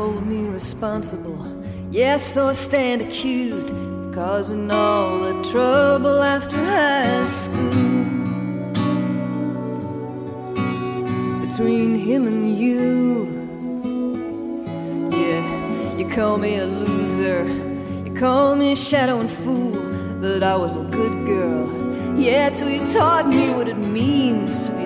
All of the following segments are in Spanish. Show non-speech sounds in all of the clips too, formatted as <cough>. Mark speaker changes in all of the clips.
Speaker 1: hold me responsible. Yes, so I stand accused causing all the trouble after high school. Between him and you, yeah, you call me a loser, you call me a shadow and fool, but I was a good girl. Yeah, till you taught me what it means to be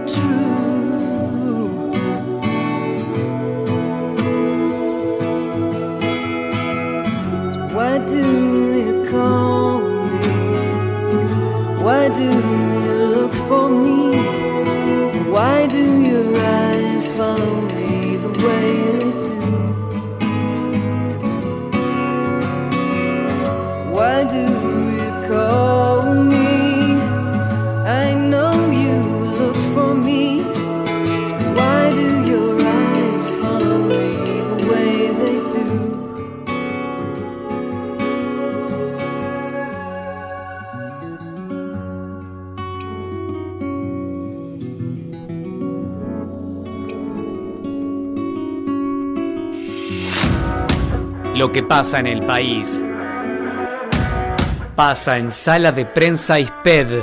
Speaker 2: Lo que pasa en el país pasa en Sala de Prensa ISPED.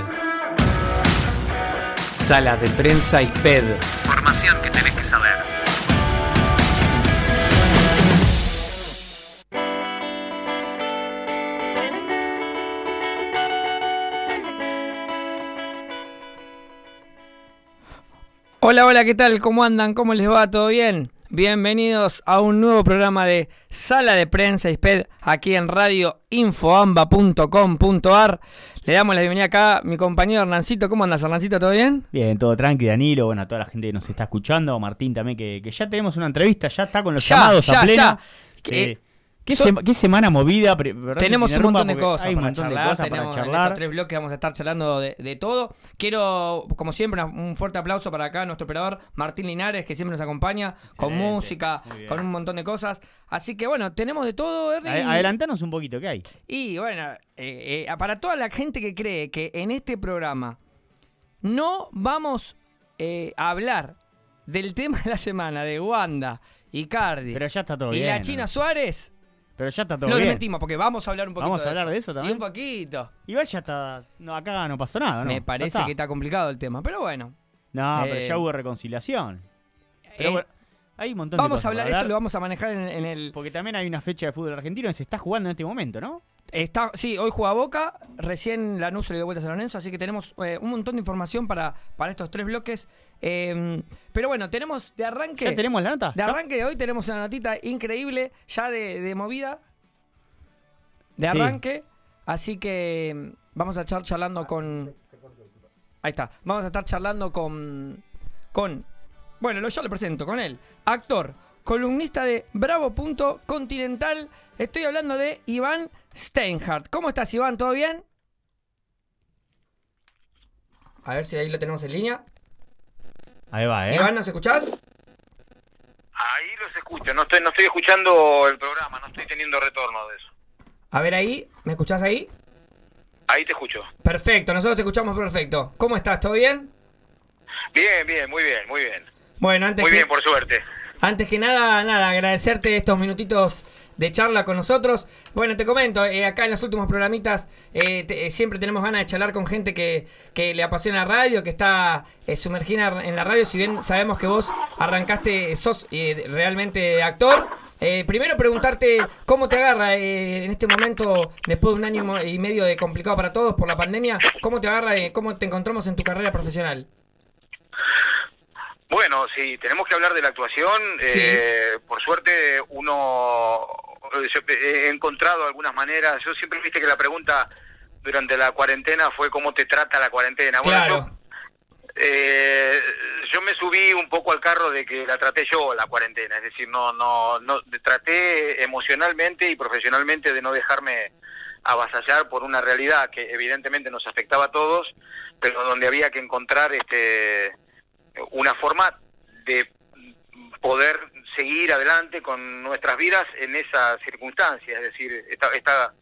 Speaker 2: Sala de Prensa ISPED. Información que tenés que saber.
Speaker 3: Hola, hola, ¿qué tal? ¿Cómo andan? ¿Cómo les va? ¿Todo bien? Bienvenidos a un nuevo programa de Sala de Prensa ISPED aquí en radioinfoamba.com.ar. Le damos la bienvenida acá a mi compañero Hernancito. ¿Cómo andas, Hernancito? ¿Todo bien?
Speaker 4: Bien, todo tranqui, Danilo, bueno, a toda la gente que nos está escuchando, Martín también, que, que ya tenemos una entrevista, ya está con los
Speaker 3: Ya,
Speaker 4: llamados
Speaker 3: ya,
Speaker 4: a pleno.
Speaker 3: ya.
Speaker 4: Eh, ¿qué,
Speaker 3: so-
Speaker 4: sema- qué semana movida?
Speaker 3: Tenemos
Speaker 4: te
Speaker 3: un montón de cosas
Speaker 4: hay un de
Speaker 3: charlar.
Speaker 4: cosas
Speaker 3: tenemos
Speaker 4: para
Speaker 3: en estos tres bloques vamos a estar charlando de, de todo. Quiero, como siempre, una- un fuerte aplauso para acá, nuestro operador Martín Linares, que siempre nos acompaña con música, con un montón de cosas. Así que bueno, tenemos de todo, Ernie.
Speaker 4: Ade- Adelantanos un poquito, ¿qué hay?
Speaker 3: Y bueno, eh, eh, para toda la gente que cree que en este programa no vamos eh, a hablar del tema de la semana de Wanda, Icardi
Speaker 4: Pero ya está todo
Speaker 3: y
Speaker 4: bien.
Speaker 3: la China. Suárez,
Speaker 4: Pero ya está todo
Speaker 3: lo
Speaker 4: bien.
Speaker 3: desmentimos porque vamos a hablar un poquito
Speaker 4: ¿Vamos a hablar de eso
Speaker 3: Y
Speaker 4: también?
Speaker 3: un poquito.
Speaker 4: Igual ya está. No, acá no pasó nada, ¿no?
Speaker 3: Me parece
Speaker 4: está.
Speaker 3: que está complicado el tema, pero bueno.
Speaker 4: No, pero
Speaker 3: eh,
Speaker 4: ya hubo reconciliación. Pero
Speaker 3: eh,
Speaker 4: bueno, hay un montón de
Speaker 3: vamos
Speaker 4: cosas
Speaker 3: a hablar, eso lo vamos a manejar en, en el...
Speaker 4: Porque también hay una fecha de fútbol argentino que se está jugando en este momento, ¿no?
Speaker 3: Está, sí, hoy juega Boca, recién Lanús se le dio vueltas a Lorenzo, así que tenemos eh, un montón de información para, para estos tres bloques. Eh, pero bueno, tenemos de arranque...
Speaker 4: ¿Ya tenemos la nota?
Speaker 3: De arranque de hoy tenemos una notita increíble, ya de, de movida. De
Speaker 4: Sí.
Speaker 3: arranque. Así que mm, vamos a estar charlando con. Ahí está. Vamos a estar charlando con. Con. Bueno, lo, ya lo presento, con él. Actor, columnista de Bravo.continental. Estoy hablando de Iván Steinhardt. ¿Cómo estás, Iván? ¿Todo bien? A ver si ahí lo tenemos en línea.
Speaker 4: Ahí va, ¿eh?
Speaker 3: Iván, ¿nos escuchás?
Speaker 5: Ahí los escucho, no estoy, no estoy escuchando el programa, no estoy teniendo retorno de eso.
Speaker 3: A ver ahí, ¿me escuchás ahí?
Speaker 5: Ahí te escucho.
Speaker 3: Perfecto, nosotros te escuchamos perfecto. ¿Cómo estás? ¿Todo bien?
Speaker 5: Bien, bien, muy bien, muy bien.
Speaker 3: Bueno, antes,
Speaker 5: Muy
Speaker 3: que,
Speaker 5: bien, por suerte.
Speaker 3: antes que nada, nada, agradecerte estos minutitos de charla con nosotros. Bueno, te comento, eh, acá en los últimos programitas eh, te- eh, siempre tenemos ganas de charlar con gente que, que le apasiona la radio, que está eh, sumergida en la radio. Si bien sabemos que vos arrancaste, sos realmente actor. eh, primero preguntarte cómo te agarra en este momento, después de un año y medio de complicado para todos por la pandemia, cómo te agarra, cómo te encontramos en tu carrera profesional.
Speaker 5: Bueno, si tenemos que hablar de la actuación, eh, por suerte uno yo he encontrado algunas maneras. Yo siempre viste que la pregunta durante la cuarentena fue cómo te trata la cuarentena. Bueno,
Speaker 3: Claro.
Speaker 5: yo, eh, yo me subí un poco al carro de que la traté yo la cuarentena, es decir, no, no, no traté emocionalmente y profesionalmente de no dejarme avasallar por una realidad que evidentemente nos afectaba a todos, pero donde había que encontrar este una forma de poder seguir adelante con nuestras vidas en esa circunstancia, es decir, esta, esta,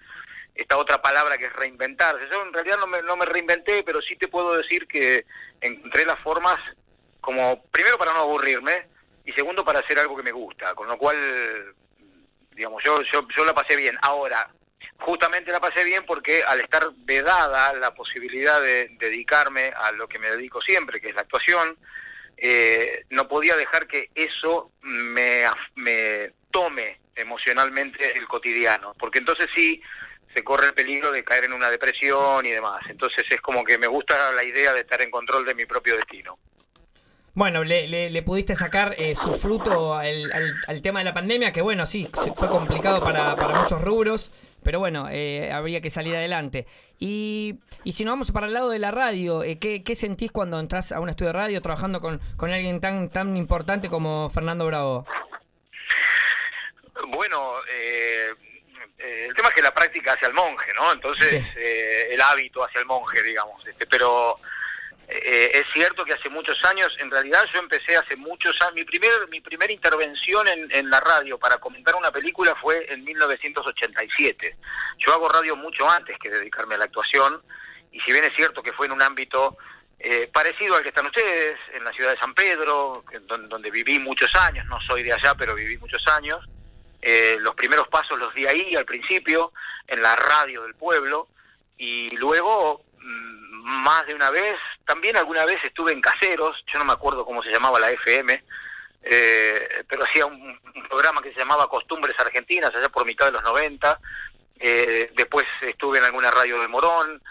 Speaker 5: esta otra palabra que es reinventarse. Yo en realidad no me, no me reinventé, pero sí te puedo decir que encontré las formas como, primero para no aburrirme, y segundo para hacer algo que me gusta, con lo cual digamos, yo, yo, yo la pasé bien. Ahora, justamente la pasé bien porque al estar vedada la posibilidad de dedicarme a lo que me dedico siempre, que es la actuación, eh, no podía dejar que eso me, me tome emocionalmente el cotidiano, porque entonces sí se corre el peligro de caer en una depresión y demás. Entonces es como que me gusta la idea de estar en control de mi propio destino.
Speaker 6: Bueno, le, le, pudiste sacar eh, su fruto al, al, tema de la pandemia, que bueno, sí, fue complicado para, para muchos rubros, pero bueno, eh, habría que salir adelante. Y, y, si nos vamos para el lado de la radio, eh, ¿qué, ¿qué, sentís cuando entras a un estudio de radio trabajando con, con alguien tan, tan importante como Fernando Bravo?
Speaker 5: Bueno, eh, eh, el tema es que la práctica hacia el monje, ¿no? Entonces, eh, el hábito hacia el monje, digamos. Este, pero eh, es cierto que hace muchos años, en realidad yo empecé hace muchos años, mi, primer, mi primera intervención en, la radio para comentar una película fue en 1987. Yo hago radio mucho antes que dedicarme a la actuación, y si bien es cierto que fue en un ámbito parecido al que están ustedes, en la ciudad de San Pedro, donde viví muchos años, no soy de allá, pero viví muchos años, eh, los primeros pasos los di ahí al principio, en la radio del pueblo, y luego mm, más de una vez, también alguna vez estuve en Caseros, yo no me acuerdo cómo se llamaba la FM, eh, pero hacía un, programa que se llamaba Costumbres Argentinas, allá por mitad de los 90, eh, después estuve en alguna radio de Morón,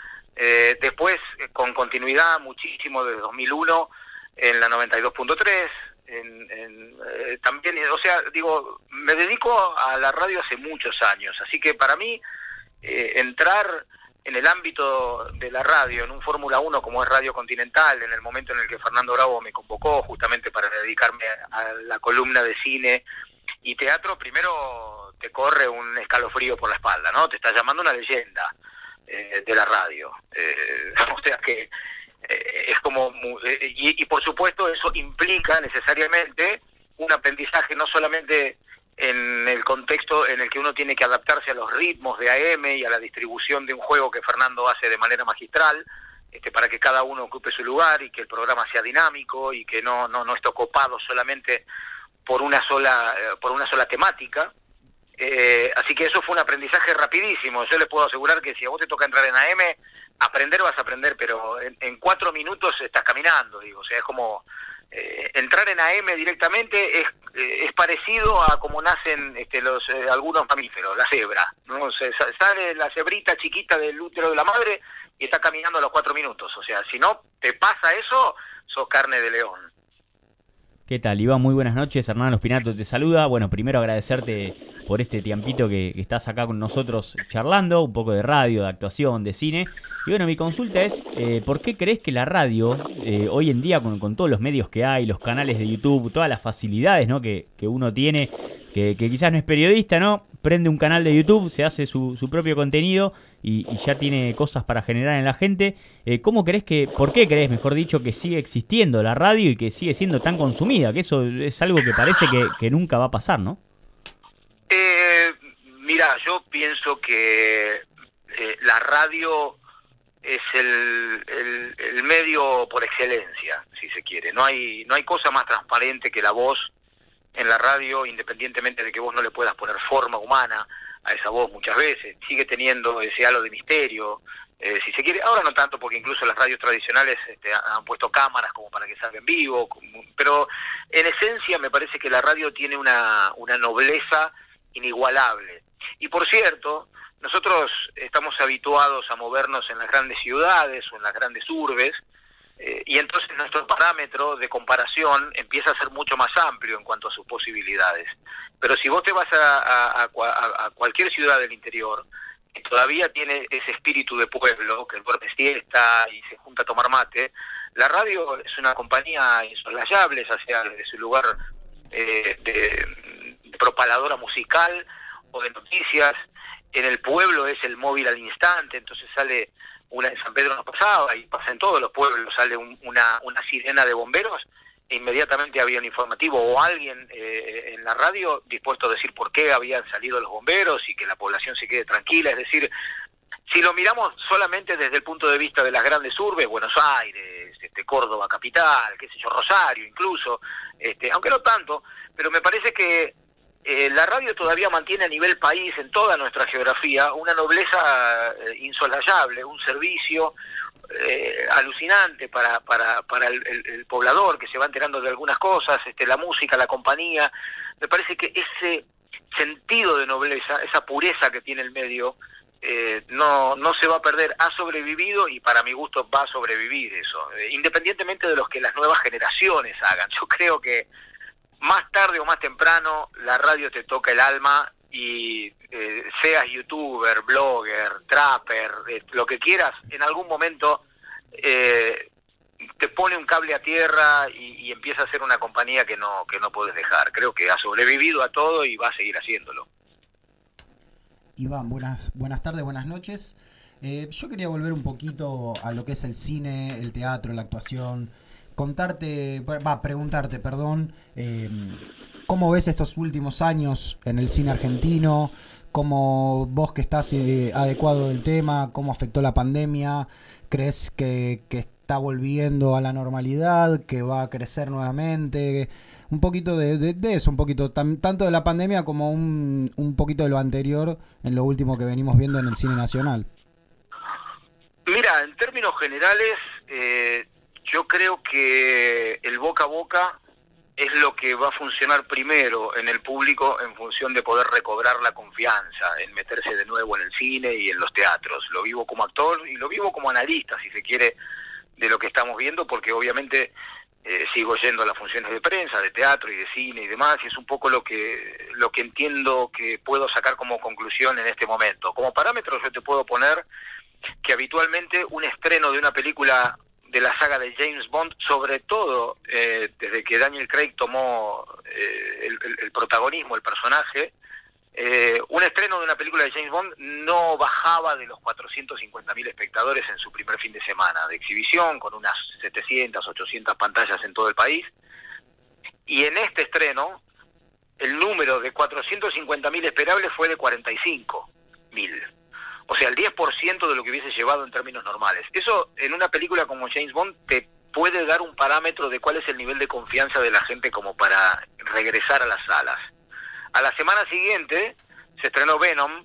Speaker 5: después con continuidad muchísimo desde 2001 en la 92.3, en, eh, también, o sea, digo, me dedico a la radio hace muchos años, así que para mí eh, entrar en el ámbito de la radio, en un Fórmula 1 como es Radio Continental, en el momento en el que Fernando Bravo me convocó justamente para dedicarme a la columna de cine y teatro, primero te corre un escalofrío por la espalda, ¿no? Te está llamando una leyenda eh, de la radio. <laughs> o sea que eh, es como eh, y, por supuesto eso implica necesariamente un aprendizaje no solamente en el contexto en el que uno tiene que adaptarse a los ritmos de AM y a la distribución de un juego que Fernando hace de manera magistral este, para que cada uno ocupe su lugar y que el programa sea dinámico y que no no, no esté ocupado solamente por una sola eh, por una sola temática. Así que eso fue un aprendizaje rapidísimo. Yo le puedo asegurar que si a vos te toca entrar en AM aprender vas a aprender, pero en, cuatro minutos estás caminando, digo, o sea, es como eh, entrar en AM directamente es, eh, es parecido a como nacen este, los eh, algunos mamíferos, la cebra, ¿no? Se, sale la cebrita chiquita del útero de la madre y está caminando a los cuatro minutos, o sea, si no te pasa eso, sos carne de león.
Speaker 4: ¿Qué tal, Iván? Muy buenas noches. Hernán Espinato te saluda. Bueno, primero agradecerte por este tiempito que, estás acá con nosotros charlando, un poco de radio, de actuación, de cine. Y bueno, mi consulta es, eh, ¿por qué crees que la radio, eh, hoy en día con, todos los medios que hay, los canales de YouTube, todas las facilidades ¿no? que, que uno tiene, que, quizás no es periodista, ¿no? Prende un canal de YouTube, se hace su, su propio contenido y, ya tiene cosas para generar en la gente. Eh, ¿Cómo crees que, por qué crees, mejor dicho, que sigue existiendo la radio y que sigue siendo tan consumida? Que eso es algo que parece que, nunca va a pasar, ¿no?
Speaker 5: Eh, mira, yo pienso que eh, la radio es el, el, medio por excelencia, si se quiere. No hay, no hay cosa más transparente que la voz en la radio, independientemente de que vos no le puedas poner forma humana a esa voz muchas veces, sigue teniendo ese halo de misterio, eh, si se quiere, ahora no tanto porque incluso las radios tradicionales este, han puesto cámaras como para que salga en vivo, pero en esencia me parece que la radio tiene una, una nobleza inigualable. Y por cierto, nosotros estamos habituados a movernos en las grandes ciudades o en las grandes urbes, eh, y entonces nuestro parámetro de comparación empieza a ser mucho más amplio en cuanto a sus posibilidades. Pero si vos te vas a, cualquier ciudad del interior, que todavía tiene ese espíritu de pueblo, que el duerme siesta y se junta a tomar mate, la radio es una compañía insoslayable, hacia desde su lugar eh, de, de propaladora musical o de noticias, en el pueblo es el móvil al instante, entonces sale una en San Pedro no pasaba y pasa en todos los pueblos, sale una, una sirena de bomberos e inmediatamente había un informativo o alguien eh, en la radio dispuesto a decir por qué habían salido los bomberos y que la población se quede tranquila. Es decir, si lo miramos solamente desde el punto de vista de las grandes urbes, Buenos Aires, este, Córdoba capital, qué sé yo, Rosario incluso, este, aunque no tanto, pero me parece que eh, la radio todavía mantiene a nivel país, en toda nuestra geografía, una nobleza eh, insolayable, un servicio eh, alucinante para, para, para el, el- poblador que se va enterando de algunas cosas, este, la música, la compañía. Me parece que ese sentido de nobleza, esa pureza que tiene el medio, eh, no, no se va a perder, ha sobrevivido y para mi gusto va a sobrevivir eso, eh, independientemente de los que las nuevas generaciones hagan. Yo creo que más tarde o más temprano la radio te toca el alma y eh, seas youtuber, blogger, trapper, eh, lo que quieras, en algún momento eh, te pone un cable a tierra y, y empieza a ser una compañía que no que no puedes dejar. Creo que ha sobrevivido a todo y va a seguir haciéndolo.
Speaker 7: Iván, buenas, buenas tardes, buenas noches. Yo quería volver un poquito a lo que es el cine, el teatro, la actuación. Contarte, va, preguntarte, perdón, eh, ¿cómo ves estos últimos años en el cine argentino? ¿Cómo vos que estás eh, adecuado del tema? ¿Cómo afectó la pandemia? ¿Crees que, que está volviendo a la normalidad? ¿Que va a crecer nuevamente? un poquito de, de, de eso, un poquito, tan, tanto de la pandemia como un, un poquito de lo anterior en lo último que venimos viendo en el cine nacional.
Speaker 5: Mira, en términos generales, eh, yo creo que el boca a boca es lo que va a funcionar primero en el público en función de poder recobrar la confianza, en meterse de nuevo en el cine y en los teatros. Lo vivo como actor y lo vivo como analista, si se quiere, de lo que estamos viendo, porque obviamente eh, sigo yendo a las funciones de prensa, de teatro y de cine y demás, y es un poco lo que lo que entiendo que puedo sacar como conclusión en este momento. Como parámetro yo te puedo poner que habitualmente un estreno de una película de la saga de James Bond, sobre todo eh, desde que Daniel Craig tomó eh, el, protagonismo, el personaje, eh, un estreno de una película de James Bond no bajaba de los 450.000 espectadores en su primer fin de semana de exhibición, con unas 700, 800 pantallas en todo el país. Y en este estreno, el número de 450.000 esperables fue de 45.000. O sea, el 10% de lo que hubiese llevado en términos normales. Eso en una película como James Bond te puede dar un parámetro de cuál es el nivel de confianza de la gente como para regresar a las salas. A la semana siguiente se estrenó Venom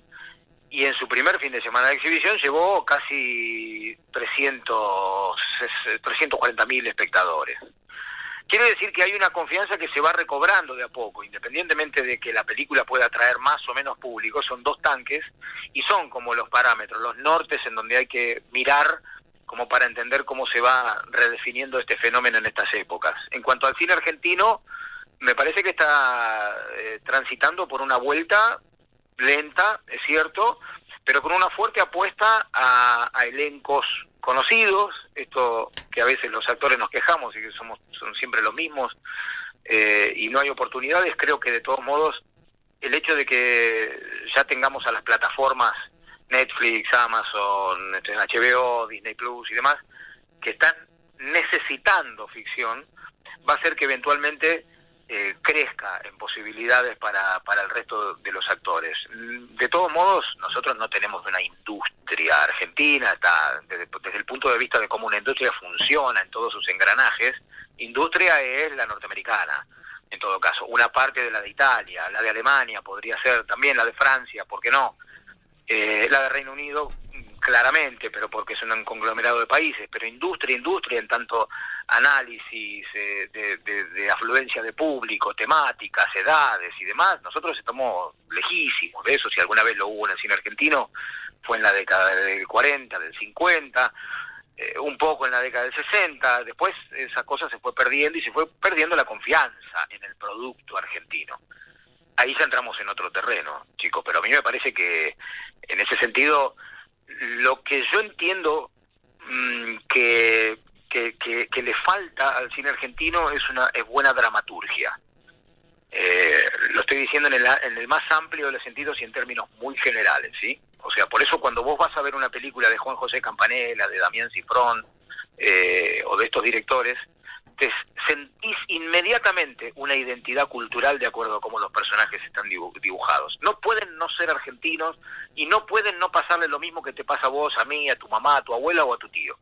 Speaker 5: y en su primer fin de semana de exhibición llevó casi 300, 340 mil espectadores. Quiere decir que hay una confianza que se va recobrando de a poco, independientemente de que la película pueda atraer más o menos público, son dos tanques y son como los parámetros, los nortes en donde hay que mirar como para entender cómo se va redefiniendo este fenómeno en estas épocas. En cuanto al cine argentino, me parece que está eh, transitando por una vuelta lenta, es cierto, pero con una fuerte apuesta a, a, elencos conocidos, esto que a veces los actores nos quejamos y que somos son siempre los mismos eh, y no hay oportunidades, creo que de todos modos el hecho de que ya tengamos a las plataformas Netflix, Amazon, HBO, Disney Plus y demás, que están necesitando ficción, va a ser que eventualmente eh, crezca en posibilidades para, para el resto de los actores. De todos modos, nosotros no tenemos una industria argentina, está desde, desde, el punto de vista de cómo una industria funciona en todos sus engranajes, industria es la norteamericana, en todo caso, una parte de la de Italia, la de Alemania, podría ser también la de Francia, ¿por qué no? Eh, la de Reino Unido, claramente, pero porque es un conglomerado de países, pero industria, industria, en tanto análisis eh, de, de, afluencia de público, temáticas, edades y demás, nosotros estamos lejísimos de eso, si alguna vez lo hubo en el cine argentino, fue en la década del 40, del 50, eh, un poco en la década del 60, después esa cosa se fue perdiendo y se fue perdiendo la confianza en el producto argentino. Ahí ya entramos en otro terreno, chicos, pero a mí me parece que en ese sentido lo que yo entiendo que, que, le falta al cine argentino es una es buena dramaturgia. Eh, lo estoy diciendo en el, en el más amplio de los sentidos y en términos muy generales, ¿sí? O sea, por eso cuando vos vas a ver una película de Juan José Campanella, de Damián Cifrón, eh, o de estos directores, te sentís inmediatamente una identidad cultural de acuerdo a cómo los personajes están dibujados. No pueden no ser argentinos y no pueden no pasarle lo mismo que te pasa a vos, a mí, a tu mamá, a tu abuela o a tu tío.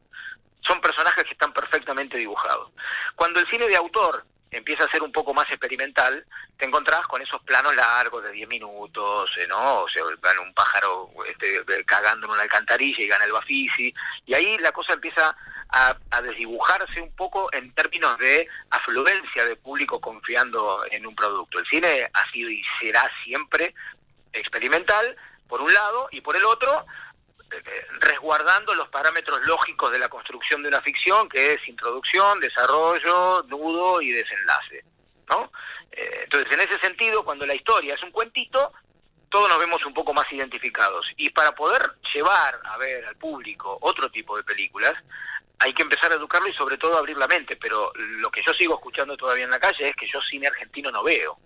Speaker 5: Son personajes que están perfectamente dibujados. Cuando el cine de autor empieza a ser un poco más experimental, te encontrás con esos planos largos de 10 minutos, eh, ¿no? O sea, un pájaro este, cagando en una alcantarilla y gana el Bafisi, y ahí la cosa empieza a, desdibujarse un poco en términos de afluencia de público confiando en un producto. El cine ha sido y será siempre experimental, por un lado, y por el otro, resguardando los parámetros lógicos de la construcción de una ficción, que es introducción, desarrollo, nudo y desenlace. ¿no? Eh, entonces, en ese sentido, cuando la historia es un cuentito, todos nos vemos un poco más identificados. Y para poder llevar a ver al público otro tipo de películas, hay que empezar a educarlo y sobre todo abrir la mente. Pero lo que yo sigo escuchando todavía en la calle es que yo cine argentino no veo.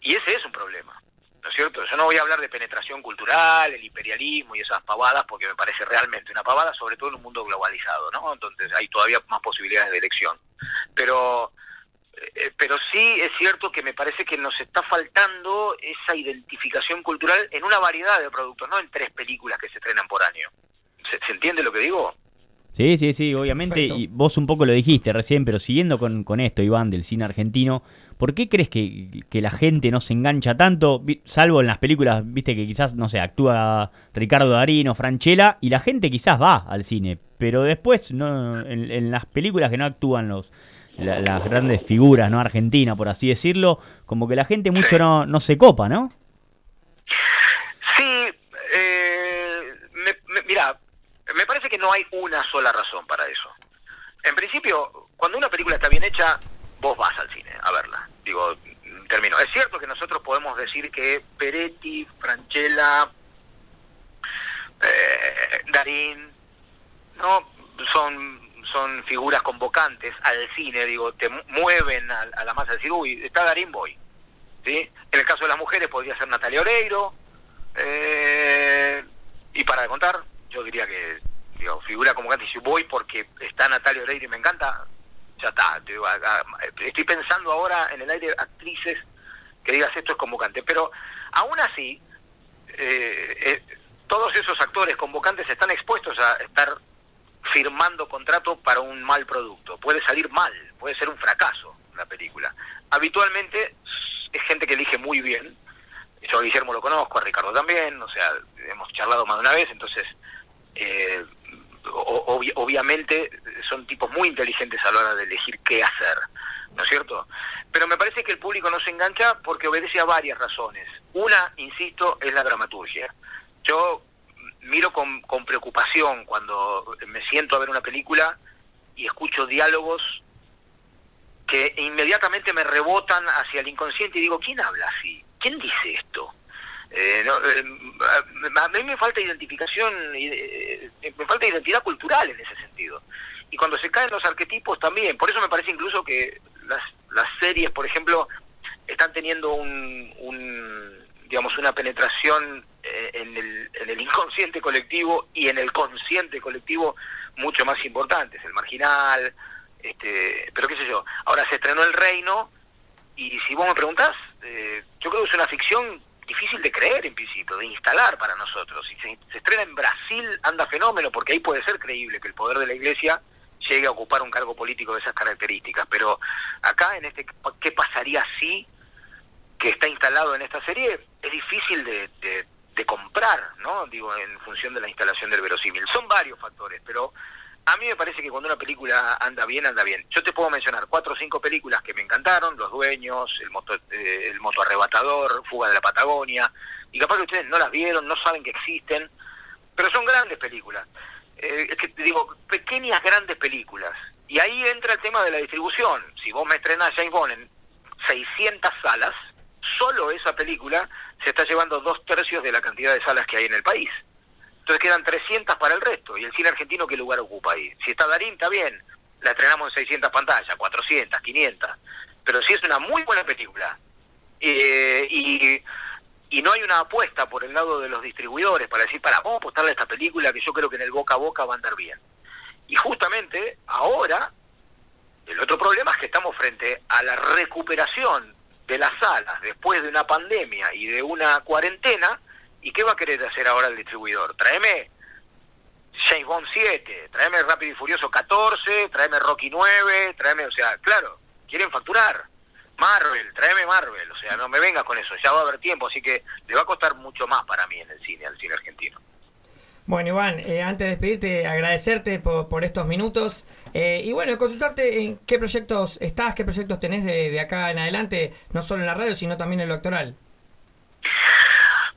Speaker 5: Y ese es un problema. ¿No es cierto? Yo no voy a hablar de penetración cultural, el imperialismo y esas pavadas, porque me parece realmente una pavada, sobre todo en un mundo globalizado, ¿no? Entonces hay todavía más posibilidades de elección. Pero, eh, pero sí es cierto que me parece que nos está faltando esa identificación cultural en una variedad de productos, no en tres películas que se estrenan por año. ¿Se, se entiende lo que digo?
Speaker 4: Sí, sí, sí, obviamente,
Speaker 6: Perfecto.
Speaker 4: y vos un poco lo dijiste recién, pero siguiendo con, con esto, Iván, del cine argentino, ¿por qué crees que, la gente no se engancha tanto, salvo en las películas, viste que quizás, no sé, actúa Ricardo Darín o Franchella, y la gente quizás va al cine, pero después, no, en, en las películas que no actúan los la- las grandes figuras, ¿no? Argentina, por así decirlo, como que la gente mucho no, no se copa, ¿no?
Speaker 5: Sí, eh, me, me- mira, me parece que no hay una sola razón para eso. En principio, cuando una película está bien hecha, vos vas al cine a verla. Digo, termino. Es cierto que nosotros podemos decir que Peretti, Franchella, eh, Darín, no son son figuras convocantes al cine, digo, te mu- mueven a, a la masa, decir, uy, está Darín, voy. ¿sí? En el caso de las mujeres podría ser Natalia Oreiro, eh, y para contar, yo diría que digo, figura que si voy porque está Natalia Oreiro y me encanta, ya está. Digo, estoy pensando ahora en el aire actrices que digas esto es convocante, pero aún así, eh, eh, todos esos actores convocantes están expuestos a estar firmando contrato para un mal producto. Puede salir mal, puede ser un fracaso la película. Habitualmente es gente que elige muy bien, yo a Guillermo lo conozco, a Ricardo también, o sea, hemos charlado más de una vez, entonces, eh, obviamente son tipos muy inteligentes a la hora de elegir qué hacer, ¿no es cierto? Pero me parece que el público no se engancha porque obedece a varias razones. Una, insisto, es la dramaturgia. Yo miro con, con preocupación cuando me siento a ver una película y escucho diálogos que inmediatamente me rebotan hacia el inconsciente y digo, ¿quién habla así? ¿Quién dice esto? Eh, no, eh, a mí me falta identificación, eh, me falta identidad cultural en ese sentido. Y cuando se caen los arquetipos también, por eso me parece incluso que las, las series, por ejemplo, están teniendo un, un, digamos una penetración eh, en, el, en el inconsciente colectivo y en el consciente colectivo mucho más importantes. El marginal, este, pero qué sé yo. Ahora se estrenó El Reino y si vos me preguntás, yo creo que es una ficción difícil de creer en de instalar para nosotros. Si se, se estrena en Brasil, anda fenómeno, porque ahí puede ser creíble que el poder de la iglesia llegue a ocupar un cargo político de esas características. Pero acá, en este, ¿qué pasaría si que está instalado en esta serie? Es difícil de, de, de comprar, ¿no? Digo, en función de la instalación del verosímil. Son varios factores, pero a mí me parece que cuando una película anda bien, anda bien. Yo te puedo mencionar cuatro o cinco películas que me encantaron, Los Dueños, El Moto, eh, el moto Arrebatador, Fuga de la Patagonia, y capaz que ustedes no las vieron, no saben que existen, pero son grandes películas. Eh, es que te digo, pequeñas, grandes películas. Y ahí entra el tema de la distribución. Si vos me estrenás James Bond en 600 salas, solo esa película se está llevando dos tercios de la cantidad de salas que hay en el país. Entonces quedan 300 para el resto. ¿Y el cine argentino qué lugar ocupa ahí? Si está Darín, está bien. La estrenamos en 600 pantallas, 400, 500. Pero si es una muy buena película eh, y, y no hay una apuesta por el lado de los distribuidores para decir, para, vamos a apostarle a esta película que yo creo que en el boca a boca va a andar bien. Y justamente ahora, el otro problema es que estamos frente a la recuperación de las salas después de una pandemia y de una cuarentena. ¿Y qué va a querer hacer ahora el distribuidor? Tráeme James Bond 7, tráeme Rápido y Furioso 14, tráeme Rocky 9, tráeme, o sea, claro, quieren facturar. Marvel, tráeme Marvel, o sea, no me vengas con eso, ya va a haber tiempo, así que le va a costar mucho más para mí en el cine, al cine argentino.
Speaker 3: Bueno, Iván, eh, antes de despedirte, agradecerte por, estos minutos eh, y bueno, consultarte en qué proyectos estás, qué proyectos tenés de, de acá en adelante, no solo en la radio, sino también en lo electoral.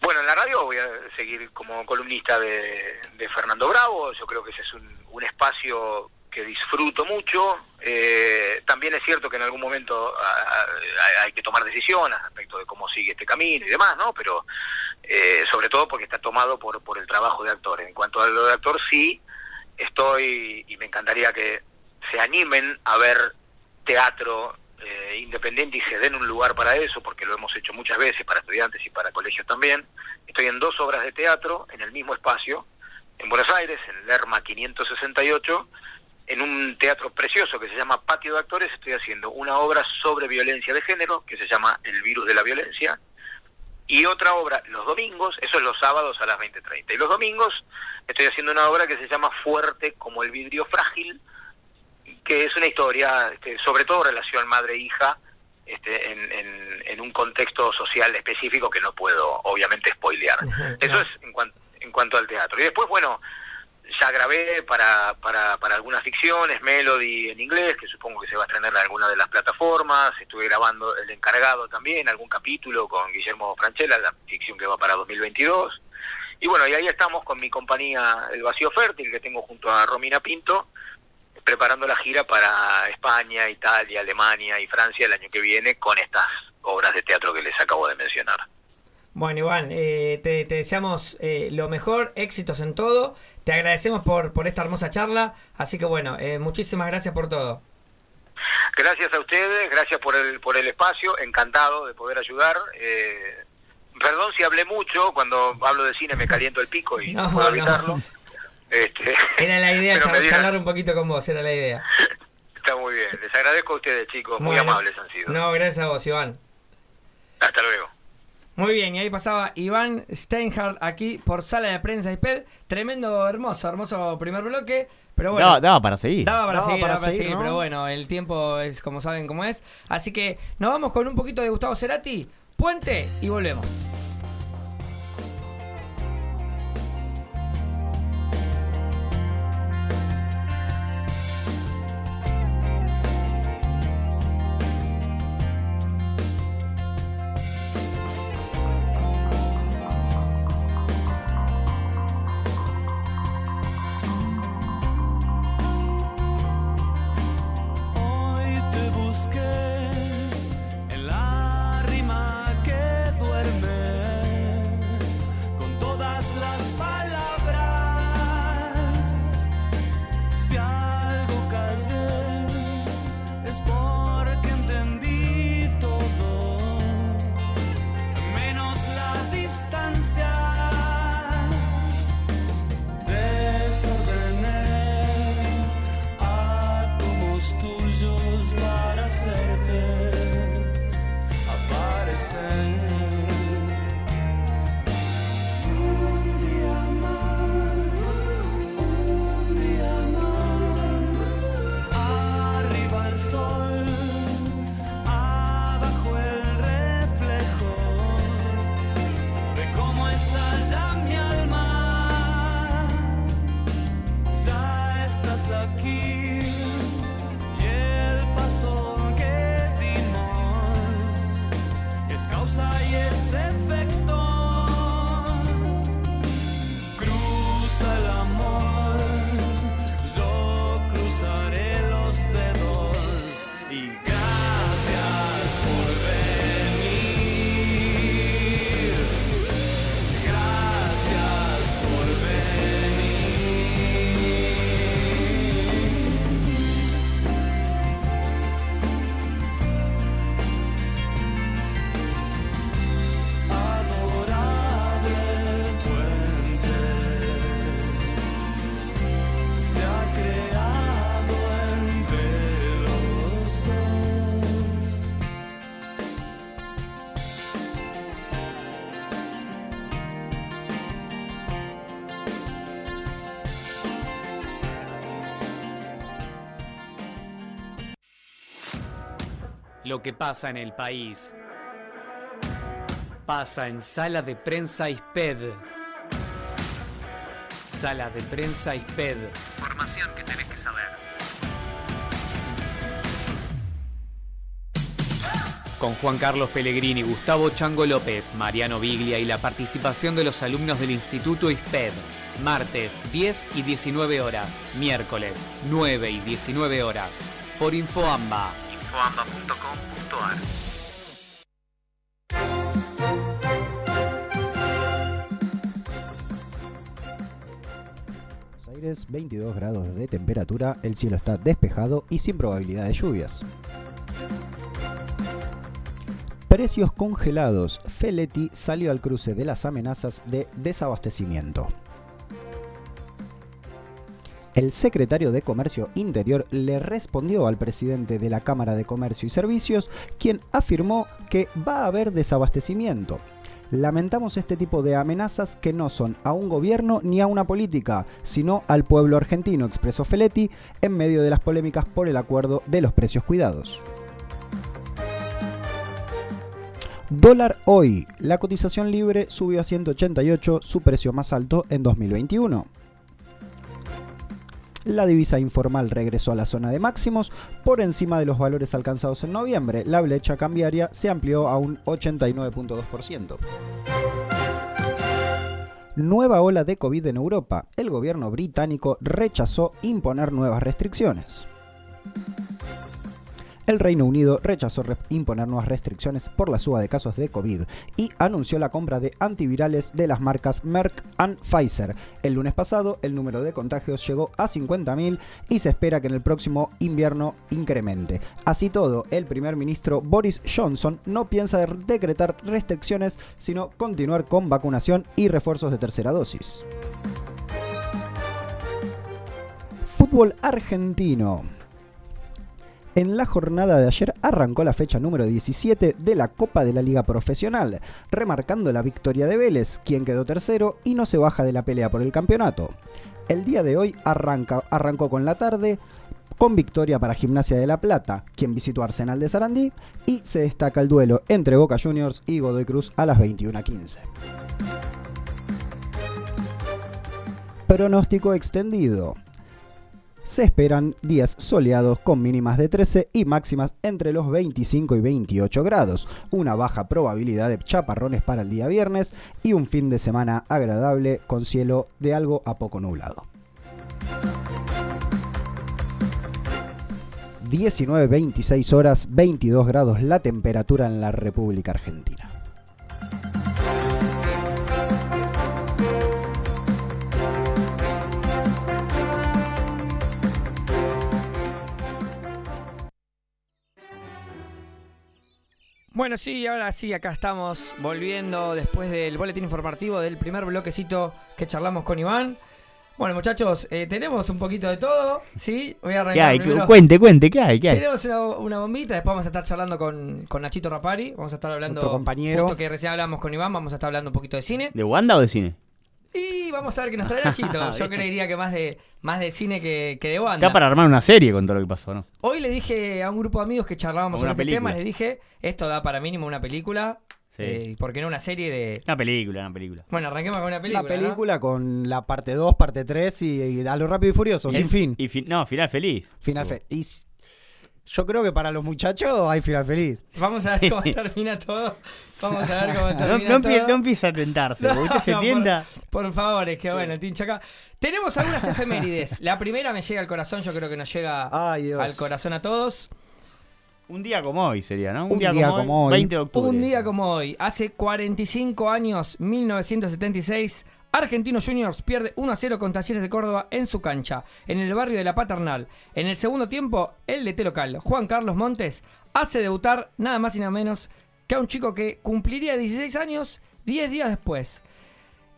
Speaker 5: Bueno, en la radio voy a seguir como columnista de, Fernando Bravo, yo creo que ese es un, espacio que disfruto mucho. Eh, también es cierto que en algún momento hay que tomar decisiones respecto de cómo sigue este camino y demás, ¿no? Pero eh, sobre todo porque está tomado por, por el trabajo de actor. En cuanto a lo de actor, sí, estoy y me encantaría que se animen a ver teatro eh, independiente y se den un lugar para eso, porque lo hemos hecho muchas veces para estudiantes y para colegios también. Estoy en dos obras de teatro en el mismo espacio, en Buenos Aires, en Lerma 568, en un teatro precioso que se llama Patio de Actores, estoy haciendo una obra sobre violencia de género, que se llama El virus de la violencia, y otra obra los domingos, eso es los sábados a las 20.30, y los domingos estoy haciendo una obra que se llama Fuerte como el vidrio frágil, que es una historia, este, sobre todo relación madre-hija, este, en, en, en un contexto social específico que no puedo obviamente spoilear. Eso es en, cuan- en cuanto al teatro. Y después, bueno, ya grabé para, para, para algunas ficciones, Melody en inglés, que supongo que se va a estrenar en alguna de las plataformas. Estuve grabando El Encargado también, algún capítulo con Guillermo Franchella, la ficción que va para 2022. Y bueno, y ahí estamos con mi compañía El Vacío Fértil, que tengo junto a Romina Pinto, preparando la gira para España, Italia, Alemania y Francia el año que viene con estas obras de teatro que les acabo de mencionar.
Speaker 3: Bueno, Iván, eh, te, te deseamos eh, lo mejor, éxitos en todo. Te agradecemos por, por esta hermosa charla. Así que bueno, eh, muchísimas gracias por todo.
Speaker 5: Gracias a ustedes, gracias por el, por el espacio, encantado de poder ayudar. Eh, perdón si hablé mucho, cuando hablo de cine me caliento el pico y <laughs> no, puedo
Speaker 3: no.
Speaker 5: Este, <laughs>
Speaker 3: Era la idea
Speaker 5: pero me
Speaker 3: char-
Speaker 5: dieron-
Speaker 3: charlar un poquito con vos, era la idea.
Speaker 5: Está muy bien, les agradezco a ustedes chicos, muy amables han sido.
Speaker 3: No, gracias a vos, Iván.
Speaker 5: Hasta luego.
Speaker 3: Muy bien, y ahí pasaba Iván Steinhardt aquí por Sala de Prensa IPED. Tremendo, hermoso, hermoso primer bloque. Pero bueno,
Speaker 4: Daba, daba para seguir.
Speaker 3: Daba para
Speaker 7: Daba
Speaker 3: seguir,
Speaker 7: para
Speaker 3: daba para
Speaker 7: seguir,
Speaker 3: seguir,
Speaker 7: ¿no?
Speaker 3: pero bueno, el tiempo es como saben cómo es. Así que nos vamos con un poquito de Gustavo Cerati, Puente y volvemos.
Speaker 2: Que pasa en el país. Pasa en Sala de Prensa ISPED. Sala de Prensa ISPED. Información que tenés que saber. Con Juan Carlos Pellegrini, Gustavo Chango López, Mariano Biglia y la participación de los alumnos del Instituto ISPED. Martes 10 y 19 horas. Miércoles 9 y 19 horas. Por Infoamba. Infoamba.com.ar
Speaker 7: Buenos Aires, 22 grados de temperatura, el cielo está despejado y sin probabilidad de lluvias. Precios congelados. Feletti salió al cruce de las amenazas de desabastecimiento. El secretario de Comercio Interior le respondió al presidente de la Cámara de Comercio y Servicios, quien afirmó que va a haber desabastecimiento. Lamentamos este tipo de amenazas que no son a un gobierno ni a una política, sino al pueblo argentino, expresó Feletti en medio de las polémicas por el acuerdo de los precios cuidados. Dólar hoy. La cotización libre subió a 188, su precio más alto en 2021. La divisa informal regresó a la zona de máximos por encima de los valores alcanzados en noviembre. La brecha cambiaria se amplió a un 89.2%. Nueva ola de COVID en Europa. El gobierno británico rechazó imponer nuevas restricciones. El Reino Unido rechazó re- imponer nuevas restricciones por la suba de casos de COVID y anunció la compra de antivirales de las marcas Merck and Pfizer. El lunes pasado el número de contagios llegó a 50.000 y se espera que en el próximo invierno incremente. Así todo, el primer ministro Boris Johnson no piensa decretar restricciones, sino continuar con vacunación y refuerzos de tercera dosis. Fútbol argentino. En la jornada de ayer arrancó la fecha número 17 de la Copa de la Liga Profesional, remarcando la victoria de Vélez, quien quedó tercero y no se baja de la pelea por el campeonato. El día de hoy arranca, arrancó con la tarde con victoria para Gimnasia de La Plata, quien visitó Arsenal de Sarandí, y se destaca el duelo entre Boca Juniors y Godoy Cruz a las 21.15. Pronóstico extendido. Se esperan días soleados con mínimas de 13 y máximas entre los 25 y 28 grados, una baja probabilidad de chaparrones para el día viernes y un fin de semana agradable con cielo de algo a poco nublado. 19.26 horas, 22 grados la temperatura en la República Argentina.
Speaker 3: Bueno, sí, ahora sí, acá estamos volviendo después del boletín informativo del primer bloquecito que charlamos con Iván. Bueno, muchachos, eh, tenemos un poquito de todo, ¿sí? Voy a
Speaker 4: ¿Qué
Speaker 3: arrancar
Speaker 4: hay?
Speaker 3: primero.
Speaker 4: Cuente, cuente, ¿qué hay? ¿Qué hay?
Speaker 3: Tenemos una, una bombita, después vamos a estar charlando con, con Nachito Rapari, vamos a estar hablando...
Speaker 7: Compañero.
Speaker 3: Justo que recién hablamos con Iván, vamos a estar hablando un poquito de cine.
Speaker 4: ¿De Wanda o de cine?
Speaker 3: Y vamos a ver qué nos trae Nachito. <laughs> Yo creería que más de, más de cine que, que de banda.
Speaker 4: Está para armar una serie con todo lo que pasó, ¿no?
Speaker 3: Hoy le dije a un grupo de amigos que charlábamos sobre
Speaker 4: una
Speaker 3: este tema,
Speaker 4: película.
Speaker 3: les dije, esto da para mínimo una película,
Speaker 4: Sí.
Speaker 3: eh, y ¿por qué no una serie de...
Speaker 4: Una película, una película.
Speaker 3: Bueno, arranquemos con una película.
Speaker 7: La
Speaker 3: ¿no?
Speaker 7: película con la parte 2, parte 3 y, y a lo rápido y furioso, sin
Speaker 4: El-
Speaker 7: fin.
Speaker 4: Y fin- no, final feliz.
Speaker 7: Final feliz. Yo creo que para los muchachos hay final feliz.
Speaker 3: Vamos a ver cómo termina todo. Vamos a ver cómo <laughs>
Speaker 4: No,
Speaker 3: termina
Speaker 4: no,
Speaker 3: todo.
Speaker 4: no empieza a tentarse, porque usted se
Speaker 3: no,
Speaker 4: tienta.
Speaker 3: Por, por favor, es que bueno, Tincho acá. Tenemos algunas efemérides. La primera me llega al corazón, yo creo que nos llega
Speaker 7: Ay,
Speaker 3: al corazón a todos.
Speaker 4: Un día como hoy sería, ¿no?
Speaker 7: Un día como hoy.
Speaker 4: 20 de octubre.
Speaker 3: Un día como hoy, hace 45 años, 1976, Argentinos Juniors pierde 1 a 0 con Talleres de Córdoba en su cancha, en el barrio de La Paternal. En el segundo tiempo, el DT local, Juan Carlos Montes, hace debutar nada más y nada menos que a un chico que cumpliría 16 años 10 días después.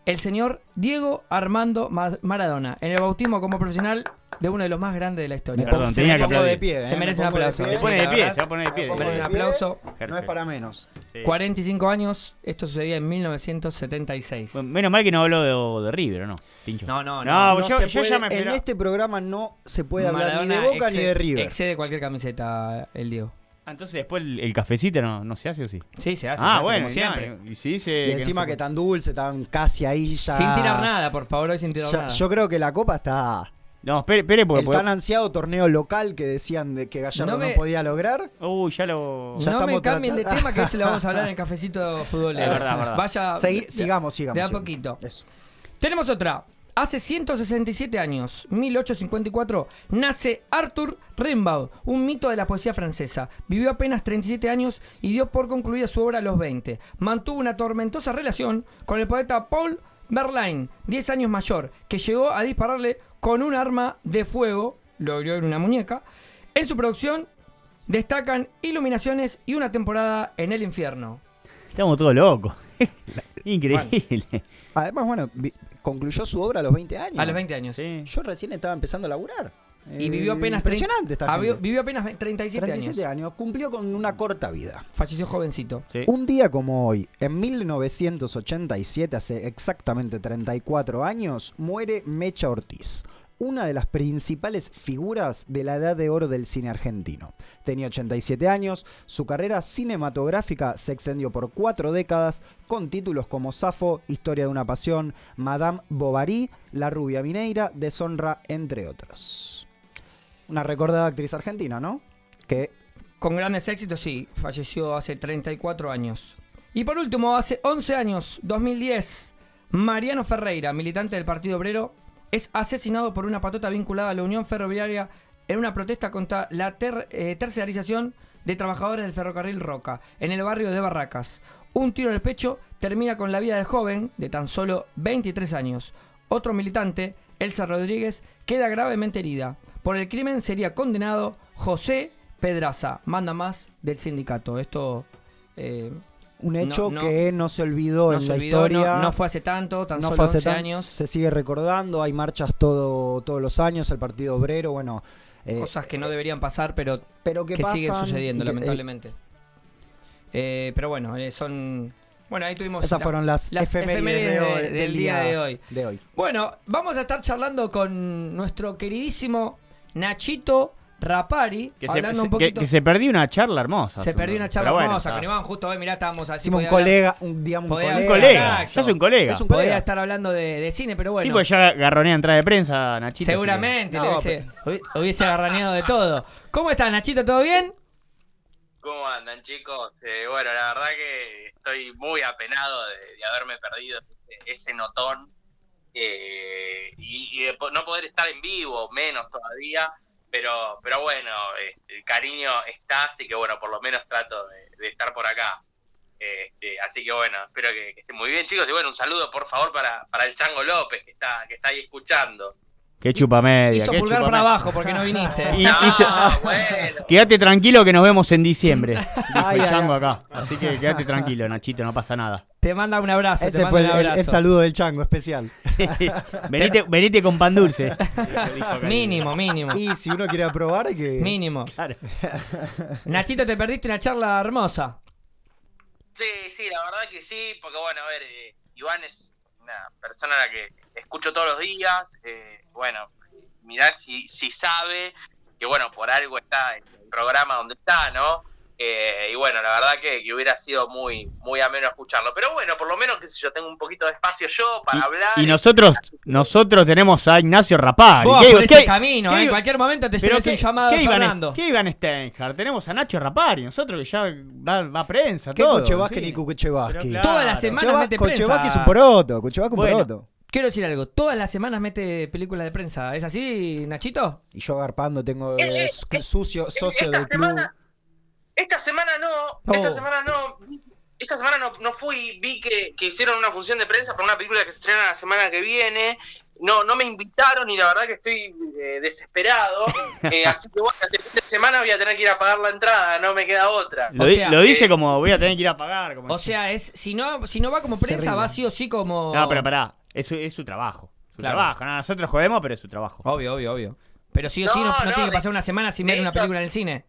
Speaker 3: El señor Diego Armando Ma- Maradona, en el bautismo como profesional de uno de los más grandes de la historia.
Speaker 4: Perdón,
Speaker 3: se
Speaker 4: tenía que
Speaker 3: merece,
Speaker 4: aplaudir.
Speaker 7: de pie,
Speaker 3: se
Speaker 7: eh,
Speaker 3: merece
Speaker 7: me
Speaker 3: un aplauso.
Speaker 7: pie.
Speaker 4: Se pone de pie, se va a poner de pie.
Speaker 7: Pongo
Speaker 3: merece
Speaker 7: de
Speaker 3: un
Speaker 7: pie.
Speaker 3: aplauso.
Speaker 7: No es para menos.
Speaker 4: Sí.
Speaker 3: 45 años, esto sucedía en 1976.
Speaker 4: Bueno, menos mal que no habló de, de River, ¿o ¿no? Pincho.
Speaker 3: No, no,
Speaker 4: No,
Speaker 3: no.
Speaker 4: yo,
Speaker 7: se
Speaker 4: yo
Speaker 7: puede-
Speaker 4: ya me
Speaker 7: en este programa no se puede hablar ni de Boca ni de River.
Speaker 3: Excede cualquier camiseta el Diego.
Speaker 4: Ah, entonces después el, el cafecito no, no se hace o sí.
Speaker 3: Sí, se hace, se
Speaker 4: ah,
Speaker 3: hace
Speaker 4: bueno,
Speaker 3: como siempre.
Speaker 4: ya, y dice
Speaker 7: Y
Speaker 4: no
Speaker 7: encima
Speaker 4: se
Speaker 7: que
Speaker 4: puede.
Speaker 7: tan dulce, tan casi ahí ya.
Speaker 3: Sin tirar nada, por favor, hoy sin tirar
Speaker 7: Ya-
Speaker 3: nada.
Speaker 7: yo creo que la copa está.
Speaker 4: No, espere, espere, porque...
Speaker 7: El tan ansiado torneo local que decían de que Gallardo
Speaker 3: No
Speaker 7: podía lograr.
Speaker 4: Uy, ya lo...
Speaker 7: Ya
Speaker 3: no me cambien de tema que eso lo vamos a hablar en el <laughs> cafecito futbolero.
Speaker 4: Es verdad, verdad.
Speaker 3: Vaya.
Speaker 7: Segui- sigamos, sigamos.
Speaker 3: de a
Speaker 7: sigamos.
Speaker 3: poquito.
Speaker 7: Eso.
Speaker 3: Tenemos otra. Hace 167 años, 1854, nace Arthur Rimbaud, un mito de la poesía francesa. Vivió apenas 37 años y dio por concluida su obra a los 20. Mantuvo una tormentosa relación con el poeta Paul Verlaine, 10 años mayor, que llegó a dispararle con un arma de fuego, lo vio en una muñeca. En su producción destacan iluminaciones y una temporada en el infierno.
Speaker 4: Estamos todos locos. <laughs> Increíble.
Speaker 7: Además, bueno, concluyó su obra a los 20 años.
Speaker 3: A los 20 años.
Speaker 4: Sí.
Speaker 7: Yo recién estaba empezando a laburar.
Speaker 3: Y
Speaker 7: Eh,
Speaker 3: vivió apenas
Speaker 7: Impresionante esta
Speaker 3: vivió,
Speaker 7: gente.
Speaker 3: vivió apenas 37,
Speaker 7: 37
Speaker 3: años.
Speaker 7: años. Cumplió con una corta vida.
Speaker 3: Falleció jovencito.
Speaker 4: Sí.
Speaker 7: Un día como hoy, en 1987, hace exactamente 34 años, muere Mecha Ortiz, una de las principales figuras de la edad de oro del cine argentino. Tenía 87 años, su carrera cinematográfica se extendió por cuatro décadas con títulos como Safo, Historia de una pasión, Madame Bovary, La rubia mineira, Deshonra, entre otros. Una recordada actriz argentina, ¿no? Que
Speaker 3: Con grandes éxitos, sí. Falleció hace 34 años. Y por último, hace 11 años, 2010, Mariano Ferreira, militante del Partido Obrero, es asesinado por una patota vinculada a la Unión Ferroviaria en una protesta contra la ter- eh, tercerización de trabajadores del ferrocarril Roca, en el barrio de Barracas. Un tiro en el pecho termina con la vida del joven, de tan solo 23 años. Otro militante, Elsa Rodríguez, queda gravemente herida. Por el crimen sería condenado José Pedraza, manda más del sindicato. Esto eh,
Speaker 7: un hecho
Speaker 3: no-
Speaker 7: que no se olvidó
Speaker 3: no
Speaker 7: en
Speaker 3: se
Speaker 7: la
Speaker 3: olvidó,
Speaker 7: historia.
Speaker 3: no, fue hace tanto, tan
Speaker 7: no
Speaker 3: solo
Speaker 7: fue hace
Speaker 3: 11
Speaker 7: tan-
Speaker 3: años.
Speaker 7: Se sigue recordando, hay marchas todo, todos los años, el Partido Obrero, bueno. eh,
Speaker 3: Cosas que no deberían pasar, pero
Speaker 7: pero que,
Speaker 3: que siguen sucediendo,
Speaker 7: que, eh,
Speaker 3: lamentablemente. Eh, pero bueno, eh, son... Bueno, ahí tuvimos...
Speaker 7: esas
Speaker 3: la-
Speaker 7: fueron las,
Speaker 3: las
Speaker 7: efemérides, de
Speaker 3: de- del
Speaker 7: del
Speaker 3: día de hoy.
Speaker 7: de hoy.
Speaker 3: Bueno, vamos a estar charlando con nuestro queridísimo Nachito Rapari,
Speaker 4: Que se,
Speaker 3: hablando
Speaker 4: se-
Speaker 3: un poquito...
Speaker 4: que- que se perdió una charla hermosa.
Speaker 3: se perdió una charla
Speaker 4: Pero bueno,
Speaker 3: hermosa con Iván, justo hoy, mirá, estábamos así.
Speaker 7: Hicimos un colega, un, digamos, un colega.
Speaker 4: Un colega, ya es un colega.
Speaker 7: Es un colega.
Speaker 3: estar hablando de, de cine, pero bueno.
Speaker 4: Sí, ya garronea entrada de prensa, Nachito.
Speaker 3: Seguramente,
Speaker 7: No,
Speaker 3: hubiese, hubi- hubiese agarraneado de todo. ¿Cómo estás, Nachito? ¿Todo bien?
Speaker 8: ¿Cómo andan, chicos? Eh, bueno, la verdad que estoy muy apenado de, de haberme perdido ese notón eh, y, y de no poder estar en vivo, menos todavía. Pero, pero bueno, eh, el cariño está, así que bueno, por lo menos trato de, de estar por acá. Este, así que bueno, espero que, que estén muy bien, chicos. Y bueno, un saludo por favor para, para el Chango López que está, que está ahí escuchando.
Speaker 4: Qué chupa media.
Speaker 3: Hizo
Speaker 4: qué
Speaker 3: pulgar
Speaker 4: chupa
Speaker 3: para
Speaker 4: media.
Speaker 3: abajo porque no viniste. <laughs>
Speaker 4: Y-
Speaker 8: No,
Speaker 4: hizo- <laughs>
Speaker 8: bueno.
Speaker 4: Quédate tranquilo que nos vemos en diciembre. Dijo
Speaker 7: Ay,
Speaker 4: el
Speaker 7: ay,
Speaker 4: chango
Speaker 7: ay.
Speaker 4: acá. Así que quédate tranquilo, Nachito, no pasa nada.
Speaker 3: Te manda un abrazo. te
Speaker 7: Ese
Speaker 3: manda
Speaker 7: fue el,
Speaker 3: un
Speaker 7: el-
Speaker 3: abrazo.
Speaker 7: el saludo del chango especial. <laughs>
Speaker 4: venite, venite con pan dulce.
Speaker 3: Mínimo, mínimo.
Speaker 7: Y si uno quiere aprobar, que.
Speaker 3: Mínimo.
Speaker 4: Claro. <laughs>
Speaker 3: Nachito, te perdiste una charla hermosa.
Speaker 8: Sí, sí, la verdad que sí, porque bueno, a ver, eh, Iván es una persona a la que escucho todos los días, eh, bueno, mirar si, si sabe que bueno, por algo está en el programa donde está, ¿no? Eh, y bueno, la verdad que, que hubiera sido muy, muy ameno escucharlo. Pero bueno, por lo menos, qué sé yo, tengo un poquito de espacio yo para hablar.
Speaker 4: Y nosotros, nosotros tenemos a Ignacio Rapari.
Speaker 3: Vos
Speaker 4: ¿Qué-
Speaker 3: por ese
Speaker 4: qué-
Speaker 3: camino,
Speaker 4: qué-
Speaker 3: eh, en cualquier momento te lleves un llamado
Speaker 4: qué
Speaker 3: de
Speaker 4: Iván-
Speaker 3: Fernando.
Speaker 4: ¿Qué Iván Steinhardt? Tenemos a Nacho Rapari, nosotros que ya va, va a prensa,
Speaker 7: ¿Qué
Speaker 4: todo.
Speaker 7: Kuchevaski
Speaker 4: sí.
Speaker 7: ni Kuchevaski?
Speaker 4: Pero claro.
Speaker 3: Todas las semanas mete prensa.
Speaker 7: Kuchevaski es un poroto. Kuchevaski es un
Speaker 4: Bueno.
Speaker 7: poroto.
Speaker 3: Quiero decir algo, todas las semanas mete películas de prensa. ¿Es así, Nachito?
Speaker 7: Y yo agarpando tengo
Speaker 8: Eh,
Speaker 7: eh,
Speaker 8: eh,
Speaker 7: su- sucio, socio
Speaker 8: esta
Speaker 7: del club.
Speaker 8: semana- Esta semana no, esta
Speaker 3: Oh.
Speaker 8: semana no, esta semana no, no fui, vi que, que hicieron una función de prensa para una película que se estrena la semana que viene. No, no me invitaron y la verdad que estoy eh, desesperado. <laughs> Eh, así que bueno, este fin de semana voy a tener que ir a pagar la entrada, no me queda otra.
Speaker 4: Lo,
Speaker 3: O
Speaker 4: di-
Speaker 3: sea,
Speaker 4: lo dice
Speaker 8: eh,
Speaker 4: como voy a tener que ir a pagar. Como
Speaker 3: O sea, es si no si no va como prensa, va sí o sí como...
Speaker 4: no, pero pará, es, su- es su trabajo. Su
Speaker 3: Claro.
Speaker 4: trabajo. No, nosotros jodemos, pero es su trabajo.
Speaker 3: Obvio, obvio, obvio. Pero sí o sí no,
Speaker 8: No,
Speaker 3: no
Speaker 8: no,
Speaker 3: tiene que pasar una semana sin ver una película en el cine.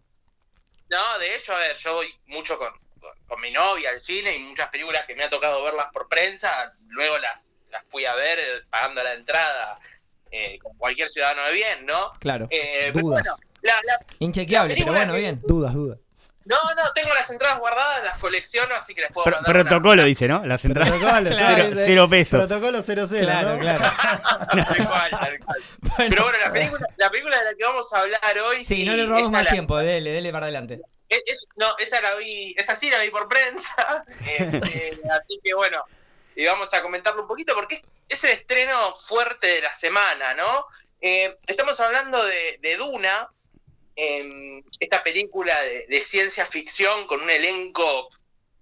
Speaker 8: No, de hecho, a ver, yo voy mucho con, con, con mi novia al cine y muchas películas que me ha tocado verlas por prensa, luego las, las fui a ver eh, pagando la entrada eh, con cualquier ciudadano de bien, ¿no?
Speaker 3: Claro.
Speaker 8: Eh, pero
Speaker 7: Dudas.
Speaker 8: bueno, la, la-
Speaker 3: Inchequeable,
Speaker 8: la
Speaker 3: pero bueno, bien.
Speaker 7: Dudas, dudas.
Speaker 8: No, no, tengo las entradas guardadas, las colecciono, así que les puedo
Speaker 4: Pro-
Speaker 8: mandar una-
Speaker 4: protocolo dice, ¿no? Las entradas.
Speaker 7: Protocolo,
Speaker 6: Claro,
Speaker 4: cero,
Speaker 7: dice,
Speaker 4: cero pesos.
Speaker 7: Protocolo 00,
Speaker 6: Claro,
Speaker 7: ¿no?
Speaker 6: claro. <laughs>
Speaker 8: Tal cual, tal cual. Pero bueno, la película, la película de la que vamos a hablar hoy.
Speaker 6: Sí, no le robamos más
Speaker 8: la-
Speaker 6: tiempo, dele, dele para adelante.
Speaker 8: es- es- no, esa la vi, esa sí la vi por prensa. <laughs> este, así que bueno, y vamos a comentarlo un poquito porque es, es el estreno fuerte de la semana, ¿no? Eh, estamos hablando de, de Duna, esta película de, ciencia ficción con un elenco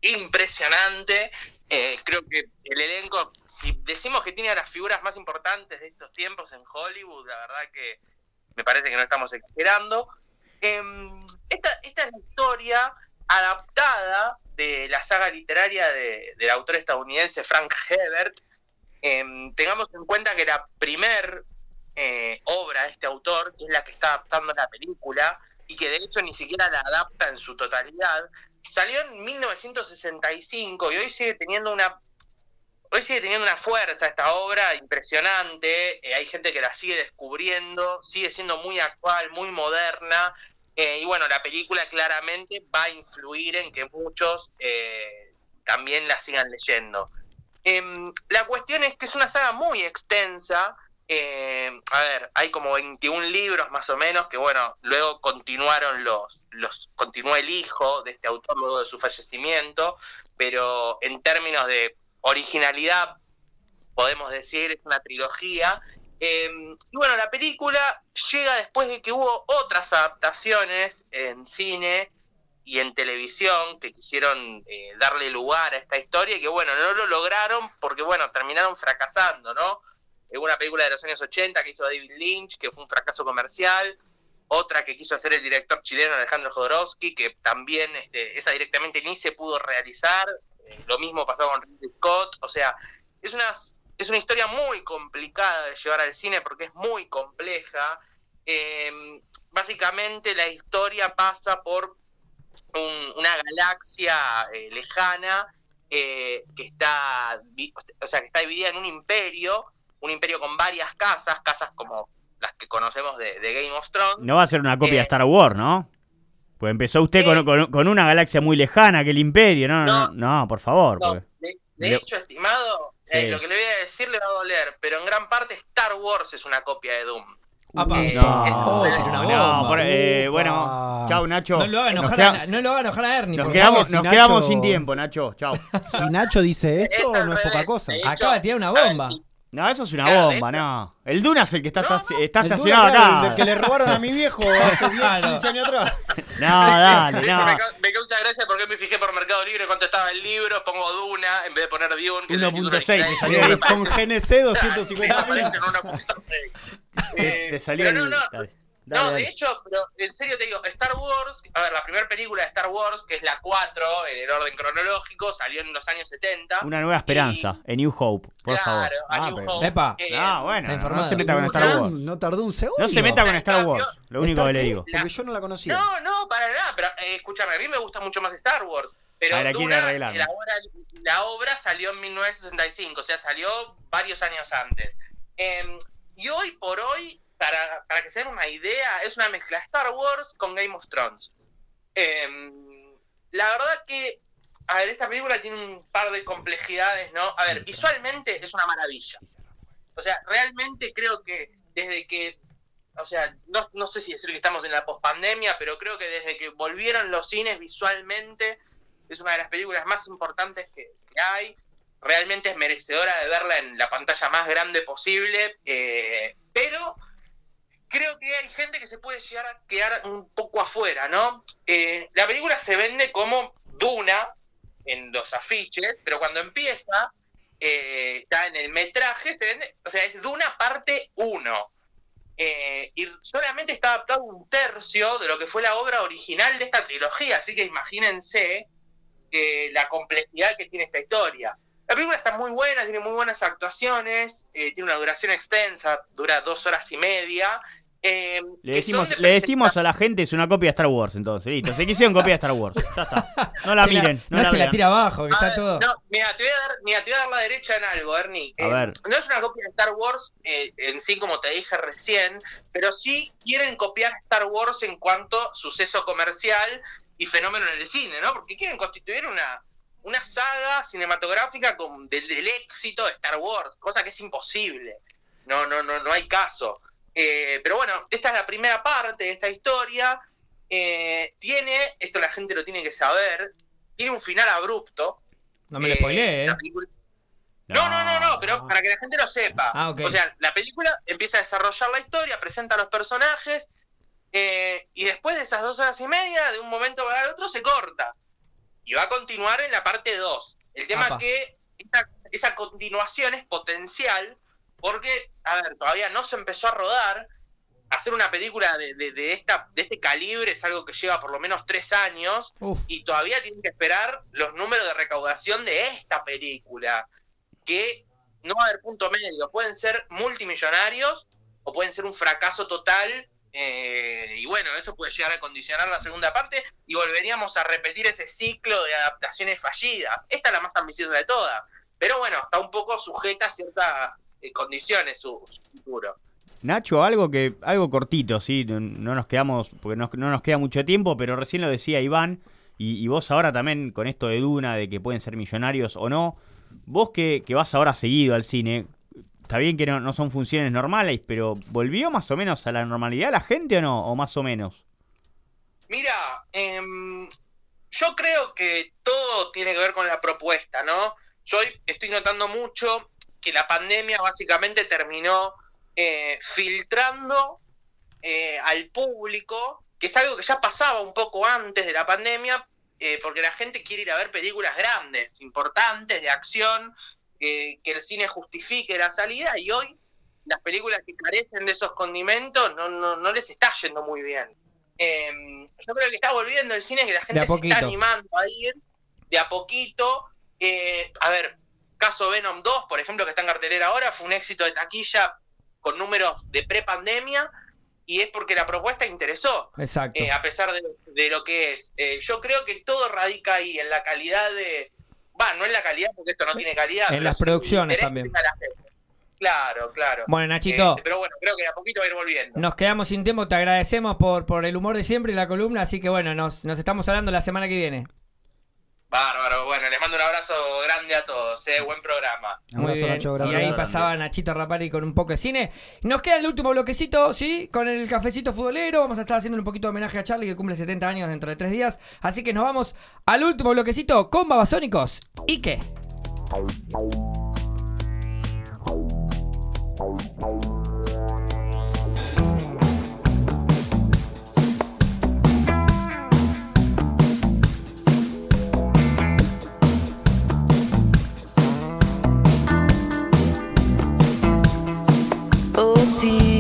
Speaker 8: impresionante. Eh, creo que el elenco, si decimos que tiene a las figuras más importantes de estos tiempos en Hollywood, la verdad que me parece que no estamos exagerando. Em, esta, esta es la historia adaptada de la saga literaria de- del autor estadounidense Frank Herbert. Em, tengamos en cuenta que la primer eh, obra de este autor, que es la que está adaptando la película, y que de hecho ni siquiera la adapta en su totalidad, salió en 1965 y hoy sigue teniendo una hoy sigue teniendo una fuerza esta obra impresionante, eh, hay gente que la sigue descubriendo, sigue siendo muy actual, muy moderna, eh, y bueno, la película claramente va a influir en que muchos también la sigan leyendo. Em, la cuestión es que es una saga muy extensa, eh, a ver, hay como 21 libros más o menos, que bueno, luego continuaron los, los, continuó el hijo de este autor luego de su fallecimiento, pero en términos de originalidad, podemos decir, es una trilogía. Eh, y bueno, la película llega después de que hubo otras adaptaciones en cine y en televisión que quisieron eh, darle lugar a esta historia y que bueno, no lo lograron porque bueno, terminaron fracasando, ¿no? Una película de los años 80 que hizo David Lynch, que fue un fracaso comercial, otra que quiso hacer el director chileno Alejandro Jodorowsky, que también este, esa directamente ni se pudo realizar, Eh, lo mismo pasó con Ridley Scott, o sea, es una, es una historia muy complicada de llevar al cine porque es muy compleja. Eh, básicamente la historia pasa por un- una galaxia eh, lejana eh, que está o sea que está dividida en un imperio un imperio con varias casas casas como las que conocemos de, de Game of Thrones
Speaker 4: No va a ser una copia
Speaker 8: Eh,
Speaker 4: de Star Wars, ¿no? Pues empezó usted
Speaker 8: eh,
Speaker 4: con, con- con una galaxia muy lejana que el Imperio. No, no, no, no, por favor.
Speaker 8: No,
Speaker 4: porque-
Speaker 8: de, hecho estimado eh,
Speaker 4: Sí.
Speaker 8: lo que le voy a decir le va a doler pero en gran parte Star Wars es una copia de Doom
Speaker 6: Apa.
Speaker 8: Eh,
Speaker 4: No,
Speaker 8: es-
Speaker 4: no, por- eh, bueno, chau Nacho.
Speaker 6: No lo haga
Speaker 4: Nos
Speaker 6: enojar,
Speaker 4: queda-
Speaker 6: a, no lo haga enojar a Ernie.
Speaker 4: nos
Speaker 6: por
Speaker 4: quedamos,
Speaker 7: si
Speaker 4: nos
Speaker 7: Nacho-
Speaker 4: quedamos sin tiempo, Nacho. Chau. <laughs>
Speaker 7: Si Nacho dice esto,
Speaker 8: Es
Speaker 7: no es poca cosa.
Speaker 6: Acaba de tirar una
Speaker 8: ver,
Speaker 6: bomba.
Speaker 4: No, eso es una bomba, no. El Duna es el que está,
Speaker 8: No,
Speaker 4: está,
Speaker 8: no.
Speaker 4: está
Speaker 7: El
Speaker 4: estacionado
Speaker 7: Duna, claro, el
Speaker 4: acá.
Speaker 7: que le robaron a mi viejo <laughs> hace 10,
Speaker 8: Ah,
Speaker 6: Claro.
Speaker 7: 15 años atrás. <laughs>
Speaker 4: No, dale,
Speaker 8: De hecho,
Speaker 4: no.
Speaker 8: me, ca- me causa gracia porque me fijé por Mercado Libre cuánto estaba el libro, pongo Duna en vez de poner Dune, que es el título
Speaker 4: 1.6
Speaker 8: original.
Speaker 4: te salió ahí.
Speaker 7: Con GNC <laughs>
Speaker 8: Sí,
Speaker 7: 250
Speaker 8: aparece en 1.6.
Speaker 4: Te,
Speaker 8: Eh,
Speaker 4: te salió
Speaker 8: pero
Speaker 4: el-
Speaker 8: no, no,
Speaker 4: dale,
Speaker 8: no,
Speaker 4: dale,
Speaker 8: de hecho, pero en serio te digo, Star Wars, a ver, la primera película de Star Wars, que es la 4 en el orden cronológico, salió en los años 70.
Speaker 4: Una nueva esperanza, A New Hope, por
Speaker 8: claro,
Speaker 4: favor.
Speaker 8: a
Speaker 7: Ah,
Speaker 8: New
Speaker 7: pero-
Speaker 8: Hope.
Speaker 6: Epa.
Speaker 8: Eh,
Speaker 4: Ah, bueno, no, se meta con Star Wars.
Speaker 7: No tardó un segundo.
Speaker 4: No se meta con
Speaker 8: En
Speaker 4: Star Wars, lo único
Speaker 7: ¿Star
Speaker 4: que le digo.
Speaker 7: Porque yo no la conocía.
Speaker 8: No, no, para nada, pero eh, escúchame, a mí me gusta mucho más Star Wars. Pero
Speaker 4: la quiere
Speaker 8: Duna, la, obra, la obra salió en 1965, o sea, salió varios años antes. Eh, y hoy por hoy, para, para que se den una idea, es una mezcla Star Wars con Game of Thrones. Eh, la verdad que, a ver, esta película tiene un par de complejidades, ¿no? A ver, visualmente es una maravilla. O sea, realmente creo que desde que o sea, no, no sé si decir que estamos en la pospandemia, pero creo que desde que volvieron los cines visualmente, es una de las películas más importantes que, que hay. Realmente es merecedora de verla en la pantalla más grande posible, eh, pero creo que hay gente que se puede llegar a quedar un poco afuera, ¿no? Eh, la película se vende como Duna en los afiches, pero cuando empieza, eh, está en el metraje, se vende, o sea, es Duna parte 1. Eh, y solamente está adaptado un tercio de lo que fue la obra original de esta trilogía, así que imagínense eh, la complejidad que tiene esta historia. La película está muy buena, tiene muy buenas actuaciones, tiene una duración extensa, dura dos horas y media. Eh,
Speaker 4: Le decimos,
Speaker 8: de
Speaker 4: le decimos a la gente es una copia de Star Wars entonces, listo. Se quisieron <laughs> copia de Star Wars. Ya está. No la
Speaker 6: Se
Speaker 4: miren, no,
Speaker 6: no
Speaker 4: la
Speaker 6: se la tira abajo, que
Speaker 8: A
Speaker 6: está
Speaker 8: ver,
Speaker 6: todo.
Speaker 8: No, mira, te voy a dar, mira, te voy a dar la derecha en algo, Ernie.
Speaker 4: A
Speaker 8: Eh,
Speaker 4: ver.
Speaker 8: No es una copia de Star Wars eh, en sí, como te dije recién, pero sí quieren copiar Star Wars en cuanto suceso comercial y fenómeno en el cine, ¿no? Porque quieren constituir una, una saga cinematográfica con, del, del éxito de Star Wars, cosa que es imposible. No, no, no, no hay caso. Eh, pero bueno, esta es la primera parte de esta historia. Eh, tiene, esto la gente lo tiene que saber, tiene un final abrupto.
Speaker 6: No me lo spoileé, ¿eh?
Speaker 8: la película- No, no, no, no, pero para que la gente lo sepa.
Speaker 6: Ah.
Speaker 8: O sea, la película empieza a desarrollar la historia, presenta a los personajes, eh, y después de esas dos horas y media, de un momento para el otro, se corta. Y va a continuar en la parte 2. El tema
Speaker 6: Apa.
Speaker 8: es que esa, esa continuación es potencial, porque, a ver, todavía no se empezó a rodar. Hacer una película de, de- de esta, de este calibre es algo que lleva por lo menos tres años
Speaker 6: Uf.
Speaker 8: y todavía tienen que esperar los números de recaudación de esta película, que no va a haber punto medio, pueden ser multimillonarios o pueden ser un fracaso total, eh, y bueno, eso puede llegar a condicionar la segunda parte y volveríamos a repetir ese ciclo de adaptaciones fallidas. Esta es la más ambiciosa de todas, pero bueno, está un poco sujeta a ciertas eh, condiciones su, su futuro.
Speaker 4: Nacho, algo que algo cortito, sí, no, no nos quedamos porque no, no nos queda mucho tiempo, pero recién lo decía Iván y, y vos ahora también con esto de Duna de que pueden ser millonarios o no, vos que, que vas ahora seguido al cine, está bien que no, no son funciones normales, pero ¿volvió más o menos a la normalidad la gente o no? ¿O más o menos?
Speaker 8: Mira, em, yo creo que todo tiene que ver con la propuesta, ¿no? Yo hoy estoy notando mucho que la pandemia básicamente terminó eh, filtrando eh, al público, que es algo que ya pasaba un poco antes de la pandemia, eh, porque la gente quiere ir a ver películas grandes, importantes, de acción, que el cine justifique la salida, y hoy las películas que carecen de esos condimentos no, no, no les está yendo muy bien. Eh, yo creo que está volviendo el cine, que la gente se está animando a ir de a poquito. Eh, a ver, caso Venom 2, por ejemplo, que está en cartelera ahora, fue un éxito de taquilla con números de pre-pandemia y es porque la propuesta interesó,
Speaker 6: Exacto.
Speaker 8: eh, a pesar de, de lo que es. Eh, yo creo que todo radica ahí, en la calidad de... Va, no en la calidad, porque esto no tiene calidad.
Speaker 6: En las producciones también.
Speaker 8: Claro, claro.
Speaker 6: Bueno, Nachito.
Speaker 8: Este, pero bueno, creo que de a poquito va a ir volviendo.
Speaker 6: Nos quedamos sin tiempo, te agradecemos por, por el humor de siempre y la columna, así que bueno, nos, nos estamos hablando la semana que viene.
Speaker 8: Bárbaro, bueno, les mando un abrazo grande a todos, eh, buen programa.
Speaker 6: Muy
Speaker 7: Abrazo,
Speaker 6: bien.
Speaker 7: Nacho,
Speaker 6: y
Speaker 7: gracias.
Speaker 6: ahí pasaba Nachito Rapari con un poco de cine. Nos queda el último bloquecito, ¿sí? Con el cafecito futbolero. Vamos a estar haciendo un poquito de homenaje a Charlie que cumple 70 años dentro de tres días. Así que nos vamos al último bloquecito con Babasónicos. ¿Y qué?
Speaker 9: Oh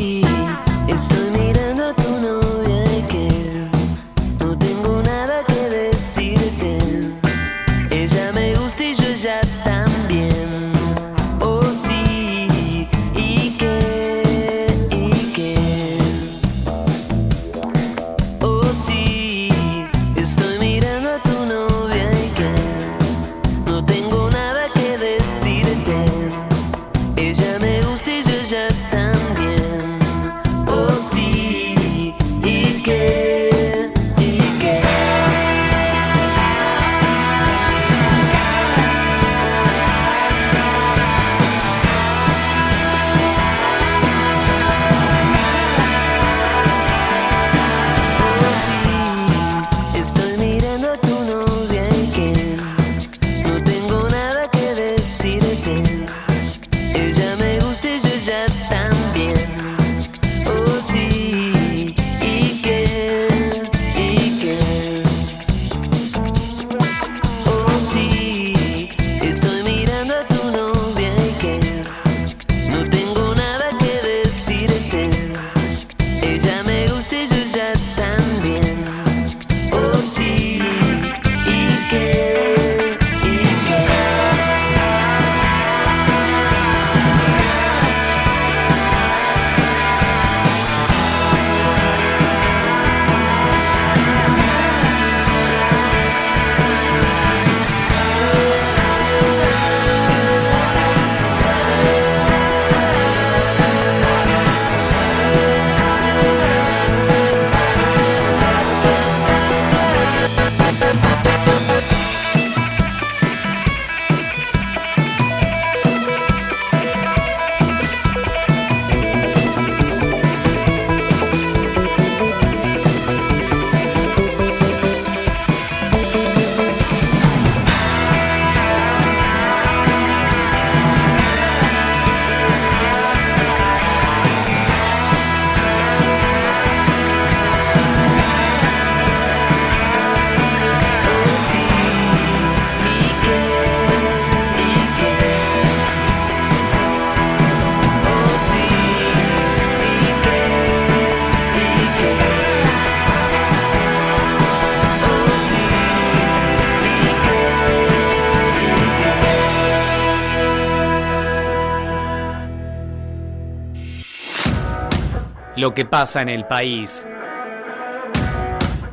Speaker 2: Lo que pasa en el país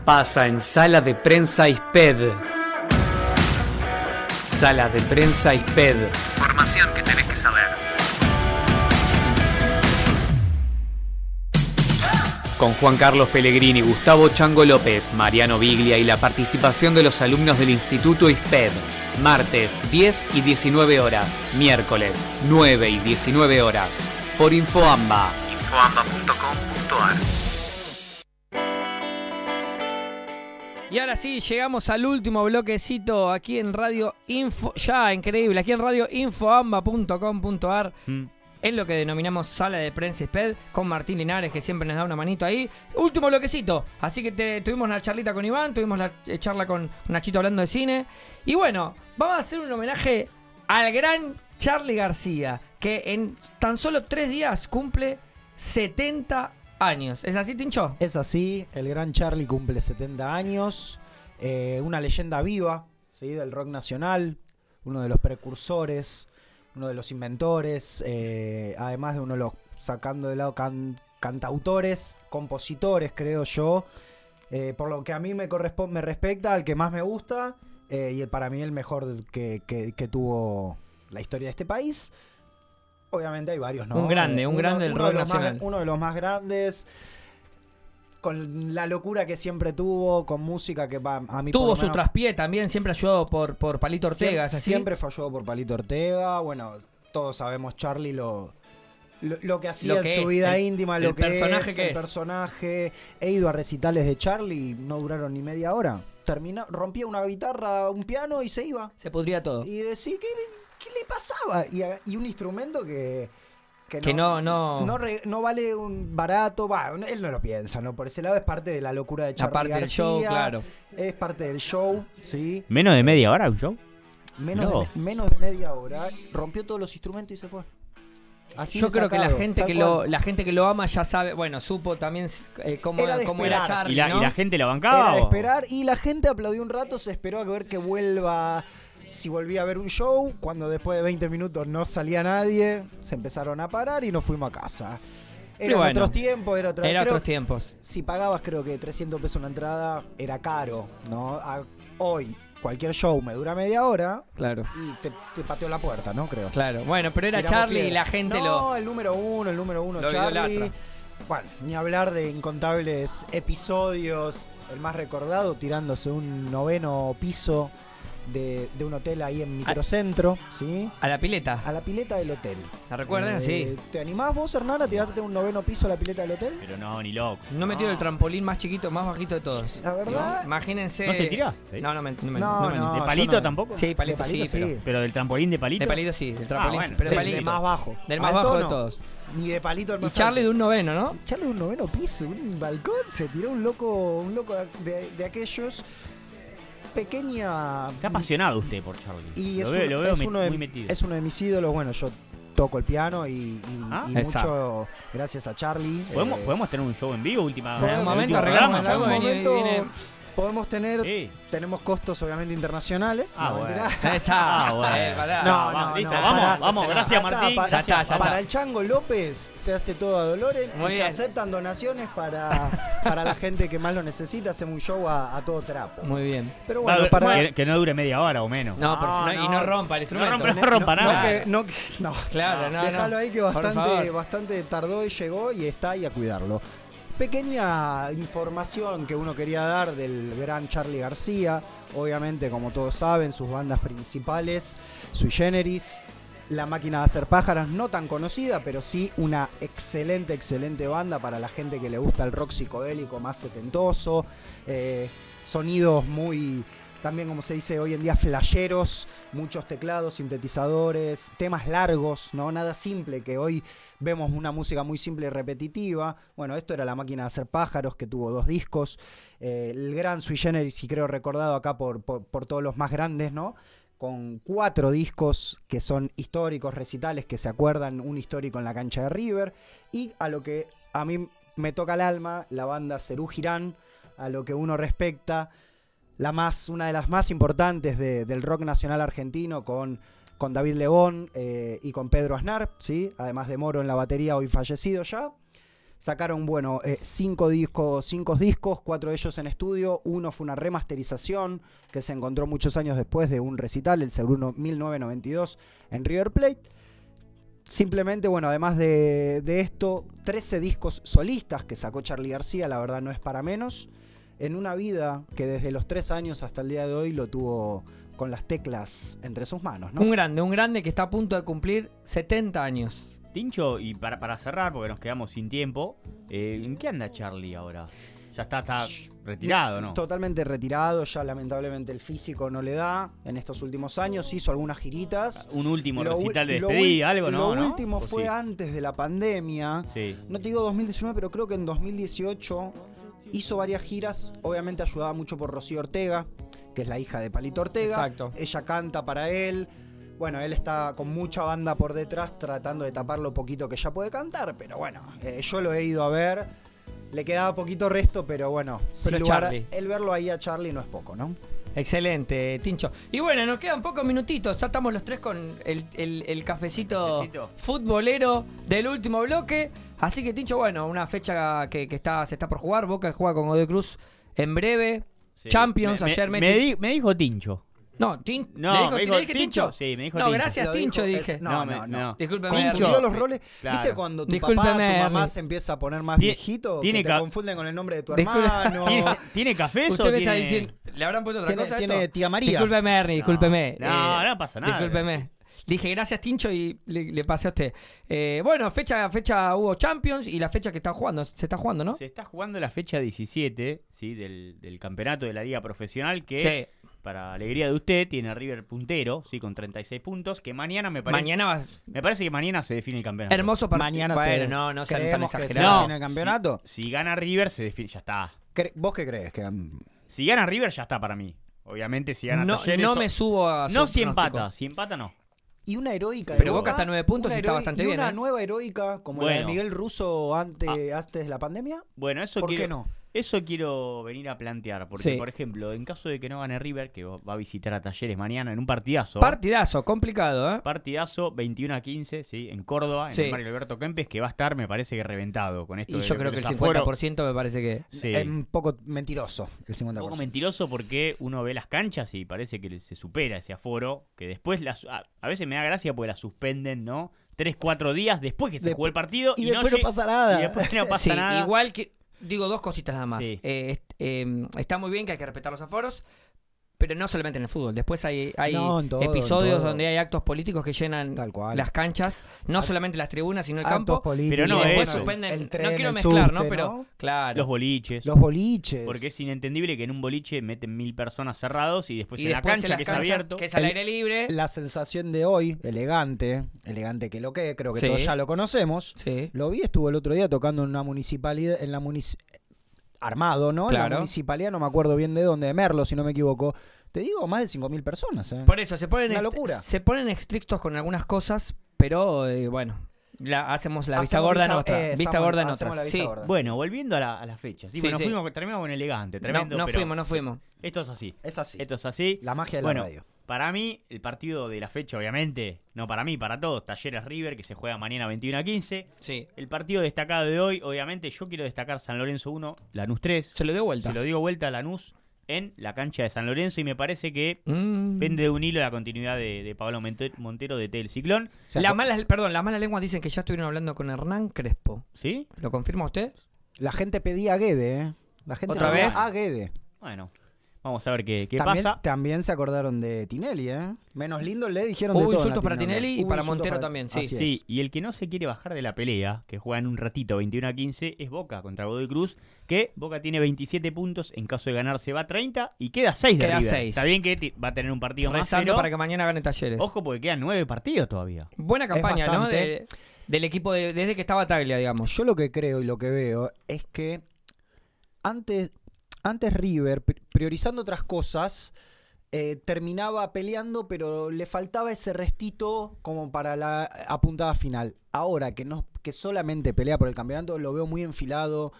Speaker 2: pasa en Sala de Prensa ISPED. Sala de Prensa ISPED. Información que tenés que saber. Con Juan Carlos Pellegrini, Gustavo Chango López, Mariano Biglia y la participación de los alumnos del Instituto ISPED. Martes 10 y 19 horas. Miércoles 9 y 19 horas. Por Infoamba. Infoamba.com.ar
Speaker 3: Y ahora sí, llegamos al último bloquecito aquí en Radio Info. Ya, increíble, aquí en Radio Infoamba.com.ar.
Speaker 4: Mm.
Speaker 3: Es lo que denominamos sala de prensa SPED con Martín Linares, que siempre nos da una manito ahí. Último bloquecito. Así que te- tuvimos la charlita con Iván, tuvimos la eh, charla con Nachito hablando de cine. Y bueno, vamos a hacer un homenaje al gran Charlie García, que en tan solo tres días cumple 70 años. ¿Es así, Tincho?
Speaker 7: Es así, el gran Charlie cumple 70 años, eh, una leyenda viva ¿sí? del rock nacional, uno de los precursores, uno de los inventores, eh, además de uno de los, sacando de lado can- cantautores, compositores, creo yo, eh, por lo que a mí me, correspo- me respecta, al que más me gusta y para mí el mejor que- que tuvo la historia de este país. Obviamente hay varios, ¿no?
Speaker 3: Un grande,
Speaker 7: Eh,
Speaker 3: un
Speaker 7: uno-
Speaker 3: grande del
Speaker 7: uno de
Speaker 3: rock
Speaker 7: los más-
Speaker 3: nacional.
Speaker 7: uno de los más grandes con la locura que siempre tuvo, con música que va a mí
Speaker 3: Tuvo su
Speaker 7: menos,
Speaker 3: traspié también, siempre ayudado por, por Palito Ortega. ¿es
Speaker 7: Siempre, siempre fue ayudado por Palito Ortega. Bueno, todos sabemos Charlie lo, lo, lo que hacía
Speaker 3: Lo que
Speaker 7: en su
Speaker 3: es,
Speaker 7: vida
Speaker 3: el-
Speaker 7: íntima,
Speaker 3: el
Speaker 7: lo que
Speaker 3: personaje
Speaker 7: es,
Speaker 3: que
Speaker 7: el
Speaker 3: es.
Speaker 7: personaje. He ido a recitales de Charlie, no duraron ni media hora. Termina, rompía una guitarra, un piano y se iba.
Speaker 3: Se podría todo.
Speaker 7: Y decía, ¿qué, qué le pasaba? Y, un instrumento que...
Speaker 3: Que no, no.
Speaker 7: No, re- no vale un barato, va, él no lo piensa, ¿no? Por ese lado es parte de la locura de Charlie
Speaker 3: Aparte del show, claro.
Speaker 7: Es parte del show, ¿sí?
Speaker 4: ¿Menos de media hora un show?
Speaker 7: Menos,
Speaker 4: No.
Speaker 7: de, me- menos de media hora, rompió todos los instrumentos y se fue. Así
Speaker 3: Yo creo que la gente que
Speaker 7: cual.
Speaker 3: lo, la gente que lo ama ya sabe, bueno, supo también eh, cómo,
Speaker 7: Era
Speaker 3: cómo era. Charlie,
Speaker 4: ¿Y la,
Speaker 3: ¿no?
Speaker 4: y la gente la
Speaker 7: Era
Speaker 4: bancaba?
Speaker 7: de esperar y la gente aplaudió un rato, se esperó a ver que vuelva. Si volvía a ver un show, cuando después de 20 minutos no salía nadie, se empezaron a parar y nos fuimos a casa. Eran
Speaker 3: bueno,
Speaker 7: otros tiempos, era otra
Speaker 3: Era
Speaker 7: creo-
Speaker 3: otros tiempos.
Speaker 7: si pagabas creo que 300 pesos una entrada, era caro, ¿no? A- hoy cualquier show me dura media hora
Speaker 3: Claro,
Speaker 7: y te, te pateó la puerta, ¿no? Creo.
Speaker 3: claro. Bueno, pero era Charlie y la gente
Speaker 7: no,
Speaker 3: lo.
Speaker 7: el número uno, el número uno, Charlie.
Speaker 3: idolatra.
Speaker 7: Bueno, ni hablar de incontables episodios. El más recordado tirándose un noveno piso de, de un hotel ahí en Microcentro, ¿sí?
Speaker 3: A la pileta.
Speaker 7: A la pileta del hotel.
Speaker 3: ¿La recuerdas?
Speaker 7: Eh,
Speaker 3: sí.
Speaker 7: ¿Te animás vos, Hernán, a tirarte un noveno piso a la pileta del hotel?
Speaker 4: Pero no, ni loco.
Speaker 3: No me tiro el trampolín más chiquito, más bajito de todos.
Speaker 7: La verdad.
Speaker 3: ¿No? Imagínense.
Speaker 4: ¿No se tira? ¿Sí?
Speaker 3: No, no me. No, me-
Speaker 7: No,
Speaker 3: no me-
Speaker 7: no.
Speaker 4: ¿De palito
Speaker 7: no-
Speaker 4: tampoco?
Speaker 3: Sí, palito,
Speaker 7: De palito
Speaker 3: sí, pero.
Speaker 7: sí.
Speaker 4: ¿Pero del trampolín de palito?
Speaker 3: De palito sí, del trampolín.
Speaker 4: bueno,
Speaker 3: pero de
Speaker 7: Del-
Speaker 3: palito.
Speaker 7: del más bajo.
Speaker 3: Del más
Speaker 7: Alto
Speaker 3: bajo de
Speaker 7: no.
Speaker 3: todos.
Speaker 7: Ni de palito al
Speaker 3: Y Charlie de un noveno, ¿no?
Speaker 7: Charlie de un noveno piso, un balcón, se tiró un loco, un loco de, de aquellos. Pequeña.
Speaker 4: Está apasionado usted por Charlie.
Speaker 7: Y es,
Speaker 4: lo veo,
Speaker 7: un-
Speaker 4: lo veo
Speaker 7: es uno de,
Speaker 4: muy metido.
Speaker 7: es uno de mis ídolos. Bueno, yo toco el piano y, y-
Speaker 4: Ah,
Speaker 7: y mucho gracias a Charlie.
Speaker 4: ¿Podemos,
Speaker 7: Eh,
Speaker 4: ¿Podemos tener un show en vivo última
Speaker 3: En momento
Speaker 4: último
Speaker 3: arreglamos
Speaker 7: en
Speaker 3: viene-
Speaker 7: algún
Speaker 3: viene-
Speaker 7: momento podemos tener.
Speaker 4: Sí.
Speaker 7: Tenemos costos obviamente internacionales.
Speaker 4: Ah,
Speaker 7: no,
Speaker 4: bueno. <laughs>
Speaker 3: Esa.
Speaker 4: Ah, bueno.
Speaker 3: Eh, pará.
Speaker 7: No,
Speaker 4: vamos,
Speaker 7: no,
Speaker 4: listo,
Speaker 7: no,
Speaker 4: vamos, gracias Martín.
Speaker 7: para,
Speaker 3: Ya está, ya
Speaker 7: para
Speaker 3: está.
Speaker 7: el Chango López se hace todo a Dolores
Speaker 3: Muy
Speaker 7: y se aceptan donaciones para, <laughs> para la gente que más lo necesita. Hacemos un show a, a todo trapo.
Speaker 3: Muy bien.
Speaker 7: Pero bueno, para.
Speaker 4: que, que no dure media hora o menos.
Speaker 3: No, por y
Speaker 7: no.
Speaker 3: rompa el instrumento.
Speaker 4: rompa- no rompa
Speaker 7: no,
Speaker 4: nada.
Speaker 7: que- no, que- no.
Speaker 3: Claro, no,
Speaker 7: Déjalo
Speaker 3: no.
Speaker 7: ahí que bastante, bastante tardó y llegó y está ahí a cuidarlo. Pequeña información que uno quería dar del gran Charlie García. Obviamente, como todos saben, sus bandas principales, Sui Generis, La Máquina de Hacer Pájaros, no tan conocida, pero sí una excelente, excelente banda para la gente que le gusta el rock psicodélico más setentoso. eh, sonidos muy, también como se dice hoy en día, flasheros, muchos teclados, sintetizadores, temas largos, ¿no? Nada simple, que hoy vemos una música muy simple y repetitiva. Bueno, esto era La Máquina de Hacer Pájaros, que tuvo dos discos. eh, el gran Sui Generis, y creo recordado acá por, por, todos los más grandes, ¿no? Con cuatro discos que son históricos, recitales que se acuerdan, un histórico en la cancha de River. Y a lo que a mí me toca el alma, la banda Cerú Girán, a lo que uno respecta, la más, una de las más importantes de- del rock nacional argentino con, con David Lebón eh, y con Pedro Aznar, ¿sí? además de Moro en la batería, hoy fallecido ya. Sacaron, bueno, eh, cinco discos, cinco discos, cuatro de ellos en estudio. Uno fue una remasterización que se encontró muchos años después de un recital, el Seguro 1992, en River Plate. Simplemente, bueno, además de, de esto, 13 discos solistas que sacó Charlie García, la verdad no es para menos, en una vida que desde los tres años hasta el día de hoy lo tuvo con las teclas entre sus manos, ¿no?
Speaker 3: Un grande, un grande que está a punto de cumplir 70 años.
Speaker 4: Tincho, y para, para cerrar, porque nos quedamos sin tiempo, eh, ¿en qué anda Charlie ahora? Ya está, está retirado, ¿no?
Speaker 7: Totalmente retirado, ya lamentablemente el físico no le da en estos últimos años, hizo algunas giritas.
Speaker 4: Un último
Speaker 7: Lo
Speaker 4: recital de despedida, algo, ¿no?
Speaker 7: Lo último
Speaker 4: ¿O
Speaker 7: fue
Speaker 4: sí?
Speaker 7: antes de la pandemia.
Speaker 4: Sí.
Speaker 7: No te digo 2019, pero creo que en 2018 hizo varias giras. Obviamente ayudaba mucho por Rocío Ortega, que es la hija de Palito Ortega.
Speaker 3: Exacto.
Speaker 7: Ella canta para él. Bueno, él está con mucha banda por detrás tratando de tapar lo poquito que ya puede cantar, pero bueno, eh, yo lo he ido a ver. Le quedaba poquito resto, pero bueno, sin
Speaker 3: Pero es
Speaker 7: lugar-
Speaker 3: Charlie.
Speaker 7: el verlo ahí a Charlie no es poco, ¿no?
Speaker 3: Excelente, Tincho. Y bueno, nos quedan pocos minutitos. Ya estamos los tres con el, el- el cafecito,
Speaker 4: Cafecito.
Speaker 3: futbolero del último bloque. Así que, Tincho, bueno, una fecha que, que está, se está por jugar. Boca juega con Godoy Cruz en breve.
Speaker 4: Sí.
Speaker 3: Champions,
Speaker 4: Me-
Speaker 3: ayer
Speaker 4: me,
Speaker 3: Messi.
Speaker 4: me di- me dijo Tincho.
Speaker 3: No, Tin-
Speaker 4: No,
Speaker 3: ¿le dijo,
Speaker 4: me dijo
Speaker 3: ¿le dije
Speaker 4: Tincho.
Speaker 3: Tincho?
Speaker 4: Sí, me dijo
Speaker 3: No,
Speaker 4: Tincho.
Speaker 3: gracias, Tincho,
Speaker 7: dijo,
Speaker 3: dije.
Speaker 7: es-
Speaker 4: No,
Speaker 7: no,
Speaker 4: me-
Speaker 7: no,
Speaker 4: no.
Speaker 3: Discúlpeme.
Speaker 4: Tincho.
Speaker 7: Confundió los roles.
Speaker 4: claro.
Speaker 7: ¿Viste cuando tu
Speaker 3: Discúlpeme,
Speaker 7: papá, tu mamá se empieza a poner más viejito?
Speaker 4: tiene
Speaker 7: que te confunden con el nombre de tu hermano.
Speaker 4: ¿Tiene, ¿tiene café o
Speaker 3: Usted me
Speaker 4: tiene...
Speaker 3: está diciendo. ¿Le habrán puesto otra cosa?
Speaker 7: tiene
Speaker 3: esto?
Speaker 7: tía María.
Speaker 3: Discúlpeme, Ernie, discúlpeme.
Speaker 4: No, no pasa nada.
Speaker 3: Discúlpeme. Dije gracias, Tincho, y le, le pasé a usted. Eh, bueno, fecha, fecha hubo Champions y la fecha que está jugando. Se está jugando, ¿no?
Speaker 4: Se está jugando la fecha 17 ¿sí? del, del campeonato de la Liga Profesional que,
Speaker 3: Sí.
Speaker 4: para alegría de usted, tiene a River puntero, ¿sí? con 36 puntos, que mañana me parece...
Speaker 3: Mañana.
Speaker 4: Me parece que mañana se define el campeonato.
Speaker 3: Hermoso partido.
Speaker 7: Mañana
Speaker 3: bueno,
Speaker 7: se,
Speaker 3: no, no sean tan exagerados.
Speaker 7: el campeonato.
Speaker 4: Si, si gana River, se define, ya está.
Speaker 7: ¿Vos qué crees? Que, mm,
Speaker 4: Si gana River, ya está para mí. Obviamente, si gana
Speaker 3: No,
Speaker 4: Talleres...
Speaker 3: no me subo a.
Speaker 4: No
Speaker 3: su
Speaker 4: si
Speaker 3: pronóstico.
Speaker 4: empata, si empata no.
Speaker 7: Y una heroica de
Speaker 3: Pero Boca está a nueve puntos
Speaker 7: una
Speaker 3: y está bastante
Speaker 7: y
Speaker 3: bien,
Speaker 7: una
Speaker 3: ¿eh?
Speaker 7: nueva heroica como la de
Speaker 4: Bueno.
Speaker 7: Miguel Russo antes, antes de la pandemia.
Speaker 4: Bueno, eso
Speaker 7: ¿Por
Speaker 4: quiero,
Speaker 7: qué no?
Speaker 4: Eso quiero venir a plantear, porque
Speaker 3: Sí.
Speaker 4: por ejemplo, en caso de que no gane River, que va a visitar a Talleres mañana en un partidazo,
Speaker 3: Partidazo, complicado, ¿eh?
Speaker 4: partidazo 21 a 15, ¿sí? en Córdoba, en
Speaker 3: Sí.
Speaker 4: el Mario Alberto Kempes, que va a estar, me parece que reventado con esto.
Speaker 3: Y
Speaker 4: de
Speaker 3: yo creo que el
Speaker 4: los aforos.
Speaker 3: 50% me parece que.
Speaker 4: Sí.
Speaker 7: Es un poco mentiroso el 50%.
Speaker 4: Un poco mentiroso porque uno ve las canchas y parece que se supera ese aforo, que después las, a, a veces me da gracia porque la suspenden, ¿no? Tres, cuatro días después que se
Speaker 7: Despu-
Speaker 4: jugó el partido
Speaker 7: y después no
Speaker 4: lle-
Speaker 7: pasa nada.
Speaker 4: Y después no <laughs> pasa nada.
Speaker 3: igual que. Digo dos cositas nada más.
Speaker 4: Sí.
Speaker 3: Eh, est- eh, está muy bien que hay que respetar los aforos, pero no solamente en el fútbol. Después hay, hay
Speaker 7: No, todo,
Speaker 3: episodios donde hay actos políticos que llenan
Speaker 7: Tal cual.
Speaker 3: las canchas, no solamente las tribunas, sino el
Speaker 7: Actos
Speaker 3: campo.
Speaker 7: políticos,
Speaker 4: Pero no
Speaker 3: y después
Speaker 4: eso.
Speaker 3: suspenden.
Speaker 7: el tren,
Speaker 3: no quiero
Speaker 7: el
Speaker 3: mezclar, ¿no? Pero, claro.
Speaker 4: Los boliches.
Speaker 7: Los boliches.
Speaker 4: Porque es inentendible que en un boliche meten mil personas cerrados y después
Speaker 3: y
Speaker 4: en la
Speaker 3: después
Speaker 4: cancha,
Speaker 3: en las
Speaker 4: que es
Speaker 3: canchas,
Speaker 4: abierto.
Speaker 3: que es al aire libre.
Speaker 7: La sensación de hoy, elegante, elegante que lo que, creo que
Speaker 3: Sí.
Speaker 7: todos ya lo conocemos.
Speaker 3: Sí.
Speaker 7: Lo vi, estuvo el otro día tocando en una municipalidad, en la munici- armado, ¿no?
Speaker 3: Claro.
Speaker 7: la municipalidad, no me acuerdo bien de dónde, de Merlo, si no me equivoco. Te digo, más de 5.000 personas, ¿eh?
Speaker 3: Por eso, se ponen,
Speaker 7: Una
Speaker 3: ext-
Speaker 7: locura.
Speaker 3: se ponen estrictos con algunas cosas, pero eh, bueno, la, hacemos la vista gorda en otra.
Speaker 7: eh,
Speaker 3: vista gorda en
Speaker 7: vista
Speaker 3: Sí.
Speaker 7: gorda.
Speaker 4: Bueno, volviendo a la, a la fecha. Sí,
Speaker 3: Sí,
Speaker 4: bueno,
Speaker 3: sí.
Speaker 4: Fuimos, terminamos con elegante,
Speaker 3: No,
Speaker 4: tremendo.
Speaker 3: no
Speaker 4: pero
Speaker 3: fuimos, no fuimos.
Speaker 4: Esto es así.
Speaker 7: Es así.
Speaker 4: Esto es así.
Speaker 7: La magia de
Speaker 4: bueno,
Speaker 7: la radio.
Speaker 4: Para mí, el partido de la fecha, obviamente, no para mí, para todos, Talleres River, que se juega mañana 21 a 15.
Speaker 3: Sí.
Speaker 4: El partido destacado de hoy, obviamente, yo quiero destacar San Lorenzo 1, Lanús 3.
Speaker 3: Se lo dio vuelta.
Speaker 4: Se lo digo vuelta a Lanús en la cancha de San Lorenzo y me parece que
Speaker 3: Mm.
Speaker 4: pende de un hilo la continuidad de, de Pablo Montero de Tel Ciclón.
Speaker 3: Malas, perdón, las malas lenguas dicen que ya estuvieron hablando con Hernán Crespo.
Speaker 4: ¿Sí?
Speaker 3: ¿Lo confirma usted?
Speaker 7: La gente pedía a Guede, ¿eh? La gente
Speaker 3: ¿Otra
Speaker 7: pedía
Speaker 3: vez?
Speaker 7: a Guede.
Speaker 4: Bueno, vamos a ver qué, qué
Speaker 7: también,
Speaker 4: pasa.
Speaker 7: También se acordaron de Tinelli, ¿eh? Menos lindo le dijeron de
Speaker 3: Hubo
Speaker 7: todo. en
Speaker 3: insultos para. Tinelli y
Speaker 7: Hubo
Speaker 3: para Montero
Speaker 7: para-
Speaker 3: también, sí.
Speaker 4: Sí, y el que no se quiere bajar de la pelea, que juega en un ratito 21 a 15, es Boca contra Godoy Cruz, que Boca tiene 27 puntos, en caso de ganar se va a 30 y queda 6 de
Speaker 3: Queda
Speaker 4: River.
Speaker 3: seis.
Speaker 4: Está bien que va a tener un partido más,
Speaker 3: Rezando
Speaker 4: pero
Speaker 3: para que mañana gane Talleres.
Speaker 4: ojo porque quedan 9 partidos todavía.
Speaker 3: Buena campaña, ¿no? De- del equipo de- desde que estaba Taglia, digamos.
Speaker 7: Yo lo que creo y lo que veo es que antes, antes River, pri- priorizando otras cosas, eh, terminaba peleando, pero le faltaba ese restito como para la apuntada final. Ahora que no que solamente pelea por el campeonato, lo veo muy enfilado.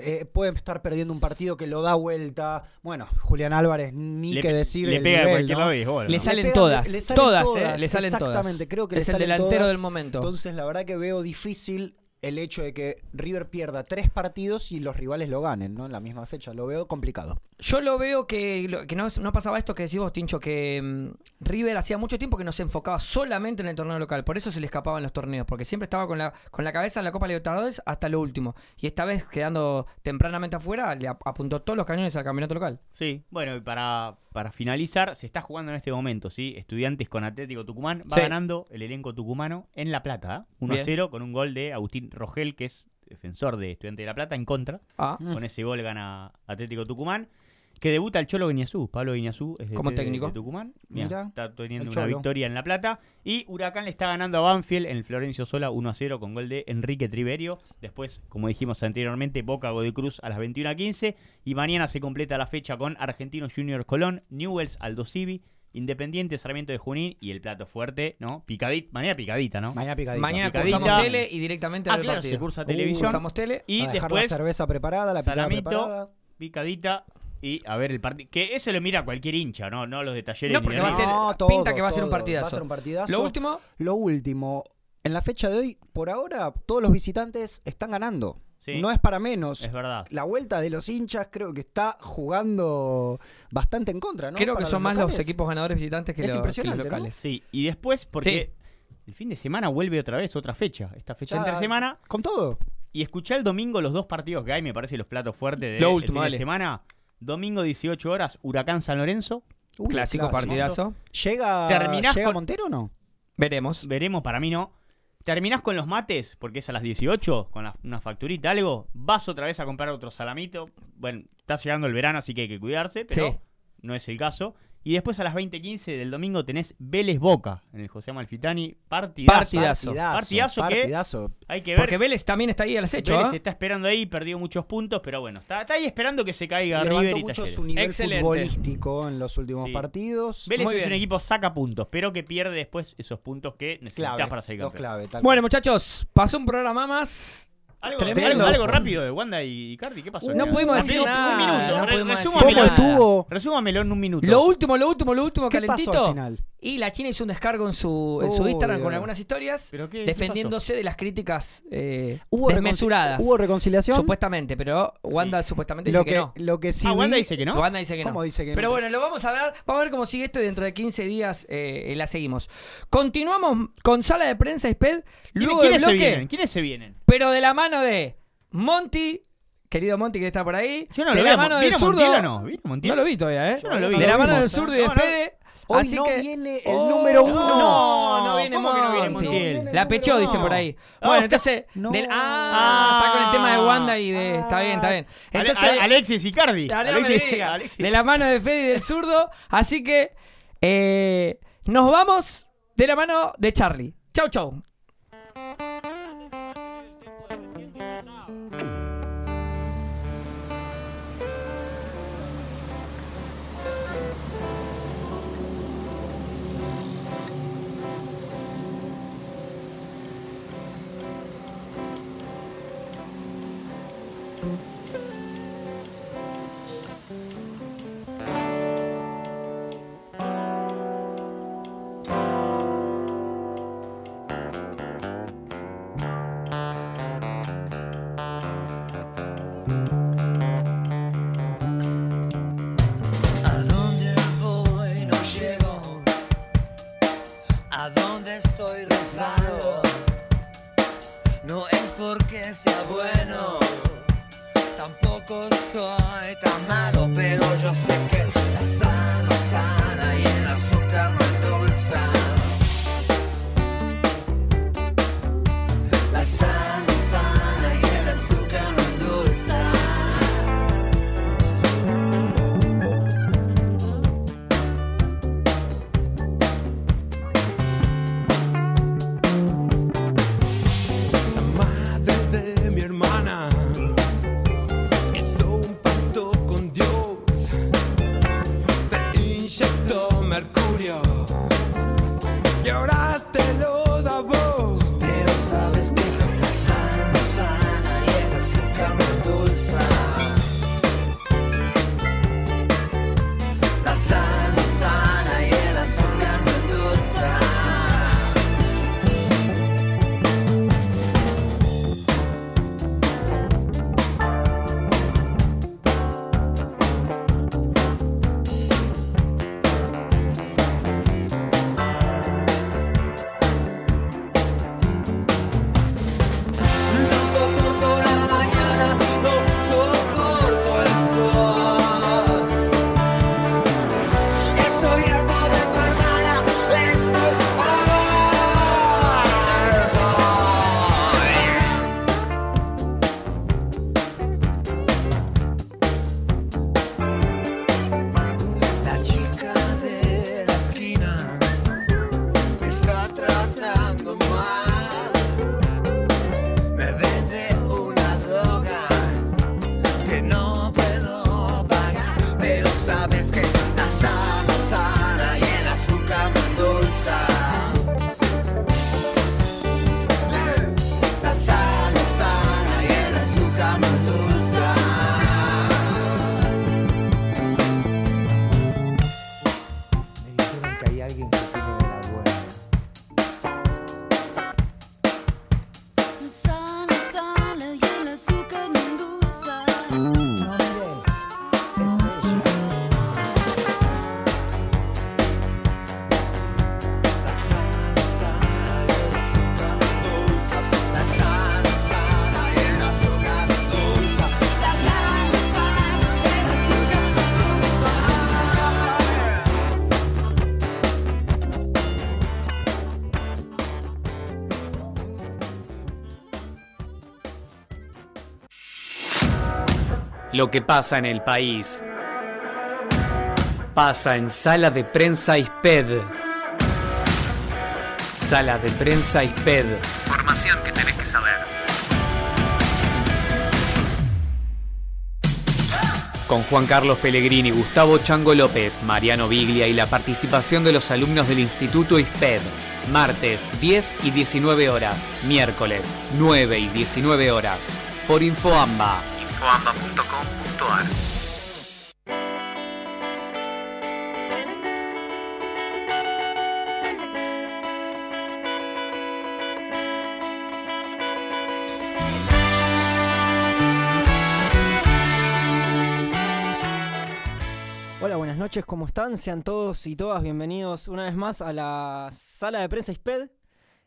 Speaker 7: Eh, puede estar perdiendo un partido que lo da vuelta. Bueno, Julián Álvarez, ni
Speaker 4: le,
Speaker 7: que decir.
Speaker 4: le
Speaker 7: el
Speaker 4: pega
Speaker 3: Le salen
Speaker 7: pegan-
Speaker 3: todas,
Speaker 7: le salen
Speaker 3: todas,
Speaker 7: todas,
Speaker 3: eh, le salen todas.
Speaker 7: exactamente, creo que le
Speaker 3: es el
Speaker 7: salen
Speaker 3: delantero
Speaker 7: todas.
Speaker 3: del momento.
Speaker 7: Entonces, la verdad que veo difícil el hecho de que River pierda tres partidos y los rivales lo ganen, ¿no? En la misma fecha. Lo veo complicado.
Speaker 3: Yo lo veo que, lo- que no, no pasaba esto que decís vos, Tincho, que mm, River hacía mucho tiempo que no se enfocaba solamente en el torneo local. Por eso se le escapaban los torneos, porque siempre estaba con la, con la cabeza en la Copa Libertadores hasta lo último. Y esta vez, quedando tempranamente afuera, le ap- apuntó todos los cañones al campeonato local.
Speaker 4: Sí, bueno, y para, para finalizar, se está jugando en este momento, ¿sí? Estudiantes con Atlético Tucumán. Va
Speaker 3: Sí.
Speaker 4: ganando el elenco tucumano en La Plata, ¿eh? 1
Speaker 3: Bien.
Speaker 4: 0 con un gol de Agustín Rogel, que es defensor de Estudiantes de La Plata, en contra.
Speaker 3: Ah.
Speaker 4: Con ese gol gana Atlético Tucumán. Que debuta el Cholo Guiñazú. Pablo Guiñazú es
Speaker 3: Como
Speaker 4: de,
Speaker 3: técnico.
Speaker 4: de Tucumán. Mirá,
Speaker 7: Mirá,
Speaker 4: está teniendo una victoria en La Plata. Y Huracán le está ganando a Banfield en el Florencio Sola 1 a 0 con gol de Enrique Triverio. Después, como dijimos anteriormente, Boca Godoy Cruz a las 21 a 15. Y mañana se completa la fecha con Argentino Junior Colón, Newells Aldo Civi, Independiente Sarmiento de Junín y el plato fuerte, ¿no? Picadita, manera picadita, ¿no?
Speaker 7: Mañana picadito.
Speaker 3: mañana
Speaker 4: Picadita.
Speaker 3: cursamos tele y directamente
Speaker 4: Ah,
Speaker 3: al
Speaker 4: claro,
Speaker 3: partido.
Speaker 4: se cursa
Speaker 7: Uh,
Speaker 4: televisión.
Speaker 3: Cursamos tele.
Speaker 4: y
Speaker 7: a dejar
Speaker 4: después
Speaker 7: la cerveza preparada, la picada
Speaker 4: salamito,
Speaker 7: preparada.
Speaker 4: picadita y a ver el partido. Que eso lo mira cualquier hincha, ¿no? No los de talleres.
Speaker 3: No, porque va a ser-
Speaker 7: No,
Speaker 3: pinta que va a ser un partidazo.
Speaker 7: Va a ser un partidazo.
Speaker 3: Lo último,
Speaker 7: Lo último, en la fecha de hoy, por ahora, todos los visitantes están ganando.
Speaker 4: Sí.
Speaker 7: No es para menos.
Speaker 4: Es verdad.
Speaker 7: La vuelta de los hinchas creo que está jugando bastante en contra, ¿no?
Speaker 3: creo que son más los equipos ganadores visitantes que,
Speaker 7: Es
Speaker 3: los- que los locales.
Speaker 4: Sí, y después, porque el fin de semana vuelve otra vez, otra fecha. Esta fecha
Speaker 7: Ya,
Speaker 4: entre semana.
Speaker 7: Con todo.
Speaker 4: Y escuché el domingo los dos partidos que hay, me parece los platos fuertes de
Speaker 3: Lo
Speaker 4: el
Speaker 3: último,
Speaker 4: fin
Speaker 3: dale.
Speaker 4: de semana. Domingo 18 horas, Huracán San Lorenzo.
Speaker 7: Uy,
Speaker 3: Clásico partidazo.
Speaker 7: ¿Llega,
Speaker 4: Terminás
Speaker 7: ¿llega
Speaker 4: con-
Speaker 7: Montero o no?
Speaker 3: Veremos.
Speaker 4: Veremos, para mí no. Terminás con los mates, porque es a las 18, con la- una facturita, algo. Vas otra vez a comprar otro salamito. Bueno, está llegando el verano, así que hay que cuidarse, pero
Speaker 3: Sí.
Speaker 4: no es el caso. Y después a las 20.15 del domingo tenés Vélez Boca en el José Amalfitani. Partidazo.
Speaker 3: Partidazo.
Speaker 4: Partidazo que-
Speaker 7: partidazo.
Speaker 4: Hay que ver.
Speaker 3: Porque Vélez también está ahí al acecho.
Speaker 4: Vélez
Speaker 3: ¿ah?
Speaker 4: está esperando ahí, perdió muchos puntos, pero bueno, está, está ahí esperando que se caiga
Speaker 7: Levantó
Speaker 4: River y
Speaker 7: mucho
Speaker 4: Talleres.
Speaker 7: su nivel
Speaker 3: Excelente.
Speaker 7: futbolístico en los últimos
Speaker 4: Sí.
Speaker 7: partidos.
Speaker 4: Vélez
Speaker 3: Muy
Speaker 4: es un equipo saca puntos, pero que pierde después esos puntos que necesitas
Speaker 7: Clave,
Speaker 4: para salir campeón.
Speaker 7: clave, tal
Speaker 3: Bueno, muchachos, pasó un programa más.
Speaker 4: Algo,
Speaker 3: Tremendo.
Speaker 4: algo, algo rápido de Wanda y Cardi, ¿qué pasó?
Speaker 3: No
Speaker 4: acá?
Speaker 3: pudimos decir nada,
Speaker 4: Un minuto,
Speaker 3: no
Speaker 4: re- resúmamelo.
Speaker 3: nada.
Speaker 7: ¿Cómo estuvo?
Speaker 4: Resúmamelo en un minuto.
Speaker 3: Lo último, lo último, lo último,
Speaker 7: ¿Qué pasó
Speaker 3: calentito.
Speaker 7: al final?
Speaker 3: Y la China hizo un descargo en su, en su Instagram con algunas historias,
Speaker 4: ¿Pero qué- qué
Speaker 3: defendiéndose de las críticas eh,
Speaker 7: ¿Hubo,
Speaker 3: desmesuradas.
Speaker 7: ¿Hubo reconciliación?
Speaker 3: Supuestamente, pero Wanda supuestamente dice que,
Speaker 7: que,
Speaker 3: no.
Speaker 7: lo que sí
Speaker 4: Ah, Wanda
Speaker 7: vi-
Speaker 4: dice que no.
Speaker 3: Wanda dice que no.
Speaker 7: ¿Cómo dice que
Speaker 3: Pero
Speaker 7: no?
Speaker 3: bueno, lo vamos a hablar. Vamos a ver cómo sigue esto y dentro de 15 días eh, la seguimos. Continuamos con sala de prensa y SPED.
Speaker 4: ¿Quiénes,
Speaker 3: Luego del
Speaker 4: quiénes se
Speaker 3: bloque,
Speaker 4: vienen? ¿Quiénes se vienen?
Speaker 3: Pero de la mano de Monty, querido Monty que está por ahí.
Speaker 4: Yo no
Speaker 3: de
Speaker 4: lo
Speaker 3: la
Speaker 4: vi
Speaker 3: mano del
Speaker 4: ¿vino
Speaker 3: zurdo.
Speaker 4: Montiel o no?
Speaker 3: No lo vi todavía, ¿eh?
Speaker 4: Yo no lo vi.
Speaker 3: De la mano del
Speaker 7: vimos,
Speaker 3: zurdo
Speaker 7: ¿eh?
Speaker 3: y de
Speaker 4: No, no.
Speaker 3: Fede.
Speaker 7: Hoy
Speaker 3: así
Speaker 7: no
Speaker 3: que...
Speaker 7: viene el
Speaker 3: Oh,
Speaker 7: número uno.
Speaker 3: No, no viene
Speaker 4: ¿Cómo que no viene
Speaker 3: Monty.
Speaker 4: Montiel?
Speaker 3: La pechó,
Speaker 4: No.
Speaker 3: dicen por ahí.
Speaker 4: No,
Speaker 3: Bueno, entonces.
Speaker 7: No.
Speaker 3: del- ah, está con el tema de Wanda y de. Está bien, está bien. Entonces.
Speaker 4: Ale- Alexis Icardi. Alexis-
Speaker 3: diga.
Speaker 4: Alexis-
Speaker 3: De la mano de Fede y del zurdo. Así que eh, nos vamos de la mano de Charlie. Chau, chau.
Speaker 10: ¿A
Speaker 11: Lo
Speaker 10: que
Speaker 2: pasa en el país pasa en Sala de Prensa ISPED. Sala de Prensa ISPED. Información que tenés que saber. Con Juan Carlos Pellegrini, Gustavo Chango López, Mariano Biglia y la participación de los alumnos del Instituto ISPED. Martes 10 y 19 horas. Miércoles 9 y 19 horas. Por Infoamba. Infoamba.com.ar
Speaker 6: noches, ¿cómo están? Sean todos y todas bienvenidos una vez más a la sala de prensa ISPED.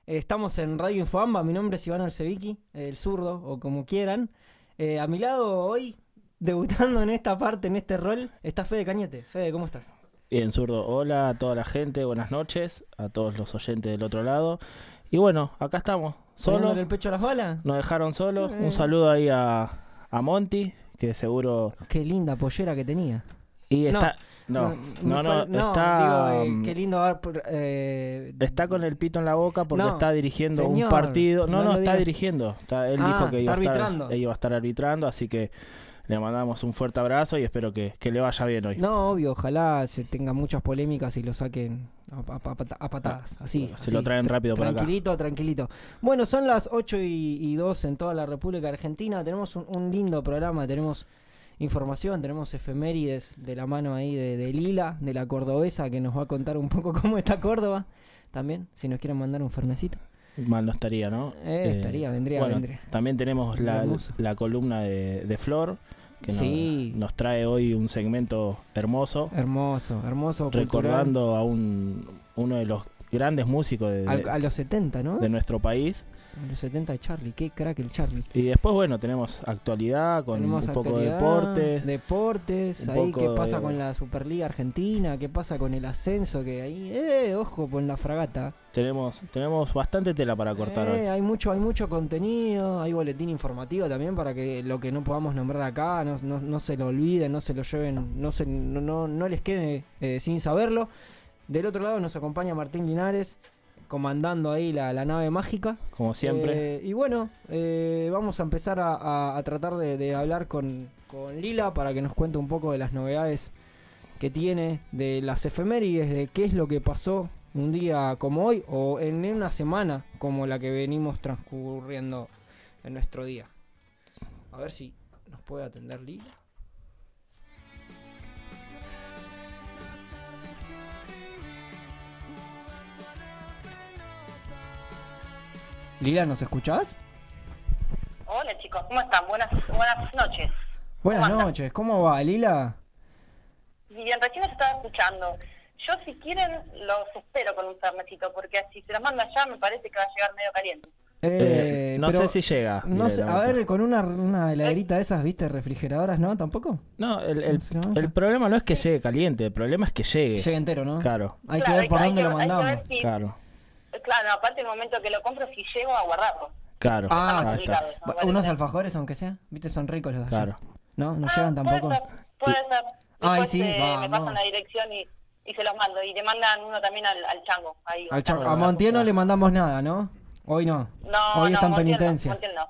Speaker 6: Eh, Estamos en Radio Infoamba, mi nombre es Iván Orsevicki, el zurdo, o como quieran. Eh, a mi lado hoy, debutando en esta parte, en este rol, está Fede Cañete. Fede, ¿cómo estás?
Speaker 12: Bien, zurdo. Hola a toda la gente, buenas noches, a todos los oyentes del otro lado. Y bueno, acá estamos, solo.
Speaker 6: ¿Poniéndole el pecho a las balas?
Speaker 12: Nos dejaron solos.
Speaker 6: Eh.
Speaker 12: Un saludo ahí a, a Monty, que seguro.
Speaker 6: Qué linda pollera que tenía.
Speaker 12: Y
Speaker 6: No,
Speaker 12: está. No, no, no, está.
Speaker 6: digo, eh,
Speaker 12: mm,
Speaker 6: qué lindo eh,
Speaker 12: Está con el pito en la boca porque
Speaker 6: No,
Speaker 12: está dirigiendo
Speaker 6: señor,
Speaker 12: un partido. No,
Speaker 6: no
Speaker 12: está
Speaker 6: digas.
Speaker 12: dirigiendo. Está, él
Speaker 6: Ah,
Speaker 12: dijo que iba
Speaker 6: está
Speaker 12: a, estar,
Speaker 6: arbitrando.
Speaker 12: él iba a estar arbitrando, así que le mandamos un fuerte abrazo y espero que, que le vaya bien hoy.
Speaker 6: No, obvio, ojalá se tengan muchas polémicas y lo saquen a, a- a pata- a patadas. Así.
Speaker 12: Se
Speaker 6: así,
Speaker 12: lo traen
Speaker 6: tra-
Speaker 12: rápido por acá.
Speaker 6: Tranquilito, tranquilito. Bueno, son las 8 y, y 2 en toda la República Argentina. Tenemos un, un lindo programa, tenemos información, tenemos efemérides de la mano ahí de, de Lila, de la cordobesa, que nos va a contar un poco <laughs> cómo está Córdoba. También, si nos quieren mandar un fernecito.
Speaker 12: Mal no estaría, ¿no?
Speaker 6: Eh, estaría, vendría,
Speaker 12: bueno,
Speaker 6: vendría.
Speaker 12: También tenemos la, la columna de, de Flor, que nos-
Speaker 6: Sí.
Speaker 12: nos, trae hoy un segmento hermoso,
Speaker 6: Hermoso, hermoso. cultural.
Speaker 12: recordando a un, uno de los grandes músicos de,
Speaker 6: Al- a los 70, ¿no?
Speaker 12: de nuestro país.
Speaker 6: A los 70 de Charlie, qué crack el Charlie.
Speaker 12: Y después, bueno, tenemos actualidad con
Speaker 6: Tenemos
Speaker 12: un poco de deportes.
Speaker 6: Deportes, ahí qué pasa
Speaker 12: de-
Speaker 6: con la Superliga Argentina, qué pasa con el ascenso, que ahí, eh, ojo con la fragata.
Speaker 12: Tenemos, tenemos bastante tela para cortar
Speaker 6: Eh,
Speaker 12: hoy.
Speaker 6: hay mucho, hay mucho contenido, hay boletín informativo también para que lo que no podamos nombrar acá no, no- no se lo olviden, no se lo lleven, no se, no, no, no les quede eh, sin saberlo. Del otro lado nos acompaña Martín Linares, comandando ahí la, la nave mágica.
Speaker 12: Como siempre.
Speaker 6: Eh, y bueno, eh, vamos a empezar a, a- a tratar de, de hablar con, con Lila para que nos cuente un poco de las novedades que tiene, de las efemérides, de qué es lo que pasó un día como hoy o en una semana como la que venimos transcurriendo en nuestro día. A ver si nos puede atender Lila. Lila, ¿nos escuchás?
Speaker 13: Hola chicos, ¿cómo están? Buenas, buenas noches.
Speaker 6: Buenas
Speaker 13: ¿Cómo andan?
Speaker 6: noches, ¿cómo va, Lila?
Speaker 13: Bien, recién los estaba escuchando. Yo si quieren los espero con un fernecito, porque si se los mando allá me parece que va a llegar medio caliente.
Speaker 12: Eh, no
Speaker 6: pero-
Speaker 12: sé si llega.
Speaker 6: No sé, a ver, con una, una heladerita de esas, ¿viste? Refrigeradoras, ¿no? ¿Tampoco?
Speaker 12: No, el, problema no es que llegue caliente, el problema es que llegue.
Speaker 6: Llega entero, ¿no?
Speaker 12: Claro,
Speaker 6: Hay que ver por
Speaker 13: hay
Speaker 6: dónde
Speaker 13: que-
Speaker 6: lo mandamos.
Speaker 13: si-
Speaker 12: claro,
Speaker 13: Claro, aparte el momento que lo compro, si llego a guardarlo.
Speaker 12: claro.
Speaker 6: Ah, sí.
Speaker 12: está.
Speaker 6: Unos alfajores, aunque sea. ¿Viste? Son ricos los allá.
Speaker 12: Claro.
Speaker 6: ¿No? ¿No
Speaker 13: Ah,
Speaker 6: llegan tampoco?
Speaker 13: Puede ser, puede ser.
Speaker 6: Ay, sí,
Speaker 13: eh, me pasan la dirección y, y se los mando. Y le mandan uno también al, al chango. Ahí,
Speaker 6: Al
Speaker 13: al
Speaker 6: cha-
Speaker 13: chango.
Speaker 6: a Montiel no le mandamos nada, ¿no? Hoy no.
Speaker 13: No,
Speaker 6: Hoy
Speaker 13: no,
Speaker 6: está en
Speaker 13: Montiel no,
Speaker 6: penitencia.
Speaker 13: Montiel no.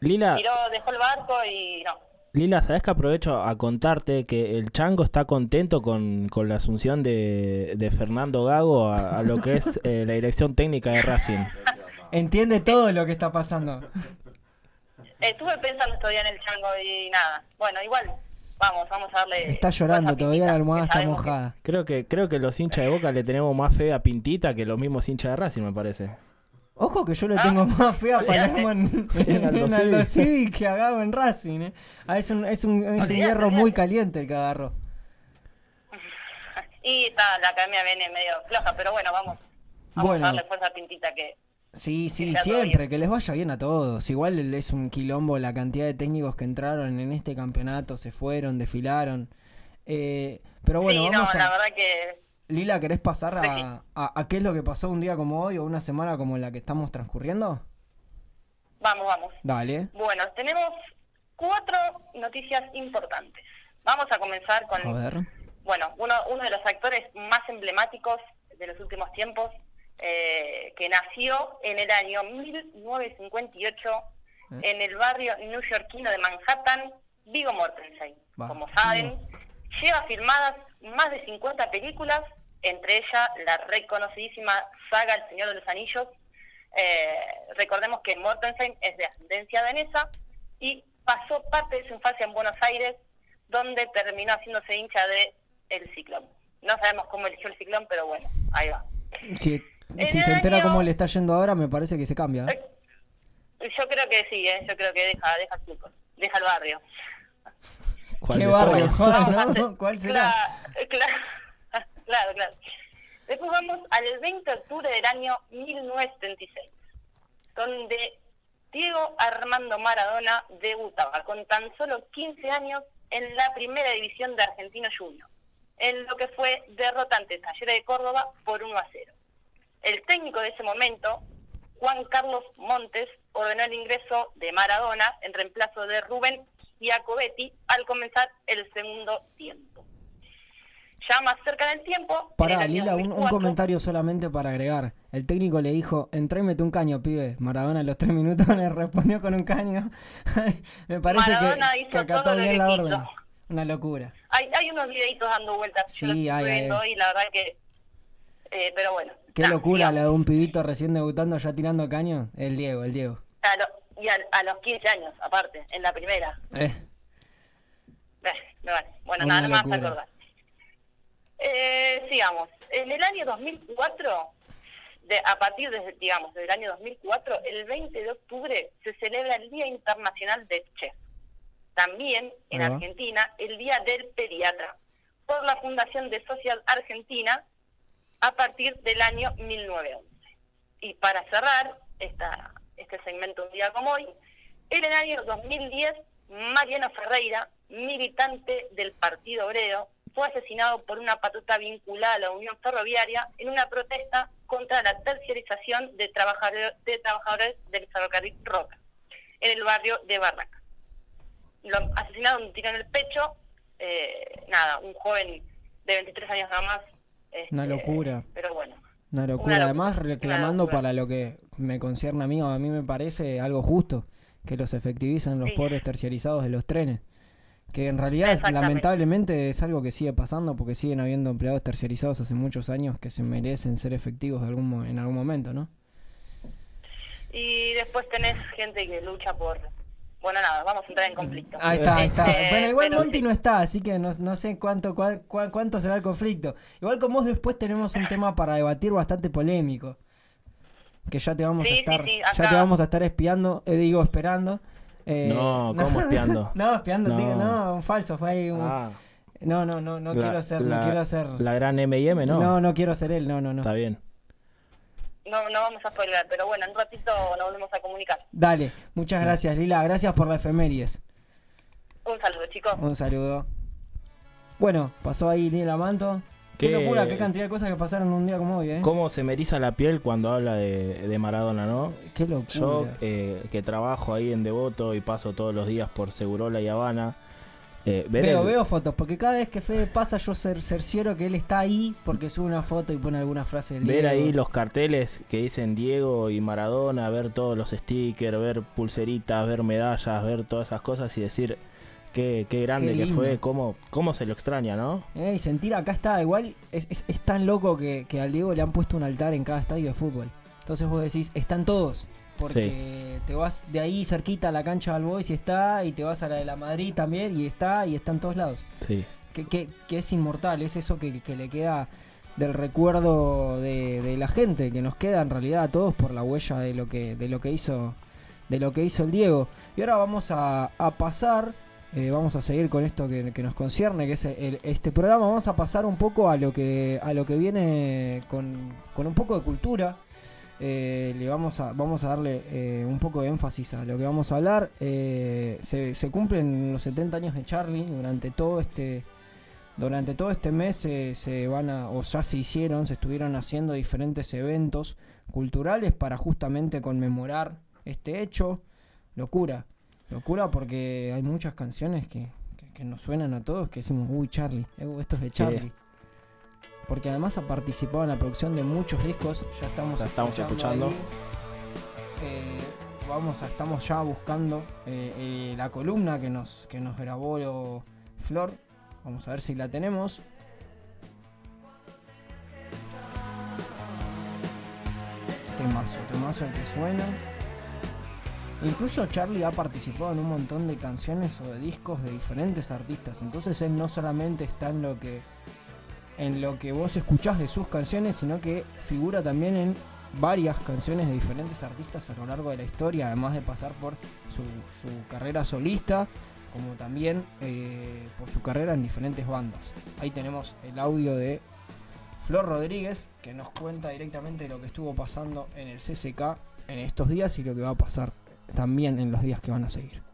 Speaker 12: Lila,
Speaker 13: Tiró, dejó el barco y no.
Speaker 12: Lila, ¿sabes que aprovecho a contarte que el Chango está contento con, con la asunción de, de Fernando Gago a, a lo que es eh, la dirección técnica de Racing?
Speaker 6: Entiende todo lo que está pasando.
Speaker 13: Estuve pensando todavía en el chango y nada. Bueno, igual, vamos, vamos a darle.
Speaker 6: Está llorando, todavía la
Speaker 13: Pintita,
Speaker 6: almohada está
Speaker 13: que-
Speaker 6: mojada.
Speaker 12: Creo que creo que los hinchas de Boca le tenemos más fe a Pintita que los mismos hinchas de Racing, me parece.
Speaker 6: Ojo que yo le
Speaker 13: Ah,
Speaker 6: tengo <laughs> más fe a. Palermo en,
Speaker 12: En <laughs>
Speaker 6: en,
Speaker 12: Aldo <laughs>
Speaker 6: que a en Racing. ¿eh? Ah, es un, es un, es un
Speaker 13: Olvídate,
Speaker 6: hierro muy caliente el que agarró.
Speaker 13: Y está, la academia viene medio floja, pero bueno, vamos. Vamos
Speaker 6: Bueno.
Speaker 13: a darle fuerza a Pintita que.
Speaker 6: Sí, sí,
Speaker 13: todo
Speaker 6: siempre, que les vaya bien a todos. Igual es un quilombo la cantidad de técnicos que entraron en este campeonato, se fueron, desfilaron. Eh, pero bueno,
Speaker 13: sí, no,
Speaker 6: vamos
Speaker 13: la
Speaker 6: a...
Speaker 13: verdad que.
Speaker 6: Lila, ¿querés pasar a, a, a qué es lo que pasó un día como hoy o una semana como la que estamos transcurriendo?
Speaker 13: Vamos, vamos.
Speaker 6: Dale.
Speaker 13: Bueno, tenemos cuatro noticias importantes. Vamos a comenzar con,
Speaker 3: A ver.
Speaker 13: bueno, uno, uno de los actores más emblemáticos de los últimos tiempos, eh, que nació en el año 1958 en el barrio newyorkino de Manhattan, Vigo Mortensen. Como saben, lleva filmadas más de 50 películas, entre ellas la reconocidísima saga El Señor de los Anillos. Eh, recordemos que Mortensen es de ascendencia danesa y pasó parte de su infancia en Buenos Aires, donde terminó haciéndose hincha de el ciclón. No sabemos cómo eligió el ciclón, pero bueno, ahí va.
Speaker 3: Si, se entera
Speaker 13: año-
Speaker 3: cómo le está yendo ahora, me parece que se cambia. ¿eh?
Speaker 13: Yo creo que sí, ¿eh? yo creo que deja, deja deja el barrio.
Speaker 12: ¿Cuál
Speaker 3: ¿Qué barrio?
Speaker 13: hacer-
Speaker 3: ¿no? ¿Cuál será?
Speaker 13: Cla- cla- Claro, claro. Después vamos al 20 de octubre del año 1976, donde Diego Armando Maradona debutaba con tan solo 15 años en la primera división de Argentino Junior, en lo que fue derrota ante Talleres de Córdoba por 1 a 0. El técnico de ese momento, Juan Carlos Montes, ordenó el ingreso de Maradona en reemplazo de Rubén Giacobetti al comenzar el segundo tiempo. Ya más cerca del tiempo, en
Speaker 3: Pará, Lila, un, un
Speaker 13: 2004,
Speaker 3: comentario solamente para agregar. El técnico le dijo, entré y mete un caño, pibe. Maradona a los tres minutos <laughs> le respondió con un caño. <laughs> me parece
Speaker 13: Maradona
Speaker 3: que,
Speaker 13: hizo
Speaker 3: que
Speaker 13: todo lo
Speaker 3: bien
Speaker 13: que
Speaker 3: la orden. Una locura.
Speaker 13: hay, hay unos videitos dando vueltas,
Speaker 3: Sí, hay,
Speaker 13: y la verdad que... eh, pero bueno,
Speaker 3: Qué locura
Speaker 13: digamos,
Speaker 3: la de un pibito recién debutando ya tirando caño. El Diego, el Diego.
Speaker 13: a lo- y a, a los 15 años, aparte, en la primera.
Speaker 3: Eh,
Speaker 13: Eh, vale. Bueno,
Speaker 3: Una
Speaker 13: nada más
Speaker 3: locura.
Speaker 13: acordar. Eh, sigamos. En el año 2004, de, a partir de, digamos, del año 2004, el 20 de octubre se celebra el Día Internacional del Chef. También en. Argentina, el Día del Pediatra, por la Fundación de Sociedad Argentina a partir del año 1911. Y para cerrar esta, este segmento un día como hoy, en el año 2010, Mariano Ferreira, militante del Partido Obrero, fue asesinado por una patrulla vinculada a la Unión Ferroviaria en una protesta contra la terciarización de, trabajador- de trabajadores del ferrocarril Roca, en el barrio de Barraca. Lo asesinaron un tiro en el pecho, eh, nada, un joven de 23 años nada más.
Speaker 3: Una
Speaker 13: este,
Speaker 3: locura.
Speaker 13: Pero bueno,
Speaker 3: Una locura. Además,
Speaker 13: una
Speaker 3: reclamando
Speaker 13: locura.
Speaker 3: para lo que me concierne a mí, o a mí me parece algo justo, que los efectivizan los
Speaker 13: Sí.
Speaker 3: pobres terciarizados de los trenes. Que en realidad, es- lamentablemente, es algo que sigue pasando porque siguen habiendo empleados terciarizados hace muchos años que se merecen ser efectivos de algún, en algún momento, ¿no?
Speaker 13: Y después tenés gente que lucha por... Bueno, nada, vamos a entrar en conflicto.
Speaker 3: Ahí está, ahí está.
Speaker 13: Este,
Speaker 3: Bueno, igual Monty no está, así que no, no sé cuánto, cuál- cuál- cuánto será el conflicto. Igual con vos después tenemos un tema para debatir bastante polémico. Que ya te vamos a
Speaker 13: Sí,
Speaker 3: estar,
Speaker 13: sí,
Speaker 3: ya te vamos a estar espiando, eh, digo esperando. Eh, <laughs>
Speaker 12: No, ¿cómo espiando? <laughs>
Speaker 3: no, espiando,
Speaker 12: No.
Speaker 3: digo, no, un falso, fue ahí un-
Speaker 12: Ah,
Speaker 3: No, no, no, no
Speaker 12: la-
Speaker 3: quiero ser,
Speaker 12: la-
Speaker 3: no quiero ser.
Speaker 12: La gran M&M, ¿no?
Speaker 3: No, no quiero ser él, no, no, no.
Speaker 12: Está bien.
Speaker 13: No, no vamos a spoiler, pero bueno, en un ratito nos volvemos a comunicar.
Speaker 3: Dale, muchas gracias, Lila, gracias por la efemérides.
Speaker 13: Un saludo, chicos.
Speaker 3: Un saludo. Bueno, pasó ahí Lila Manto. Qué,
Speaker 12: Qué-
Speaker 3: locura, qué cantidad de cosas que pasaron un día como hoy, ¿eh?
Speaker 12: ¿Cómo se me eriza la piel cuando habla de, de Maradona, no?
Speaker 3: Qué locura.
Speaker 12: Yo, eh, que trabajo ahí en Devoto y paso todos los días por Segurola y Habana, eh,
Speaker 3: Veo,
Speaker 12: el-
Speaker 3: veo fotos, porque cada vez que Fede pasa yo cer cercioro que él está ahí porque sube una foto y pone alguna frase del
Speaker 12: ver
Speaker 3: Diego.
Speaker 12: ahí los carteles que dicen Diego y Maradona, ver todos los stickers, ver pulseritas, ver medallas, ver todas esas cosas y decir qué, qué grande
Speaker 3: Qué
Speaker 12: que fue, cómo, cómo se lo extraña, ¿no?
Speaker 3: Eh, y sentir acá está, igual es, es- es tan loco que, que al Diego le han puesto un altar en cada estadio de fútbol. Entonces vos decís, están todos. Porque te vas de ahí cerquita a la cancha del Boys y está, y te vas a la de la Madrid también y está, y está en todos lados.
Speaker 12: Sí.
Speaker 3: que, que- que es inmortal, es eso que, que le queda del recuerdo de, de la gente, que nos queda en realidad a todos por la huella de lo que, de lo que hizo, de lo que hizo el Diego. Y ahora vamos a, a pasar, eh, vamos a seguir con esto que, nos concierne, que es el- este programa, vamos a pasar un poco a lo que, a lo que viene con, un poco de cultura. Eh, le vamos a vamos a darle eh, un poco de énfasis a lo que vamos a hablar. Se, cumplen los 70 años de Charlie durante todo este durante todo este mes se van a, o ya se hicieron, se estuvieron haciendo diferentes eventos culturales para justamente conmemorar este hecho. Locura. Locura porque hay muchas canciones que, que, que nos suenan a todos que decimos, uy, Charlie, eh, esto es de Charlie. Porque además ha participado en la producción de muchos discos, ya estamos,
Speaker 12: Ya estamos escuchando.
Speaker 3: Eh, vamos a, estamos ya buscando eh, eh, la columna que nos, que nos grabó Flor. Vamos a ver si la tenemos. Temazo, temazo el que suena. Incluso Charlie ha participado en un montón de canciones o de discos de diferentes artistas. Entonces él no solamente está en lo que en lo que vos escuchás de sus canciones, sino que figura también en varias canciones de diferentes artistas a lo largo de la historia, además de pasar por su, carrera solista, como también eh, por su carrera en diferentes bandas. Ahí tenemos el audio de Flor Rodríguez, que nos cuenta directamente lo que estuvo pasando en el CCK en estos días y lo que va a pasar también en los días que van a seguir.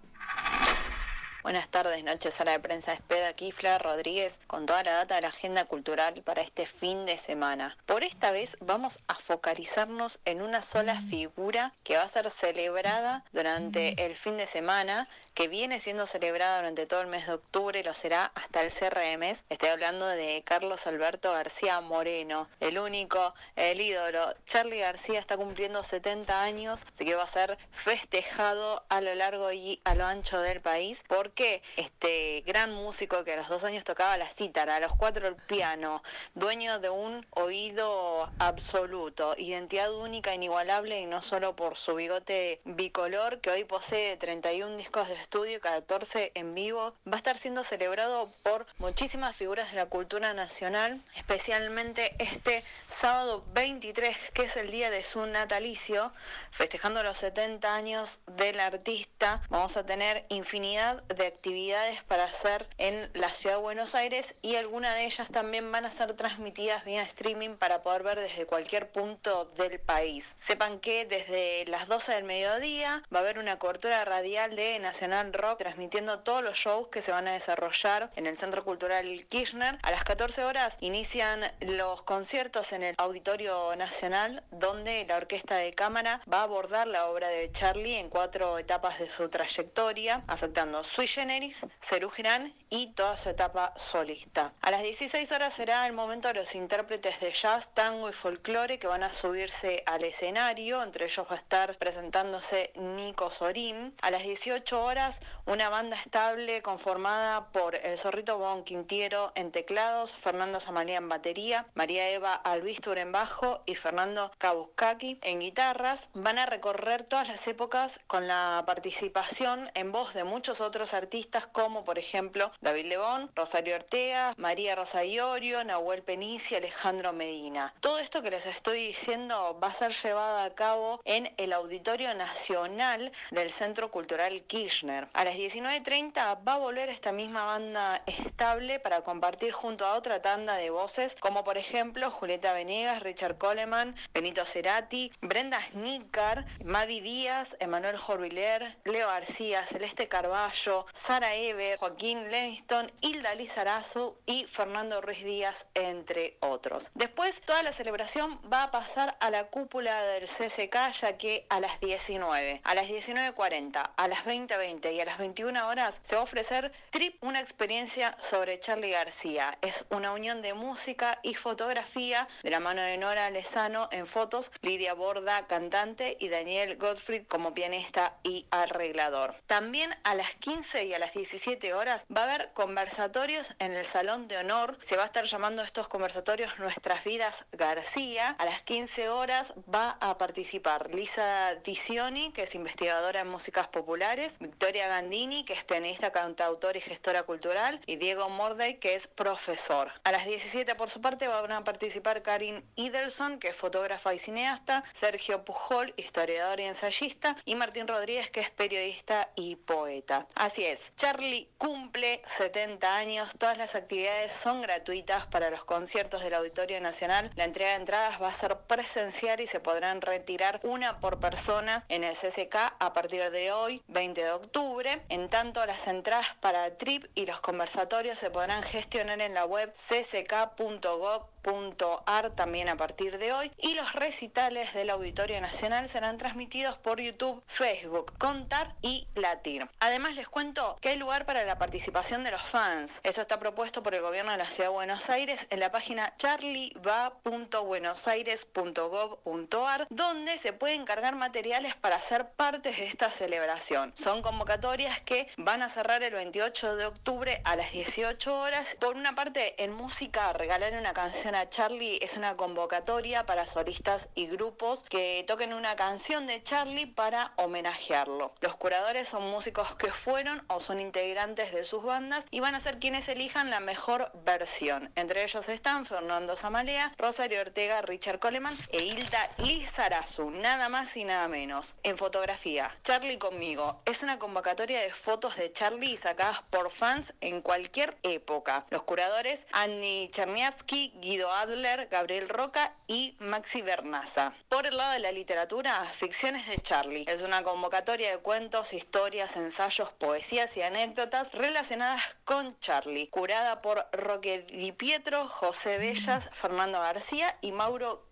Speaker 14: Buenas tardes, noches, sala de prensa Espeda, Flor Rodríguez con toda la data de la agenda cultural para este fin de semana. Por esta vez vamos a focalizarnos en una sola figura que va a ser celebrada durante el fin de semana, que viene siendo celebrada durante todo el mes de octubre lo será hasta el cierre de mes. Estoy hablando de Carlos Alberto García Moreno, el único, el ídolo. Charlie García está cumpliendo 70 años, así que va a ser festejado a lo largo y a lo ancho del país porque este gran músico que a los dos años tocaba la cítara, a los cuatro el piano, dueño de un oído absoluto, identidad única, inigualable y no solo por su bigote bicolor que hoy posee 31 discos de estudio y 14 en vivo, va a estar siendo celebrado por muchísimas figuras de la cultura nacional, especialmente este sábado 23, que es el día de su natalicio, festejando los 70 años del artista. Vamos a tener infinidad de actividades para hacer en la ciudad de Buenos Aires y algunas de ellas también van a ser transmitidas vía streaming para poder ver desde cualquier punto del país. Sepan que desde las 12 del mediodía va a haber una cobertura radial de Nacional Rock transmitiendo todos los shows que se van a desarrollar en el Centro Cultural Kirchner. A las 14 horas inician los conciertos en el Auditorio Nacional donde la Orquesta de Cámara va a abordar la obra de Charlie en cuatro etapas de su trayectoria, afectando Sui Generis, Cerú Girán y toda su etapa solista. A las 16 horas será el momento de los intérpretes de jazz, tango y folclore que van a subirse al escenario. Entre ellos va a estar presentándose Nico Sorín. A las 18 horas, una banda estable conformada por el Zorrito Bon Quintiero en teclados, Fernando Zamalía en batería, María Eva Albistur en bajo y Fernando Kabuskaki en guitarras. Van a recorrer todas las épocas con la participación en voz de muchos otros artistas como por ejemplo David Lebón, Rosario Ortega, María Rosa Iorio, Nahuel Penici, Alejandro Medina. Todo esto que les estoy diciendo va a ser llevado a cabo en el Auditorio Nacional del Centro Cultural Kirchner. A las 19.30 va a volver esta misma banda estable para compartir junto a otra tanda de voces como por ejemplo Julieta Venegas, Richard Coleman, Benito Cerati, Brenda Snicker, Mavi Díaz, Emanuel Jorviler, Leo García, Celeste Carballo, Sara Ever, Joaquín Leviston, Hilda Lizarazu y Fernando Ruiz Díaz, entre otros. Después, toda la celebración va a pasar a la cúpula del CCK, ya que a las 19, a las 19.40, a las 20.20 y a las 21 horas se va a ofrecer Trip, una experiencia sobre Charlie García. Es una unión de música y fotografía de la mano de Nora Lezano en fotos, Lidia Borda, cantante, y Daniel Gottfried como pianista y arreglador. También a las 15 y a las 17 horas va a haber conversatorios en el Salón de Honor. Se va a estar llamando estos conversatorios Nuestras Vidas García. A las 15 horas va a participar Lisa Dicioni, que es investigadora en músicas populares, Victoria Gandini, que es pianista, cantautora y gestora cultural, y Diego Mordey, que es profesor. A las 17 por su parte van a participar Karin Idelson, que es fotógrafa y cineasta, Sergio Pujol, historiador y ensayista, y Martín Rodríguez, que es periodista y poeta. Así es, Charlie cumple 70 años, todas las actividades son gratuitas para los conciertos del Auditorio Nacional. La entrega de entradas va a ser presencial y se podrán retirar una por persona en el CCK a partir de hoy, 20 de octubre. En tanto, las entradas para TRIP y los conversatorios se podrán gestionar en la web cck.gov www.latino.ar también a partir de hoy y los recitales del Auditorio Nacional serán transmitidos por YouTube, Facebook, Contar y Latir. Además les cuento que hay lugar para la participación de los fans. Esto está propuesto por el gobierno de la Ciudad de Buenos Aires en la página charlieva.buenosaires.gov.ar donde se pueden cargar materiales para ser partes de esta celebración. Son convocatorias que van a cerrar el 28 de octubre a las 18 horas. Por una parte, en música, regalar una canción a Charlie es una convocatoria para solistas y grupos que toquen una canción de Charlie para homenajearlo. Los curadores son músicos que fueron o son integrantes de sus bandas y van a ser quienes elijan la mejor versión. Entre ellos están Fernando Zamalea, Rosario Ortega, Richard Coleman e Hilda Lizarazu, nada más y nada menos. En fotografía, Charlie conmigo es una convocatoria de fotos de Charlie sacadas por fans en cualquier época. Los curadores Andy Cherniavsky, Guido Adler, Gabriel Roca y Maxi Bernaza. Por el lado de la literatura, Ficciones de Charlie. Es una convocatoria de cuentos, historias, ensayos, poesías y anécdotas relacionadas con Charlie, curada por Roque Di Pietro, José Bellas, Fernando García y Mauro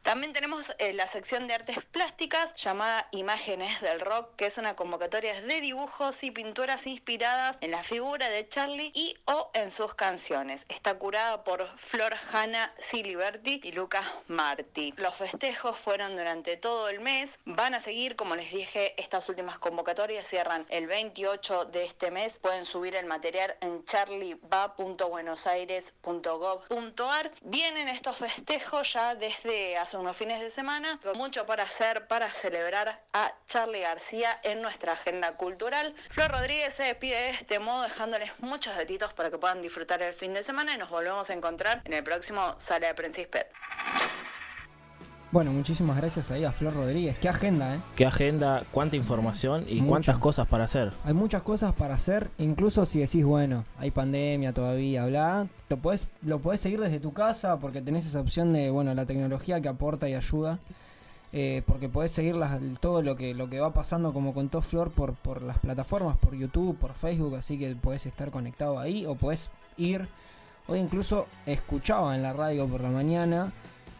Speaker 14: También tenemos eh, la sección de artes plásticas llamada Imágenes del Rock, que es una convocatoria de dibujos y pinturas inspiradas en la figura de Charlie y o en sus canciones. Está curada por Flor Hanna Siliberti y Lucas Marti. Los festejos fueron durante todo el mes. Van a seguir, como les dije, estas últimas convocatorias cierran el 28 de este mes. Pueden subir el material en charlieva.buenosaires.gov.ar. Vienen estos festejos ya desde hace unos fines de semana, mucho para hacer para celebrar a Charlie García en nuestra agenda cultural. Flor Rodríguez se despide de este modo dejándoles muchos datitos para que puedan disfrutar el fin de semana y nos volvemos a encontrar en el próximo Sala de Prensa.
Speaker 3: Bueno, muchísimas gracias ahí a Flor Rodríguez. Qué agenda, ¿eh?
Speaker 12: Qué agenda, cuánta información y
Speaker 3: Mucha.
Speaker 12: cuántas cosas para hacer.
Speaker 3: Hay muchas cosas para hacer, incluso si decís, bueno, hay pandemia todavía, bla, lo podés, lo podés seguir desde tu casa porque tenés esa opción de, bueno, la tecnología que aporta y ayuda. eh, porque podés seguir las- todo lo que, lo que va pasando, como contó Flor, por, por las plataformas, por YouTube, por Facebook, así que podés estar conectado ahí o podés ir. Hoy incluso escuchaba en la radio por la mañana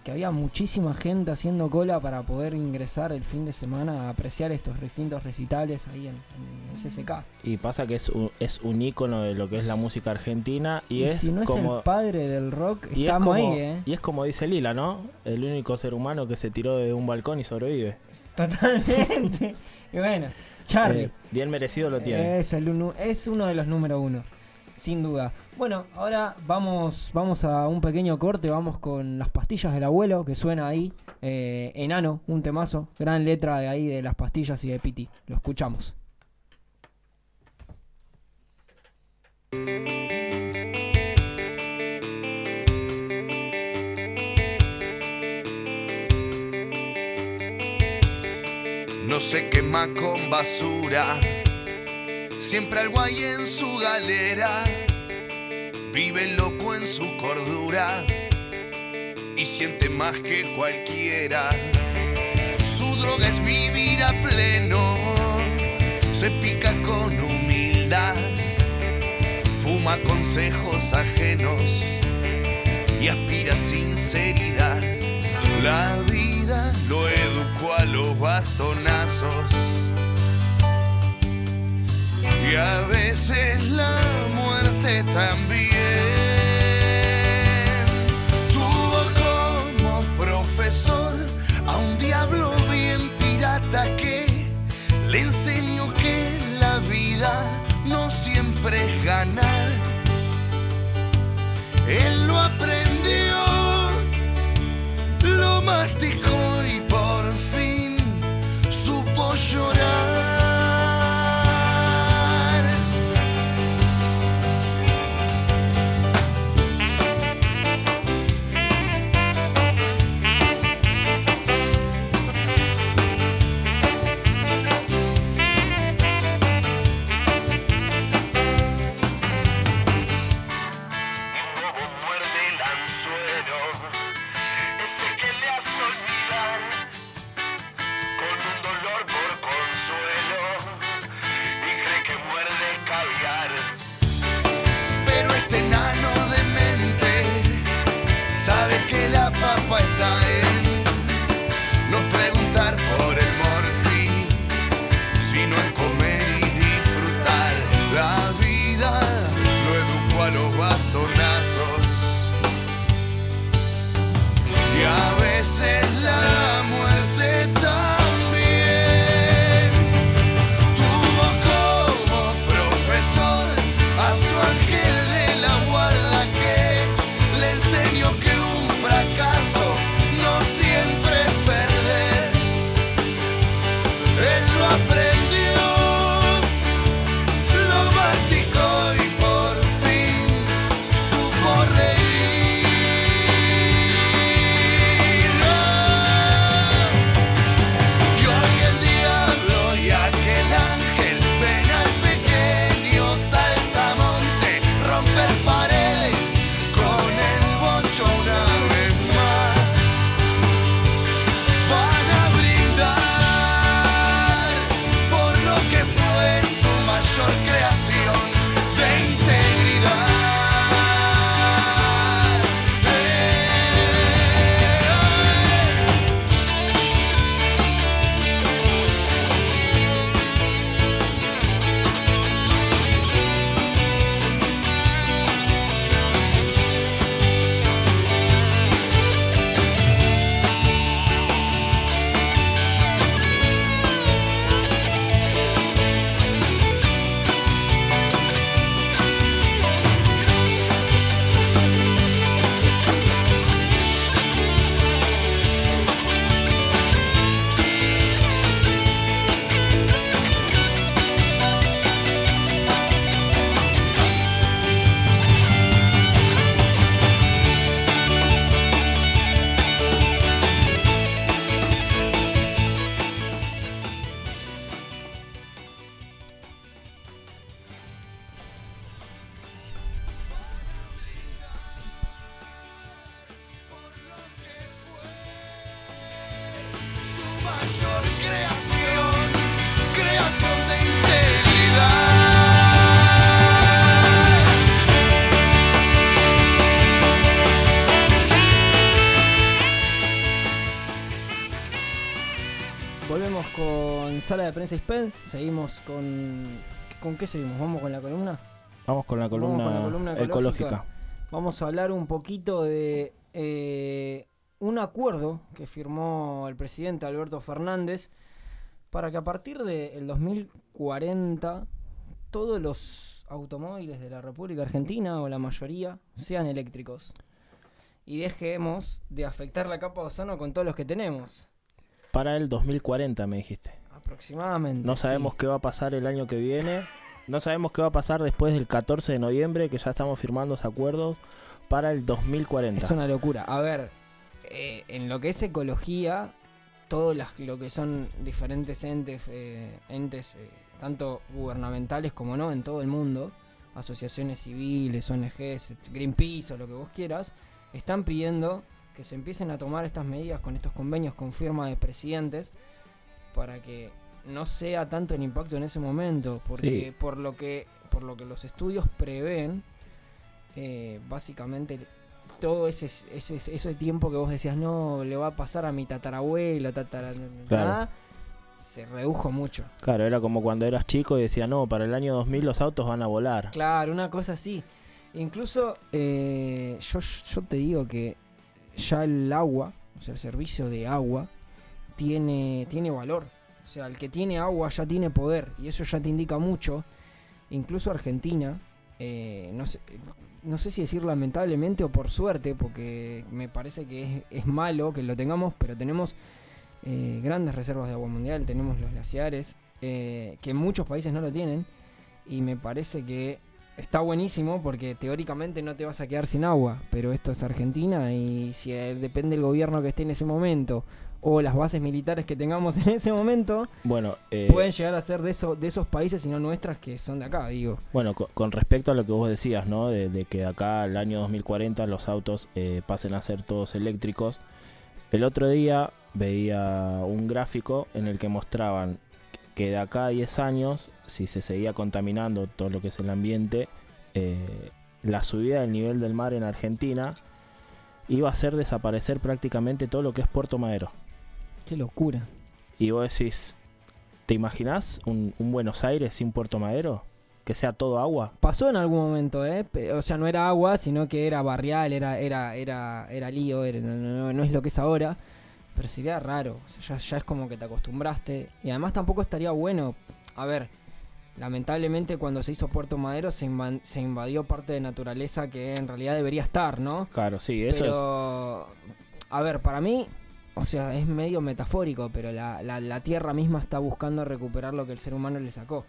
Speaker 3: que había muchísima gente haciendo cola para poder ingresar el fin de semana a apreciar estos distintos recitales ahí en, en CCK.
Speaker 12: Y pasa que es un, es un ícono de lo que es la música argentina y,
Speaker 3: Y
Speaker 12: es
Speaker 3: si no es
Speaker 12: como
Speaker 3: el padre del rock,
Speaker 12: y es
Speaker 3: estamos
Speaker 12: como,
Speaker 3: ahí, ¿eh?
Speaker 12: y es como dice Lila, ¿no? El único ser humano que se tiró de un balcón y sobrevive.
Speaker 3: Totalmente. <laughs> y bueno, Charlie.
Speaker 12: Eh, bien merecido lo tiene.
Speaker 3: Es, el es uno de los número uno, sin duda. Bueno, ahora vamos, vamos a un pequeño corte, vamos con las pastillas del abuelo, que suena ahí, eh, enano, un temazo, gran letra de ahí de las pastillas y de Piti. Lo escuchamos.
Speaker 15: no se quema con basura. Siempre algo hay en su galera. Vive loco en su cordura y siente más que cualquiera. Su droga es vivir a pleno. Se pica con humildad. Fuma consejos ajenos y aspira sinceridad. La vida lo educó a los bastonazos y a veces la muerte también. Tuvo como profesor a un diablo bien pirata que le enseñó que la vida no siempre es ganar. Él lo aprendió lo masticó y por fin supo llorar. De
Speaker 3: Isped. Seguimos con. ¿Con qué seguimos? ¿Vamos con la columna?
Speaker 12: Vamos con la columna,
Speaker 3: Vamos con la columna
Speaker 12: ecológica.
Speaker 3: Vamos a hablar un poquito de eh, un acuerdo que firmó el presidente Alberto Fernández para que a partir del 2040 todos los automóviles de la República Argentina, o la mayoría, sean eléctricos. Y dejemos de afectar la capa de ozono con todos los que tenemos.
Speaker 12: Para el 2040 me dijiste.
Speaker 3: Aproximadamente.
Speaker 12: No sabemos
Speaker 3: sí.
Speaker 12: qué va a pasar el año que viene. No sabemos qué va a pasar después del 14 de noviembre, que ya estamos firmando los acuerdos para el 2040.
Speaker 3: Es una locura. A ver, eh, en lo que es ecología, todo las- lo que son diferentes entes, eh, entes eh, tanto gubernamentales como no, en todo el mundo, asociaciones civiles, ONGs, Greenpeace o lo que vos quieras, están pidiendo que se empiecen a tomar estas medidas con estos convenios con firma de presidentes para que no sea tanto el impacto en ese momento, porque
Speaker 12: Sí.
Speaker 3: por lo que por lo que los estudios prevén, eh, básicamente todo ese, ese, ese tiempo que vos decías, no, le va a pasar a mi tatarabuelo, tatara,
Speaker 12: Claro.
Speaker 3: se redujo mucho.
Speaker 12: Claro, era como cuando eras chico y decía, no, para el año 2000 los autos van a volar.
Speaker 3: Claro, una cosa así. Incluso eh, yo, yo te digo que ya el agua, o sea, el servicio de agua, tiene, tiene valor. O sea, el que tiene agua ya tiene poder y eso ya te indica mucho. Incluso Argentina, eh, no, sé, no sé si decir lamentablemente o por suerte, porque me parece que es, malo que lo tengamos, pero tenemos eh, grandes reservas de agua mundial, tenemos los glaciares, eh, que muchos países no lo tienen, y me parece que está buenísimo porque teóricamente no te vas a quedar sin agua, pero esto es Argentina y si eh, depende del gobierno que esté en ese momento o las bases militares que tengamos <laughs> en ese momento,
Speaker 12: Bueno, eh,
Speaker 3: pueden llegar a ser de, eso, de esos países y no nuestras que son de acá, digo.
Speaker 12: Bueno, co- con, respecto a lo que vos decías, ¿no? De, de que de acá al año 2040 los autos eh, pasen a ser todos eléctricos. El otro día veía un gráfico en el que mostraban que de acá a 10 años, si se seguía contaminando todo lo que es el ambiente, eh, la subida del nivel del mar en Argentina iba a hacer desaparecer prácticamente todo lo que es Puerto Madero.
Speaker 3: Qué locura.
Speaker 12: Y vos decís, ¿Te imaginás un, un Buenos Aires sin Puerto Madero? Que sea todo agua.
Speaker 3: Pasó en algún momento, ¿eh? O sea, no era agua, sino que era barrial, era, era, era, era lío, era- no, no- no es lo que es ahora. Pero sería raro, o sea, ya, ya es como que te acostumbraste. Y además tampoco estaría bueno. A ver, lamentablemente cuando se hizo Puerto Madero se, invadió parte de naturaleza que en realidad debería estar, ¿no?
Speaker 12: Claro, sí, eso es.
Speaker 3: pero, a ver, para mí, o sea, es medio metafórico, pero la, la- la Tierra misma está buscando recuperar lo que el ser humano le sacó.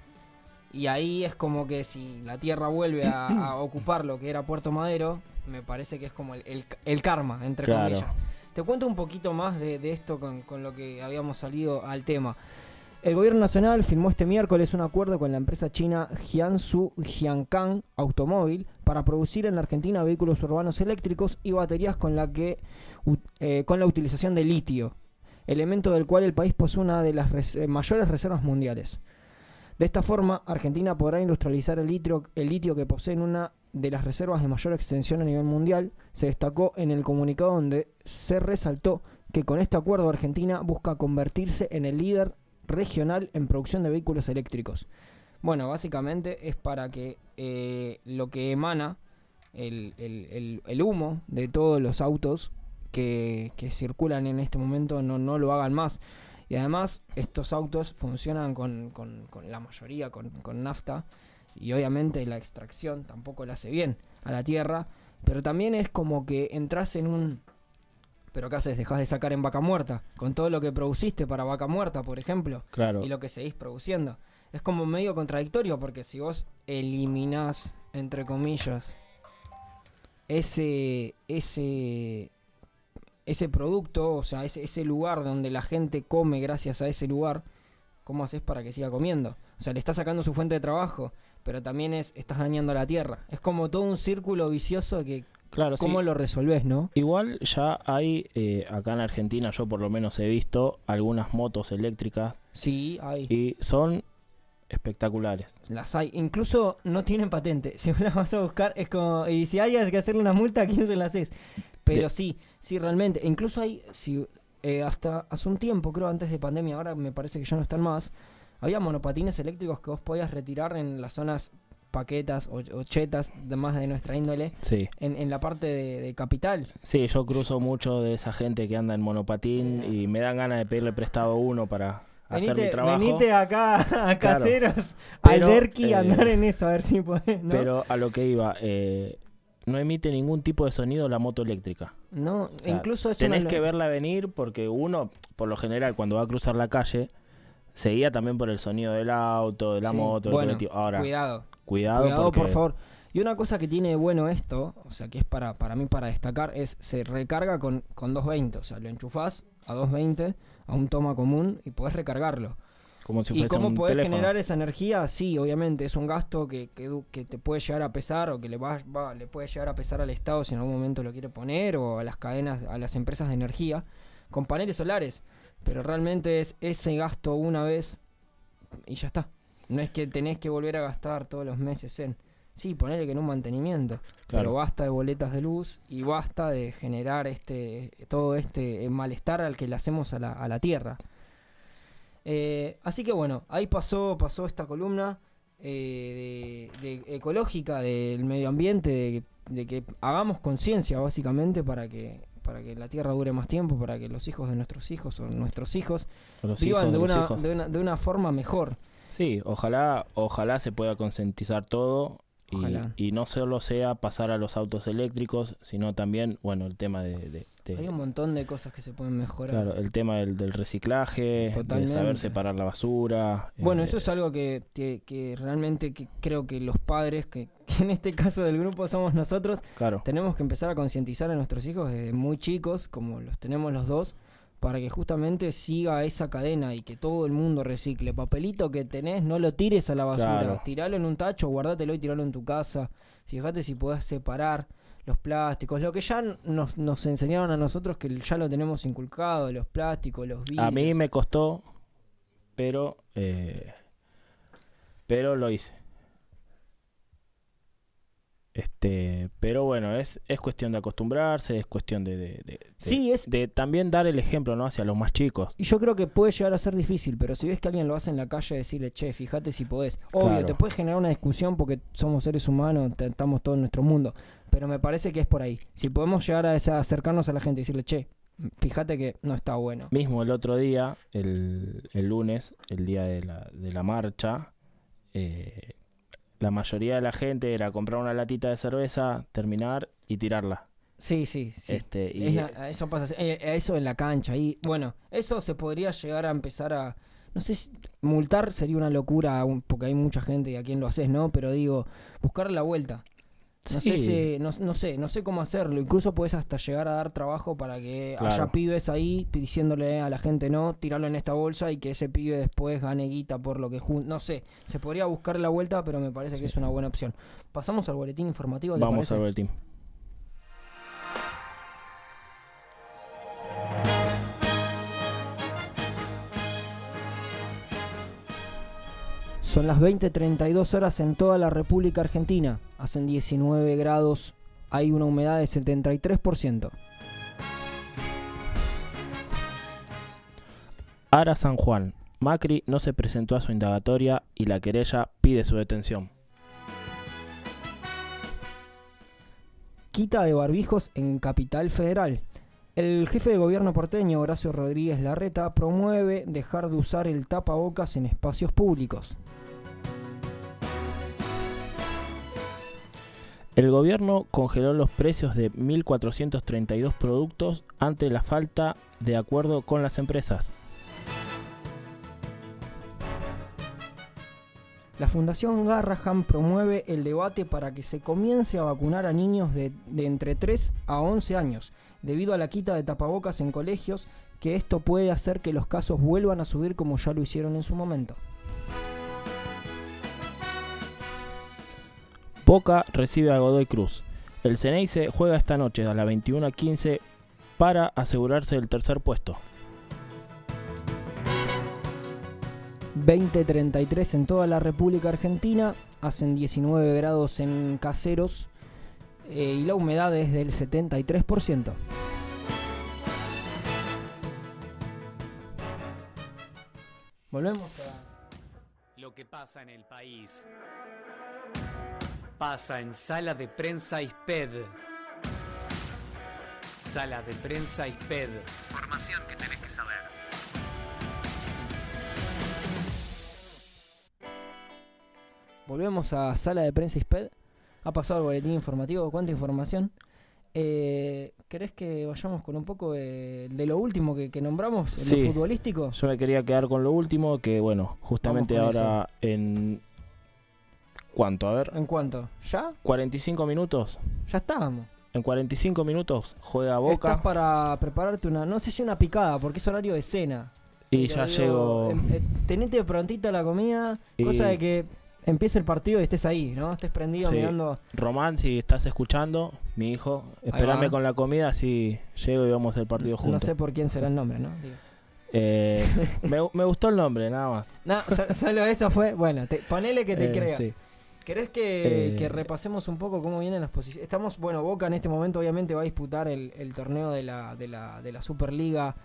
Speaker 3: Y ahí es como que si la Tierra vuelve a, a <clears throat> ocupar lo que era Puerto Madero, me parece que es como el, el- el karma, entre
Speaker 12: Claro.
Speaker 3: comillas. Te cuento un poquito más de, de esto con, con lo que habíamos salido al tema. El gobierno nacional firmó este miércoles un acuerdo con la empresa china Jiangsu Jiankang Automóvil para producir en la Argentina vehículos urbanos eléctricos y baterías con la que eh, con la utilización de litio, elemento del cual el país posee una de las eh, mayores reservas mundiales. De esta forma, Argentina podrá industrializar el litio, que posee en una de las reservas de mayor extensión a nivel mundial. Se destacó en el comunicado donde se resaltó que con este acuerdo Argentina busca convertirse en el líder regional en producción de vehículos eléctricos. Bueno, básicamente es para que eh, lo que emana el humo de todos los autos que, que circulan en este momento no, no lo hagan más. Y además estos autos funcionan con, con- con la mayoría con, con nafta y obviamente la extracción tampoco la hace bien a la tierra, pero también es como que entras en un... Pero ¿qué haces? Dejas de sacar en vaca muerta, con todo lo que produciste para vaca muerta, por ejemplo,
Speaker 12: Claro.
Speaker 3: y lo que seguís produciendo. Es como medio contradictorio porque si vos eliminás, entre comillas, ese, ese, ese producto, o sea, ese, ese lugar donde la gente come gracias a ese lugar, ¿cómo haces para que siga comiendo? O sea, le estás sacando su fuente de trabajo, pero también es, estás dañando a la tierra. Es como todo un círculo vicioso que,
Speaker 12: Claro,
Speaker 3: ¿cómo
Speaker 12: sí.
Speaker 3: lo resolvés, no?
Speaker 12: Igual ya hay, eh, acá en Argentina, yo por lo menos he visto algunas motos eléctricas.
Speaker 3: Sí, hay.
Speaker 12: Y son espectaculares.
Speaker 3: Las hay. Incluso no tienen patente. <laughs> Si vos las vas a buscar, es como. Y si hay que hacerle una multa, ¿a quién se la haces? Pero
Speaker 12: De-
Speaker 3: sí, sí, realmente. Incluso hay. Si, eh, hasta hace un tiempo, creo, antes de pandemia, ahora me parece que ya no están más. Había monopatines eléctricos que vos podías retirar en las zonas paquetas o, o chetas, de más de nuestra índole.
Speaker 12: Sí.
Speaker 3: En, en la parte de, de capital.
Speaker 12: Sí, yo cruzo mucho de esa gente que anda en monopatín y me dan ganas de pedirle prestado uno para hacer mi
Speaker 3: Venite,
Speaker 12: trabajo.
Speaker 3: venite acá a
Speaker 12: Claro.
Speaker 3: caseros, al
Speaker 12: Pero,
Speaker 3: Derqui, a
Speaker 12: eh,
Speaker 3: andar en eso, a ver si podés, ¿no?
Speaker 12: Pero a lo que iba, eh, no emite ningún tipo de sonido la moto eléctrica.
Speaker 3: No,
Speaker 12: O sea,
Speaker 3: incluso eso
Speaker 12: tenés que verla venir porque uno, por lo general, cuando va a cruzar la calle, se guía también por el sonido del auto, de la
Speaker 3: Sí,
Speaker 12: moto, del
Speaker 3: bueno.
Speaker 12: Ahora,
Speaker 3: cuidado.
Speaker 12: Cuidado,
Speaker 3: Cuidado,
Speaker 12: porque-
Speaker 3: por favor. Y una cosa que tiene de bueno esto, o sea, que es para, para mí para destacar, es se recarga con, con 220. O sea, lo enchufás a 220 a un toma común y podés recargarlo.
Speaker 12: Como si
Speaker 3: ¿Y cómo
Speaker 12: un
Speaker 3: podés
Speaker 12: teléfono.
Speaker 3: generar esa energía? Sí, obviamente, es un gasto que, que, te puede llegar a pesar o que le, va, va- le puede llegar a pesar al Estado si en algún momento lo quiere poner o a las cadenas, a las empresas de energía con paneles solares. Pero realmente es ese gasto una vez y ya está. No es que tenés que volver a gastar todos los meses en... Sí, ponele que en un mantenimiento. Pero
Speaker 12: Claro.
Speaker 3: basta de boletas de luz y basta de generar este todo este malestar al que le hacemos a la, a la tierra. Eh, así que bueno, ahí pasó, pasó esta columna eh, de, de ecológica del medio ambiente, de, de que hagamos conciencia básicamente para que, para que la tierra dure más tiempo, para que los hijos de nuestros hijos o nuestros hijos
Speaker 12: los
Speaker 3: vivan
Speaker 12: hijos
Speaker 3: de una,
Speaker 12: hijos.
Speaker 3: de, una, de una forma mejor.
Speaker 12: Sí, ojalá, ojalá se pueda concientizar todo y no solo sea pasar a los autos eléctricos, sino también, bueno, el tema de, de- de-
Speaker 3: Hay un montón de cosas que se pueden mejorar.
Speaker 12: claro, el tema del, del reciclaje, de
Speaker 3: Totalmente.
Speaker 12: saber separar la basura.
Speaker 3: Bueno,
Speaker 12: eh,
Speaker 3: eso es algo que, que- que realmente que creo que los padres, que, <laughs> que en este caso del grupo somos nosotros,
Speaker 12: Claro.
Speaker 3: tenemos que empezar a concientizar a nuestros hijos desde muy chicos, como los tenemos los dos, para que justamente siga esa cadena y que todo el mundo recicle. Papelito que tenés, no lo tires a la basura,
Speaker 12: Claro.
Speaker 3: tiralo en un tacho, guardátelo y tiralo en tu casa. Fíjate si podés separar los plásticos, lo que ya nos, nos enseñaron a nosotros que ya lo tenemos inculcado, los plásticos, los vidrios.
Speaker 12: A mí me costó, pero eh, pero lo hice. Este, pero bueno, es, es cuestión de acostumbrarse, es cuestión de, de, de- de-
Speaker 3: Sí, es-
Speaker 12: de también dar el ejemplo ¿no? hacia los más chicos.
Speaker 3: Y yo creo que puede llegar a ser difícil, pero si ves que alguien lo hace en la calle, decirle, che, fíjate si podés. Obvio,
Speaker 12: Claro.
Speaker 3: te puede generar una discusión porque somos seres humanos, te- estamos todos en nuestro mundo. Pero me parece que es por ahí. Si podemos llegar a esa- acercarnos a la gente y decirle, che, fíjate que no está bueno.
Speaker 12: Mismo el otro día, el, el lunes, el día de la, de la marcha, eh, la mayoría de la gente era comprar una latita de cerveza, terminar y tirarla.
Speaker 3: Sí, sí, sí.
Speaker 12: Este, y,
Speaker 3: Es la- eso pasa, eh, eso en la cancha. Y bueno, eso se podría llegar a empezar a. No sé si multar sería una locura, porque hay mucha gente y a quien lo haces, ¿no? Pero digo, buscar la vuelta. No sé, si- no, no sé, no sé cómo hacerlo. Incluso puedes hasta llegar a dar trabajo para que haya pibes ahí diciéndole a la gente no, tirarlo en esta bolsa y que ese pibe después gane guita por lo que No sé, se podría buscar la vuelta, pero me parece que es una buena opción. Pasamos al boletín informativo. ¿te
Speaker 12: vamos
Speaker 3: parece?
Speaker 12: a ver
Speaker 3: Son las 20.32 horas en toda la República Argentina. Hacen 19 grados. Hay una humedad de 73%.
Speaker 12: Ara San Juan. Macri no se presentó a su indagatoria y la querella pide su detención.
Speaker 3: Quita de barbijos en Capital Federal. El jefe de gobierno porteño, Horacio Rodríguez Larreta, promueve dejar de usar el tapabocas en espacios públicos.
Speaker 12: El gobierno congeló los precios de 1.432 productos ante la falta de acuerdo con las empresas.
Speaker 3: La Fundación Garraham promueve el debate para que se comience a vacunar a niños de, de entre 3 a 11 años, debido a la quita de tapabocas en colegios, que esto puede hacer que los casos vuelvan a subir como ya lo hicieron en su momento.
Speaker 12: Boca recibe a Godoy Cruz. El Ceneice juega esta noche a las 21.15 para asegurarse el tercer puesto.
Speaker 3: 20.33 en toda la República Argentina, hacen 19 grados en caseros eh, y la humedad es del 73%. Volvemos a...
Speaker 2: Lo que pasa en el país. Pasa en Sala de Prensa ISPED. Sala de Prensa ISPED. Información que tenés que saber.
Speaker 3: Volvemos a sala de prensa ISPED. Ha pasado el boletín informativo. ¿Cuánta información? Eh, ¿Querés que vayamos con un poco de, de lo último que, que nombramos? en
Speaker 12: Sí.
Speaker 3: lo futbolístico?
Speaker 12: Yo me quería quedar con lo último, que bueno, justamente ahora en... ¿Cuánto? A ver.
Speaker 3: ¿En cuánto? ¿Ya?
Speaker 12: 45 minutos.
Speaker 3: Ya estábamos.
Speaker 12: En 45 minutos juega Boca
Speaker 3: Estás para prepararte una, no sé si una picada, porque es horario de cena.
Speaker 12: y
Speaker 3: Pero
Speaker 12: ya
Speaker 3: digo,
Speaker 12: llego...
Speaker 3: em- eh, tenete prontita la comida,
Speaker 12: Y-
Speaker 3: cosa de que empiece el partido y estés ahí, ¿no? Estés prendido
Speaker 12: Sí.
Speaker 3: mirando.
Speaker 12: Román, si estás escuchando, mi hijo, esperame con la comida, así llego y vamos al partido
Speaker 3: No
Speaker 12: juntos.
Speaker 3: sé por quién será el nombre, ¿no? Digo.
Speaker 12: Eh, <laughs> me, me gustó el nombre, nada más.
Speaker 3: No, so- solo eso fue. Bueno, te- ponele que te
Speaker 12: Eh,
Speaker 3: crea.
Speaker 12: sí.
Speaker 3: ¿Querés que,
Speaker 12: Eh,
Speaker 3: que repasemos un poco cómo vienen las posiciones? Estamos, bueno, Boca en este momento obviamente va a disputar el, el torneo de la, de, la, de la Superliga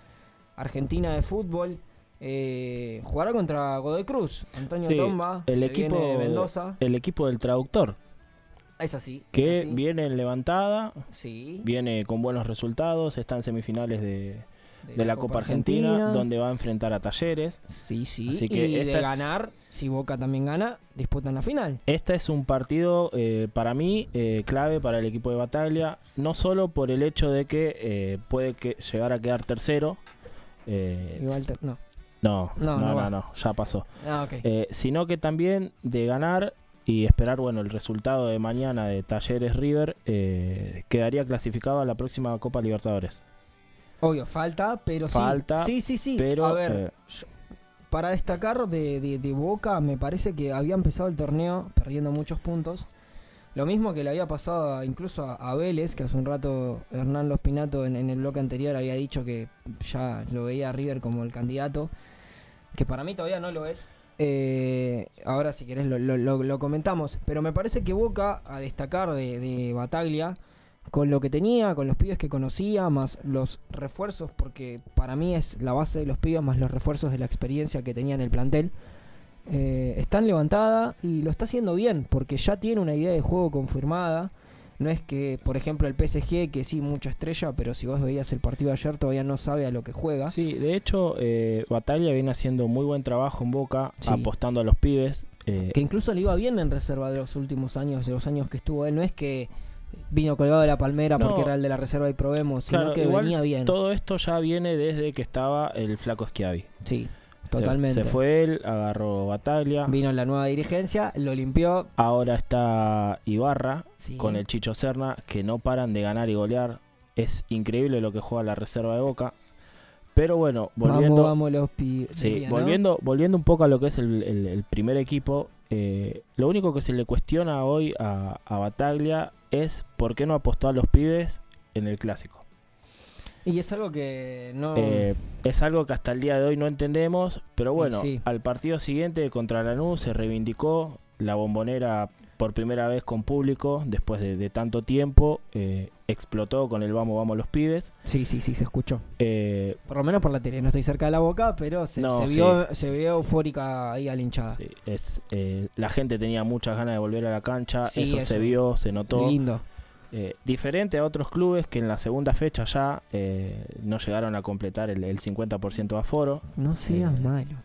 Speaker 3: Argentina de Fútbol. Eh, jugará contra Godoy Cruz, Antonio
Speaker 12: Sí,
Speaker 3: Tomba,
Speaker 12: el
Speaker 3: se
Speaker 12: equipo,
Speaker 3: viene de Mendoza.
Speaker 12: el equipo del traductor,
Speaker 3: Es así. es
Speaker 12: que
Speaker 3: así.
Speaker 12: viene en levantada,
Speaker 3: Sí.
Speaker 12: viene con buenos resultados, está en semifinales de,
Speaker 3: De
Speaker 12: de la Copa Argentina, donde va a enfrentar a Talleres.
Speaker 3: Sí, sí.
Speaker 12: Así que
Speaker 3: y de
Speaker 12: es-
Speaker 3: ganar, si Boca también gana, disputan la final.
Speaker 12: Este es un partido eh, para mí eh, clave para el equipo de Bataglia, no solo por el hecho de que eh, puede que llegar a quedar tercero. eh,
Speaker 3: Igual te- no.
Speaker 12: no,
Speaker 3: No,
Speaker 12: no,
Speaker 3: no
Speaker 12: ya pasó.
Speaker 3: Ah.
Speaker 12: Eh, sino que también de ganar y esperar bueno el resultado de mañana de Talleres River eh, quedaría clasificado a la próxima Copa Libertadores.
Speaker 3: Obvio, falta, pero
Speaker 12: Falta,
Speaker 3: sí. Sí, sí, sí.
Speaker 12: pero,
Speaker 3: A ver,
Speaker 12: eh,
Speaker 3: yo- para destacar de, de- de Boca, me parece que había empezado el torneo perdiendo muchos puntos. Lo mismo que le había pasado a- incluso a, a Vélez, que hace un rato Hernán Lospinato en, en el bloque anterior había dicho que ya lo veía a River como el candidato, que para mí todavía no lo es. Eh, ahora si querés lo, lo- lo- lo comentamos, pero me parece que Boca a destacar de, de Bataglia con lo que tenía, con los pibes que conocía, más los refuerzos, porque para mí es la base de los pibes, más los refuerzos de la experiencia que tenía en el plantel. eh, están levantada y lo está haciendo bien, porque ya tiene una idea de juego confirmada. No es que, por ejemplo, el PSG, que sí, mucha estrella, pero si vos veías el partido ayer, todavía no sabe a lo que juega.
Speaker 12: Sí, de hecho, eh, Batalla viene haciendo muy buen trabajo en Boca,
Speaker 3: Sí.
Speaker 12: apostando a los pibes. eh,
Speaker 3: Que incluso le iba bien en reserva de los últimos años, de los años que estuvo él. No es que vino colgado de la palmera
Speaker 12: No.
Speaker 3: porque era el de la reserva y probemos, sino
Speaker 12: claro,
Speaker 3: que venía bien.
Speaker 12: Todo esto ya viene desde que estaba el flaco Schiavi.
Speaker 3: Sí, totalmente.
Speaker 12: Se, fue él, agarró Bataglia.
Speaker 3: Vino la nueva dirigencia, lo limpió.
Speaker 12: Ahora está Ibarra
Speaker 3: Sí.
Speaker 12: con el Chicho Serna, que no paran de ganar y golear. Es increíble lo que juega la reserva de Boca. Pero bueno, volviendo,
Speaker 3: Vamos, vamos los pibes.
Speaker 12: sí,
Speaker 3: diría, ¿no?
Speaker 12: volviendo, volviendo un poco a lo que es el, el- el primer equipo, eh, lo único que se le cuestiona hoy a, a Bataglia es por qué no apostó a los pibes en el clásico.
Speaker 3: Y es algo que no.
Speaker 12: Eh, es algo que hasta el día de hoy no entendemos, pero bueno,
Speaker 3: sí.
Speaker 12: al partido siguiente contra Lanús se reivindicó la bombonera por primera vez con público después de, de tanto tiempo, eh, explotó con el vamos, vamos los pibes.
Speaker 3: Sí, sí, sí, se escuchó.
Speaker 12: Eh,
Speaker 3: Por lo menos por la tele. No estoy cerca de la boca, pero se,
Speaker 12: No,
Speaker 3: se
Speaker 12: sí.
Speaker 3: vio, se vio eufórica ahí a la hinchada.
Speaker 12: sí, es, eh, la gente tenía muchas ganas de volver a la cancha,
Speaker 3: Sí,
Speaker 12: eso,
Speaker 3: eso.
Speaker 12: se vio, se notó.
Speaker 3: Lindo.
Speaker 12: Diferente a otros clubes que en la segunda fecha ya no llegaron a completar el, el 50% de aforo.
Speaker 3: No seas malo.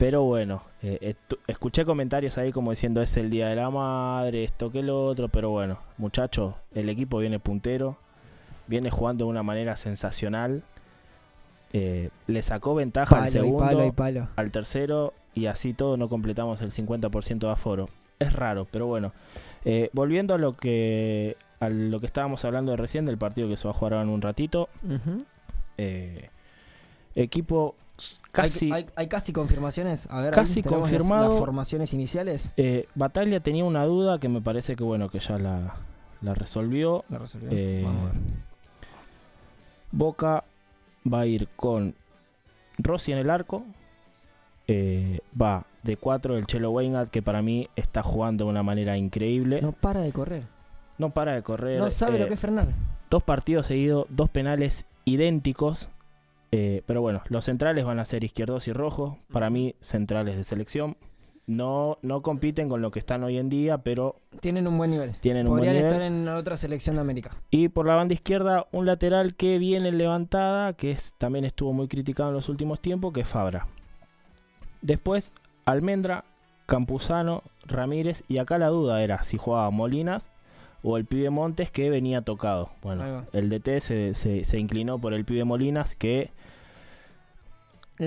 Speaker 12: Pero bueno, eh, escuché comentarios ahí como diciendo es el día de la madre, esto que lo otro, pero bueno, muchachos, el equipo viene puntero, viene jugando de una manera sensacional, eh, le sacó ventaja
Speaker 3: Palo
Speaker 12: al
Speaker 3: y
Speaker 12: segundo,
Speaker 3: palo y palo.
Speaker 12: al tercero y así todo no completamos el 50% de aforo. Es raro, pero bueno. Eh, volviendo a lo que a lo que estábamos hablando de recién del partido que se va a jugar ahora en un ratito, equipo casi
Speaker 3: Hay, hay- hay casi confirmaciones. A ver,
Speaker 12: Casi
Speaker 3: las-
Speaker 12: confirmado.
Speaker 3: Las, formaciones iniciales.
Speaker 12: Eh, Bataglia tenía una duda que me parece que bueno que ya la, la resolvió.
Speaker 3: La resolvió.
Speaker 12: Eh,
Speaker 3: Vamos a ver.
Speaker 12: Boca va a ir con Rossi en el arco. Eh, va de 4 el Chelo Weingardt que para mí está jugando de una manera increíble.
Speaker 3: No para de correr.
Speaker 12: No para de correr.
Speaker 3: No sabe
Speaker 12: eh,
Speaker 3: lo que es frenar.
Speaker 12: Dos partidos seguidos, dos penales idénticos. Eh, pero bueno, los centrales van a ser izquierdos y rojos. Para mí, centrales de selección. No, no compiten con lo que están hoy en día, pero
Speaker 3: Tienen un buen nivel.
Speaker 12: tienen un buen
Speaker 3: Podrían
Speaker 12: nivel.
Speaker 3: estar en otra selección de América.
Speaker 12: Y por la banda izquierda, un lateral que viene levantada, que es- también estuvo muy criticado en los últimos tiempos, que es Fabra. Después, Almendra, Campuzano, Ramírez, y acá la duda era si jugaba Molinas o el pibe Montes que venía tocado. Bueno, el DT se, se- se inclinó por el pibe Molinas que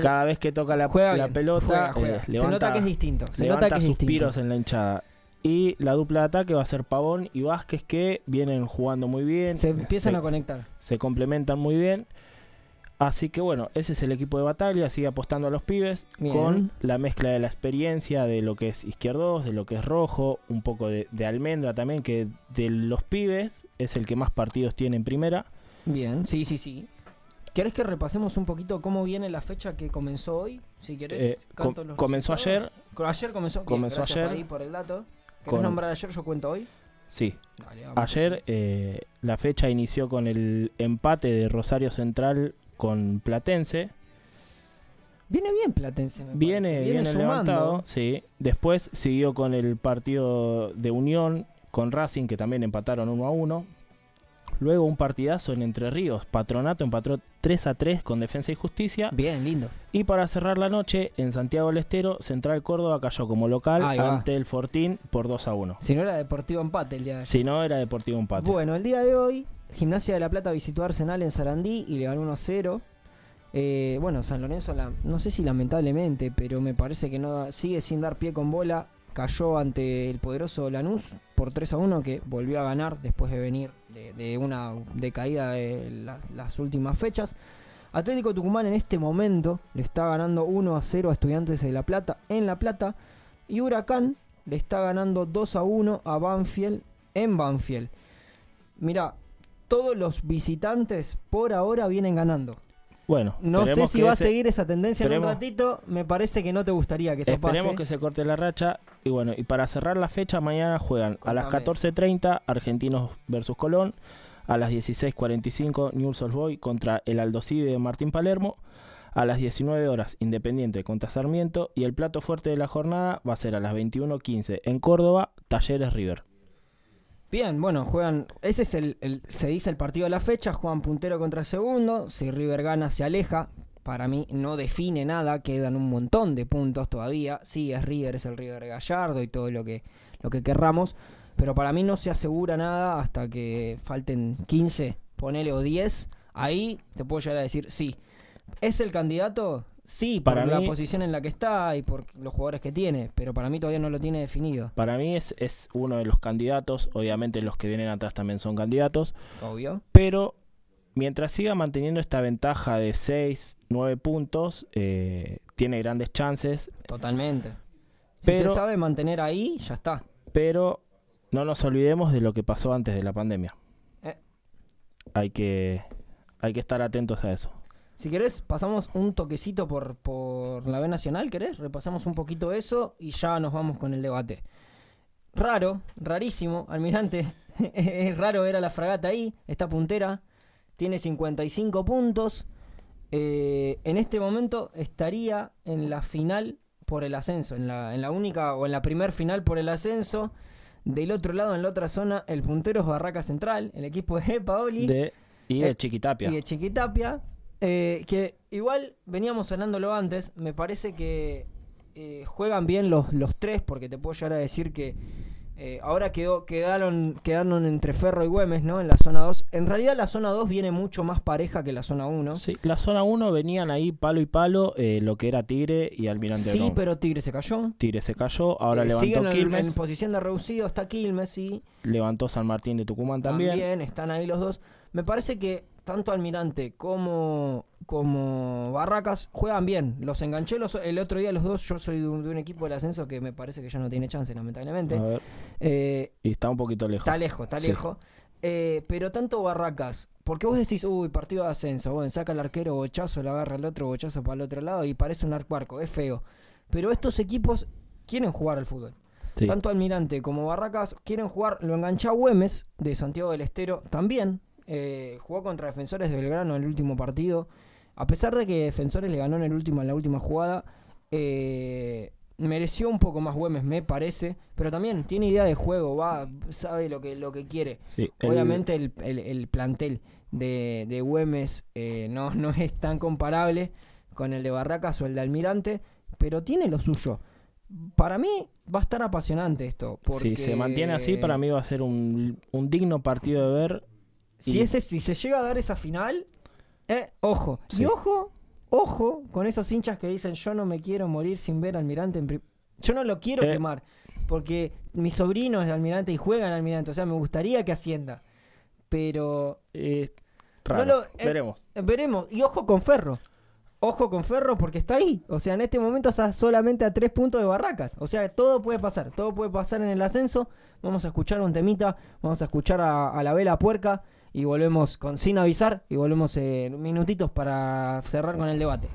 Speaker 12: cada vez que toca la,
Speaker 3: Juega
Speaker 12: la
Speaker 3: bien,
Speaker 12: pelota
Speaker 3: juega, juega.
Speaker 12: eh,
Speaker 3: Se nota que es distinto, se nota que es
Speaker 12: suspiros
Speaker 3: distinto.
Speaker 12: en la hinchada. Y la dupla de ataque va a ser Pavón y Vázquez que vienen jugando muy bien.
Speaker 3: Se empiezan
Speaker 12: se-
Speaker 3: a conectar.
Speaker 12: se complementan muy bien. Así que bueno, ese es el equipo de batalla, sigue apostando a los pibes
Speaker 3: Bien.
Speaker 12: con la mezcla de la experiencia de lo que es izquierdos, de lo que es rojo, un poco de, de almendra también, que de los pibes es el que más partidos tiene en primera.
Speaker 3: Bien, sí, sí, sí. ¿Querés que repasemos un poquito cómo viene la fecha que comenzó hoy? Si querés,
Speaker 12: Eh,
Speaker 3: canto
Speaker 12: com-
Speaker 3: los
Speaker 12: comenzó ayer.
Speaker 3: Ayer comenzó.
Speaker 12: Comenzó ayer.
Speaker 3: por ahí por el dato. ¿Querés
Speaker 12: Con-
Speaker 3: nombrar ayer? Yo cuento hoy.
Speaker 12: Sí.
Speaker 3: Dale, vamos,
Speaker 12: Ayer eh, la fecha inició con el empate de Rosario Central con Platense.
Speaker 3: Viene bien Platense, me
Speaker 12: Viene,
Speaker 3: parece.
Speaker 12: viene, levantado, sí. Después siguió con el partido de Unión con Racing, que también empataron 1 a 1. Luego un partidazo en Entre Ríos. Patronato empató 3 a 3 con Defensa y Justicia.
Speaker 3: Bien, lindo.
Speaker 12: Y para cerrar la noche, en Santiago del Estero, Central Córdoba cayó como local
Speaker 3: Ahí va.
Speaker 12: ante el Fortín por 2 a 1.
Speaker 3: Si no era Deportivo Empate el día de ayer.
Speaker 12: Si no, era Deportivo Empate.
Speaker 3: Bueno, el día de hoy, Gimnasia de la Plata visitó Arsenal en Sarandí y le ganó 1-0. Eh, bueno, San Lorenzo, no sé si lamentablemente, pero me parece que no sigue sin dar pie con bola. Cayó ante el poderoso Lanús por 3 a 1, que volvió a ganar después de venir de, de una decaída de la- las últimas fechas. Atlético Tucumán en este momento le está ganando 1 a 0 a Estudiantes de La Plata en La Plata. Y Huracán le está ganando 2 a 1 a Banfield en Banfield. Mira, todos los visitantes por ahora vienen ganando.
Speaker 12: Bueno,
Speaker 3: No sé
Speaker 12: esperemos
Speaker 3: si va a seguir esa tendencia en un
Speaker 12: esperemos-
Speaker 3: ratito. Me parece que no te gustaría que eso
Speaker 12: Esperemos
Speaker 3: pase.
Speaker 12: que se corte la racha. Y bueno, y para cerrar la fecha, mañana juegan a las
Speaker 3: Contame
Speaker 12: 14.30 Argentinos versus Colón. A las 16.45 Newell's Old Boys contra el Aldosivi de Martín Palermo. A las 19 horas Independiente contra Sarmiento. Y el plato fuerte de la jornada va a ser a las 21.15 en Córdoba, Talleres River.
Speaker 3: Bien, bueno, juegan. Ese es el, el- Se dice el partido de la fecha. Juegan puntero contra segundo. Si River gana, se aleja. Para mí no define nada. Quedan un montón de puntos todavía. Sí, es River, es el River Gallardo y todo lo que, lo que querramos. Pero para mí no se asegura nada hasta que falten 15, ponele o 10. Ahí te puedo llegar a decir sí. ¿Es el candidato? Sí, por
Speaker 12: Para
Speaker 3: la
Speaker 12: mí-
Speaker 3: posición en la que está y por los jugadores que tiene. Pero para mí todavía no lo tiene definido.
Speaker 12: Para mí es, es uno de los candidatos. Obviamente los que vienen atrás también son candidatos.
Speaker 3: Obvio.
Speaker 12: Pero mientras siga manteniendo esta ventaja de 6, 9 puntos, eh, tiene grandes chances.
Speaker 3: Totalmente. Si
Speaker 12: Pero-
Speaker 3: se sabe mantener ahí, ya está.
Speaker 12: Pero no nos olvidemos de lo que pasó antes de la pandemia.
Speaker 3: Eh.
Speaker 12: Hay que, hay que estar atentos a eso.
Speaker 3: Si querés, pasamos un toquecito por, por la B Nacional, ¿querés? Repasamos un poquito eso y ya nos vamos con el debate. Raro, rarísimo, almirante. <laughs> es raro ver a la fragata ahí, está puntera, tiene 55 puntos. Eh, en este momento estaría en la final por el ascenso, en la, en la única o en la primer final por el ascenso. Del otro lado, en la otra zona, el puntero es Barraca Central, el equipo de Paoli.
Speaker 12: De, y de
Speaker 3: Eh,
Speaker 12: Chiquitapia.
Speaker 3: Y de Chiquitapia. Eh, que igual veníamos hablándolo antes. Me parece que eh, juegan bien los, los tres. Porque te puedo llegar a decir que eh, ahora quedó, quedaron, quedaron entre Ferro y Güemes, ¿no? En la zona 2. En realidad la zona 2 viene mucho más pareja que la zona 1.
Speaker 12: Sí, la zona 1 venían ahí palo y palo eh, lo que era Tigre y Almirante
Speaker 3: Sí,
Speaker 12: Brown.
Speaker 3: pero Tigre se cayó.
Speaker 12: Tigre se cayó, ahora
Speaker 3: Eh,
Speaker 12: levantó
Speaker 3: en,
Speaker 12: Quilmes,
Speaker 3: en posición de reducido. Está Quilmes, sí.
Speaker 12: levantó San Martín de Tucumán también.
Speaker 3: También están ahí los dos. Me parece que tanto Almirante como, como Barracas juegan bien. Los enganché los- el otro día los dos. Yo soy de un, de un equipo del ascenso que me parece que ya no tiene chance, lamentablemente. Eh,
Speaker 12: Y está un poquito lejos.
Speaker 3: está lejos, está
Speaker 12: Sí.
Speaker 3: lejos. Eh, pero tanto Barracas, porque vos decís, uy, partido de ascenso, bueno, saca el arquero bochazo, le agarra el otro bochazo para el otro lado y parece un arco arco, es feo. Pero estos equipos quieren jugar al fútbol.
Speaker 12: Sí.
Speaker 3: Tanto Almirante como Barracas quieren jugar. Lo enganchó a Güemes de Santiago del Estero también. Eh, jugó contra Defensores de Belgrano en el último partido. A pesar de que Defensores le ganó en, el último, en la última jugada, eh, mereció un poco más Güemes, me parece. Pero también tiene idea de juego, va, sabe lo que, lo que quiere.
Speaker 12: Sí,
Speaker 3: Obviamente el, el- el plantel de, de Güemes eh, no, no es tan comparable con el de Barracas o el de Almirante, pero tiene lo suyo. Para mí va a estar apasionante esto. Porque
Speaker 12: Si se mantiene así, para mí va a ser un, un digno partido de ver.
Speaker 3: Si, ese, si se llega a dar esa final, eh, ojo.
Speaker 12: Sí.
Speaker 3: Y ojo, ojo con esos hinchas que dicen yo no me quiero morir sin ver Almirante en Yo no lo quiero
Speaker 12: Eh.
Speaker 3: quemar. Porque mi sobrino es de Almirante y juega en Almirante. O sea, me gustaría que ascienda. Pero
Speaker 12: raro.
Speaker 3: lo- eh,
Speaker 12: Veremos.
Speaker 3: eh, veremos. Y ojo con Ferro. Ojo con Ferro porque está ahí. O sea, en este momento está solamente a tres puntos de Barracas. O sea, todo puede pasar. Todo puede pasar en el ascenso. Vamos a escuchar un temita. Vamos a escuchar a, a la vela puerca. Y volvemos con sin avisar. Y volvemos en minutitos para cerrar con el debate.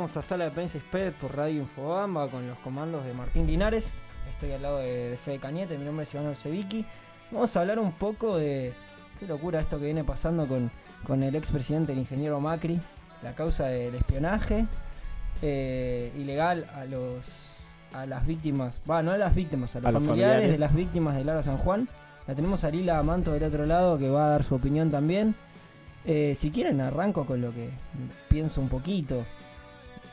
Speaker 3: Volvemos a Sala de Prensa Sped por Radio Infobamba con los comandos de Martín Linares. Estoy al lado de, de Fede Cañete, mi nombre es Iván Alcevicki. Vamos a hablar un poco de qué locura esto que viene pasando con, con el expresidente, el ingeniero Macri, la causa del espionaje eh, ilegal a los a las víctimas, va, no a las víctimas, a los,
Speaker 12: A los
Speaker 3: familiares,
Speaker 12: familiares.
Speaker 3: de las víctimas de Lara San Juan. La tenemos a Lila Manto del otro lado que va a dar su opinión también. Eh, si quieren arranco con lo que pienso un poquito.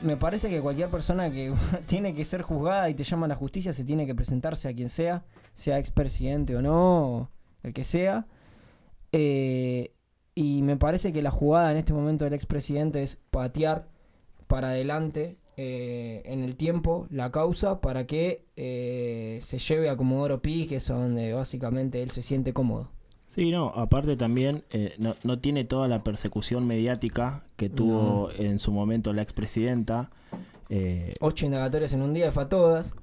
Speaker 3: Me parece que cualquier persona que <laughs> tiene que ser juzgada y te llama a la justicia se tiene que presentarse a quien sea, sea expresidente o no, el que sea. Eh, y me parece que la jugada en este momento del expresidente es patear para adelante eh, en el tiempo la causa para que eh, se lleve a Comodoro Pi, que donde básicamente él se siente cómodo.
Speaker 12: Sí, no, aparte también eh, no, no tiene toda la persecución mediática que tuvo en su momento la expresidenta. Eh,
Speaker 3: Ocho indagatorias en un día, fue a todas.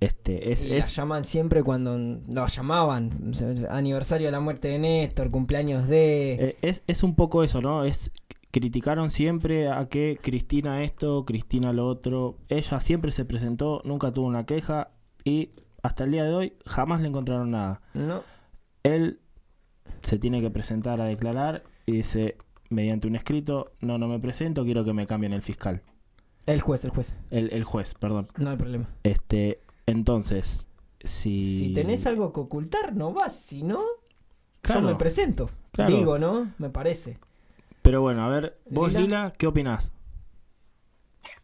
Speaker 12: este, es,
Speaker 3: y
Speaker 12: es-
Speaker 3: las llaman siempre cuando lo llamaban. Aniversario de la muerte de Néstor, cumpleaños de.
Speaker 12: Eh, es, es un poco eso, ¿no? Es criticaron siempre a que Cristina esto, Cristina lo otro. Ella siempre se presentó, nunca tuvo una queja y hasta el día de hoy jamás le encontraron nada.
Speaker 3: No.
Speaker 12: Él se tiene que presentar a declarar y dice mediante un escrito, no, no me presento, quiero que me cambien el fiscal.
Speaker 3: El juez, el juez.
Speaker 12: El, el juez, perdón.
Speaker 3: No hay problema.
Speaker 12: Este, entonces, si...
Speaker 3: Si tenés algo que ocultar, no vas. Si no,
Speaker 12: Claro.
Speaker 3: yo me presento.
Speaker 12: Claro.
Speaker 3: Digo, ¿no? Me parece.
Speaker 12: Pero bueno, a ver, vos
Speaker 3: Lila.
Speaker 12: Lila, ¿qué opinás?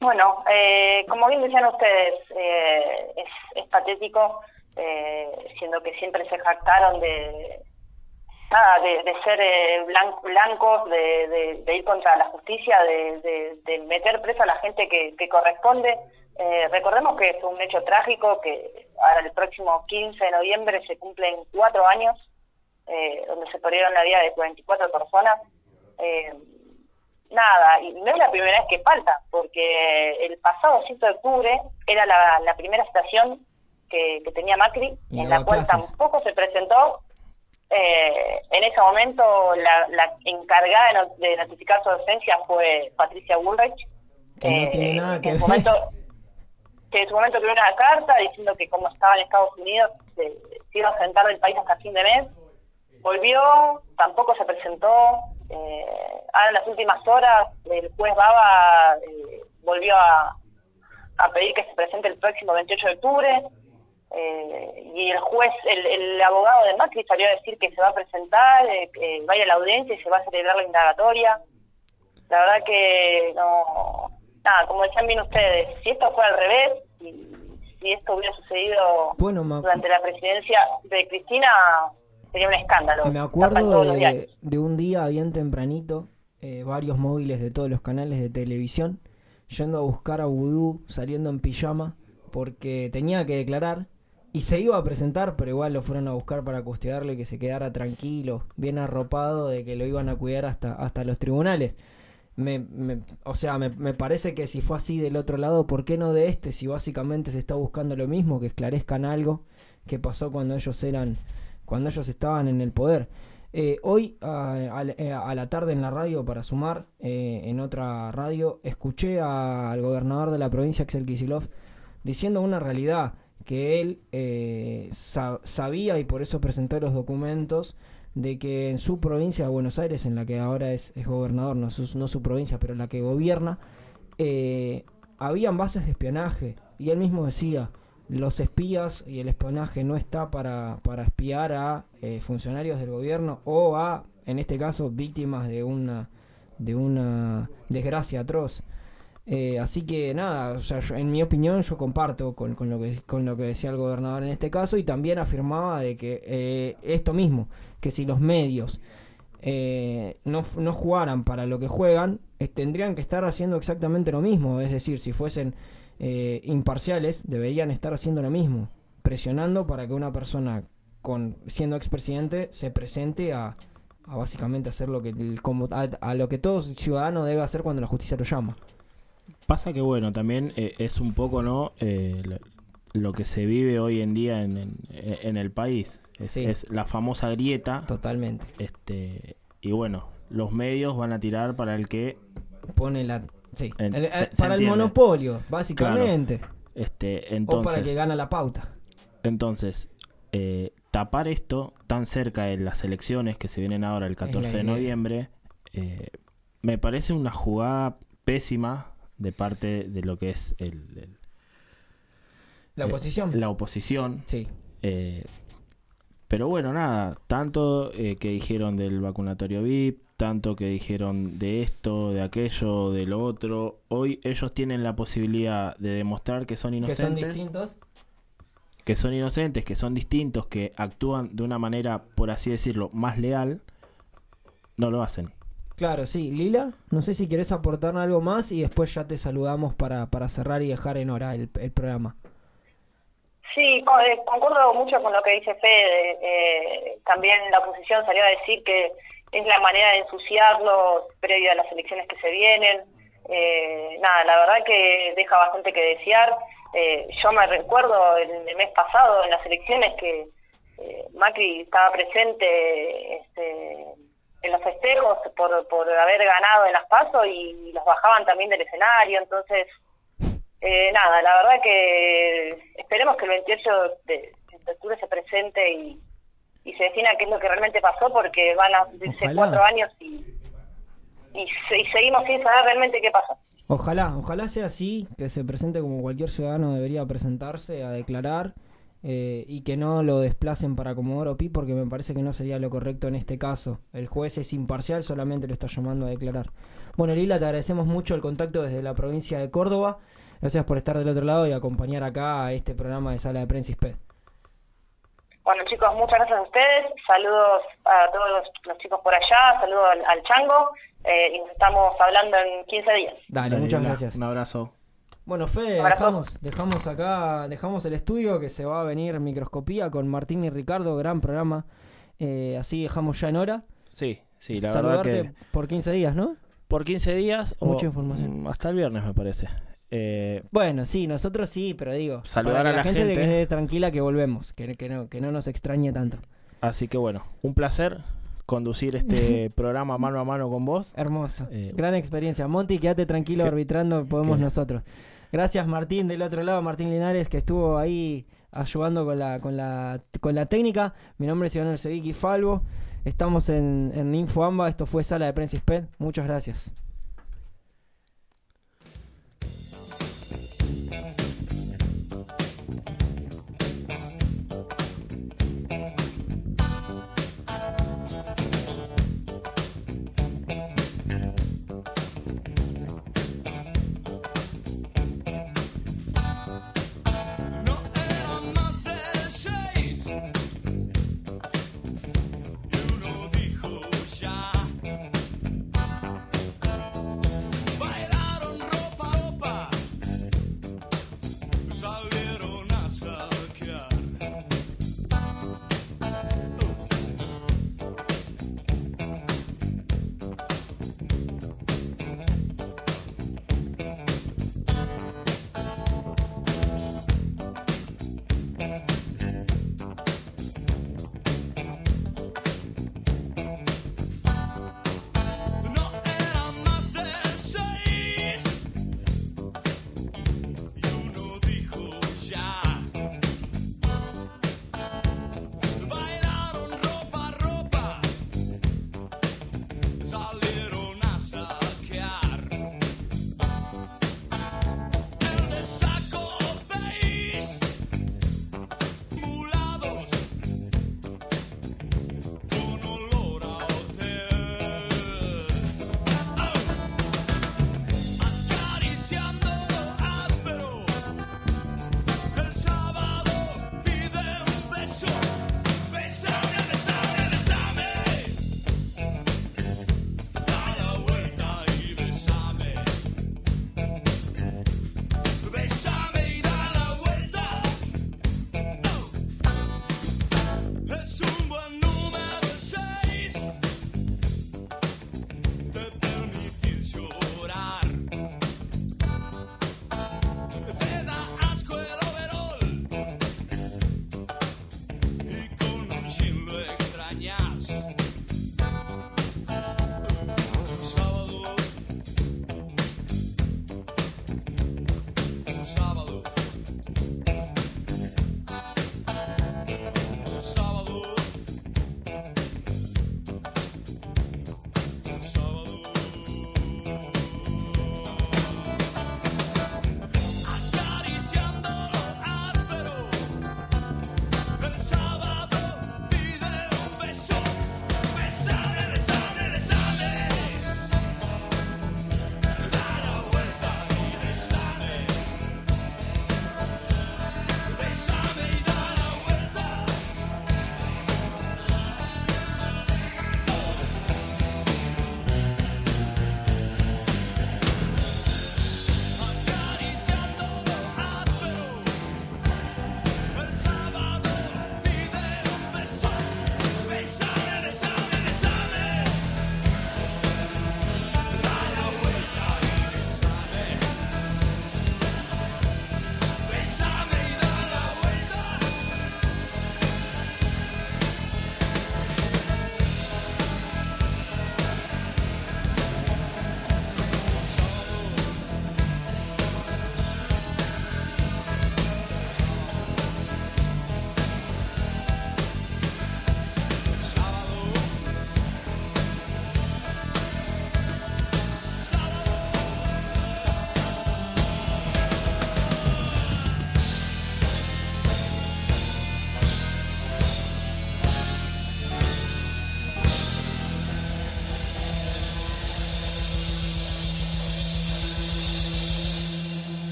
Speaker 16: Bueno, eh, como bien decían ustedes, eh, es, es patético, eh, siendo que siempre se jactaron de nada de, de ser eh, blan- blancos, de, de- de ir contra la justicia, de, meter presa a la gente que, que corresponde. Eh, recordemos que fue un hecho trágico, que ahora el próximo 15 de noviembre se cumplen cuatro años, eh, donde se perdieron la vida de 44 personas. Eh, nada, y no es la primera vez que falta, porque el pasado 5 de octubre era la, la primera estación que, que tenía Macri,
Speaker 3: Y
Speaker 16: en la cual
Speaker 3: clases.
Speaker 16: tampoco se presentó. Eh, en ese momento la, la encargada de, no- de notificar su ausencia fue Patricia Bullrich,
Speaker 3: Que no
Speaker 16: eh,
Speaker 3: tiene nada que
Speaker 16: en su momento que en su momento escribió una carta diciendo que como estaba en Estados Unidos se, se iba a ausentar del país hasta fin de mes. Volvió, tampoco se presentó. Eh, ahora en las últimas horas el juez Baba eh, volvió a, a pedir que se presente el próximo 28 de octubre. Eh, y el juez, el, el abogado de Macri salió a decir que se va a presentar, eh, que vaya a la audiencia y se va a celebrar la indagatoria. La verdad que no. Nada, como decían bien ustedes, si esto fuera al revés, si, si esto hubiera sucedido
Speaker 3: Bueno,
Speaker 16: durante la presidencia de Cristina, sería un escándalo.
Speaker 3: me acuerdo de, de un día bien tempranito, eh, varios móviles de todos los canales de televisión, yendo a buscar a Vudú, saliendo en pijama, porque tenía que declarar. Y se iba a presentar, pero igual lo fueron a buscar para custodiarle que se quedara tranquilo, bien arropado, de que lo iban a cuidar hasta, hasta los tribunales. Me, me- o sea, me, me parece que si fue así del otro lado, ¿por qué no de este? Si básicamente se está buscando lo mismo, que esclarezcan algo que pasó cuando ellos eran, cuando ellos estaban en el poder. Eh, hoy a, eh, a la tarde en la radio, para sumar, eh, en otra radio, escuché al gobernador de la provincia, Axel Kicillof, diciendo una realidad, que él eh, sa- sabía y por eso presentó los documentos de que en su provincia de Buenos Aires, en la que ahora es, gobernador, no su, su provincia, pero la que gobierna, eh, habían bases de espionaje. Y él mismo decía, los espías y el espionaje no está para, para espiar a eh, funcionarios del gobierno o a, en este caso, víctimas de una, de una desgracia atroz. Eh, así que nada, o sea, yo- en mi opinión yo comparto con, con lo que, con lo que decía el gobernador en este caso y también afirmaba de que eh, esto mismo, que si los medios eh, no, no jugaran para lo que juegan, eh, tendrían que estar haciendo exactamente lo mismo, es decir, si fuesen eh, imparciales, deberían estar haciendo lo mismo, presionando para que una persona con siendo expresidente se presente a, a básicamente hacer lo que el- a, a lo que todo ciudadano debe hacer cuando la justicia lo llama.
Speaker 12: Pasa que bueno, también eh, es un poco, ¿no? Eh, lo, que se vive hoy en día en, en- en el país. Es,
Speaker 3: Sí.
Speaker 12: es la famosa grieta.
Speaker 3: Totalmente.
Speaker 12: Este, y bueno, los medios van a tirar para el que
Speaker 3: Pone la Sí.
Speaker 12: En-
Speaker 3: El-
Speaker 12: se- se
Speaker 3: para el monopolio, básicamente.
Speaker 12: Claro. Este,
Speaker 3: o
Speaker 12: entonces,
Speaker 3: para que gana la pauta.
Speaker 12: entonces eh, tapar esto tan cerca de las elecciones que se vienen ahora el 14 de noviembre, eh, me parece una jugada pésima de parte de lo que es el, el-
Speaker 3: La
Speaker 12: eh,
Speaker 3: oposición.
Speaker 12: la oposición.
Speaker 3: Sí.
Speaker 12: Eh, pero bueno, nada, tanto eh, que dijeron del vacunatorio VIP, tanto que dijeron de esto, de aquello, de lo otro. Hoy ellos tienen la posibilidad de demostrar que son
Speaker 3: Que
Speaker 12: inocentes
Speaker 3: son distintos.
Speaker 12: que son inocentes, que son distintos, que actúan de una manera, por así decirlo, más leal, no lo hacen.
Speaker 3: Claro, sí. Lila, no sé si querés aportar algo más y después ya te saludamos para, para cerrar y dejar en hora el, el programa.
Speaker 16: Sí, eh, concuerdo mucho con lo que dice Fede. eh, también la oposición salió a decir que es la manera de ensuciarlos previo a las elecciones que se vienen. Eh, nada, la verdad que deja bastante que desear. Eh, yo me recuerdo el, el mes pasado en las elecciones que eh, Macri estaba presente este, en los festejos por, por haber ganado en las pasos y los bajaban también del escenario. Entonces, eh, nada, la verdad que esperemos que el 28 de, de octubre se presente y, y se defina qué es lo que realmente pasó, porque van a ser cuatro años y, y, y seguimos sin saber realmente qué pasó.
Speaker 3: Ojalá, ojalá sea así, que se presente como cualquier ciudadano debería presentarse a declarar eh, y que no lo desplacen para Comodoro Pi porque me parece que no sería lo correcto en este caso. El juez es imparcial, solamente lo está llamando a declarar. Bueno, Lila, te agradecemos mucho el contacto desde la provincia de Córdoba. Gracias por estar del otro lado y acompañar acá a este programa de Sala de Prensa ISPED.
Speaker 16: Bueno chicos, muchas gracias a ustedes, saludos a todos los, los chicos por allá, saludos al, al Chango eh, y nos estamos hablando en 15 días.
Speaker 3: Dale, muchas
Speaker 12: Lila,
Speaker 3: gracias.
Speaker 12: Un abrazo.
Speaker 3: Bueno, Fede, dejamos, dejamos acá, dejamos el estudio que se va a venir microscopía con Martín y Ricardo, gran programa. Eh, así dejamos ya en hora.
Speaker 12: Sí, sí, la verdad
Speaker 3: Saludarte
Speaker 12: que
Speaker 3: por 15 días, ¿no?
Speaker 12: por 15 días o
Speaker 3: Mucha información.
Speaker 12: mm, hasta el viernes me parece. Eh,
Speaker 3: Bueno, sí, nosotros sí, pero digo,
Speaker 12: Saludar a la
Speaker 3: gente,
Speaker 12: gente.
Speaker 3: que quede tranquila que volvemos, que, que no, que no nos extrañe tanto.
Speaker 12: así que bueno, un placer conducir este <laughs> programa mano a mano con vos.
Speaker 3: Hermoso.
Speaker 12: Eh,
Speaker 3: Gran experiencia. Monty, quédate tranquilo
Speaker 12: ¿Qué?
Speaker 3: arbitrando, podemos
Speaker 12: ¿Qué?
Speaker 3: nosotros. Gracias Martín del otro lado, Martín Linares, que estuvo ahí ayudando con la, con la, con la técnica. Mi nombre es Iván Elsevicki Falvo. Estamos en, en InfoAmba. Esto fue Sala de Prensa ISPED. Muchas gracias.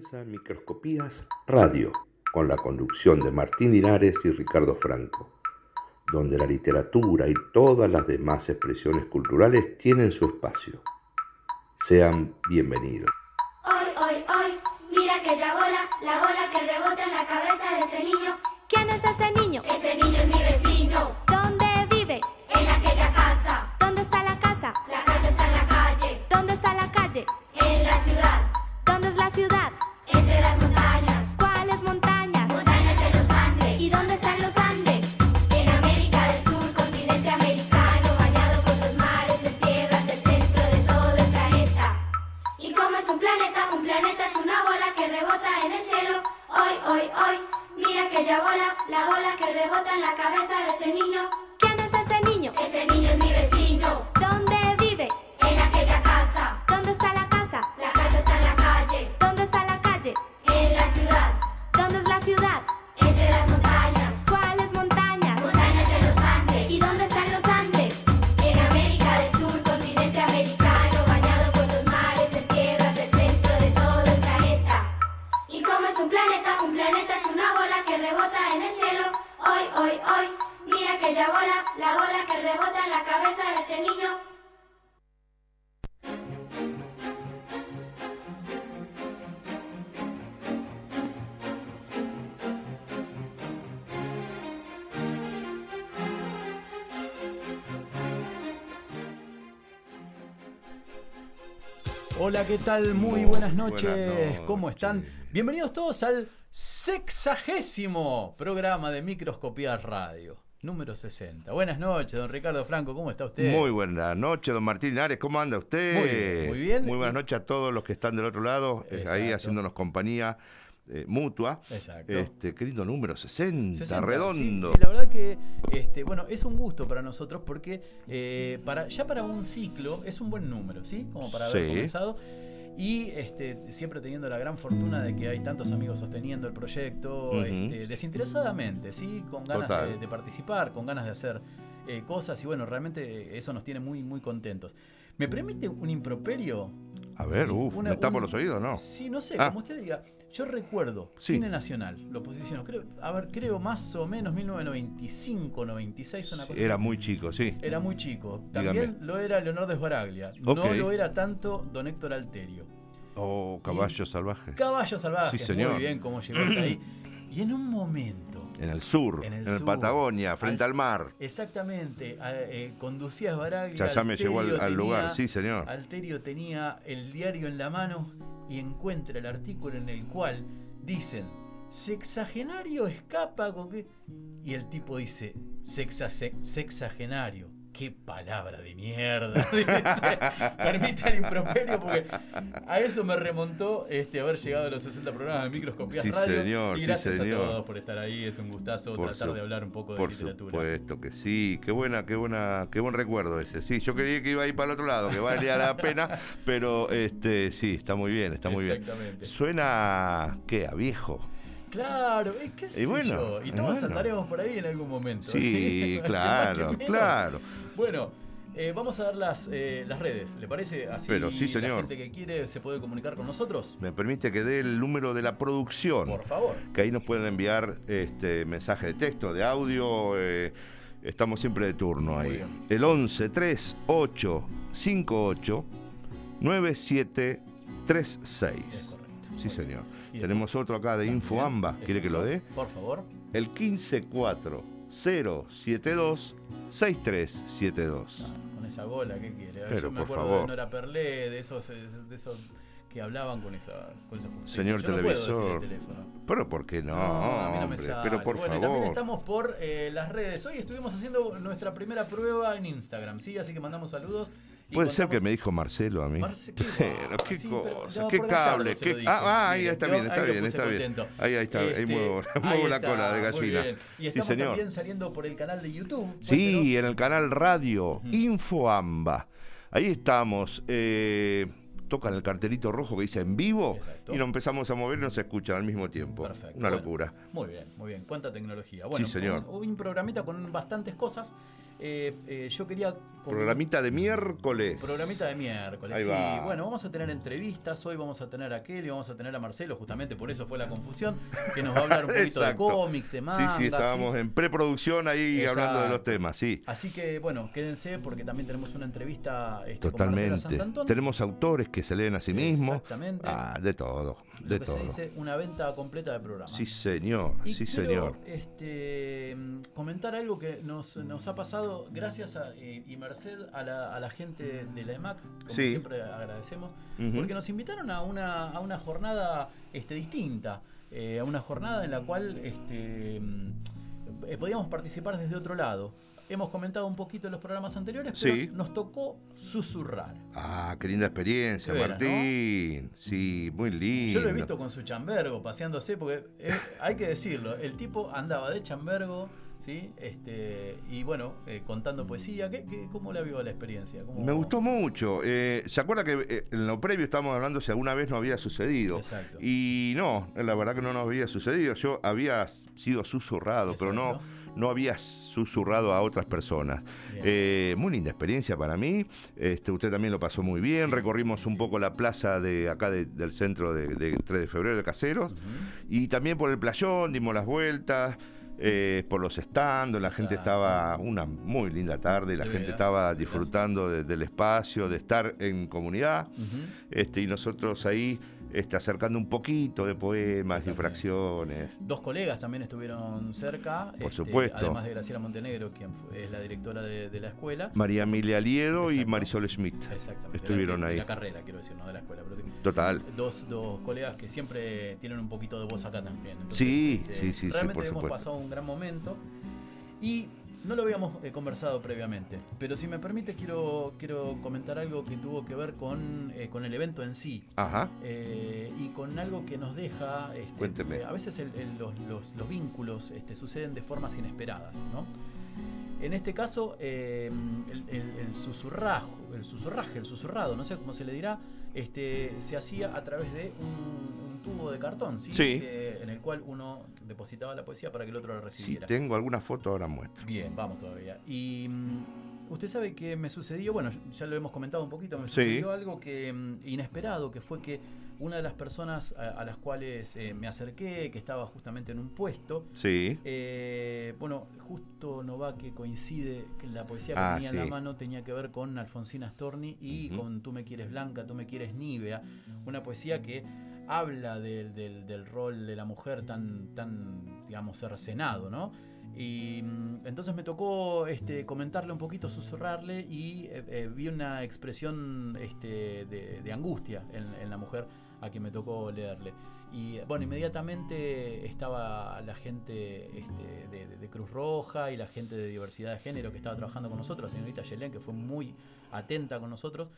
Speaker 17: Comienza Microscopías Radio, con la conducción de Martín Linares y Ricardo Franco, donde la literatura y todas las demás expresiones culturales tienen su espacio. Sean bienvenidos.
Speaker 18: Hoy, hoy, hoy, mira que ya bola, la bola que rebota en la cabeza de ese niño. ¿Quién es ese niño? Ese niño es mi vecino. Rebota en la cabeza de ese niño. Hoy, mira aquella bola, la bola que rebota en la cabeza de ese niño.
Speaker 19: Hola, ¿qué tal? Muy buenas noches.
Speaker 20: buenas
Speaker 19: ¿Cómo están? Bienvenidos todos al sexagésimo programa de Microscopías Radio, número 60. Buenas noches, don Ricardo Franco, ¿cómo está usted?
Speaker 20: Muy buenas noches, don Martín Linares. ¿Cómo anda usted?
Speaker 19: Muy bien, muy bien.
Speaker 20: Muy buenas noches a todos los que están del otro lado, eh, ahí haciéndonos compañía.
Speaker 17: eh, mutua.
Speaker 19: Exacto.
Speaker 17: Este, qué lindo número, 60,
Speaker 19: 60,
Speaker 17: redondo.
Speaker 19: Sí, sí, la verdad que, este, bueno, es un gusto para nosotros porque eh, para, ya para un ciclo es un buen número, ¿sí? Como para haber
Speaker 17: Sí.
Speaker 19: comenzado. Y este, siempre teniendo la gran fortuna de que hay tantos amigos sosteniendo el proyecto este, desinteresadamente, ¿sí? Con ganas de, de participar, con ganas de hacer eh, cosas y bueno, realmente eso nos tiene muy, muy contentos. ¿Me permite un improperio?
Speaker 17: A ver,
Speaker 19: Sí,
Speaker 17: uff, me tapo
Speaker 19: un-
Speaker 17: los oídos, ¿no?
Speaker 19: Sí, no sé,
Speaker 17: Ah.
Speaker 19: como usted diga. Yo recuerdo,
Speaker 17: Sí.
Speaker 19: Cine Nacional, lo posiciono, creo, a ver, creo más o menos 1995, 96, una cosa
Speaker 17: Era muy chico, sí.
Speaker 19: Era muy chico.
Speaker 17: Dígame.
Speaker 19: También lo era Leonardo Sbaraglia. No
Speaker 17: Ok.
Speaker 19: lo era tanto Don Héctor Alterio.
Speaker 17: Oh, caballo salvaje.
Speaker 19: Caballo salvaje.
Speaker 17: Sí, señor.
Speaker 19: Muy bien cómo llegó hasta ahí. Y en un momento.
Speaker 17: En el sur,
Speaker 19: En el sur.
Speaker 17: Patagonia, frente al, mar.
Speaker 19: Exactamente. a- eh, conducía Sbaraglia.
Speaker 17: Ya- ya me
Speaker 19: Alterio
Speaker 17: llevó al- al lugar, sí, señor.
Speaker 19: Alterio tenía el diario en la mano y encuentra el artículo en el cual dicen. Sexagenario escapa con que. Y el tipo dice. "Sexase- sexagenario. Qué palabra de mierda. <laughs> Permita el improperio porque a eso me remontó este haber llegado a los 60 programas de Microscopías
Speaker 17: Sí,
Speaker 19: Radio.
Speaker 17: señor,
Speaker 19: y
Speaker 17: sí,
Speaker 19: gracias
Speaker 17: señor.
Speaker 19: a todos por estar ahí. Es un gustazo
Speaker 17: Por
Speaker 19: tratar
Speaker 17: su-
Speaker 19: de hablar un poco de
Speaker 17: Por
Speaker 19: literatura.
Speaker 17: supuesto que sí, qué buena, qué buena, qué buen recuerdo ese. Sí, yo creí que iba a ir para el otro lado, que valía la pena, pero este sí, está muy bien, está muy bien.
Speaker 19: Exactamente.
Speaker 17: Suena ¿qué? a viejo.
Speaker 19: Claro, es que sé
Speaker 17: Y bueno,
Speaker 19: yo. Y todos
Speaker 17: bueno.
Speaker 19: andaremos por ahí en algún momento.
Speaker 17: Sí, <laughs> claro,
Speaker 19: que
Speaker 17: claro.
Speaker 19: Bueno, eh, vamos a dar las, eh, las redes, ¿le parece? Así
Speaker 17: Pero sí, señor.
Speaker 19: la gente que quiere se puede comunicar con nosotros.
Speaker 17: Me permite que dé el número de la producción.
Speaker 19: Por favor.
Speaker 17: Que ahí nos pueden enviar este mensaje de texto, de audio. eh, estamos siempre de turno ahí. El 11 3 8 58 9736. Sí, señor. Tenemos otro acá de InfoAmba. ¿Quiere que lo dé?
Speaker 19: Por favor.
Speaker 17: El 154 072 6372.
Speaker 19: Con esa gola, ¿qué quiere?
Speaker 17: Pero,
Speaker 19: Yo me
Speaker 17: por
Speaker 19: acuerdo
Speaker 17: favor.
Speaker 19: de Nora Perlé, de esos, eh, de esos que hablaban con esa, con esa justicia.
Speaker 17: Señor
Speaker 19: Yo no puedo
Speaker 17: televisor. Pero ¿por qué no?
Speaker 19: a mí no me sale.
Speaker 17: Pero por
Speaker 19: bueno, y también
Speaker 17: favor.
Speaker 19: estamos por eh, las redes. Hoy estuvimos haciendo nuestra primera prueba en Instagram, ¿sí? Así que mandamos saludos.
Speaker 17: Puede ser que me dijo Marcelo a mí.
Speaker 19: Marce- qué <laughs>
Speaker 17: pero qué
Speaker 19: Sí, pero
Speaker 17: cosa, qué cable, qué...
Speaker 19: lo dije.
Speaker 17: Ah, ah, ahí está bien, está
Speaker 19: lo
Speaker 17: bien, está bien. Ahí, ahí está, ahí
Speaker 19: Este,
Speaker 17: muevo, <laughs>
Speaker 19: ahí
Speaker 17: muevo la
Speaker 19: está,
Speaker 17: cola de gallina.
Speaker 19: Y
Speaker 17: Sí,
Speaker 19: estamos
Speaker 17: señor.
Speaker 19: también saliendo por el canal de YouTube.
Speaker 17: Sí, en el canal radio Infoamba. Ahí estamos. eh, tocan el cartelito rojo que dice en vivo y nos empezamos a mover y nos escuchan al mismo tiempo.
Speaker 19: Perfecto.
Speaker 17: Una
Speaker 19: Bueno,
Speaker 17: locura.
Speaker 19: Muy bien, muy bien. Cuánta tecnología. Bueno,
Speaker 17: Sí, señor.
Speaker 19: Un, un programita con bastantes cosas. Eh, eh, yo quería.
Speaker 17: Programita de miércoles.
Speaker 19: Programita de miércoles.
Speaker 17: Ahí
Speaker 19: sí.
Speaker 17: va.
Speaker 19: Bueno, vamos a tener entrevistas. Hoy vamos a tener a Kelly, vamos a tener a Marcelo, justamente por eso fue la confusión. Que nos va a hablar un <laughs> poquito de cómics, de manga.
Speaker 17: Sí, sí, estábamos en preproducción ahí hablando de los temas, sí.
Speaker 19: Así que bueno, quédense porque también tenemos una entrevista este,
Speaker 17: Totalmente. Tenemos autores que se leen a sí mismos.
Speaker 19: Exactamente.
Speaker 17: Ah, de todo,
Speaker 19: Lo
Speaker 17: de
Speaker 19: que
Speaker 17: todo.
Speaker 19: se dice una venta completa de programa.
Speaker 17: Sí, señor,
Speaker 19: Y
Speaker 17: sí,
Speaker 19: quiero,
Speaker 17: señor.
Speaker 19: Este, comentar algo que nos, nos ha pasado gracias a, eh, y merced a la, a la gente de la EMAC, como
Speaker 17: Sí.
Speaker 19: siempre agradecemos, porque nos invitaron a una, a una jornada este, distinta, eh, a una jornada en la cual este, mm, eh, podíamos participar desde otro lado. Hemos comentado un poquito en los programas anteriores, pero
Speaker 17: Sí.
Speaker 19: nos tocó susurrar.
Speaker 17: Ah, qué linda experiencia. Martín. Sí, muy lindo.
Speaker 19: Yo lo he visto con su chambergo paseándose, porque eh, hay que decirlo, el tipo andaba de chambergo, ¿sí? Este, y bueno, eh, contando poesía. ¿Qué, qué- cómo la vio la experiencia? ¿Cómo-
Speaker 17: Me gustó mucho. Eh, ¿Se acuerda que eh, en lo previo estábamos hablando si alguna vez no había sucedido?
Speaker 19: Exacto.
Speaker 17: Y no, la verdad que no nos había sucedido. Yo había sido susurrado, pero no, no había susurrado a otras personas. Muy linda experiencia para mí. Este, usted también lo pasó muy bien. Recorrimos un poco la plaza de acá de- del centro de, de 3 de febrero de Caseros. Y también por el playón dimos las vueltas. Eh, por los stands, la gente estaba una muy linda tarde, la gente estaba disfrutando de- del espacio, de estar en comunidad, este, y nosotros ahí este, acercando un poquito de poemas y fracciones.
Speaker 19: Dos colegas también estuvieron cerca.
Speaker 17: Por
Speaker 19: este,
Speaker 17: supuesto.
Speaker 19: Además de Graciela Montenegro, quien fue- es la directora de, de la escuela.
Speaker 17: María Emilia Aliedo y Marisol Schmidt
Speaker 19: Exactamente.
Speaker 17: estuvieron
Speaker 19: de la,
Speaker 17: ahí.
Speaker 19: De la carrera, quiero decir, no de la escuela. Pero.
Speaker 17: Total.
Speaker 19: Dos, dos colegas que siempre tienen un poquito de voz acá también. Entonces,
Speaker 17: Sí,
Speaker 19: este,
Speaker 17: sí, sí, sí,
Speaker 19: Realmente hemos pasado un gran momento. Y No lo habíamos eh, conversado previamente, pero si me permite quiero, quiero comentar algo que tuvo que ver con, eh, con el evento en sí.
Speaker 17: Ajá.
Speaker 19: Eh, y con algo que nos deja... este,
Speaker 17: Cuénteme.
Speaker 19: a veces el- el- los, los- los vínculos este, suceden de formas inesperadas, ¿no? En este caso, eh, el, el- el susurrajo, el susurraje, el susurrado, no sé cómo se le dirá, este, se hacía a través de un, un tubo de cartón, ¿sí?
Speaker 17: Sí.
Speaker 19: Que- en el cual uno depositaba la poesía para que el otro la recibiera.
Speaker 17: tengo alguna foto, ahora muestro.
Speaker 19: Bien, vamos todavía. Y mm, usted sabe que me sucedió, bueno, ya lo hemos comentado un poquito, me
Speaker 17: Sí.
Speaker 19: sucedió algo que mm, inesperado, que fue que una de las personas a, a las cuales eh, me acerqué, que estaba justamente en un puesto,
Speaker 17: Sí.
Speaker 19: eh, bueno, justo no va que coincide que la poesía que
Speaker 17: Ah,
Speaker 19: tenía en la mano tenía que ver con Alfonsina Storni y con Tú me quieres blanca, tú me quieres nívea, una poesía que habla del, del- del rol de la mujer tan, tan digamos, cercenado, ¿no? Y mm, entonces me tocó este, comentarle un poquito, susurrarle y eh, eh, vi una expresión este, de, de angustia en, en la mujer a quien me tocó leerle. Y bueno, inmediatamente estaba la gente este, de, de- de Cruz Roja y la gente de diversidad de género que estaba trabajando con nosotros, la señorita Yelén, que fue muy atenta con nosotros.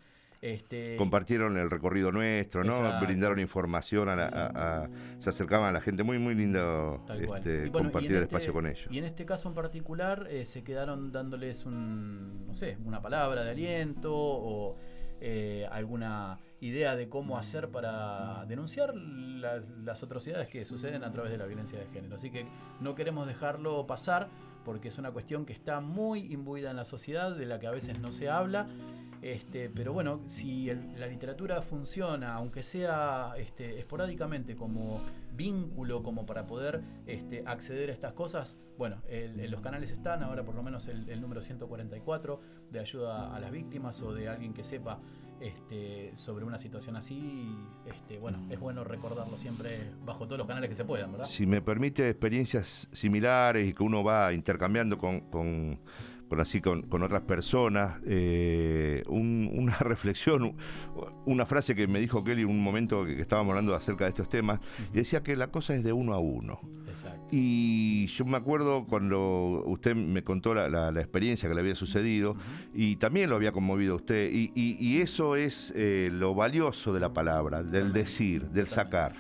Speaker 19: Este,
Speaker 17: Compartieron el recorrido nuestro, ¿no? Brindaron información, a la- a- a- se acercaban a la gente. Muy, muy lindo este,
Speaker 19: bueno,
Speaker 17: compartir el
Speaker 19: este-
Speaker 17: espacio con ellos.
Speaker 19: Y en este caso en particular eh, se quedaron dándoles un, no sé, una palabra de aliento o eh, alguna idea de cómo hacer para denunciar las, atrocidades que suceden a través de la violencia de género. Así que no queremos dejarlo pasar porque es una cuestión que está muy imbuida en la sociedad, de la que a veces no se habla. Este, pero bueno, si la literatura funciona, aunque sea este, esporádicamente como vínculo, como para poder este, acceder a estas cosas, bueno, los canales están, ahora por lo menos el número 144 de ayuda a las víctimas o de alguien que sepa este, sobre una situación así, este, bueno, es bueno recordarlo siempre bajo todos los canales que se puedan, ¿verdad?
Speaker 17: Si me permite experiencias similares y que uno va intercambiando con, con- con así con, con otras personas, eh, un- una <laughs> reflexión, una frase que me dijo Kelly en un momento que, que estábamos hablando acerca de estos temas, y decía que la cosa es de uno a uno.
Speaker 19: Exacto.
Speaker 17: Y yo me acuerdo cuando usted me contó la, la- la experiencia que le había sucedido y también lo había conmovido a usted. Y, y- y eso es eh, lo valioso de la palabra, del decir, del sacar.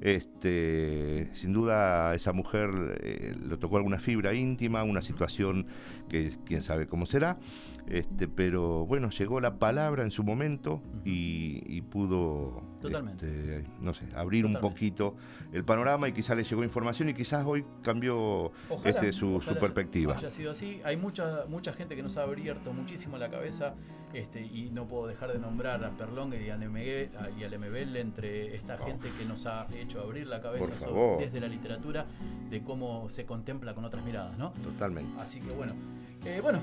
Speaker 17: Este, sin duda a esa mujer eh, le tocó alguna fibra íntima, una situación que quién sabe cómo será, este, pero bueno, llegó la palabra en su momento y, y pudo, este, no sé, abrir un
Speaker 19: Totalmente.
Speaker 17: poquito el panorama y quizás le llegó información y quizás hoy cambió
Speaker 19: Ojalá,
Speaker 17: este, su, su
Speaker 19: ojalá
Speaker 17: perspectiva.
Speaker 19: Haya sido así. Hay mucha mucha gente que nos ha abierto muchísimo la cabeza este, y no puedo dejar de nombrar a Perlongue y a MB y al MBL entre esta gente que nos ha hecho abrir la cabeza sobre- desde la literatura de cómo se contempla con otras miradas, ¿no?
Speaker 17: Totalmente.
Speaker 19: Así que bueno, Eh, bueno.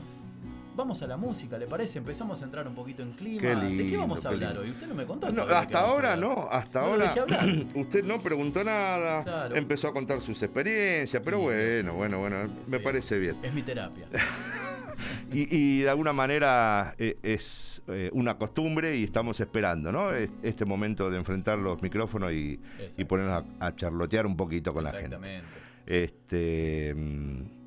Speaker 19: Vamos a la música, ¿le parece? Empezamos a entrar un poquito en clima.
Speaker 17: Qué
Speaker 19: ¿De qué vamos a hablar hoy? Usted no me contó.
Speaker 17: No, hasta ahora no, hasta
Speaker 19: No
Speaker 17: ahora <clears throat> usted no preguntó nada,
Speaker 19: Claro.
Speaker 17: empezó a contar sus experiencias, pero bueno, bueno, bueno, me parece bien.
Speaker 19: Es mi terapia. <laughs>
Speaker 17: Y, y de alguna manera eh, es eh, una costumbre y estamos esperando, ¿no? Es- Este momento de enfrentar los micrófonos y, y ponernos a, a charlotear un poquito con la gente.
Speaker 19: Exactamente.
Speaker 17: Este, mm,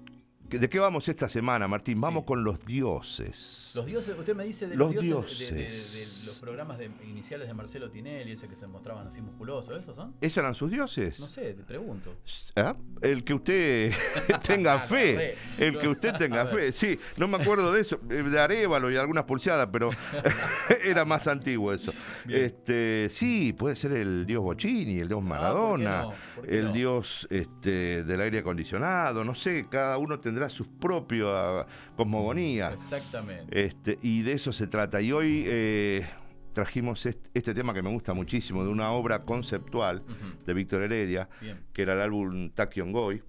Speaker 17: ¿De qué vamos esta semana, Martín? Vamos con los dioses.
Speaker 19: Los dioses, usted me dice de
Speaker 17: Los
Speaker 19: los, dioses, de- de- de-
Speaker 17: dioses.
Speaker 19: de los programas de- iniciales de Marcelo Tinelli, ese que se mostraban así musculosos, ¿esos son?
Speaker 17: ¿Esos eran sus dioses?
Speaker 19: No sé, te pregunto.
Speaker 17: ¿Ah? El que usted <laughs> tenga fe. El que usted tenga fe. Sí, no me acuerdo de eso, eh, de Arevalo y algunas pulseadas, pero <laughs> era más antiguo eso. Este, sí, puede ser el dios Bocini, el dios Maradona,
Speaker 19: Ah, no? ¿Por qué
Speaker 17: el
Speaker 19: no?
Speaker 17: dios este, del aire acondicionado, no sé, cada uno tendrá sus propias cosmogonías.
Speaker 19: Exactamente.
Speaker 17: Este, y de eso se trata. Y hoy eh, trajimos est- este, tema que me gusta muchísimo, de una obra conceptual de Víctor Heredia,
Speaker 19: Bien.
Speaker 17: que era el álbum Takion Goy.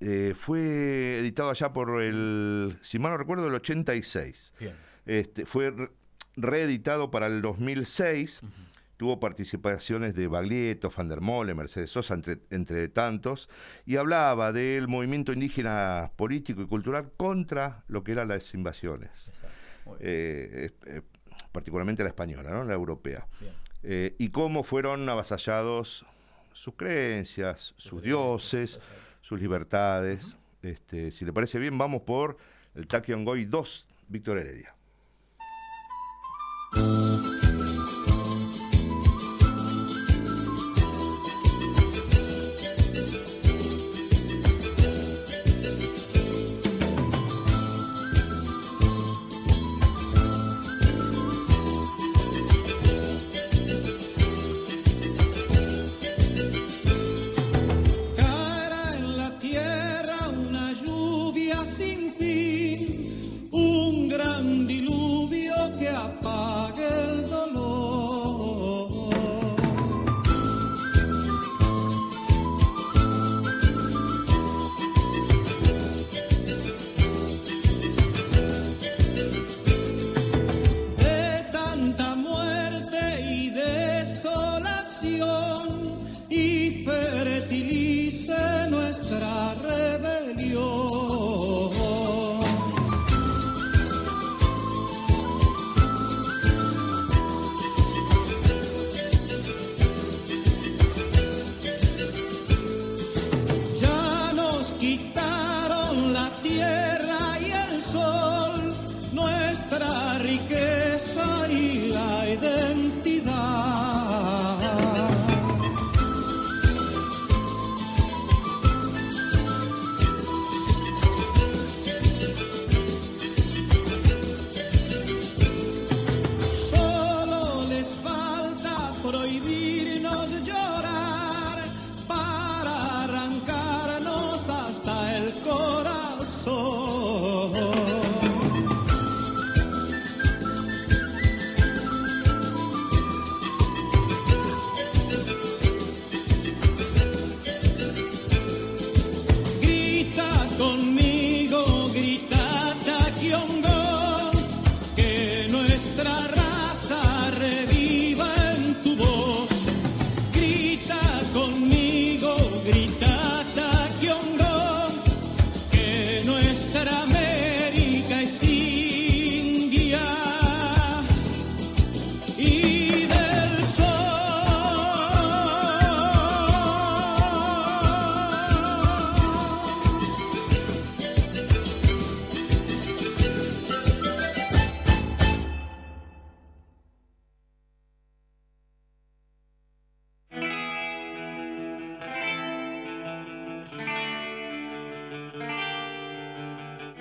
Speaker 17: Eh, fue editado allá por el, si mal no recuerdo, el 86.
Speaker 19: Bien.
Speaker 17: Este, fue re- reeditado para el 2006. Tuvo participaciones de Baglietto, Van der Molle, Mercedes Sosa, entre, entre tantos, y hablaba del movimiento indígena político y cultural contra lo que eran las invasiones. Eh, eh, particularmente la española, ¿no? la europea. Eh, y cómo fueron avasallados sus creencias, sus dioses, sus libertades. Este, si le parece bien, vamos por el Tachyon Goy 2, Víctor Heredia.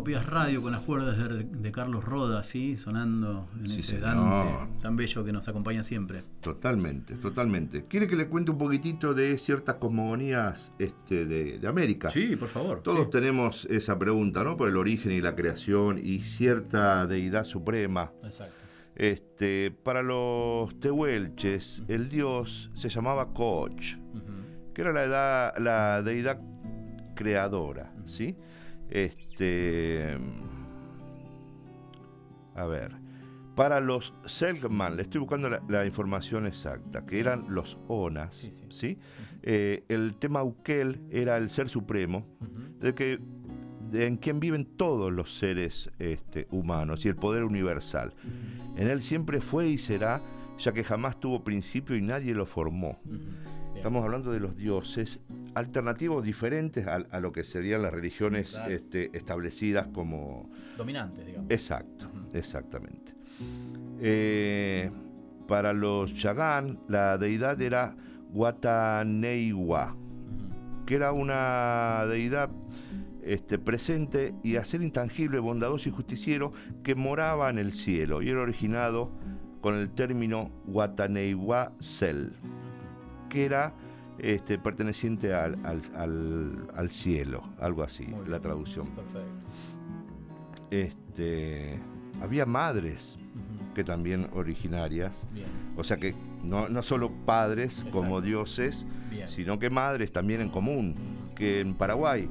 Speaker 21: Microscopías Radio con las cuerdas de, de Carlos Roda, ¿sí? sonando en
Speaker 17: Sí,
Speaker 21: ese. Dante tan bello que nos acompaña siempre.
Speaker 17: Totalmente, totalmente. ¿Quiere que le cuente un poquitito de ciertas cosmogonías este, de, de América?
Speaker 21: Sí, por favor.
Speaker 17: Todos
Speaker 21: sí.
Speaker 17: tenemos esa pregunta, ¿no? Por el origen y la creación y cierta deidad suprema.
Speaker 21: Exacto.
Speaker 17: Este, para los tehuelches, el dios se llamaba Koch, que era la, edad- la deidad creadora, ¿sí? Este, a ver, para los Selkman, le estoy buscando la, la información exacta, que eran los Onas, ¿sí? Eh, el tema Ukel era el ser supremo, de que en quien viven todos los seres este, humanos y el poder universal. En él siempre fue y será, ya que jamás tuvo principio y nadie lo formó. Estamos hablando de los dioses alternativos diferentes a, a lo que serían las religiones
Speaker 21: Claro.
Speaker 17: este, establecidas como...
Speaker 21: Dominantes, digamos.
Speaker 17: Exacto, exactamente. Eh, para los Chagán, la deidad era Guataneiwa, que era una deidad este, presente y a ser intangible, bondadoso y justiciero que moraba en el cielo y era originado con el término Guataneiwa Sel, que era este, perteneciente al, al- al- al cielo, algo así, la traducción.
Speaker 21: Perfecto.
Speaker 17: este, había madres que también originarias.
Speaker 19: Bien.
Speaker 17: O sea que no, no solo padres como dioses,
Speaker 19: Bien.
Speaker 17: sino que madres también en común. Que en Paraguay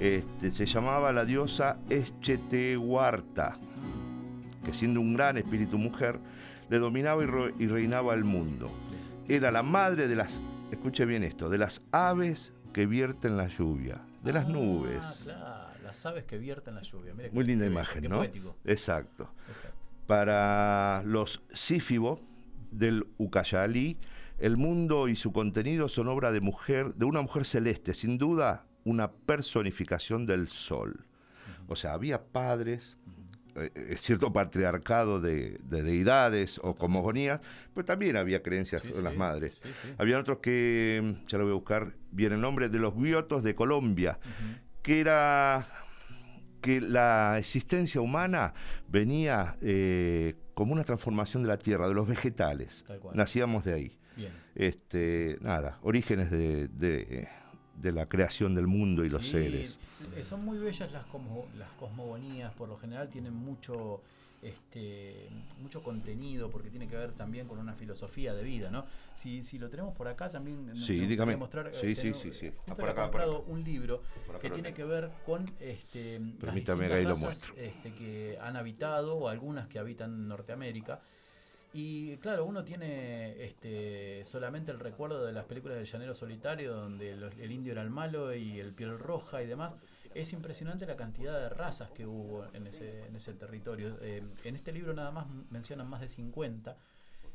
Speaker 17: este, se llamaba la diosa Echetehuarta, que siendo un gran espíritu mujer, le dominaba y reinaba el mundo. Era la madre de las, escuche bien esto, de las aves que vierten la lluvia, de las
Speaker 19: Ah,
Speaker 17: nubes.
Speaker 19: claro, las aves que vierten la lluvia. Mira
Speaker 17: Muy linda imagen, ¿no?
Speaker 19: poético.
Speaker 17: Exacto.
Speaker 19: Exacto.
Speaker 17: Para los sífibo del Ucayalí, el mundo y su contenido son obra de mujer, de una mujer celeste, sin duda una personificación del sol. O sea, había padres, eh, cierto patriarcado de, de deidades o cosmogonías, pero también había creencias
Speaker 19: Sí,
Speaker 17: en las
Speaker 19: sí,
Speaker 17: madres.
Speaker 19: sí.
Speaker 17: Había otros que, mm, ya lo voy a buscar bien el nombre, de los biotos de Colombia, que era que la existencia humana venía eh, como una transformación de la tierra, de los vegetales. Nacíamos de ahí.
Speaker 19: Bien.
Speaker 17: Este, nada, orígenes de, de- de la creación del mundo y los
Speaker 19: Sí,
Speaker 17: seres.
Speaker 19: eh, Son muy bellas las, cosmo- las cosmogonías, por lo general tienen mucho este mucho contenido porque tiene que ver también con una filosofía de vida, ¿no? Si, si lo tenemos por acá también
Speaker 17: Sí,
Speaker 19: gustaría
Speaker 17: dígame.
Speaker 19: mostrar,
Speaker 17: Sí,
Speaker 19: eh,
Speaker 17: sí,
Speaker 19: tengo-
Speaker 17: sí, sí.
Speaker 19: justo
Speaker 17: Ah, por
Speaker 19: he
Speaker 17: acá, por
Speaker 19: comprado
Speaker 17: acá.
Speaker 19: un libro
Speaker 17: acá
Speaker 19: que tiene que ver con este las
Speaker 17: Permítame
Speaker 19: distintas
Speaker 17: lo
Speaker 19: razas, este, que han habitado o algunas que habitan Norteamérica. Y claro, uno tiene este, solamente el recuerdo de las películas del Llanero Solitario, donde los- el indio era el malo y el piel roja y demás. Es impresionante la cantidad de razas que hubo en ese, en ese territorio. Eh, en este libro nada más mencionan más de 50,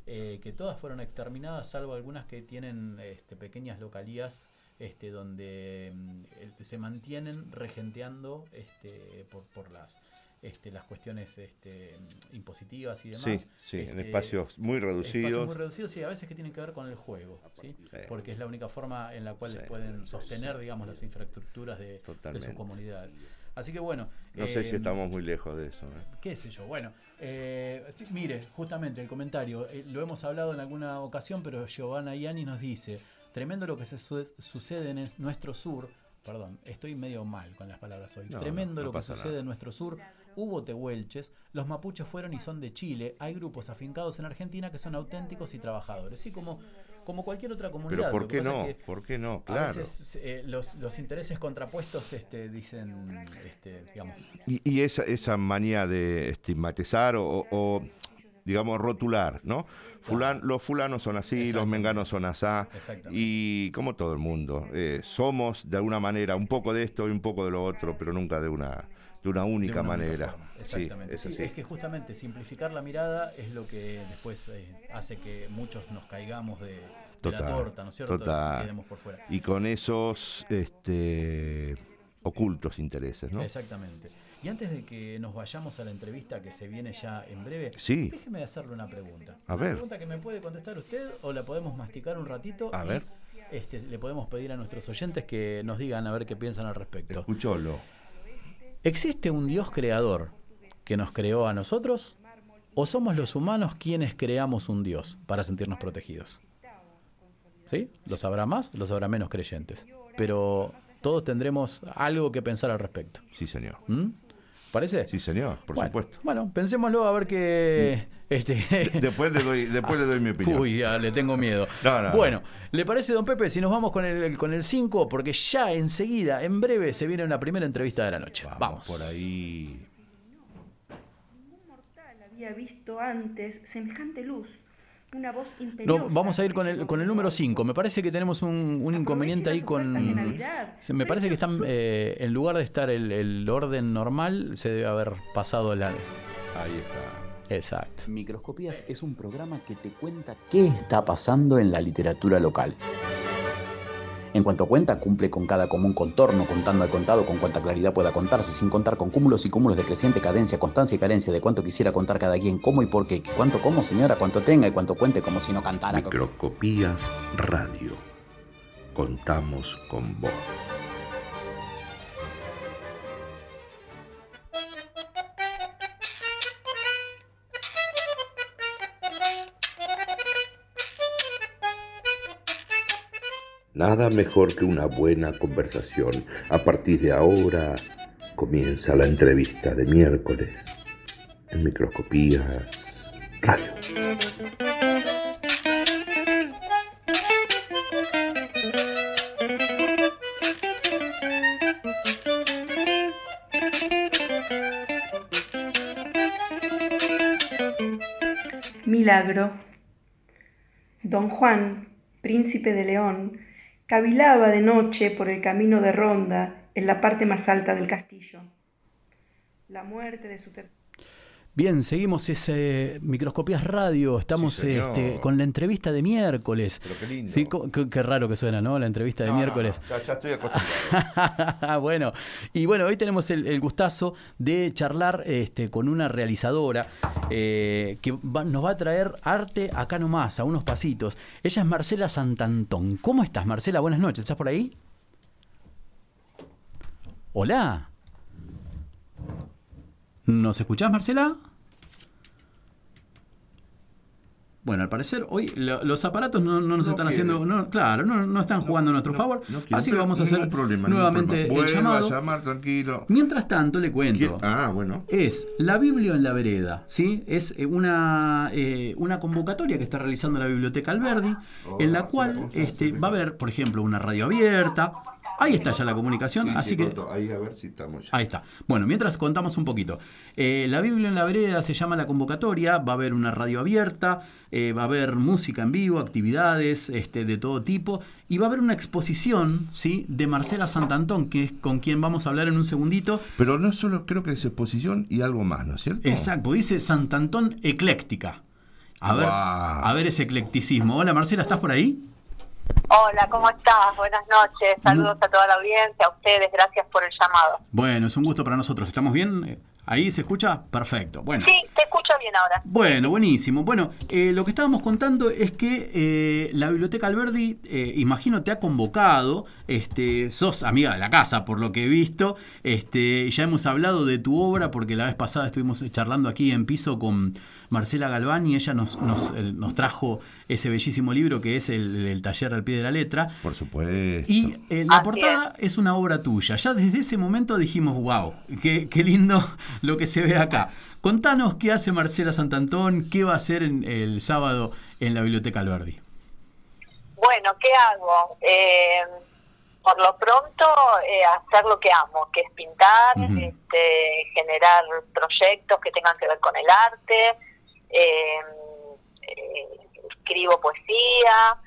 Speaker 19: eh, que todas fueron exterminadas, salvo algunas que tienen este, pequeñas localías este, donde mm, se mantienen regenteando este, por, por las este, las cuestiones este, impositivas y demás.
Speaker 17: Sí, sí, en espacios muy reducidos.
Speaker 19: Espacios muy reducidos y a veces que tienen que ver con el juego, ¿sí? porque es la única forma en la cual pueden sostener, digamos, las infraestructuras de, sus comunidades. Así que bueno.
Speaker 17: No sé si
Speaker 19: eh,
Speaker 17: estamos muy lejos de eso. ¿eh?
Speaker 19: qué sé yo, bueno, eh, sí, mire, justamente el comentario, eh, lo hemos hablado en alguna ocasión, pero Giovanna Iani nos dice, tremendo lo que se su- sucede en es- nuestro sur, perdón, estoy medio mal con las palabras hoy,
Speaker 17: No,
Speaker 19: tremendo
Speaker 17: no, no
Speaker 19: lo que sucede
Speaker 17: nada.
Speaker 19: en nuestro sur, hubo tehuelches, los mapuches fueron y son de Chile, hay grupos afincados en Argentina que son auténticos y trabajadores, sí, como, como cualquier otra comunidad.
Speaker 17: Pero ¿por qué no?
Speaker 19: es que
Speaker 17: ¿Por qué no?
Speaker 19: A
Speaker 17: Claro.
Speaker 19: veces eh, los, los intereses contrapuestos este, dicen, este, digamos,
Speaker 17: Y, y esa, esa manía de estigmatizar o, o, digamos, rotular, ¿no? Fulan, los fulanos son así, los menganos son asá, y como todo el mundo, eh, somos de alguna manera un poco de esto y un poco de lo otro, pero nunca de una, de una única
Speaker 19: De una única
Speaker 17: manera. Sí,
Speaker 19: Exactamente.
Speaker 17: es
Speaker 19: Sí, es que justamente simplificar la mirada es lo que después eh, hace que muchos nos caigamos de, de la torta, ¿no es cierto?
Speaker 17: total.
Speaker 19: Por fuera.
Speaker 17: Y con esos este, ocultos intereses, ¿no?
Speaker 19: Exactamente. Y antes de que nos vayamos a la entrevista que se viene ya en breve,
Speaker 17: Sí.
Speaker 19: déjeme hacerle una pregunta.
Speaker 17: A
Speaker 19: una
Speaker 17: ver.
Speaker 19: pregunta que me puede contestar usted o la podemos masticar un ratito.
Speaker 17: A
Speaker 19: y,
Speaker 17: ver.
Speaker 19: Este, le podemos pedir a nuestros oyentes que nos digan a ver qué piensan al respecto.
Speaker 17: Escuchólo.
Speaker 19: ¿Existe un Dios creador que nos creó a nosotros? ¿O somos los humanos quienes creamos un Dios para sentirnos protegidos? ¿Sí? Los habrá más, los habrá menos creyentes. Pero todos tendremos algo que pensar al respecto.
Speaker 17: Sí, señor.
Speaker 19: ¿Mm? ¿Parece?
Speaker 17: Sí, señor, por
Speaker 19: Bueno,
Speaker 17: supuesto.
Speaker 19: Bueno, pensémoslo a ver qué. Este...
Speaker 17: Después le doy, después le doy mi opinión.
Speaker 19: Uy, ya le tengo miedo. <laughs>
Speaker 17: No, no,
Speaker 19: bueno, ¿le parece, don Pepe, si nos vamos con el con el 5? Porque ya enseguida, en breve, se viene la primera entrevista de la noche. Vamos.
Speaker 17: Por ahí.
Speaker 21: había visto antes semejante luz, una voz imperiosa.
Speaker 19: No, vamos a ir con el, con el número 5. Me parece que tenemos un, un inconveniente ahí con... Me parece que están, eh, en lugar de estar el, el orden normal, se debe haber pasado la...
Speaker 17: Ahí está.
Speaker 19: Exacto.
Speaker 22: Microscopías es un programa que te cuenta qué está pasando en la literatura local. En cuanto cuenta, cumple con cada común contorno, contando al contado con cuanta claridad pueda contarse, sin contar con cúmulos y cúmulos de creciente cadencia, constancia y carencia de cuánto quisiera contar cada quien, cómo y por qué, cuánto como señora, cuánto tenga y cuánto cuente como si no cantara.
Speaker 23: Microscopías Radio. Contamos con vos. Nada mejor que una buena conversación a partir de ahora
Speaker 17: comienza la entrevista de miércoles en Microscopías Radio.
Speaker 21: Milagro. Don Juan, príncipe de León, cavilaba de noche por el camino de ronda en la parte más alta del castillo. La muerte de su tercer
Speaker 19: Bien, seguimos ese Microscopías Radio. Estamos
Speaker 17: Sí,
Speaker 19: este, con la entrevista de miércoles.
Speaker 17: Pero qué lindo.
Speaker 19: Sí, qué, qué raro que suena, ¿no? La entrevista de
Speaker 17: no,
Speaker 19: miércoles.
Speaker 17: no, ya, ya estoy acostumbrado. <laughs>
Speaker 19: bueno, y bueno, hoy tenemos el, el gustazo de charlar este, con una realizadora eh, que va- nos va a traer arte acá nomás, a unos pasitos. Ella es Marcela Santantón. ¿Cómo estás, Marcela? Buenas noches. ¿Estás por ahí? Hola. ¿Nos escuchás, Marcela? Bueno, al parecer hoy lo- los aparatos no, no nos
Speaker 17: No
Speaker 19: están haciendo, no, claro, no, no están jugando a nuestro favor. Así que vamos a hacer
Speaker 17: problema,
Speaker 19: nuevamente el llamado.
Speaker 17: a llamar tranquilo.
Speaker 19: Mientras tanto, le cuento.
Speaker 17: Ah, bueno.
Speaker 19: Es La Biblia en la Vereda, ¿sí? Es eh, una, eh, una convocatoria que está realizando la Biblioteca Alberdi, en la cual este, va a haber, por ejemplo, una radio abierta. Ahí está ya la comunicación,
Speaker 17: Sí,
Speaker 19: así
Speaker 17: sí,
Speaker 19: que...
Speaker 17: corto. Ahí a ver si estamos ya.
Speaker 19: Ahí está. Bueno, mientras contamos un poquito. Eh, la Biblia en la vereda se llama la convocatoria, va a haber una radio abierta, eh, va a haber música en vivo, actividades este, de todo tipo, y va a haber una exposición ¿sí? de Marcela Santantón, que es con quien vamos a hablar en un segundito.
Speaker 17: Pero no solo creo que es exposición y algo más, ¿no es cierto?
Speaker 19: Exacto, dice Santantón Ecléctica. A ver, a ver ese eclecticismo. Hola Marcela, ¿estás por ahí?
Speaker 24: Hola, ¿cómo estás? Buenas noches. Saludos a toda la audiencia, a ustedes. Gracias por el llamado.
Speaker 19: Bueno, es un gusto para nosotros. ¿Estamos bien? Eh, ¿Ahí se escucha? Perfecto. Bueno.
Speaker 24: Sí, te escucho bien ahora.
Speaker 19: Bueno, buenísimo. Bueno, eh, lo que estábamos contando es que eh, la Biblioteca Alberdi, eh, imagino, te ha convocado. Este, sos amiga de la casa, por lo que he visto. Este, ya hemos hablado de tu obra, porque la vez pasada estuvimos charlando aquí en piso con Marcela Galván y ella nos, nos, eh, nos trajo ese bellísimo libro que es el, el taller al pie de la letra.
Speaker 17: Por supuesto.
Speaker 19: Y eh, la portada es. una obra tuya. Ya desde ese momento dijimos, wow, qué, qué lindo <laughs> lo que se ve acá. Contanos qué hace Marcela Santantón, qué va a hacer en- el sábado en la Biblioteca Alberdi.
Speaker 24: Bueno, ¿qué hago? Eh, por lo pronto, eh, hacer lo que amo, que es pintar, este, generar proyectos que tengan que ver con el arte. eh, eh, escribo poesía,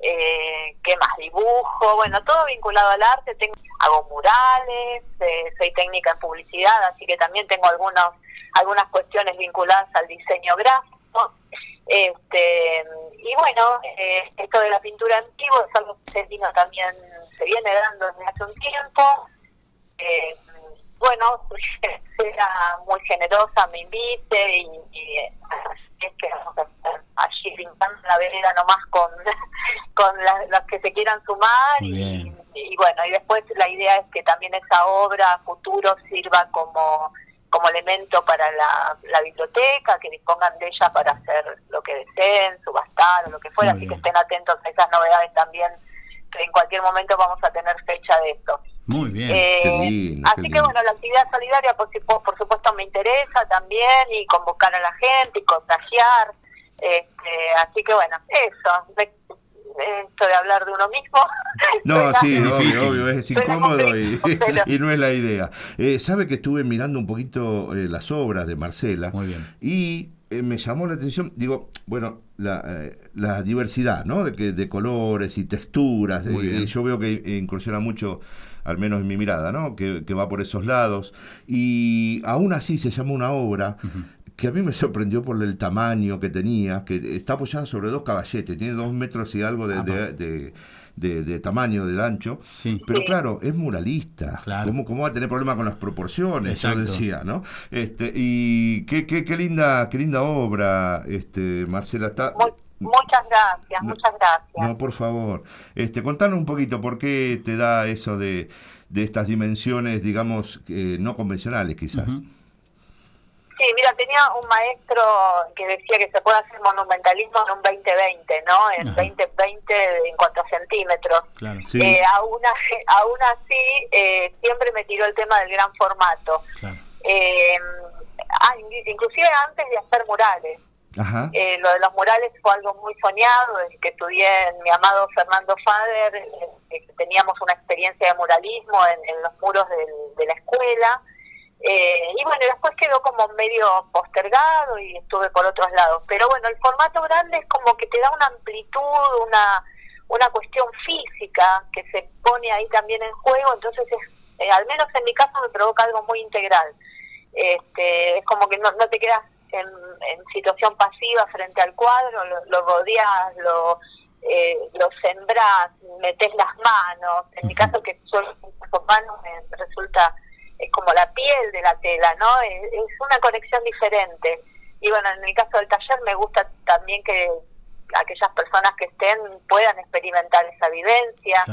Speaker 24: eh, ¿qué más? Dibujo, bueno, todo vinculado al arte. Tengo, hago murales, eh, soy técnica en publicidad, así que también tengo algunos, algunas cuestiones vinculadas al diseño gráfico. Este, y bueno, eh, esto de la pintura en vivo es algo que también, se viene dando desde hace un tiempo. Eh, bueno, <laughs> era muy generosa, me invite y, y, eh, es que vamos a estar allí pintando la vereda nomás con, <laughs> con la- las que se quieran sumar y, y bueno, y después la idea es que también esa obra a futuro sirva como, como elemento para la, la biblioteca, que dispongan de ella para hacer lo que deseen, subastar o lo que fuera,
Speaker 19: Muy
Speaker 24: así que estén atentos a esas novedades también, que en cualquier momento vamos a tener fecha de esto.
Speaker 19: Muy bien.
Speaker 24: Eh,
Speaker 17: Qué lindo,
Speaker 24: así
Speaker 17: qué
Speaker 24: que
Speaker 17: lindo.
Speaker 24: bueno, la actividad solidaria por, por supuesto me interesa también y convocar a la gente y contagiar. Este, así que bueno, eso. Esto de hablar de uno mismo. <laughs>
Speaker 17: No,
Speaker 24: suena-
Speaker 17: sí,
Speaker 19: Es
Speaker 17: obvio, obvio, es incómodo <laughs> y, no es la idea. Eh, Sabe que estuve mirando un poquito eh, las obras de Marcela
Speaker 19: Muy bien.
Speaker 17: y eh, me llamó la atención, digo, bueno, la, eh, la diversidad, ¿no? De, que, de colores y texturas. Eh, yo veo que incursiona mucho, al menos en mi mirada, ¿no? Que, que va por esos lados. Y aún así se llama una obra que a mí me sorprendió por el tamaño que tenía, que está apoyada sobre dos caballetes, tiene dos metros y algo de, de- de- de- de tamaño, del ancho,
Speaker 19: Sí.
Speaker 17: pero claro, es muralista.
Speaker 19: Claro.
Speaker 17: ¿Cómo, cómo va a tener problema con las proporciones? Yo
Speaker 19: Exacto.
Speaker 17: decía, ¿no? Este, y qué, qué, qué linda, qué linda obra, este, Marcela. Está,
Speaker 24: Mu- muchas gracias,
Speaker 17: No.
Speaker 24: muchas gracias.
Speaker 17: no, por favor. Este, contanos un poquito por qué te da eso de, de estas dimensiones, digamos, eh, no convencionales quizás.
Speaker 24: Sí, mira, tenía un maestro que decía que se puede hacer monumentalismo en un 2020, ¿no? En
Speaker 19: Ajá.
Speaker 24: 2020 en cuanto a centímetros.
Speaker 19: Claro.
Speaker 24: Eh, aún, así, aún así, eh, siempre me tiró el tema del gran formato. Eh, ah, in- inclusive antes de hacer murales.
Speaker 17: Ajá.
Speaker 24: Eh, lo de los murales fue algo muy soñado, desde que estudié en mi amado Fernando Fader, eh, eh, teníamos una experiencia de muralismo en, en los muros del- de la escuela, eh, y bueno, después quedó como medio postergado y estuve por otros lados, pero bueno, el formato grande es como que te da una amplitud, una, una cuestión física que se pone ahí también en juego, entonces es, eh, al menos en mi caso me provoca algo muy integral. Este, es como que no, no te quedas en, en situación pasiva frente al cuadro, lo, lo rodeas, lo, eh, lo sembrás, metes las manos. En mi caso, que suelo con manos, me resulta es como la piel de la tela, ¿no? Es, es una conexión diferente. Y bueno, en el caso del taller me gusta también que aquellas personas que estén puedan experimentar esa vivencia.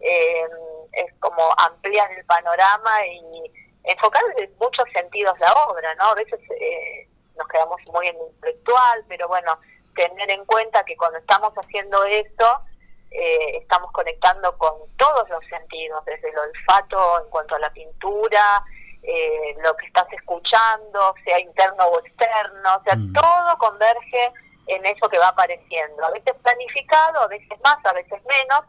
Speaker 24: Eh, es como ampliar el panorama y enfocar en muchos sentidos la obra, ¿no? A veces eh, nos quedamos muy en lo intelectual, pero bueno, tener en cuenta que cuando estamos haciendo esto, eh, estamos conectando con todos los sentidos, desde el olfato en cuanto a la pintura, eh, lo que estás escuchando, sea interno o externo, o sea, todo converge en eso que va apareciendo. A veces planificado, a veces más, a veces menos,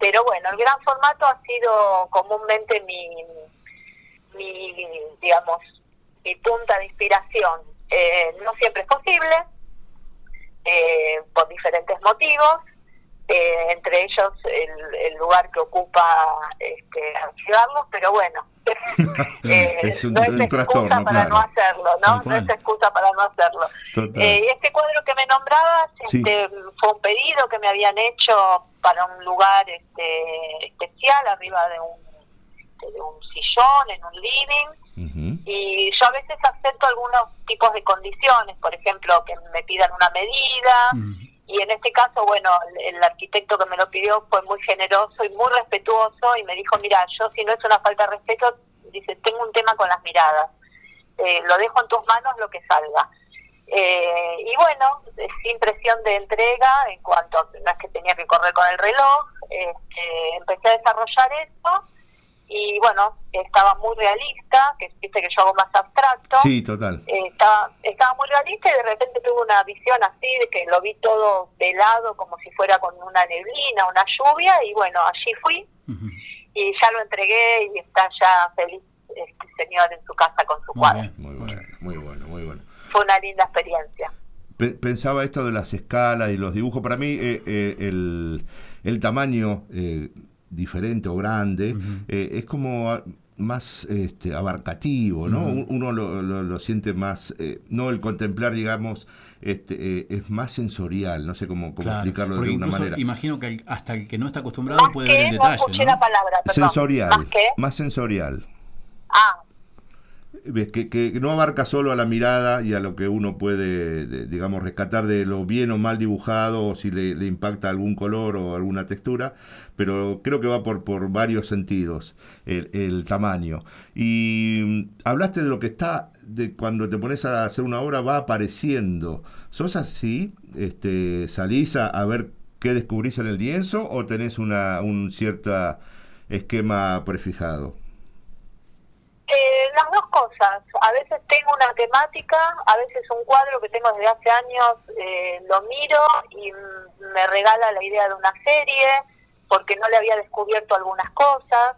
Speaker 24: pero bueno, el gran formato ha sido comúnmente mi, mi digamos, mi punta de inspiración. Eh, no siempre es posible, eh, por diferentes motivos, eh, entre ellos el, el lugar que ocupa este, archivarlos, pero bueno, <laughs> eh,
Speaker 17: es un,
Speaker 24: no es
Speaker 17: un
Speaker 24: excusa
Speaker 17: trastorno,
Speaker 24: para
Speaker 17: claro.
Speaker 24: no hacerlo, ¿no? No es excusa para no hacerlo. Eh, y este cuadro que me nombrabas
Speaker 17: Sí.
Speaker 24: este, fue un pedido que me habían hecho para un lugar este, especial, arriba de un, este, de un sillón, en un living. Y yo a veces acepto algunos tipos de condiciones, por ejemplo, que me pidan una medida. Y en este caso, bueno, el, arquitecto que me lo pidió fue muy generoso y muy respetuoso y me dijo, mira, yo si no es una falta de respeto, dice, tengo un tema con las miradas. Eh, lo dejo en tus manos lo que salga. Eh, y bueno, eh, sin presión de entrega, en cuanto no es que tenía que correr con el reloj, este, empecé a desarrollar esto y bueno, estaba muy realista, que viste que yo hago más abstracto.
Speaker 17: Sí, total.
Speaker 24: Eh, estaba, estaba muy realista y de repente tuve una visión así de que lo vi todo velado como si fuera con una neblina, una lluvia y bueno, allí fui y ya lo entregué y está ya feliz este señor en su casa con su cuadro.
Speaker 17: Muy bueno, muy bueno, muy bueno.
Speaker 24: Fue una linda experiencia.
Speaker 17: Pe- Pensaba esto de las escalas y los dibujos. Para mí, eh, eh, el, el tamaño eh, diferente o grande eh, es como a- más este, abarcativo, ¿no? Uno lo, lo- lo siente más, eh, no el contemplar, digamos, este, eh, es más sensorial, no sé cómo, cómo
Speaker 19: Claro,
Speaker 17: explicarlo de
Speaker 19: incluso
Speaker 17: manera.
Speaker 19: imagino que el- hasta el que no está acostumbrado puede ver el
Speaker 24: No
Speaker 19: detalle,
Speaker 24: escuché
Speaker 19: ¿no?
Speaker 24: la palabra, perdón.
Speaker 17: Sensorial,
Speaker 24: ¿Más qué?
Speaker 17: más sensorial.
Speaker 24: Ah,
Speaker 17: Que, que no abarca solo a la mirada y a lo que uno puede, de- digamos, rescatar de lo bien o mal dibujado o si le, le impacta algún color o alguna textura, pero creo que va por, por varios sentidos el, el tamaño. Y mm, hablaste de lo que está, de cuando te pones a hacer una obra va apareciendo. ¿Sos así? Este, ¿Salís a, a ver qué descubrís en el lienzo o tenés una, un cierto esquema prefijado?
Speaker 24: Eh, las dos cosas. A veces tengo una temática, a veces un cuadro que tengo desde hace años, eh, lo miro y me regala la idea de una serie, porque no le había descubierto algunas cosas.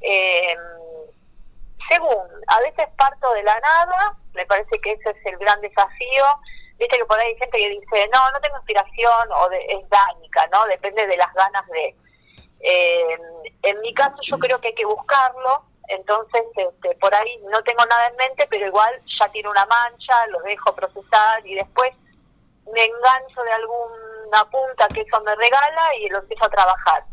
Speaker 24: Eh, según, a veces parto de la nada, me parece que ese es el gran desafío. Viste que por ahí hay gente que dice, no, no tengo inspiración o de, es dánica, ¿no? Depende de las ganas de... Eh, en mi caso yo creo que hay que buscarlo, entonces este, por ahí no tengo nada en mente, pero igual ya tiene una mancha, lo dejo procesar y después me engancho de alguna punta que eso me regala y lo empiezo a trabajar.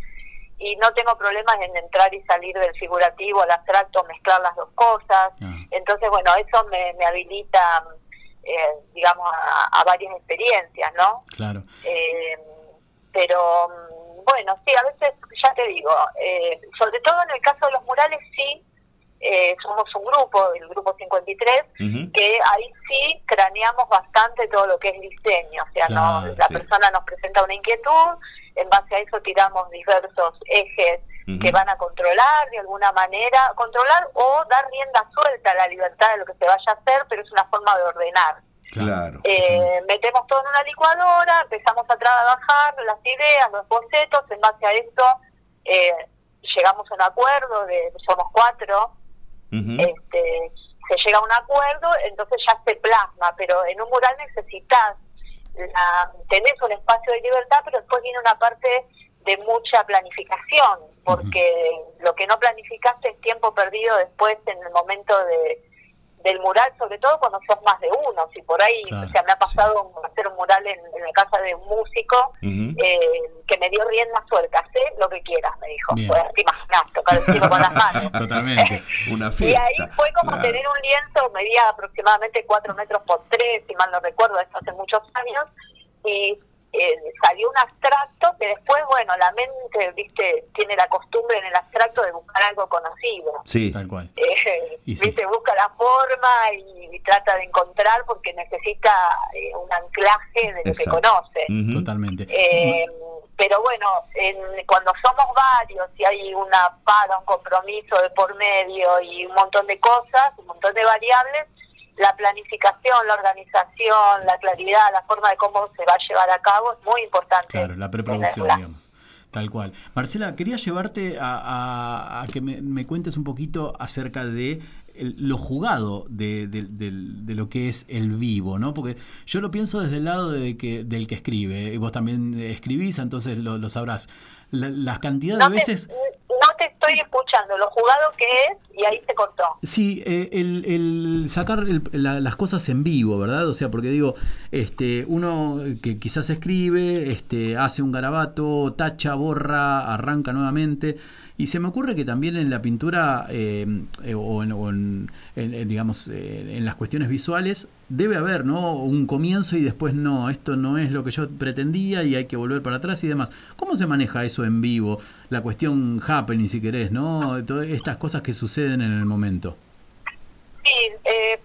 Speaker 24: Y no tengo problemas en entrar y salir del figurativo al abstracto, mezclar las dos cosas. Entonces, bueno, eso me, me habilita, eh, digamos, a, a varias experiencias, ¿no?
Speaker 19: Claro.
Speaker 24: Eh, pero mm, bueno, sí, a veces, ya te digo, eh, sobre todo en el caso de los murales, sí, eh, somos un grupo, el grupo 53, que ahí sí craneamos bastante todo lo que es diseño. O sea, no, la
Speaker 25: sí.
Speaker 24: persona nos presenta una inquietud, en base a eso tiramos diversos ejes que van a controlar de alguna manera, controlar o dar rienda suelta a la libertad de lo que se vaya a hacer, pero es una forma de ordenar.
Speaker 17: Claro.
Speaker 24: Eh, metemos todo en una licuadora, empezamos a trabajar las ideas, los bocetos, en base a eso eh, llegamos a un acuerdo, de somos cuatro, este, se llega a un acuerdo, entonces ya se plasma, pero en un mural necesitas, la, tenés un espacio de libertad, pero después viene una parte de mucha planificación, porque lo que no planificaste es tiempo perdido después en el momento de del mural, sobre todo cuando sos más de uno. Si por ahí,
Speaker 25: Claro,
Speaker 24: o sea, me ha pasado hacer un mural en, en la casa de un músico eh, que me dio rienda suelta, sé lo que quieras, me dijo. Pues, te imaginas, tocar el cielo con las <laughs> manos.
Speaker 19: Totalmente. <laughs>
Speaker 17: Una
Speaker 24: Y ahí fue como
Speaker 17: claro.
Speaker 24: tener un lienzo, medía aproximadamente 4 metros por 3, si mal no recuerdo, esto hace muchos años, y eh, salió un abstracto que después, bueno, la mente, viste, tiene la costumbre en el abstracto de buscar algo conocido.
Speaker 17: Sí.
Speaker 19: Tal cual.
Speaker 24: Eh,
Speaker 19: Y sí.
Speaker 24: viste, busca la forma y, y trata de encontrar porque necesita eh, un anclaje de lo que conoce.
Speaker 19: Totalmente.
Speaker 24: Eh, pero bueno, en- cuando somos varios y hay una paga, un compromiso de por medio y un montón de cosas, un montón de variables, la planificación, la organización, la claridad, la forma de cómo se va a llevar a cabo es muy importante.
Speaker 19: Claro, la preproducción, digamos. Tal cual. Marcela, quería llevarte a, a- a que me, me cuentes un poquito acerca de el- lo jugado de, de- del- de lo que es el vivo, ¿no? Porque yo lo pienso desde el lado de que, del que escribe, y vos también escribís, entonces lo, lo sabrás. La, las cantidades
Speaker 24: No
Speaker 19: de
Speaker 24: te,
Speaker 19: veces...
Speaker 24: no te estoy escuchando, lo jugado que es y ahí se cortó.
Speaker 19: Sí, eh, el, el sacar el- la- las cosas en vivo, ¿verdad? O sea, porque digo, este, uno que quizás escribe, este, hace un garabato, tacha, borra, arranca nuevamente. Y se me ocurre que también en la pintura eh, eh, o, en, o en- en- en, digamos, eh, en las cuestiones visuales debe haber, ¿no? Un comienzo y después no, esto no es lo que yo pretendía y hay que volver para atrás y demás. ¿Cómo se maneja eso en vivo? La cuestión happening, si querés, ¿no? Todas estas cosas que suceden en el momento.
Speaker 24: Sí, eh,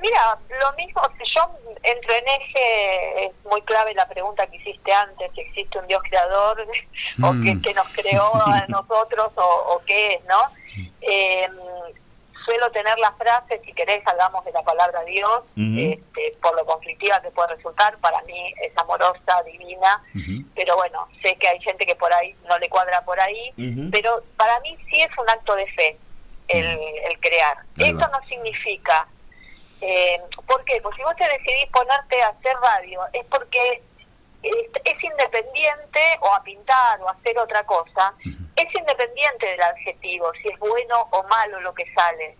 Speaker 24: mira, lo mismo, si yo entro en eje, es muy clave la pregunta que hiciste antes, si existe un Dios creador <laughs> o
Speaker 25: Mm.
Speaker 24: que, que nos creó a <laughs> nosotros o, o qué es, ¿no? Eh, suelo tener la frase, si querés, hablamos de la palabra Dios, este, por lo conflictiva que puede resultar, para mí es amorosa, divina, pero bueno, sé que hay gente que por ahí no le cuadra por ahí, pero para mí sí es un acto de fe el, el crear.
Speaker 25: Va.
Speaker 24: no significa, eh, ¿por qué? Pues si vos te decidís ponerte a hacer radio, es porque es, es independiente o a pintar o a hacer otra cosa, es independiente del adjetivo, si es bueno o malo lo que sale.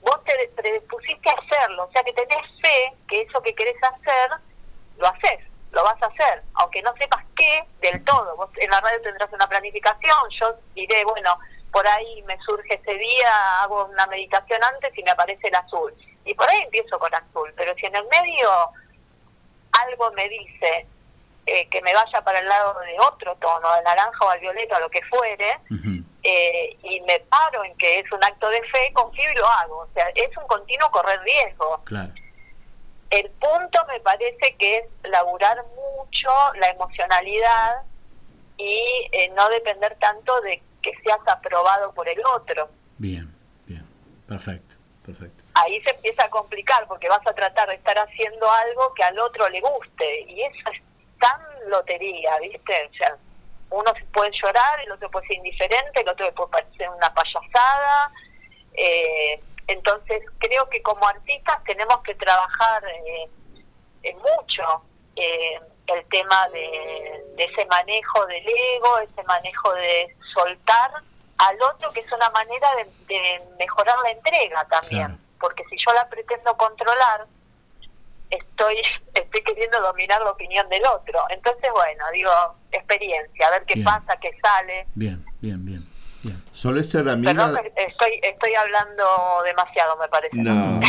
Speaker 24: Vos te predispusiste a hacerlo, o sea que tenés fe que eso que querés hacer, lo haces, lo vas a hacer, aunque no sepas qué del todo. Vos en la radio tendrás una planificación, yo diré, bueno, por ahí me surge ese día, hago una meditación antes y me aparece el azul. Y por ahí empiezo con azul, pero si en el medio algo me dice eh, que me vaya para el lado de otro tono, al naranja o al violeta o lo que fuere, eh, y me paro en que es un acto de fe, confío y lo hago. O sea, es un continuo correr riesgo.
Speaker 19: Claro.
Speaker 24: El punto me parece que es laburar mucho la emocionalidad y eh, no depender tanto de que seas aprobado por el otro.
Speaker 19: Bien, bien. Perfecto, perfecto.
Speaker 24: Ahí se empieza a complicar porque vas a tratar de estar haciendo algo que al otro le guste y eso es tan lotería, ¿viste? O sea, uno se puede llorar, el otro puede ser indiferente, el otro puede parecer una payasada. Eh, entonces creo que como artistas tenemos que trabajar eh, mucho eh, el tema de, de ese manejo del ego, ese manejo de soltar al otro, que es una manera de, de mejorar la entrega también. Porque si yo la pretendo controlar, estoy estoy queriendo dominar la opinión del otro. Entonces, bueno, digo, experiencia, a ver qué
Speaker 17: Bien.
Speaker 24: pasa, qué sale.
Speaker 19: Bien, bien, bien.
Speaker 17: ¿Solés ser amiga?
Speaker 24: Perdón, estoy, estoy hablando demasiado, me parece.
Speaker 17: No.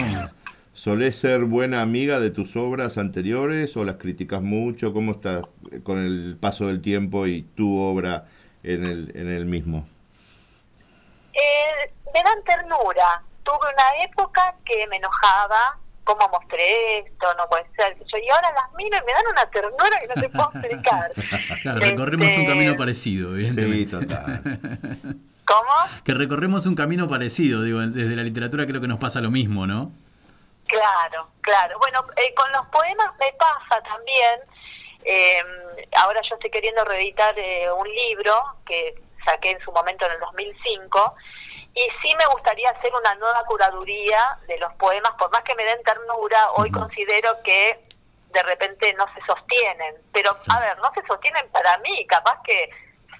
Speaker 17: ¿Solés ser buena amiga de tus obras anteriores o las criticas mucho? ¿Cómo estás con el paso del tiempo y tu obra en el, en el mismo?
Speaker 24: Eh, me dan ternura. Tuve una época que me enojaba, cómo mostré esto, no puede ser. Yo, y ahora las miro y me dan una ternura que no te puedo explicar. <laughs>
Speaker 19: Claro, recorremos un
Speaker 24: Este-
Speaker 19: camino parecido, evidentemente.
Speaker 17: Sí, total. <laughs>
Speaker 24: ¿Cómo?
Speaker 19: que recorremos un camino parecido, digo, desde la literatura creo que nos pasa lo mismo, ¿no?
Speaker 24: Claro, claro. Bueno, eh, con los poemas me pasa también. eh, ahora yo estoy queriendo reeditar eh, un libro que saqué en su momento en el 2005 y sí me gustaría hacer una nueva curaduría de los poemas, por más que me den ternura, hoy considero que de repente no se sostienen. Pero, a ver, no se sostienen para mí, capaz que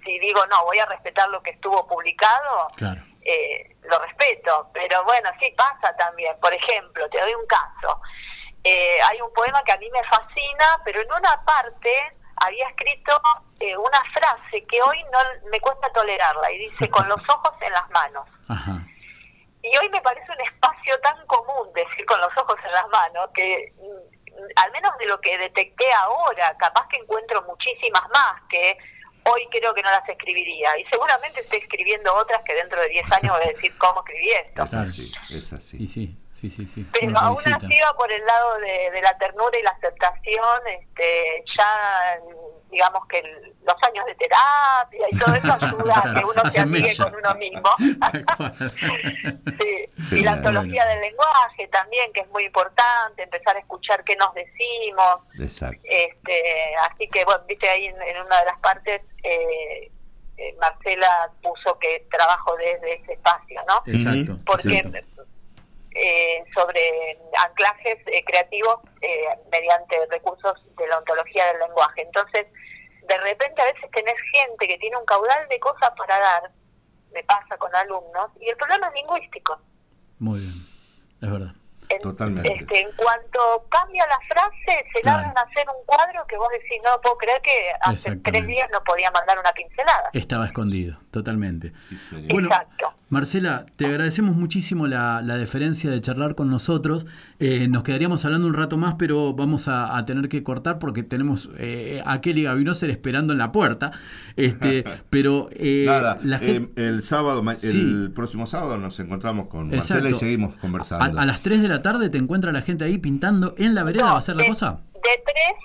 Speaker 24: si digo, no, voy a respetar lo que estuvo publicado,
Speaker 19: Claro.
Speaker 24: eh, lo respeto, pero bueno, sí pasa también. Por ejemplo, te doy un caso. Eh, hay un poema que a mí me fascina, pero en una parte había escrito eh, una frase que hoy no me cuesta tolerarla y dice con los ojos en las manos.
Speaker 19: Ajá.
Speaker 24: Y hoy me parece un espacio tan común decir con los ojos en las manos que mm, al menos de lo que detecté ahora, capaz que encuentro muchísimas más que hoy creo que no las escribiría. Y seguramente estoy escribiendo otras que dentro de 10 años voy a decir cómo escribí esto.
Speaker 17: Es así, es así.
Speaker 19: Sí, sí, sí, sí. sí.
Speaker 24: Pero aún así va por el lado de, de la ternura y la aceptación, este, ya digamos que el- los años de terapia y todo eso ayuda a que uno <laughs> se amigue con uno mismo. <laughs> <laughs> Sí, y la antología del lenguaje también, que es muy importante, empezar a escuchar qué nos decimos.
Speaker 17: Exacto.
Speaker 24: Este, así que, bueno, viste ahí en, en una de las partes, eh, eh, Marcela puso que trabajo desde ese espacio, ¿no?
Speaker 19: Exacto.
Speaker 24: Porque
Speaker 19: exacto.
Speaker 24: Eh, sobre anclajes eh, creativos eh, mediante recursos de la ontología del lenguaje. Entonces, de repente a veces tenés gente que tiene un caudal de cosas para dar, me pasa con alumnos, y el problema es lingüístico.
Speaker 19: Muy bien. Es verdad.
Speaker 24: En,
Speaker 17: Totalmente.
Speaker 24: este, en cuanto cambia la frase, se
Speaker 19: Claro.
Speaker 24: largan a hacer un cuadro que vos decís, no puedo creer que hace tres días no podía mandar una pincelada.
Speaker 19: Estaba escondido, totalmente. Bueno,
Speaker 24: Exacto.
Speaker 19: Marcela, te agradecemos muchísimo la, la deferencia de charlar con nosotros. Eh, nos quedaríamos hablando un rato más, pero vamos a, a tener que cortar porque tenemos eh, a Kelly Gavinoser esperando en la puerta. Este, <laughs> pero eh,
Speaker 17: Nada,
Speaker 19: la
Speaker 17: eh, el sábado,
Speaker 19: Sí.
Speaker 17: el próximo sábado nos encontramos con Marcela y seguimos
Speaker 19: a,
Speaker 17: conversando.
Speaker 19: a las 3 de la tarde te encuentra la gente ahí pintando en la vereda. ¿Va a ser la cosa?
Speaker 24: De 3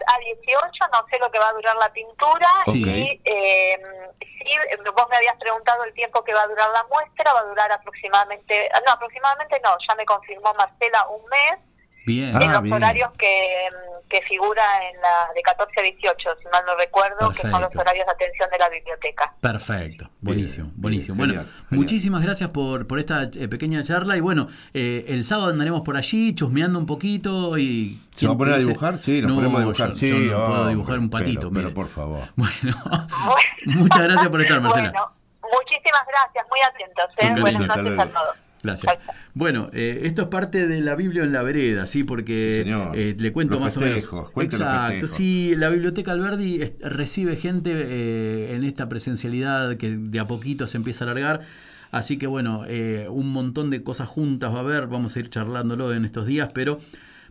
Speaker 24: a 18 no sé lo que va a durar la pintura
Speaker 19: Sí.
Speaker 24: y eh, sí, vos me habías preguntado el tiempo que va a durar la muestra, va a durar aproximadamente, no, aproximadamente no, ya me confirmó Marcela un mes
Speaker 19: Bien.
Speaker 24: en los horarios que, que figura en la de 14 a 18, si mal no recuerdo, que son los
Speaker 19: Perfecto.
Speaker 24: horarios de atención de la biblioteca.
Speaker 19: Perfecto, buenísimo, buenísimo.
Speaker 17: bien,
Speaker 19: bueno,
Speaker 17: genial,
Speaker 19: muchísimas gracias por, por esta eh, pequeña charla y bueno, eh, el sábado andaremos por allí chusmeando un poquito y...
Speaker 17: ¿Se va a
Speaker 19: ¿quién
Speaker 17: poner a dibujar? Sí, nos
Speaker 19: No,
Speaker 17: ponemos a dibujar.
Speaker 19: yo-
Speaker 17: sí,
Speaker 19: yo no puedo dibujar un patito,
Speaker 17: Pero, por favor. <laughs> <laughs>
Speaker 19: Muchas gracias por estar, Marcela.
Speaker 24: Bueno, muchísimas gracias, muy atentos. ¿eh? Buenas noches a todos.
Speaker 19: Gracias. Bueno, eh, esto es parte de la Biblia en la vereda, ¿sí? Porque
Speaker 17: señor.
Speaker 19: eh, le cuento
Speaker 17: Los
Speaker 19: más
Speaker 17: festejos,
Speaker 19: o menos.
Speaker 17: los
Speaker 19: Exacto, sí, la Biblioteca Alberdi es- recibe gente eh, en esta presencialidad que de a poquito se empieza a alargar. Así que bueno, eh, un montón de cosas juntas va a haber, vamos a ir charlándolo en estos días, pero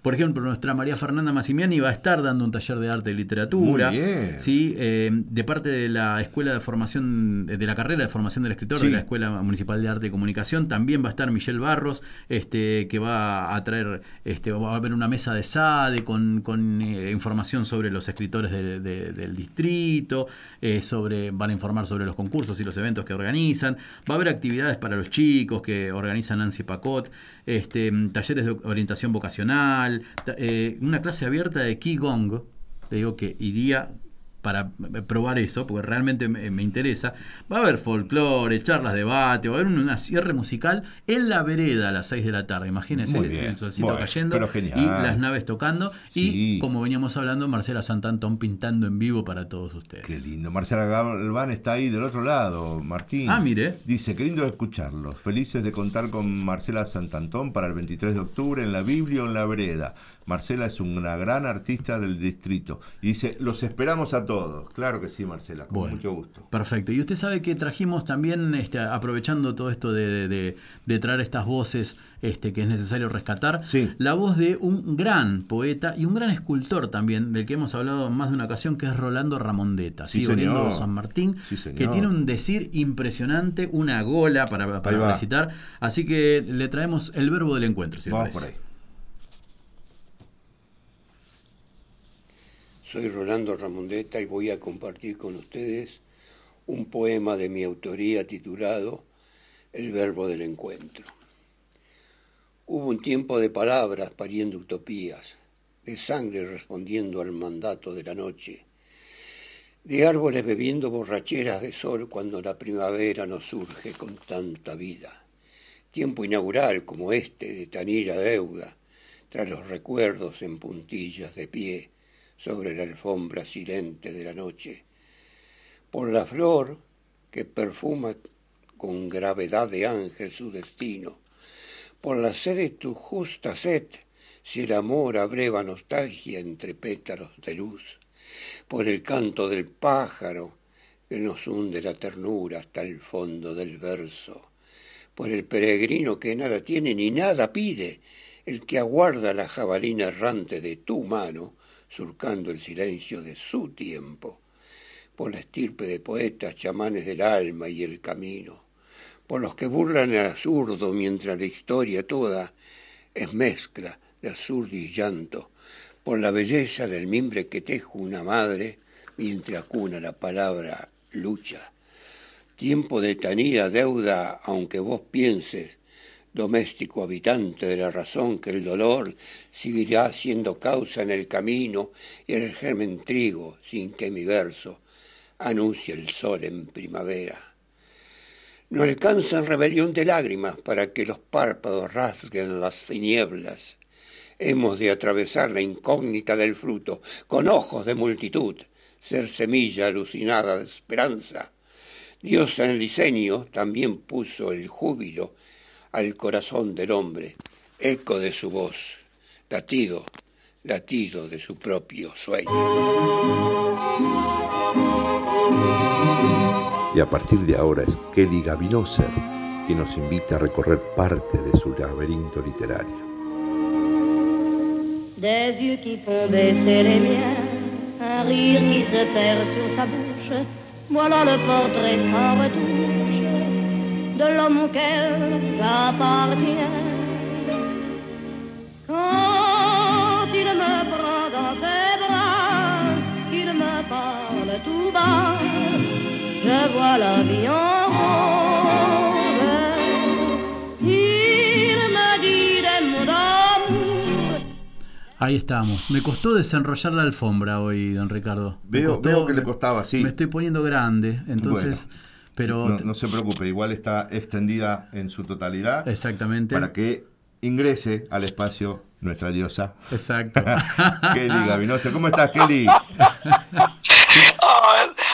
Speaker 19: por ejemplo, nuestra María Fernanda Massimiani va a estar dando un taller de arte y literatura.
Speaker 17: Muy bien.
Speaker 19: Sí, eh, de parte de la Escuela de Formación, de la carrera de formación del escritor
Speaker 17: Sí.
Speaker 19: de la Escuela Municipal de Arte y Comunicación. También va a estar Michelle Barros, este, que va a traer, este, va a haber una mesa de SADE con, con, eh, información sobre los escritores de- de- del distrito, eh, sobre, van a informar sobre los concursos y los eventos que organizan. Va a haber actividades para los chicos que organiza Nancy Pacot, este, talleres de orientación vocacional, eh, una clase abierta de Qigong. Te digo que iría para probar eso, porque realmente me, me interesa. Va a haber folclore, charlas, debate, va a haber una cierre musical en la vereda a las 6 de la tarde. Imagínense
Speaker 17: bien.
Speaker 19: el solcito cayendo y las naves tocando. Y como veníamos hablando, Marcela Santantón pintando en vivo para todos ustedes.
Speaker 17: Qué lindo. Marcela Galván está ahí del otro lado, Martín.
Speaker 19: Ah, mire.
Speaker 17: Dice, qué lindo escucharlos. Felices de contar con Marcela Santantón para el 23 de octubre en la Biblia o en la Vereda. Marcela es una gran artista del distrito. Y dice, los esperamos a todos. Claro que sí, Marcela, con
Speaker 19: Bueno.
Speaker 17: mucho gusto.
Speaker 19: Perfecto. Y usted sabe que trajimos también, este, aprovechando todo esto de, de- de traer estas voces este, que es necesario rescatar, la voz de un gran poeta y un gran escultor también, del que hemos hablado en más de una ocasión, que es Rolando Ramondeta,
Speaker 17: Sí,
Speaker 19: ¿sí?
Speaker 17: señor.
Speaker 19: San Martín,
Speaker 17: Sí, señor.
Speaker 19: que tiene un decir impresionante, una gola para, para recitar. Así que le traemos el verbo del encuentro, si
Speaker 17: Vamos por ahí.
Speaker 25: Soy Rolando Ramondeta y voy a compartir con ustedes un poema de mi autoría titulado El verbo del encuentro. Hubo un tiempo de palabras pariendo utopías, de sangre respondiendo al mandato de la noche, de árboles bebiendo borracheras de sol cuando la primavera nos surge con tanta vida. Tiempo inaugural como este de Tanira deuda, tras los recuerdos en puntillas de pie sobre la alfombra silente de la noche. Por la flor que perfuma con gravedad de ángel su destino, por la sed de tu justa sed, si el amor abreva nostalgia entre pétalos de luz, por el canto del pájaro que nos hunde la ternura hasta el fondo del verso, por el peregrino que nada tiene ni nada pide, el que aguarda la jabalina errante de tu mano, surcando el silencio de su tiempo, por la estirpe de poetas chamanes del alma y el camino, por los que burlan el absurdo mientras la historia toda es mezcla de absurdo y llanto, por la belleza del mimbre que tejo una madre mientras cuna la palabra lucha. Tiempo de tanida deuda, aunque vos pienses, doméstico habitante de la razón, que el dolor seguirá siendo causa en el camino y el germen trigo, sin que mi verso anuncie el sol en primavera. No alcanzan rebelión de lágrimas para que los párpados rasguen las tinieblas. Hemos de atravesar la incógnita del fruto con ojos de multitud, ser semilla alucinada de esperanza. Dios en el diseño también puso el júbilo al corazón del hombre, eco de su voz, latido, latido de su propio sueño.
Speaker 26: Y a partir de ahora es Kelly Gavinoser quien nos invita a recorrer parte de su laberinto literario.
Speaker 27: Des yeux qui font baisser les miens, un rire qui se perd sur sa bouche. Voilà le portrait sans retouche de l'homme auquel j'appartiens. Quand il me prend dans ses bras, qu'il me parle tout bas, je vois la vie en rose. Il me dit des mots d'amour.
Speaker 19: Ahí estamos. Me costó desenrollar la alfombra hoy, don Ricardo. Me
Speaker 17: Veo,
Speaker 19: costó-
Speaker 17: veo que le costaba, sí.
Speaker 19: Me estoy poniendo grande, entonces.
Speaker 17: Bueno,
Speaker 19: pero
Speaker 17: no, no se preocupe, igual está extendida en su totalidad.
Speaker 19: Exactamente.
Speaker 17: Para que ingrese al espacio nuestra diosa.
Speaker 19: Exacto. <laughs>
Speaker 17: Kelly Gavinosa. ¿Cómo estás, Kelly?
Speaker 28: Oh,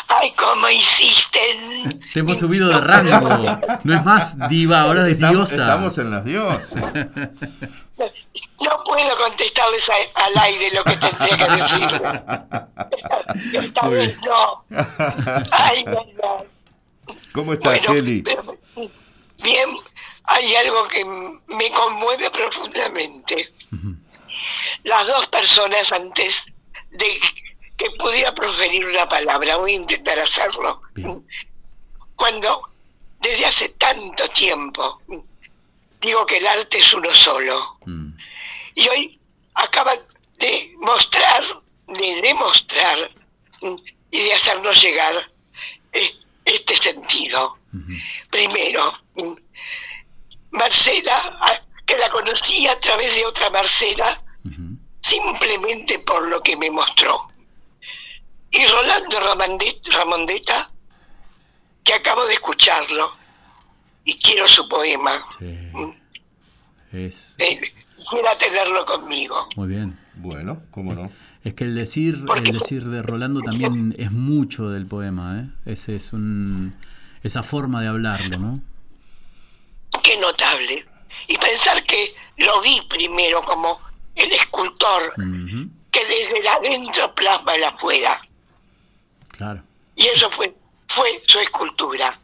Speaker 28: ay, ¿cómo hiciste?
Speaker 19: Te hemos subido de rango. No es más diva, ahora es
Speaker 17: Estamos-
Speaker 19: diosa.
Speaker 17: estamos en las diosas.
Speaker 28: No puedo contestarles a- al aire lo que tendría que decir. <laughs> Esta vez no. Ay, ay.
Speaker 17: ¿Cómo estás, Kelly?
Speaker 28: Bien, hay algo que me conmueve profundamente. Las dos personas antes de que pudiera proferir una palabra, voy a intentar hacerlo. Cuando desde hace tanto tiempo digo que el arte es uno solo. Y hoy acaban de mostrar, de demostrar mm, y de hacernos llegar eh, este sentido. Primero, mm, Marcela, que la conocí a través de otra Marcela, simplemente por lo que me mostró. Y Rolando Ramondet- Ramondeta, que acabo de escucharlo, y quiero su poema.
Speaker 19: Es
Speaker 28: Eh, quisiera tenerlo conmigo.
Speaker 19: muy bien.
Speaker 17: Bueno, cómo no.
Speaker 19: Es que el decir, el decir de Rolando también es mucho del poema, ¿eh? Ese es un, esa forma de hablarlo, ¿no?
Speaker 28: Qué notable. Y pensar que lo vi primero como el escultor que desde el adentro plasma el afuera.
Speaker 19: Claro.
Speaker 28: Y eso fue, fue su escultura.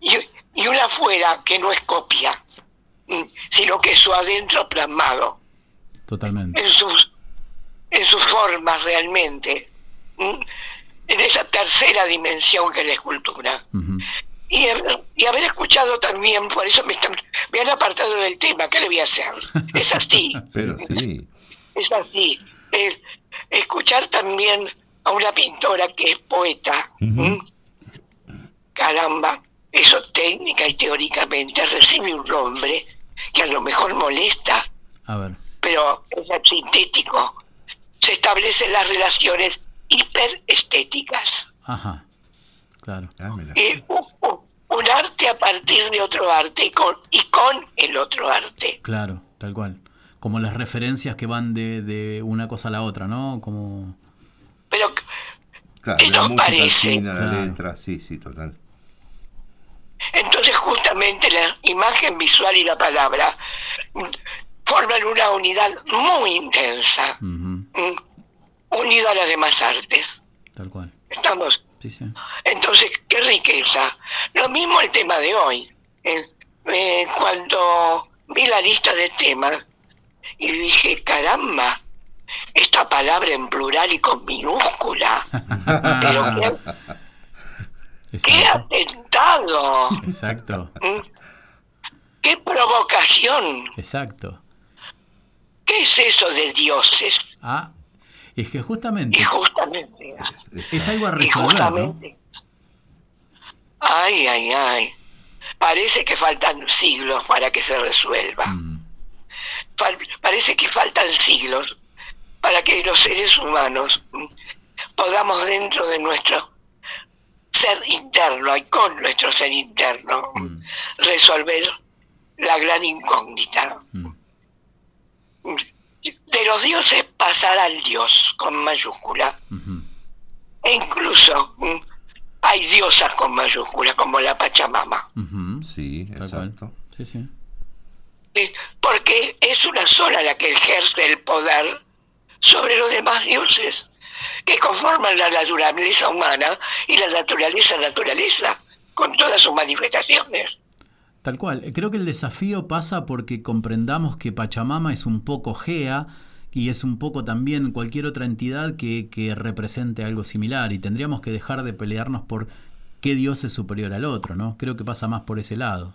Speaker 28: Y, y una afuera que no es copia, sino que es su adentro plasmado
Speaker 19: Totalmente.
Speaker 28: en sus, en sus formas realmente, mm, en esa tercera dimensión que es la escultura. Y, haber- y haber escuchado también, por eso me, están, me han apartado del tema, ¿qué le voy a hacer? Es así, <laughs>
Speaker 17: Pero sí.
Speaker 28: es así. El- escuchar también a una pintora que es poeta, ¿m? caramba, eso técnica y teóricamente recibe un nombre que a lo mejor molesta,
Speaker 19: A ver.
Speaker 28: pero es sintético. Se establecen las relaciones hiperestéticas.
Speaker 19: Ajá. Claro.
Speaker 28: Eh, un, arte a partir de otro arte y con, y con el otro arte.
Speaker 19: Claro, tal cual. Como las referencias que van de, de una cosa a la otra, ¿no? Como...
Speaker 28: Pero
Speaker 17: Claro,
Speaker 28: ¿Qué nos parece?
Speaker 17: cine, a la
Speaker 19: Claro.
Speaker 17: letra, sí, sí, total.
Speaker 28: entonces justamente la imagen visual y la palabra forman una unidad muy intensa, mm, unida a las demás artes.
Speaker 19: Tal cual.
Speaker 28: ¿Estamos?
Speaker 19: Sí, sí.
Speaker 28: Entonces, qué riqueza. Lo mismo el tema de hoy. Eh, eh, cuando vi la lista de temas y dije, caramba, esta palabra en plural y con minúscula. <laughs> Pero qué, qué atentado,
Speaker 19: Exacto.
Speaker 28: qué provocación.
Speaker 19: Exacto.
Speaker 28: ¿Qué es eso de dioses?
Speaker 19: Ah, es que justamente
Speaker 28: Y justamente,
Speaker 19: es algo a
Speaker 28: y justamente, ay, ay, ay, parece que faltan siglos para que se resuelva.
Speaker 19: Mm.
Speaker 28: Parece que faltan siglos para que los seres humanos podamos dentro de nuestro ser interno y con nuestro ser interno mm, resolver la gran incógnita. Mm. De los dioses pasar al Dios con mayúscula. E incluso mm, hay diosas con mayúscula, como la Pachamama.
Speaker 17: Sí, exacto.
Speaker 19: Sí, sí.
Speaker 28: ¿sí? Porque es una sola la que ejerce el poder sobre los demás dioses, que conforman la naturaleza humana y la naturaleza naturaleza, con todas sus manifestaciones.
Speaker 19: Tal cual. Creo que el desafío pasa porque comprendamos que Pachamama es un poco Gea y es un poco también cualquier otra entidad que, que represente algo similar y tendríamos que dejar de pelearnos por qué dios es superior al otro, ¿no? Creo que pasa más por ese lado.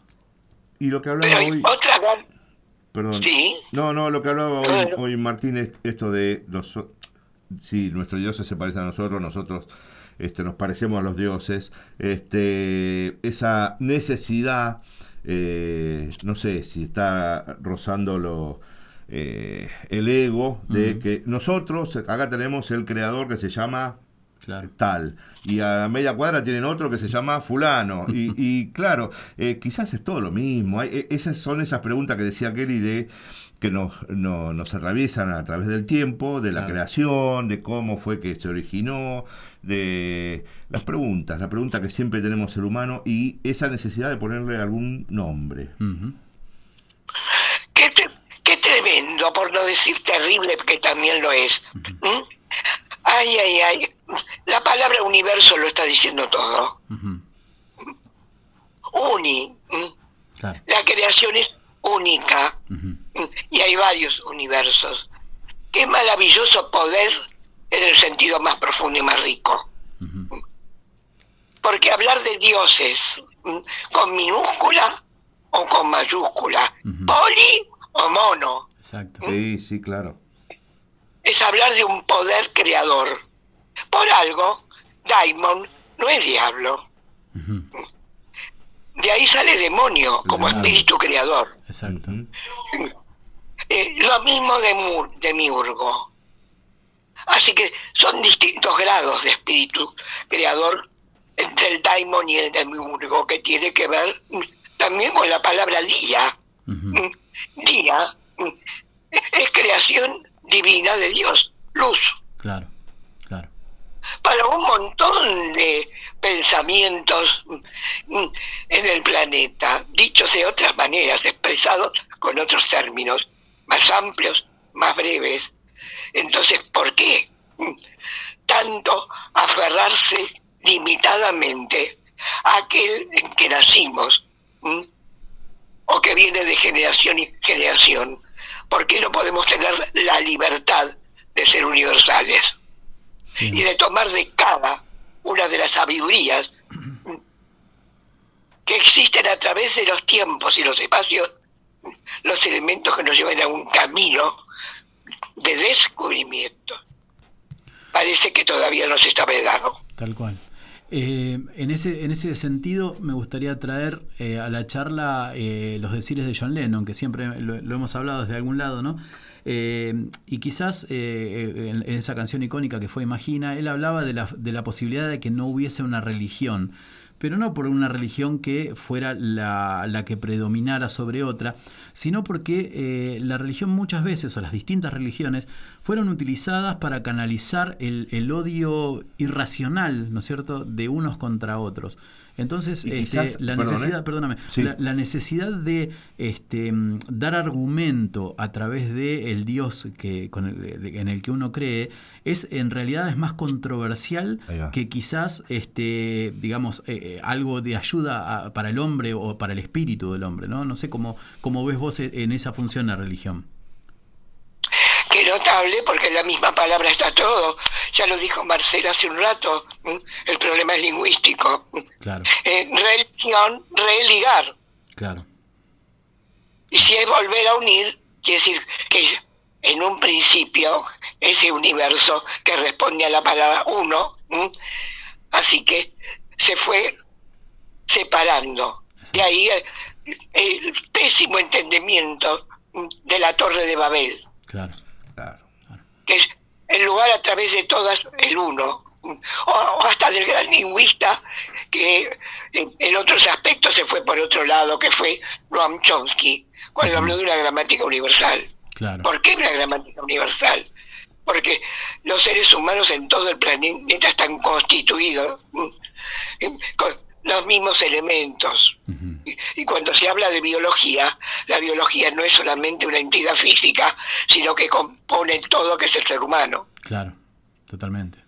Speaker 17: Y lo que hablaba hoy.
Speaker 28: Otra
Speaker 17: Perdón.
Speaker 28: Sí.
Speaker 17: No, no, lo que hablaba hoy, hoy Martín es esto de. noso- sí, nuestros dioses se parecen a nosotros, nosotros este, nos parecemos a los dioses. Este, esa necesidad, eh, no sé si está rozando lo, eh, el ego de que nosotros, acá tenemos el creador que se llama
Speaker 19: Claro.
Speaker 17: tal. Y a la media cuadra tienen otro que se llama fulano. Y, <laughs> y claro, eh, quizás es todo lo mismo. Hay- eh, esas son esas preguntas que decía Kelly de que nos, no- nos atraviesan a través del tiempo, de la
Speaker 19: Claro.
Speaker 17: creación, de cómo fue que se originó, de las preguntas, la pregunta que siempre tenemos el humano y esa necesidad de ponerle algún nombre.
Speaker 28: Qué, tre- qué tremendo, por no decir terrible, que también lo es. ¿Mm? Ay, ay, ay. La palabra universo lo está diciendo todo. Uni. ¿Mm?
Speaker 19: Claro.
Speaker 28: La creación es única. ¿Mm? Y hay varios universos. Qué maravilloso poder en el sentido más profundo y más rico. Porque hablar de dioses ¿m? con minúscula o con mayúscula, poli o mono,
Speaker 19: Exacto.
Speaker 17: Sí, sí, claro.
Speaker 28: es hablar de un poder creador. Por algo, Daimon no es diablo. De ahí sale demonio como
Speaker 19: Claro.
Speaker 28: espíritu creador.
Speaker 19: Exacto.
Speaker 28: Eh, lo mismo de, Mu- de Miurgo. Así que son distintos grados de espíritu creador entre el Daimon y el Demiurgo, que tiene que ver mm, también con la palabra día. Mm, Día mm, es creación divina de Dios, luz.
Speaker 19: Claro. Claro.
Speaker 28: Para un montón de pensamientos en el planeta, dichos de otras maneras, expresados con otros términos más amplios más breves. Entonces, ¿por qué tanto aferrarse limitadamente a aquel en que nacimos? ¿m? o que viene de generación y generación. ¿Por qué no podemos tener la libertad de ser universales y de tomar de cada una de las sabidurías que existen a través de los tiempos y los espacios, los elementos que nos llevan a un camino de descubrimiento? Parece que todavía no se está vedado.
Speaker 19: Tal cual. Eh, en, ese, en ese sentido, me gustaría traer eh, a la charla eh, los decires de John Lennon, que siempre lo, lo hemos hablado desde algún lado, ¿no? Eh, y quizás eh, en, en esa canción icónica que fue Imagina, él hablaba de la, de la posibilidad de que no hubiese una religión, pero no por una religión que fuera la, la que predominara sobre otra, sino porque eh, la religión muchas veces, o las distintas religiones, fueron utilizadas para canalizar el, el odio irracional, ¿no es cierto?, de unos contra otros. Entonces, este, la
Speaker 17: perdón,
Speaker 19: necesidad,
Speaker 17: ¿eh?
Speaker 19: perdóname,
Speaker 17: Sí.
Speaker 19: la, la necesidad de este, mm, dar argumento a través de el Dios que, con el- de- en el que uno cree es en realidad es más controversial que quizás este digamos eh, eh, algo de ayuda a- para el hombre o para el espíritu del hombre no no sé cómo cómo ves vos en esa función la religión
Speaker 28: Qué notable, porque en la misma palabra está todo. Ya lo dijo Marcela hace un rato, el problema es lingüístico.
Speaker 19: claro
Speaker 28: Eh, religión, religar.
Speaker 19: claro
Speaker 28: Y si es volver a unir, quiere decir que en un principio ese universo que responde a la palabra uno, ¿m? así que se fue separando. De ahí el, el pésimo entendimiento de la Torre de Babel.
Speaker 19: claro
Speaker 28: que es el lugar a través de todas el uno, o, o hasta del gran lingüista que en, en otros aspectos se fue por otro lado, que fue Noam Chomsky, cuando habló de una gramática universal.
Speaker 19: claro
Speaker 28: ¿Por qué una gramática universal? Porque los seres humanos en todo el planeta están constituidos mm, con los mismos elementos. Y- Y cuando se habla de biología, la biología no es solamente una entidad física, sino que compone todo que es el ser humano.
Speaker 19: claro totalmente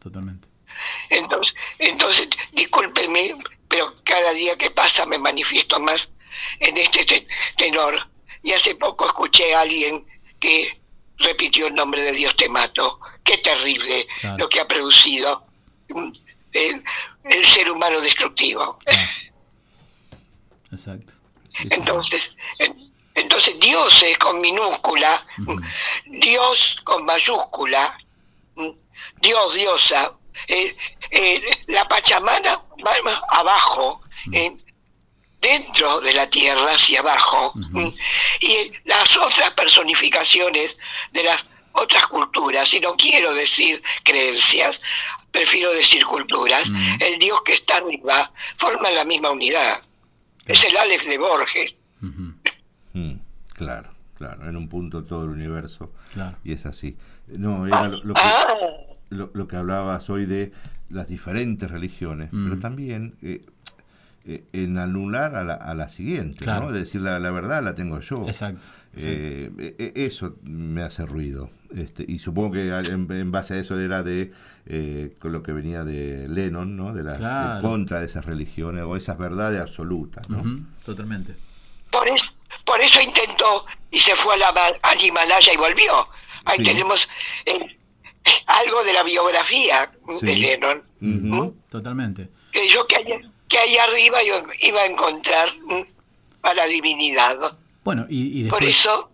Speaker 19: totalmente
Speaker 28: Entonces, entonces discúlpeme, pero cada día que pasa me manifiesto más en este te- tenor. Y hace poco escuché a alguien que repitió el nombre de Dios te mato. Qué terrible
Speaker 19: Claro.
Speaker 28: lo que ha producido mm, el, ser humano destructivo.
Speaker 19: exacto.
Speaker 28: Entonces, en- entonces Dios es con minúscula, Dios con mayúscula, Dios, diosa, eh, eh, la Pachamama va más abajo, en- dentro de la tierra hacia abajo, y las otras personificaciones de las otras culturas, y no quiero decir creencias, prefiero decir culturas, el Dios que está arriba forma la misma unidad. Es el Aleph de Borges.
Speaker 17: Mm, claro, claro, en un punto todo el universo.
Speaker 19: Claro.
Speaker 17: Y es así. No, era lo, lo que, lo, lo que hablabas hoy de las diferentes religiones, pero también eh, eh, en anular a la, a la siguiente,
Speaker 19: Claro.
Speaker 17: ¿no? De decir la, la verdad la tengo yo.
Speaker 19: Exacto,
Speaker 17: Eh, eh, eh, eso me hace ruido. Este, y supongo que en, en base a eso era de eh, con lo que venía de Lennon, ¿no? De la
Speaker 19: Claro.
Speaker 17: de contra de esas religiones o esas verdades absolutas, ¿no?
Speaker 19: Totalmente
Speaker 28: Por eso, por eso intentó y se fue a la, al Himalaya y volvió. Ahí
Speaker 17: Sí.
Speaker 28: tenemos eh, algo de la biografía de
Speaker 19: Sí.
Speaker 28: Lennon.
Speaker 19: Ujú, totalmente
Speaker 28: Que yo que allá, que allá arriba yo iba a encontrar mm, a la divinidad.
Speaker 19: bueno y, y
Speaker 28: Por
Speaker 19: después
Speaker 28: eso,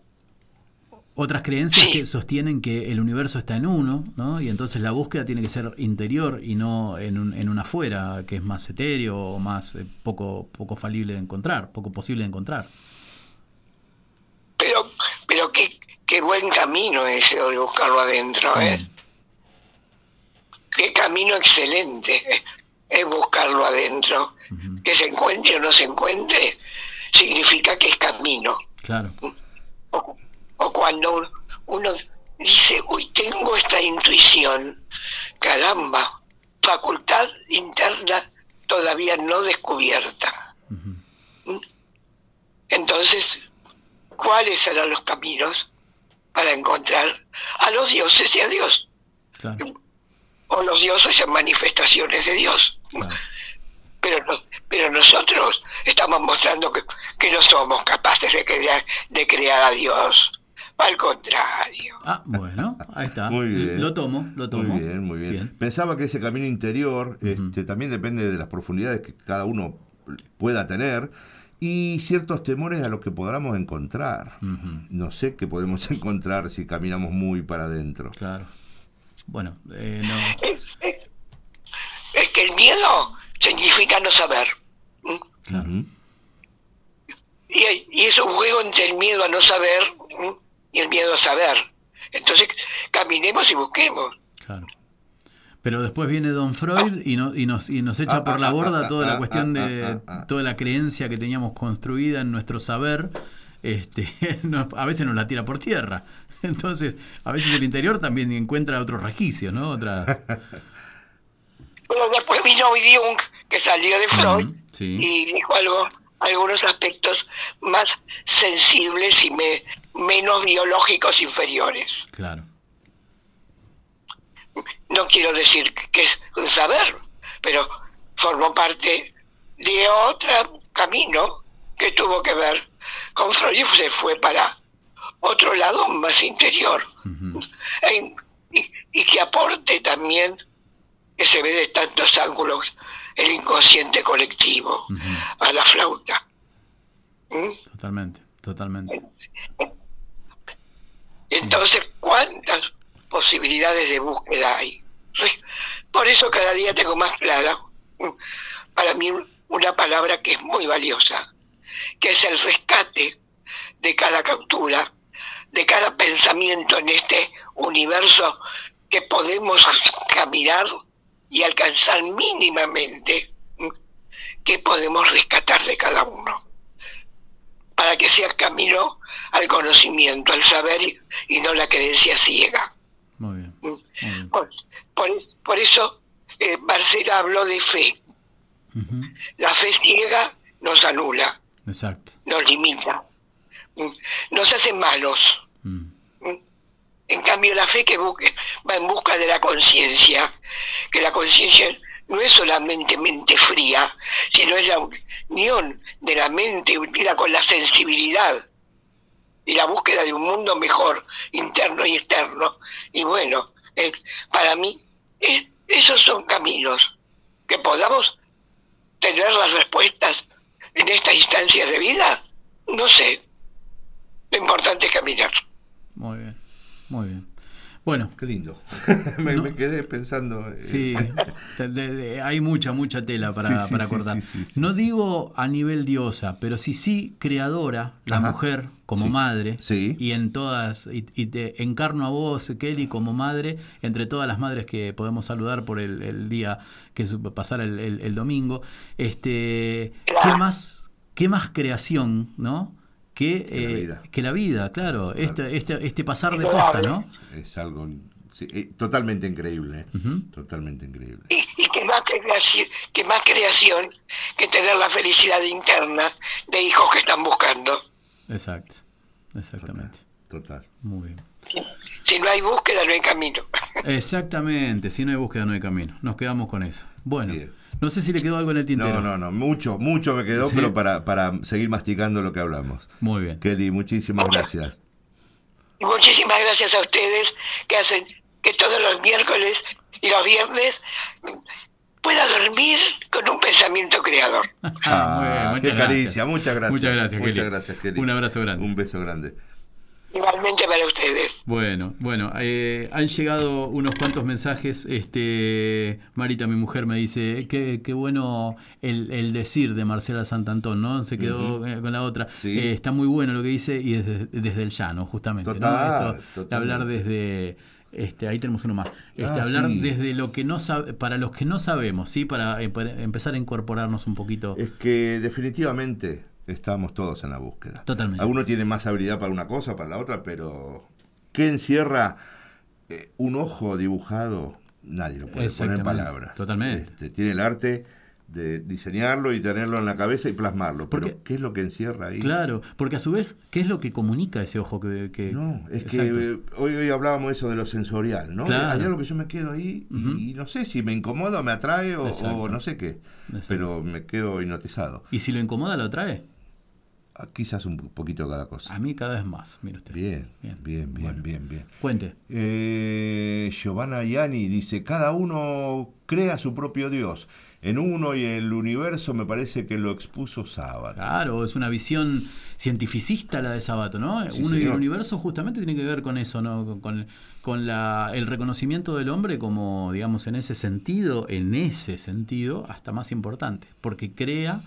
Speaker 19: otras creencias que sostienen que el universo está en uno, ¿no? Y entonces la búsqueda tiene que ser interior y no en un, en un afuera, que es más etéreo o más eh, poco, poco falible de encontrar, poco posible de encontrar.
Speaker 28: pero, pero qué, qué buen camino ese de buscarlo adentro, ¿eh? Qué camino excelente eh, es buscarlo adentro. Que se encuentre o no se encuentre, significa que es camino.
Speaker 19: Claro,
Speaker 28: o cuando uno, dice, uy, tengo esta intuición, caramba, facultad interna todavía no descubierta. Entonces, ¿cuáles serán los caminos para encontrar a los dioses y a Dios.
Speaker 19: Claro.
Speaker 28: O los dioses en manifestaciones de Dios. Pero, no- pero nosotros estamos mostrando que, que no somos capaces de crear, de crear a Dios. Al contrario.
Speaker 19: Ah, bueno, ahí está.
Speaker 17: Muy
Speaker 19: Sí,
Speaker 17: bien.
Speaker 19: Lo tomo, lo tomo.
Speaker 17: Muy bien, muy bien. Pensaba que ese camino interior este, también depende de las profundidades que cada uno pueda tener y ciertos temores a los que podamos encontrar. No sé qué podemos <laughs> encontrar si caminamos muy para adentro.
Speaker 19: Claro. Bueno, eh, no.
Speaker 28: Es, es- es que el miedo significa no saber.
Speaker 17: Ujú.
Speaker 28: Y, y es un juego entre el miedo a no saber ¿m? Y el miedo a saber. Entonces, caminemos y busquemos.
Speaker 19: Claro. Pero después viene Don Freud y, no- y nos, y nos echa
Speaker 17: Ah,
Speaker 19: por
Speaker 17: ah,
Speaker 19: la
Speaker 17: ah,
Speaker 19: borda toda la cuestión de toda la creencia que teníamos construida en nuestro saber. Este, <laughs> nos- a veces nos la tira por tierra. <laughs> Entonces, a veces el interior también encuentra otros registros, ¿no? Otras.
Speaker 28: Pero después vino Jung, que salió de Freud,
Speaker 19: Sí.
Speaker 28: y dijo algo, algunos aspectos más sensibles y me- menos biológicos inferiores.
Speaker 19: Claro.
Speaker 28: No quiero decir que es un saber, pero formó parte de otro camino que tuvo que ver con Freud y se fue para otro lado más interior. En- y, y que aporte también, que se ve de tantos ángulos, el inconsciente colectivo a la flauta. ¿Mm?
Speaker 19: Totalmente, totalmente.
Speaker 28: Entonces, ¿cuántas posibilidades de búsqueda hay? Re- Por eso cada día tengo más clara, para mí, una palabra que es muy valiosa, que es el rescate de cada captura, de cada pensamiento en este universo que podemos caminar y alcanzar mínimamente, mm, que podemos rescatar de cada uno para que sea camino al conocimiento, al saber y, no la creencia ciega.
Speaker 19: Muy bien.
Speaker 28: Por, por es- por eso eh, Marcela habló de fe. La fe ciega nos anula,
Speaker 19: Exacto.
Speaker 28: nos limita, mm, nos hace malos. Mm. En cambio, la fe que va en busca de la conciencia, que la conciencia no es solamente mente fría, sino es la unión de la mente unida con la sensibilidad y la búsqueda de un mundo mejor, interno y externo. Y bueno, para mí, esos son caminos que podamos tener las respuestas en estas instancias de vida. No sé. Lo importante es caminar.
Speaker 19: Muy bien. Bueno.
Speaker 17: Qué lindo. <laughs> me, me quedé pensando. eh,
Speaker 19: Sí, de- de- de- hay mucha, mucha tela para,
Speaker 17: Sí, sí,
Speaker 19: para
Speaker 17: sí,
Speaker 19: cortar.
Speaker 17: sí, sí,
Speaker 19: no digo a nivel diosa, pero sí, sí, creadora, la
Speaker 17: Ajá.
Speaker 19: mujer como
Speaker 17: Sí.
Speaker 19: madre, y en todas, y, y te encarno a vos, Kelly, como madre, entre todas las madres que podemos saludar por el, el día que el, el- el domingo. Este, ¿qué más, qué más creación, no? Que,
Speaker 17: Que la
Speaker 19: eh,
Speaker 17: vida.
Speaker 19: que la vida, claro, este, este, este pasar de posta, ¿no?
Speaker 17: Es algo sí, eh, totalmente increíble. eh, Totalmente increíble.
Speaker 28: y que más creación, que más creación que tener la felicidad interna de hijos que están buscando.
Speaker 19: Exacto, exactamente.
Speaker 17: Total.
Speaker 19: Muy bien.
Speaker 28: Si no hay búsqueda, no hay camino.
Speaker 19: Exactamente, si no hay búsqueda no hay camino. Nos quedamos con eso. Bueno, no sé si le quedó algo en el tintero.
Speaker 17: No, no, no, mucho, mucho me quedó,
Speaker 19: Sí.
Speaker 17: pero para, para seguir masticando lo que hablamos.
Speaker 19: Muy bien.
Speaker 17: Kelly, muchísimas gracias.
Speaker 28: Y muchísimas gracias a ustedes que hacen que todos los miércoles y los viernes pueda dormir con un pensamiento creador. <laughs>
Speaker 17: Ah,
Speaker 19: Muy bien,
Speaker 17: qué
Speaker 19: muchas
Speaker 17: caricia,
Speaker 19: gracias.
Speaker 17: muchas gracias.
Speaker 19: Muchas gracias,
Speaker 17: Muchas
Speaker 19: Kelly.
Speaker 17: gracias, Kelly.
Speaker 19: Un abrazo grande.
Speaker 17: Un beso grande.
Speaker 28: Igualmente para ustedes.
Speaker 19: Bueno, bueno, eh, han llegado unos cuantos mensajes. Este, Marita, mi mujer, me dice qué, qué bueno el, el decir de Marcela Santantón, ¿no? Se quedó eh, con la otra.
Speaker 17: Sí.
Speaker 19: Eh, está muy bueno lo que dice y desde, desde el llano, justamente. ¿no?
Speaker 17: Total,
Speaker 19: Esto de hablar desde. Este, ahí tenemos uno más. Este,
Speaker 17: Ah,
Speaker 19: hablar
Speaker 17: sí.
Speaker 19: desde lo que no sabe, para los que no sabemos, ¿sí? Para, eh, para empezar a incorporarnos un poquito.
Speaker 17: Es que definitivamente estamos todos en la búsqueda.
Speaker 19: Totalmente.
Speaker 17: Algunos tienen más habilidad para una cosa, para la otra, pero ¿qué encierra eh, un ojo dibujado? Nadie lo puede poner en palabras.
Speaker 19: totalmente.
Speaker 17: Este, tiene el arte de diseñarlo y tenerlo en la cabeza y plasmarlo. Pero,
Speaker 19: Porque-
Speaker 17: ¿qué es lo que encierra ahí?
Speaker 19: Claro, porque a su vez, ¿qué es lo que comunica ese ojo que... que-
Speaker 17: No, es
Speaker 19: Exacto.
Speaker 17: que eh, hoy, hoy hablábamos eso de lo sensorial, ¿no?
Speaker 19: Claro.
Speaker 17: Hay algo que yo me quedo ahí y, y no sé si me incomoda o me atrae o, o no sé qué,
Speaker 19: Exacto.
Speaker 17: pero me quedo hipnotizado.
Speaker 19: Y si lo incomoda, lo atrae.
Speaker 17: Quizás un poquito de cada cosa.
Speaker 19: A mí cada vez más, mire usted.
Speaker 17: Bien, bien, bien, bien, bien.
Speaker 19: Cuente.
Speaker 17: Eh, Giovanna Yani dice, cada uno crea su propio Dios. En uno y en el universo me parece que lo expuso Sábado.
Speaker 19: Claro, es una visión cientificista la de Sabato, ¿no?
Speaker 17: Sí,
Speaker 19: Uno y el universo justamente tiene que ver con eso, ¿no? Con, con la, el reconocimiento del hombre como, digamos, en ese sentido, en ese sentido, hasta más importante, porque crea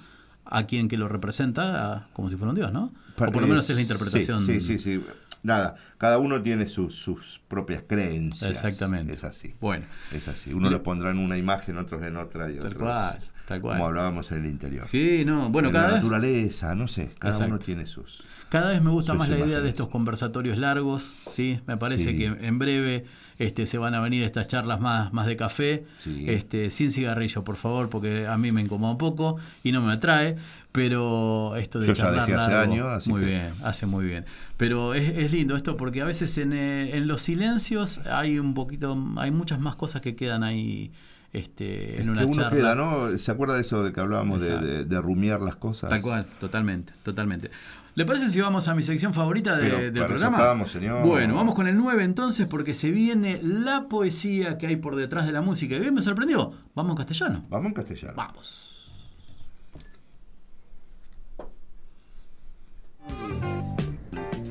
Speaker 19: a quien que lo representa a- como si fuera un dios, ¿no? O por lo menos es la interpretación.
Speaker 17: Sí, sí, sí. sí. Nada, cada uno tiene sus, sus propias creencias.
Speaker 19: Exactamente.
Speaker 17: Es así.
Speaker 19: Bueno.
Speaker 17: Es así. Uno los pondrá en una imagen, otros en otra y
Speaker 19: Tal
Speaker 17: otros.
Speaker 19: cual, tal cual.
Speaker 17: Como hablábamos en el interior.
Speaker 19: Sí, no, bueno,
Speaker 17: En
Speaker 19: cada
Speaker 17: la
Speaker 19: vez-
Speaker 17: naturaleza, no sé, cada
Speaker 19: Exacto.
Speaker 17: uno tiene sus.
Speaker 19: Cada vez me gusta más la idea de estos conversatorios largos, ¿sí? Me parece
Speaker 17: Sí.
Speaker 19: que en breve este, se van a venir estas charlas más, más de café,
Speaker 17: Sí.
Speaker 19: este, sin cigarrillo, por favor, porque a mí me incomoda un poco y no me atrae, pero esto de
Speaker 17: Yo ya
Speaker 19: charlar
Speaker 17: dejé hace
Speaker 19: largo,
Speaker 17: años, así
Speaker 19: muy
Speaker 17: que-
Speaker 19: bien, hace muy bien. Pero es, es lindo esto porque a veces en, eh, en los silencios hay un poquito, hay muchas más cosas que quedan ahí este,
Speaker 17: Es
Speaker 19: en una
Speaker 17: que uno
Speaker 19: charla.
Speaker 17: queda, ¿no? ¿Se acuerda de eso de que hablábamos de, de- de rumiar las cosas?
Speaker 19: Tal cual, totalmente, totalmente. ¿Le parece si vamos a mi sección favorita de-
Speaker 17: Pero
Speaker 19: del
Speaker 17: para eso
Speaker 19: programa?
Speaker 17: estamos, señor.
Speaker 19: Bueno, vamos con el 9 entonces porque se viene la poesía que hay por detrás de la música. Y hoy me sorprendió. Vamos en castellano.
Speaker 17: Vamos en castellano.
Speaker 19: Vamos.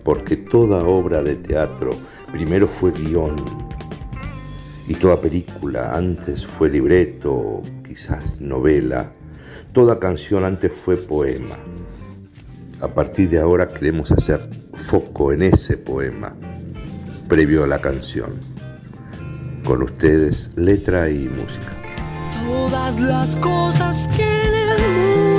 Speaker 26: porque toda obra de teatro primero fue guion y toda película antes fue libreto quizás novela, toda canción antes fue poema. A partir de ahora queremos hacer foco en ese poema previo a la canción. Con ustedes, letra y música.
Speaker 10: Todas las cosas música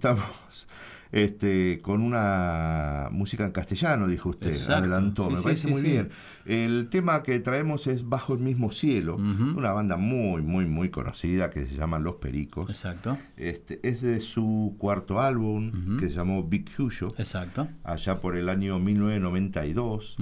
Speaker 17: estamos este, con una música en castellano, dijo usted.
Speaker 19: Exacto.
Speaker 17: Adelantó.
Speaker 19: Sí,
Speaker 17: Me
Speaker 19: sí,
Speaker 17: parece
Speaker 19: sí,
Speaker 17: muy bien. El tema que traemos es Bajo el mismo cielo, una banda muy, muy, muy conocida que se llama Los Pericos.
Speaker 19: Exacto.
Speaker 17: Este, es de su cuarto álbum que se llamó Big Huyo.
Speaker 19: Exacto.
Speaker 17: Allá por el año 1992.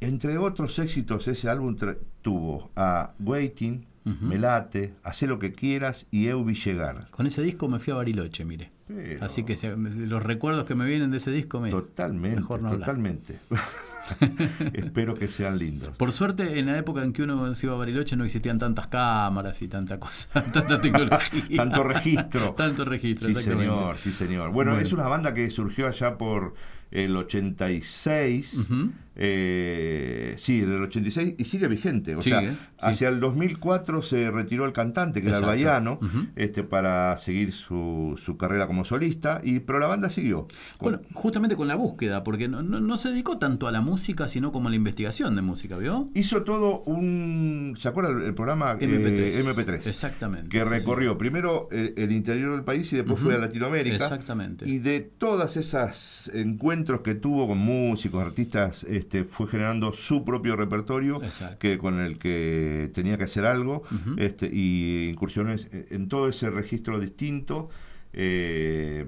Speaker 17: Entre otros éxitos, ese álbum tuvo a Waiting. Melate, Hacé lo que quieras y Eu vi llegar.
Speaker 19: Con ese disco me fui a Bariloche, mire.
Speaker 17: Pero-
Speaker 19: Así que se- los recuerdos que me vienen de ese disco me.
Speaker 17: Totalmente,
Speaker 19: Mejor no hablar.
Speaker 17: totalmente. <laughs> Espero que sean lindos.
Speaker 19: Por suerte, en la época en que uno se iba a Bariloche no existían tantas cámaras y tanta cosa, <laughs> tanta tecnología.
Speaker 17: Tanto registro.
Speaker 19: Tanto registro,
Speaker 17: Sí, señor, sí, señor. Bueno,
Speaker 19: Bueno.
Speaker 17: es una banda que surgió allá por el 86. Eh, sí, del 86 y sigue vigente. O
Speaker 19: Sigue,
Speaker 17: sea,
Speaker 19: sí.
Speaker 17: hacia el 2004 se retiró el cantante, que
Speaker 19: Exacto.
Speaker 17: era el Baiano,
Speaker 19: Ujú.
Speaker 17: este, para seguir su, su carrera como solista, y, pero la banda siguió.
Speaker 19: Bueno, justamente con la búsqueda, porque no, no- no se dedicó tanto a la música, sino como a la investigación de música, ¿vio?
Speaker 17: Hizo todo un. ¿Se acuerda el, programa eh,
Speaker 19: MP3.
Speaker 17: MP3?
Speaker 19: Exactamente.
Speaker 17: Que recorrió primero el, el interior del país y después fue a Latinoamérica.
Speaker 19: Exactamente.
Speaker 17: Y de todas esas encuentros que tuvo con músicos, artistas, este, fue generando su propio repertorio que con el que tenía que hacer algo este, y incursiones en todo ese registro distinto. eh,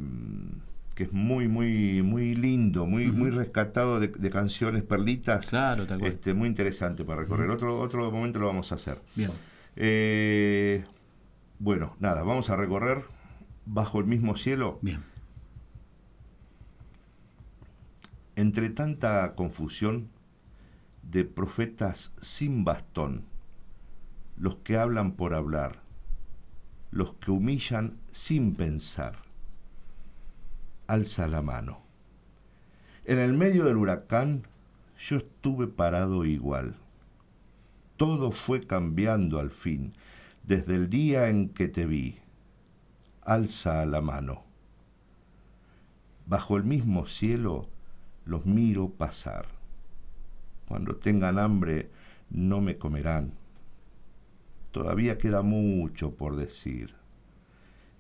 Speaker 17: que es muy, muy, muy lindo, muy, muy rescatado de, de canciones perlitas.
Speaker 19: Claro, tal cual.
Speaker 17: Este, muy interesante para recorrer. Otro, otro momento lo vamos a hacer.
Speaker 19: Bien.
Speaker 17: Eh, bueno, nada, vamos a recorrer bajo el mismo cielo.
Speaker 19: Bien.
Speaker 17: Entre tanta confusión de profetas sin bastón, los que hablan por hablar, los que humillan sin pensar, alza la mano. En el medio del huracán yo estuve parado igual. Todo fue cambiando al fin, desde el día en que te vi. Alza la mano.
Speaker 15: bajo el mismo cielo los miro pasar. Cuando tengan hambre no me comerán. Todavía queda mucho por decir.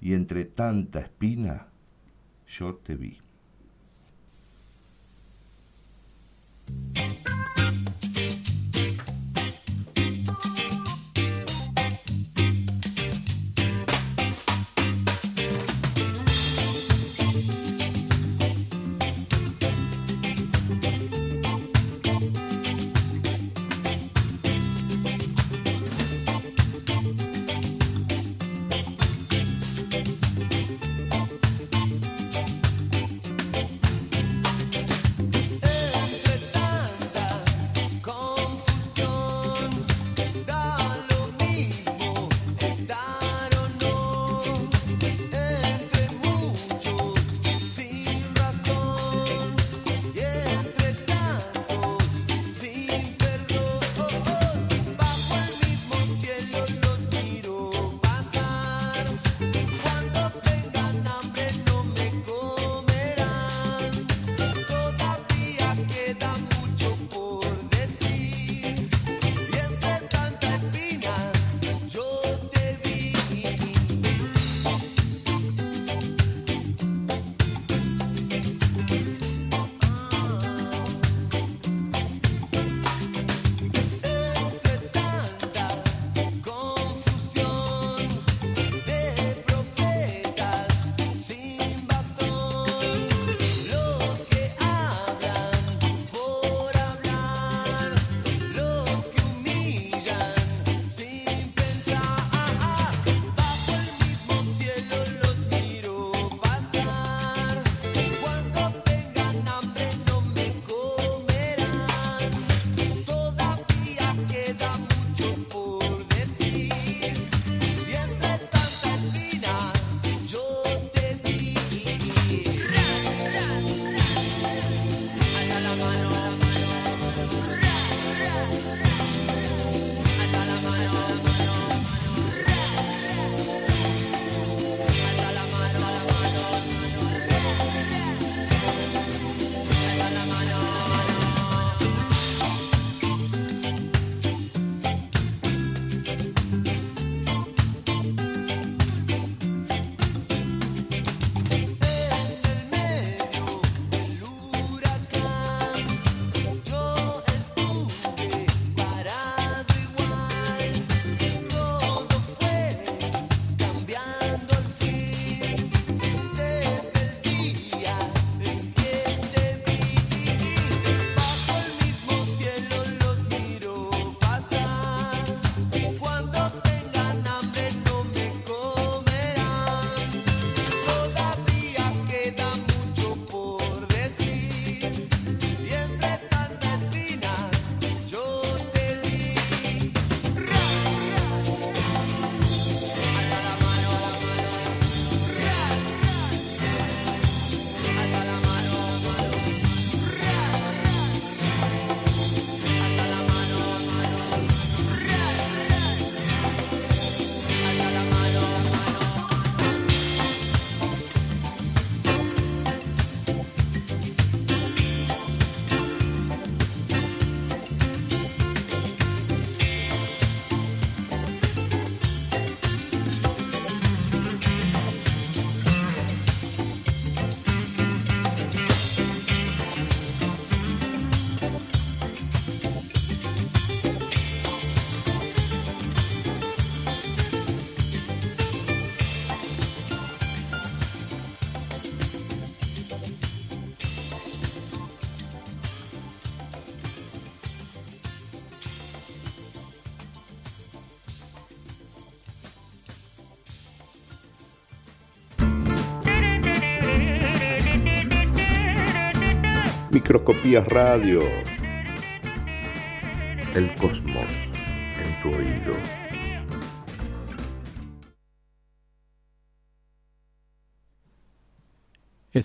Speaker 15: Y entre tanta espina yo te vi. Microscopías Radio. El cosmos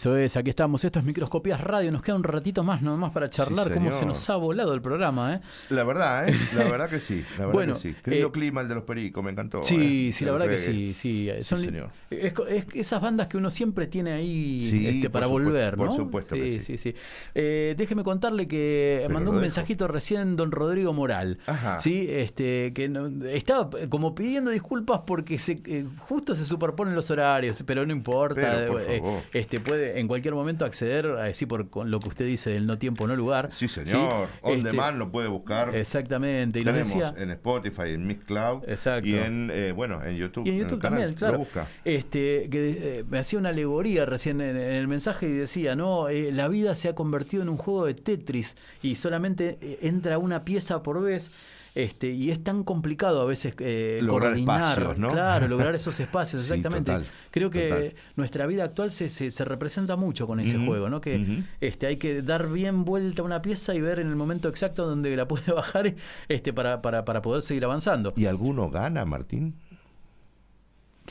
Speaker 19: Eso es, aquí estamos. Esto es Microscopías Radio. Nos queda un ratito más nomás para charlar
Speaker 17: Sí,
Speaker 19: cómo se nos ha volado el programa, ¿eh?
Speaker 17: La verdad, ¿eh? La verdad que sí. La verdad
Speaker 19: Bueno,
Speaker 17: que sí.
Speaker 19: Eh,
Speaker 17: clima el de los pericos, me encantó.
Speaker 19: Sí,
Speaker 17: ¿eh?
Speaker 19: sí, la verdad que sí, sí. Son
Speaker 17: señor.
Speaker 19: Es, es esas bandas que uno siempre tiene ahí
Speaker 17: Sí,
Speaker 19: este, para
Speaker 17: supuesto,
Speaker 19: volver, ¿no?
Speaker 17: por supuesto
Speaker 19: sí,
Speaker 17: que
Speaker 19: sí, sí. Eh, déjeme contarle que
Speaker 17: Pero
Speaker 19: mandó un
Speaker 17: dejo.
Speaker 19: mensajito recién don Rodrigo Moral.
Speaker 17: Ajá.
Speaker 19: Sí, este, que no- estaba como pidiendo disculpas porque se, justo se superponen los horarios, pero no importa.
Speaker 17: Pero, por favor.
Speaker 19: este, puede en cualquier momento acceder, así por con lo que usted dice del no tiempo, no lugar.
Speaker 17: Sí, señor. On
Speaker 19: Este,
Speaker 17: demand lo puede buscar.
Speaker 19: Exactamente. Y
Speaker 17: Tenemos
Speaker 19: decía,
Speaker 17: en Spotify, en Mixcloud.
Speaker 19: Exacto.
Speaker 17: Y en, eh, bueno, en YouTube.
Speaker 19: Y en YouTube
Speaker 17: canal.
Speaker 19: también, claro.
Speaker 17: Lo busca.
Speaker 19: Este, que eh, me hacía una alegoría recién en, en el mensaje y decía, no, Eh, la vida se ha convertido en un juego de Tetris y solamente eh, entra una pieza por vez. Este, y es tan complicado a veces eh,
Speaker 17: Lograr
Speaker 19: coordinar,
Speaker 17: espacios, ¿no?
Speaker 19: claro, <laughs> lograr esos espacios,
Speaker 17: Sí,
Speaker 19: exactamente.
Speaker 17: total,
Speaker 19: Creo que
Speaker 17: total.
Speaker 19: nuestra vida actual se, se, se representa mucho con ese juego, ¿no? Que este, hay que dar bien vuelta a una pieza y ver en el momento exacto donde la puede <laughs> bajar este, para, para, para poder seguir avanzando.
Speaker 17: ¿Y alguno gana, Martín?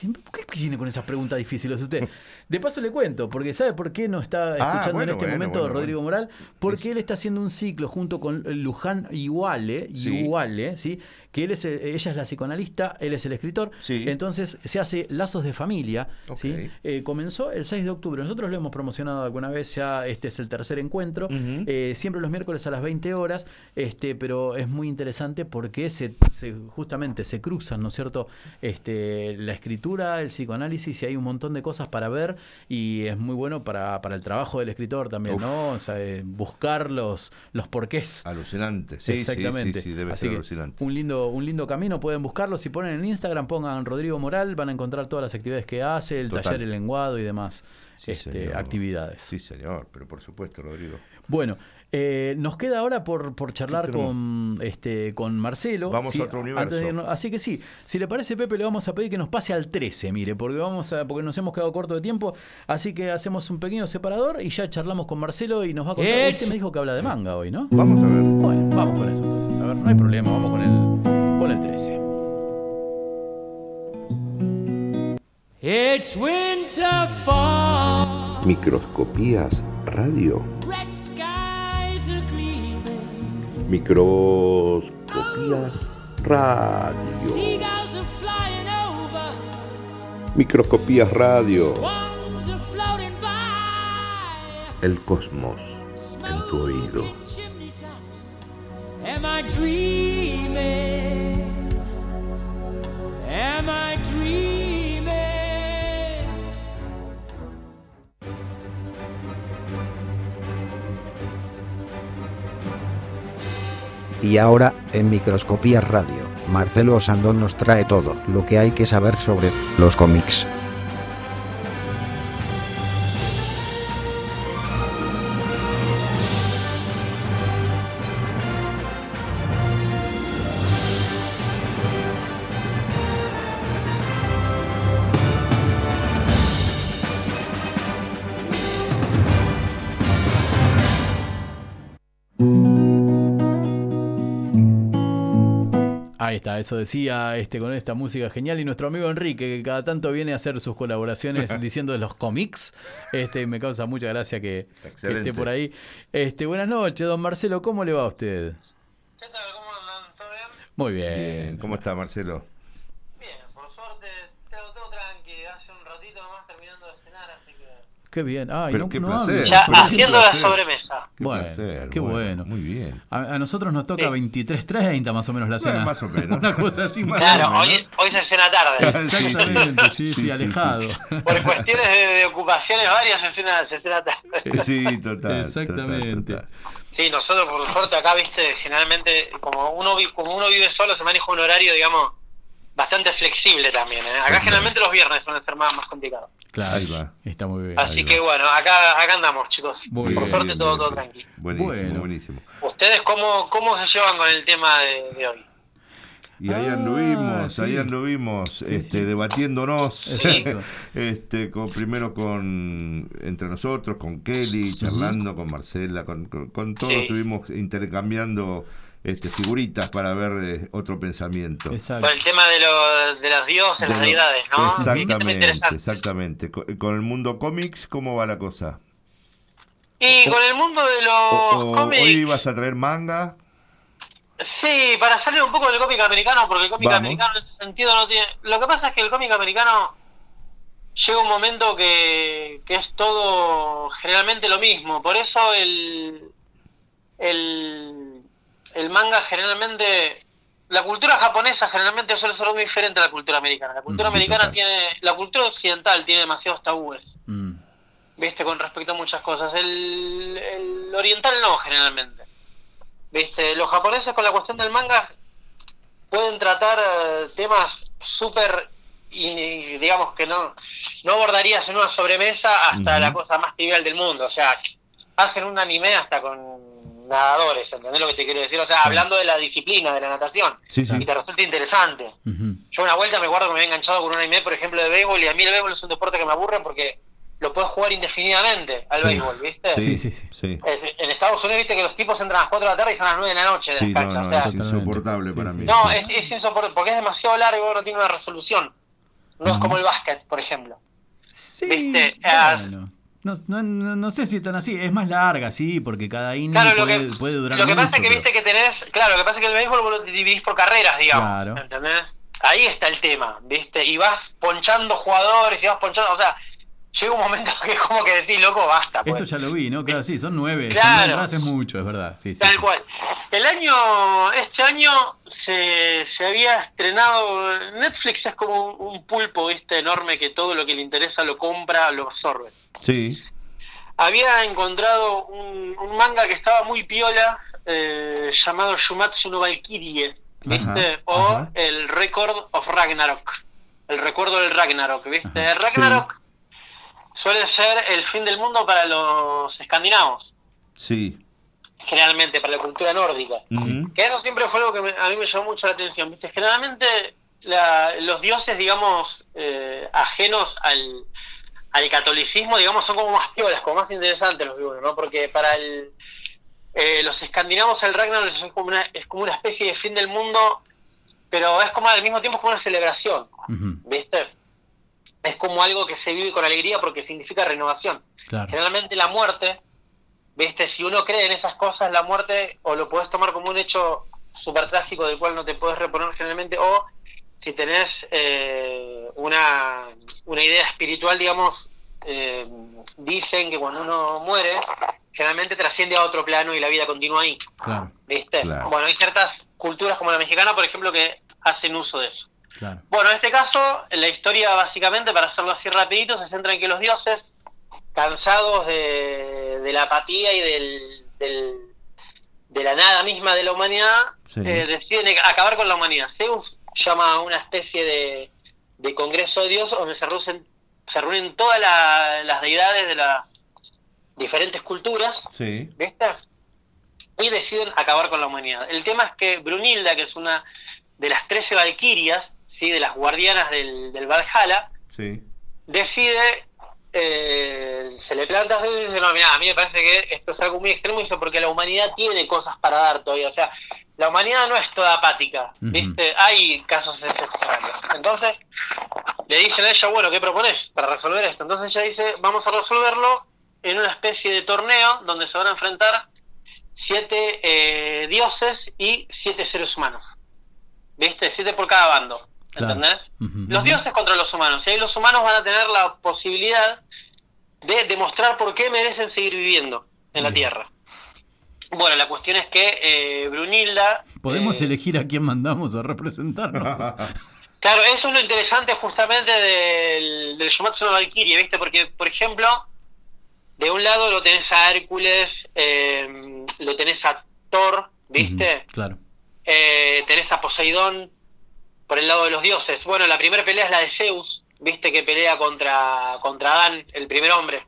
Speaker 19: ¿Por qué viene con esas preguntas difíciles usted? De paso le cuento, porque ¿sabe por qué no está escuchando
Speaker 17: Ah, bueno,
Speaker 19: en este
Speaker 17: bueno,
Speaker 19: momento
Speaker 17: bueno,
Speaker 19: Rodrigo Moral? Porque él está haciendo un ciclo junto con Luján Iguale,
Speaker 17: Sí.
Speaker 19: Iguale, ¿sí? Que él es, eh, ella es la psicoanalista, él es el escritor.
Speaker 17: Sí.
Speaker 19: Entonces se hace Lazos de Familia, ¿sí? Eh, comenzó el 6 de octubre. Nosotros lo hemos promocionado alguna vez, ya este es el tercer encuentro. Eh, siempre los miércoles a las 20 horas, este, pero es muy interesante porque se, se- justamente se cruzan, ¿no es cierto? Este, la escritura, el psicoanálisis y hay un montón de cosas para ver y es muy bueno para, para el trabajo del escritor también,
Speaker 17: Uf.
Speaker 19: ¿no? O sea, buscar los, los porqués.
Speaker 17: Alucinante. Sí, sí,
Speaker 19: Exactamente.
Speaker 17: sí, sí, debe
Speaker 19: Así
Speaker 17: ser alucinante.
Speaker 19: Un lindo, un lindo camino, pueden buscarlo. Si ponen en Instagram, pongan Rodrigo Moral, van a encontrar todas las actividades que hace, el
Speaker 17: Total.
Speaker 19: taller, el lenguado y demás
Speaker 17: Sí,
Speaker 19: este,
Speaker 17: señor.
Speaker 19: actividades.
Speaker 17: Sí, señor, pero por supuesto, Rodrigo.
Speaker 19: Bueno, eh, nos queda ahora por, por charlar con este con Marcelo.
Speaker 17: Vamos
Speaker 19: Sí,
Speaker 17: a otro universo.
Speaker 19: irnos- así que sí, si le parece Pepe, le vamos a pedir que nos pase al 13, mire, porque vamos a, porque nos hemos quedado corto de tiempo, así que hacemos un pequeño separador y ya charlamos con Marcelo y nos va a contar.
Speaker 17: Es-
Speaker 19: Usted me dijo que habla de manga hoy, ¿no?
Speaker 17: Vamos a ver.
Speaker 19: Bueno, vamos con eso entonces. A ver, no hay problema, vamos con el, el 13.
Speaker 10: It's winter fall,
Speaker 26: Microscopías Radio.
Speaker 10: red skies are gleaming,
Speaker 26: Microscopías Radio.
Speaker 10: seagulls are flying over,
Speaker 26: Microscopías Radio.
Speaker 10: swans are floating by.
Speaker 26: El cosmos en tu oído.
Speaker 10: Chimney tops. Am I dreaming? Am I?
Speaker 29: Y ahora, en Microscopía Radio, Marcelo Osandón nos trae todo lo que hay que saber sobre los cómics.
Speaker 19: Eso decía este con esta música genial y nuestro amigo Enrique que cada tanto viene a hacer sus colaboraciones <laughs> diciendo de los cómics. Este me causa mucha gracia que, que
Speaker 17: Excelente.
Speaker 19: esté por ahí. Este, buenas noches, don Marcelo, ¿cómo le va a usted? Muy bien.
Speaker 17: Bien, ¿cómo está Marcelo?
Speaker 19: Qué bien. Ay,
Speaker 17: Pero
Speaker 19: no,
Speaker 17: qué
Speaker 19: no
Speaker 17: placer. Ya
Speaker 19: Pero qué
Speaker 17: haciendo la
Speaker 13: sobremesa.
Speaker 17: Qué
Speaker 19: bueno,
Speaker 17: placer,
Speaker 19: qué
Speaker 17: bueno,
Speaker 19: bueno.
Speaker 17: muy bien.
Speaker 19: A, a nosotros nos toca 23.30 más o menos la cena.
Speaker 17: más o menos. <laughs>
Speaker 19: Una cosa así. más
Speaker 13: Claro, hoy, hoy se cena tarde. <laughs>
Speaker 19: Exactamente, sí, sí,
Speaker 17: Sí, sí,
Speaker 19: alejado.
Speaker 13: Por cuestiones de, de ocupaciones varias se cena, se cena tarde. <laughs>
Speaker 17: Sí, total.
Speaker 19: Exactamente.
Speaker 17: total, total.
Speaker 13: Sí, nosotros por suerte acá, viste, generalmente como uno, vi- como uno vive solo se maneja un horario, digamos, bastante flexible también. ¿eh? Acá generalmente los viernes suelen ser más, más complicados.
Speaker 19: Claro,
Speaker 17: Ahí va.
Speaker 19: está muy bien.
Speaker 13: Así que bueno, acá, acá andamos, chicos.
Speaker 19: Muy
Speaker 13: por
Speaker 19: bien,
Speaker 13: suerte
Speaker 17: bien,
Speaker 13: todo,
Speaker 17: bien,
Speaker 13: todo tranquilo.
Speaker 17: Buenísimo,
Speaker 19: Bueno.
Speaker 17: buenísimo.
Speaker 13: ¿Ustedes cómo, cómo se llevan con el tema de, de hoy?
Speaker 17: Y ahí
Speaker 19: Ah,
Speaker 17: anduvimos, ahí
Speaker 19: sí.
Speaker 17: anduvimos,
Speaker 19: Sí,
Speaker 17: este,
Speaker 19: sí.
Speaker 17: debatiéndonos, <laughs> este, con, primero con entre nosotros, con Kelly, charlando, con Marcela, con, con, con todos
Speaker 13: Sí.
Speaker 17: estuvimos intercambiando este, figuritas para ver eh, otro pensamiento.
Speaker 30: Por el tema de, lo- de los dioses,
Speaker 17: De
Speaker 30: las
Speaker 17: lo-
Speaker 30: deidades, ¿no?
Speaker 17: Exactamente, exactamente. Co- Con el mundo cómics, ¿cómo va la cosa?
Speaker 30: Y con el mundo de los
Speaker 17: O-
Speaker 30: cómics,
Speaker 17: hoy vas a traer manga.
Speaker 30: sí, para salir un poco del cómic americano, porque el cómic
Speaker 17: Vamos.
Speaker 30: americano en ese sentido no tiene... Lo que pasa es que el cómic americano llega un momento que, que es todo generalmente lo mismo. Por eso el, el, el manga generalmente... La cultura japonesa generalmente suele ser muy diferente a la cultura americana. La cultura
Speaker 19: Mm, sí,
Speaker 30: americana
Speaker 19: total.
Speaker 30: tiene... La cultura occidental tiene demasiados tabúes.
Speaker 19: Mm.
Speaker 30: viste, con respecto a muchas cosas. El, el oriental no, generalmente. Viste, los japoneses con la cuestión del manga pueden tratar eh, temas súper, y, digamos que no, no abordarías en una sobremesa hasta la cosa más trivial del mundo. O sea, hacen un anime hasta con nadadores, ¿entendés lo que te quiero decir? O sea, hablando de la disciplina, de la natación.
Speaker 17: Sí, sí.
Speaker 30: Y te resulta interesante. Yo una vuelta me acuerdo que me había enganchado con un anime, por ejemplo, de béisbol, y a mí el béisbol es un deporte que me aburre porque lo puedes jugar indefinidamente al
Speaker 17: Sí.
Speaker 30: béisbol, ¿viste?
Speaker 17: Sí, sí, sí.
Speaker 30: En Estados Unidos, viste que los tipos entran a las 4 de la tarde y son a las 9 de la noche de
Speaker 17: Sí,
Speaker 30: las
Speaker 17: no,
Speaker 30: canchas.
Speaker 17: no,
Speaker 30: o sea,
Speaker 17: es insoportable para mí.
Speaker 30: no, es, es insoportable porque es demasiado largo, no tiene una resolución. No es como el básquet, por ejemplo.
Speaker 19: Sí,
Speaker 30: ¿Viste?
Speaker 19: Bueno. No, no, no, no sé si es tan así. Es más larga, sí, porque cada inning
Speaker 30: Claro, lo
Speaker 19: puede,
Speaker 30: que-
Speaker 19: puede durar
Speaker 30: Lo que
Speaker 19: mucho.
Speaker 30: pasa es que
Speaker 19: pero-
Speaker 30: viste que tenés, claro, lo que pasa es que el béisbol vos lo dividís por carreras, digamos,
Speaker 19: Claro.
Speaker 30: ¿entendés? Ahí está el tema, ¿viste? Y vas ponchando jugadores y vas ponchando, o sea, llega un momento <laughs> que es como que decís, loco, basta. pues.
Speaker 19: Esto ya lo vi, ¿no? Claro, sí, son nueve. Son
Speaker 30: Claro.
Speaker 19: nueve entradas, es mucho, es verdad. Sí, sí,
Speaker 30: Tal
Speaker 19: sí.
Speaker 30: cual. El año, este año se, se había estrenado, Netflix es como un, un pulpo, ¿viste? Enorme que todo lo que le interesa lo compra, lo absorbe.
Speaker 17: Sí.
Speaker 30: Había encontrado un, un manga que estaba muy piola, eh, llamado Shumatsu no Valkyrie, ¿viste?
Speaker 17: Ajá,
Speaker 30: o
Speaker 17: ajá.
Speaker 30: el Record of Ragnarok, el recuerdo del Ragnarok, ¿viste? Ragnarok suele ser el fin del mundo para los escandinavos,
Speaker 17: Sí.
Speaker 30: generalmente para la cultura nórdica. Que eso siempre fue algo que me- a mí me llamó mucho la atención, ¿viste? Generalmente la- los dioses, digamos, eh, ajenos al, al catolicismo, digamos, son como más piolas, como más interesantes los dibulos, ¿no? Porque para el, eh, los escandinavos el Ragnarok es como, una, es como una especie de fin del mundo, pero es como al mismo tiempo es como una celebración, ¿viste? Es como algo que se vive con alegría porque significa renovación.
Speaker 19: Claro.
Speaker 30: Generalmente la muerte, ¿viste? Si uno cree en esas cosas, la muerte o lo puedes tomar como un hecho súper trágico del cual no te puedes reponer generalmente, o si tenés eh, una, una idea espiritual, digamos, eh, dicen que cuando uno muere, generalmente trasciende a otro plano y la vida continúa ahí,
Speaker 19: Claro,
Speaker 30: ¿viste?
Speaker 17: Claro.
Speaker 30: Bueno, hay ciertas culturas como la mexicana, por ejemplo, que hacen uso de eso.
Speaker 19: claro.
Speaker 30: Bueno, en este caso, la historia básicamente, para hacerlo así rapidito, se centra en que los dioses, cansados de, de la apatía y del, del- de la nada misma de la humanidad,
Speaker 17: Sí.
Speaker 30: eh, deciden acabar con la humanidad. Zeus llama a una especie de, de congreso de dioses donde se reúnen, se reúnen todas la- las deidades de las diferentes culturas,
Speaker 17: Sí.
Speaker 30: ¿viste? Y deciden acabar con la humanidad. El tema es que Brunilda, que es una de las 13 valquirias, ¿sí? de las guardianas del, del Valhalla,
Speaker 17: Sí.
Speaker 30: decide, eh, se le planta a y dice, no, mira, a mí me parece que esto es algo muy extremo, y dice, porque la humanidad tiene cosas para dar todavía, o sea, la humanidad no es toda apática. Hay casos excepcionales. Entonces, le dicen a ella, bueno, ¿qué propones para resolver esto? Entonces ella dice, vamos a resolverlo en una especie de torneo donde se van a enfrentar siete eh, dioses y siete seres humanos. ¿Viste? Siete por cada bando. ¿Entendés? Los dioses contra los humanos. Y ahí los humanos van a tener la posibilidad de demostrar por qué merecen seguir viviendo en la Tierra. Bueno, la cuestión es que eh, Brunilda
Speaker 19: Podemos elegir a quién mandamos a representarnos. <laughs>
Speaker 30: Claro, eso es lo interesante justamente del, del Shumatsu no Valkyrie, ¿viste? Porque, por ejemplo, de un lado lo tenés a Hércules, eh, lo tenés a Thor, ¿viste?
Speaker 19: Claro.
Speaker 30: Eh, tenés a Poseidón por el lado de los dioses. Bueno, la primera pelea es la de Zeus, ¿viste? Que pelea contra, contra Adán, el primer hombre.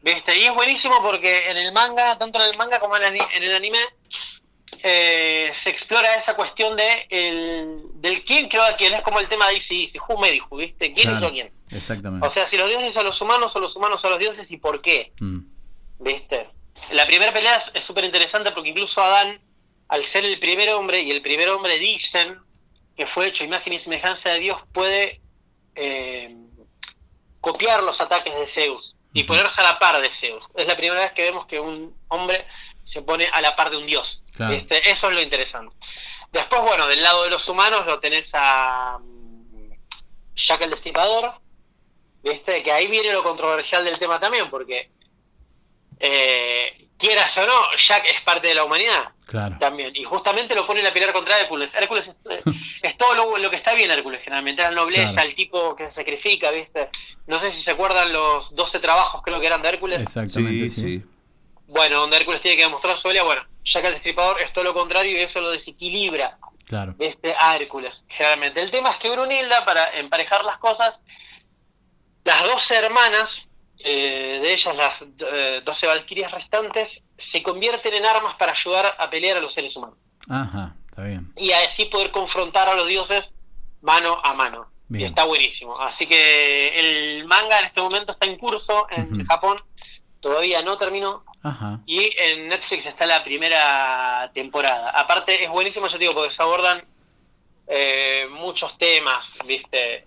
Speaker 30: ¿Viste? Y es buenísimo porque en el manga, tanto en el manga como en, el ani- en el anime, eh, se explora esa cuestión de el, del quién creó a quién. Es como el tema de Easy Easy, who who, ¿viste? ¿Quién
Speaker 19: Claro.
Speaker 30: hizo a quién?
Speaker 19: Exactamente.
Speaker 30: O sea, si los dioses a los humanos o los humanos a los dioses y por qué,
Speaker 19: Mm.
Speaker 30: ¿viste? La primera pelea es- es súper interesante porque incluso Adán al ser el primer hombre, y el primer hombre dicen que fue hecho imagen y semejanza de Dios, puede eh, copiar los ataques de Zeus y ponerse a la par de Zeus. Es la primera vez que vemos que un hombre se pone a la par de un dios.
Speaker 19: Claro.
Speaker 30: ¿viste? Eso es lo interesante. Después, bueno, del lado de los humanos lo tenés a mm, Jack el Destripador, ¿viste? Que ahí viene lo controversial del tema también, porque eh, quieras o no, Jack es parte de la humanidad
Speaker 19: Claro.
Speaker 30: también. Y justamente lo ponen a pelear contra Hércules. Hércules es, eh, <laughs> es todo lo, lo que está bien Hércules, generalmente. La nobleza,
Speaker 19: Claro.
Speaker 30: el tipo que se sacrifica, ¿viste? No sé si se acuerdan los 12 trabajos, creo que eran de Hércules.
Speaker 19: Exactamente,
Speaker 17: Sí,
Speaker 19: sí.
Speaker 17: sí.
Speaker 30: Bueno, donde Hércules tiene que demostrar su valía. Bueno, Jack el Destripador es todo lo contrario y eso lo desequilibra
Speaker 19: Claro.
Speaker 30: ¿viste? a Hércules, generalmente. El tema es que Brunilda, para emparejar las cosas, las 12 hermanas, eh, de ellas las eh, 12 valquirias restantes, se convierten en armas para ayudar a pelear a los seres humanos.
Speaker 19: Ajá, está bien.
Speaker 30: Y así poder confrontar a los dioses mano a mano. Y está buenísimo. Así que el manga en este momento está en curso en. Japón. Todavía no terminó.
Speaker 19: Ajá.
Speaker 30: Y en Netflix está la primera temporada. Aparte, es buenísimo, yo te digo, porque se abordan eh, muchos temas, ¿viste?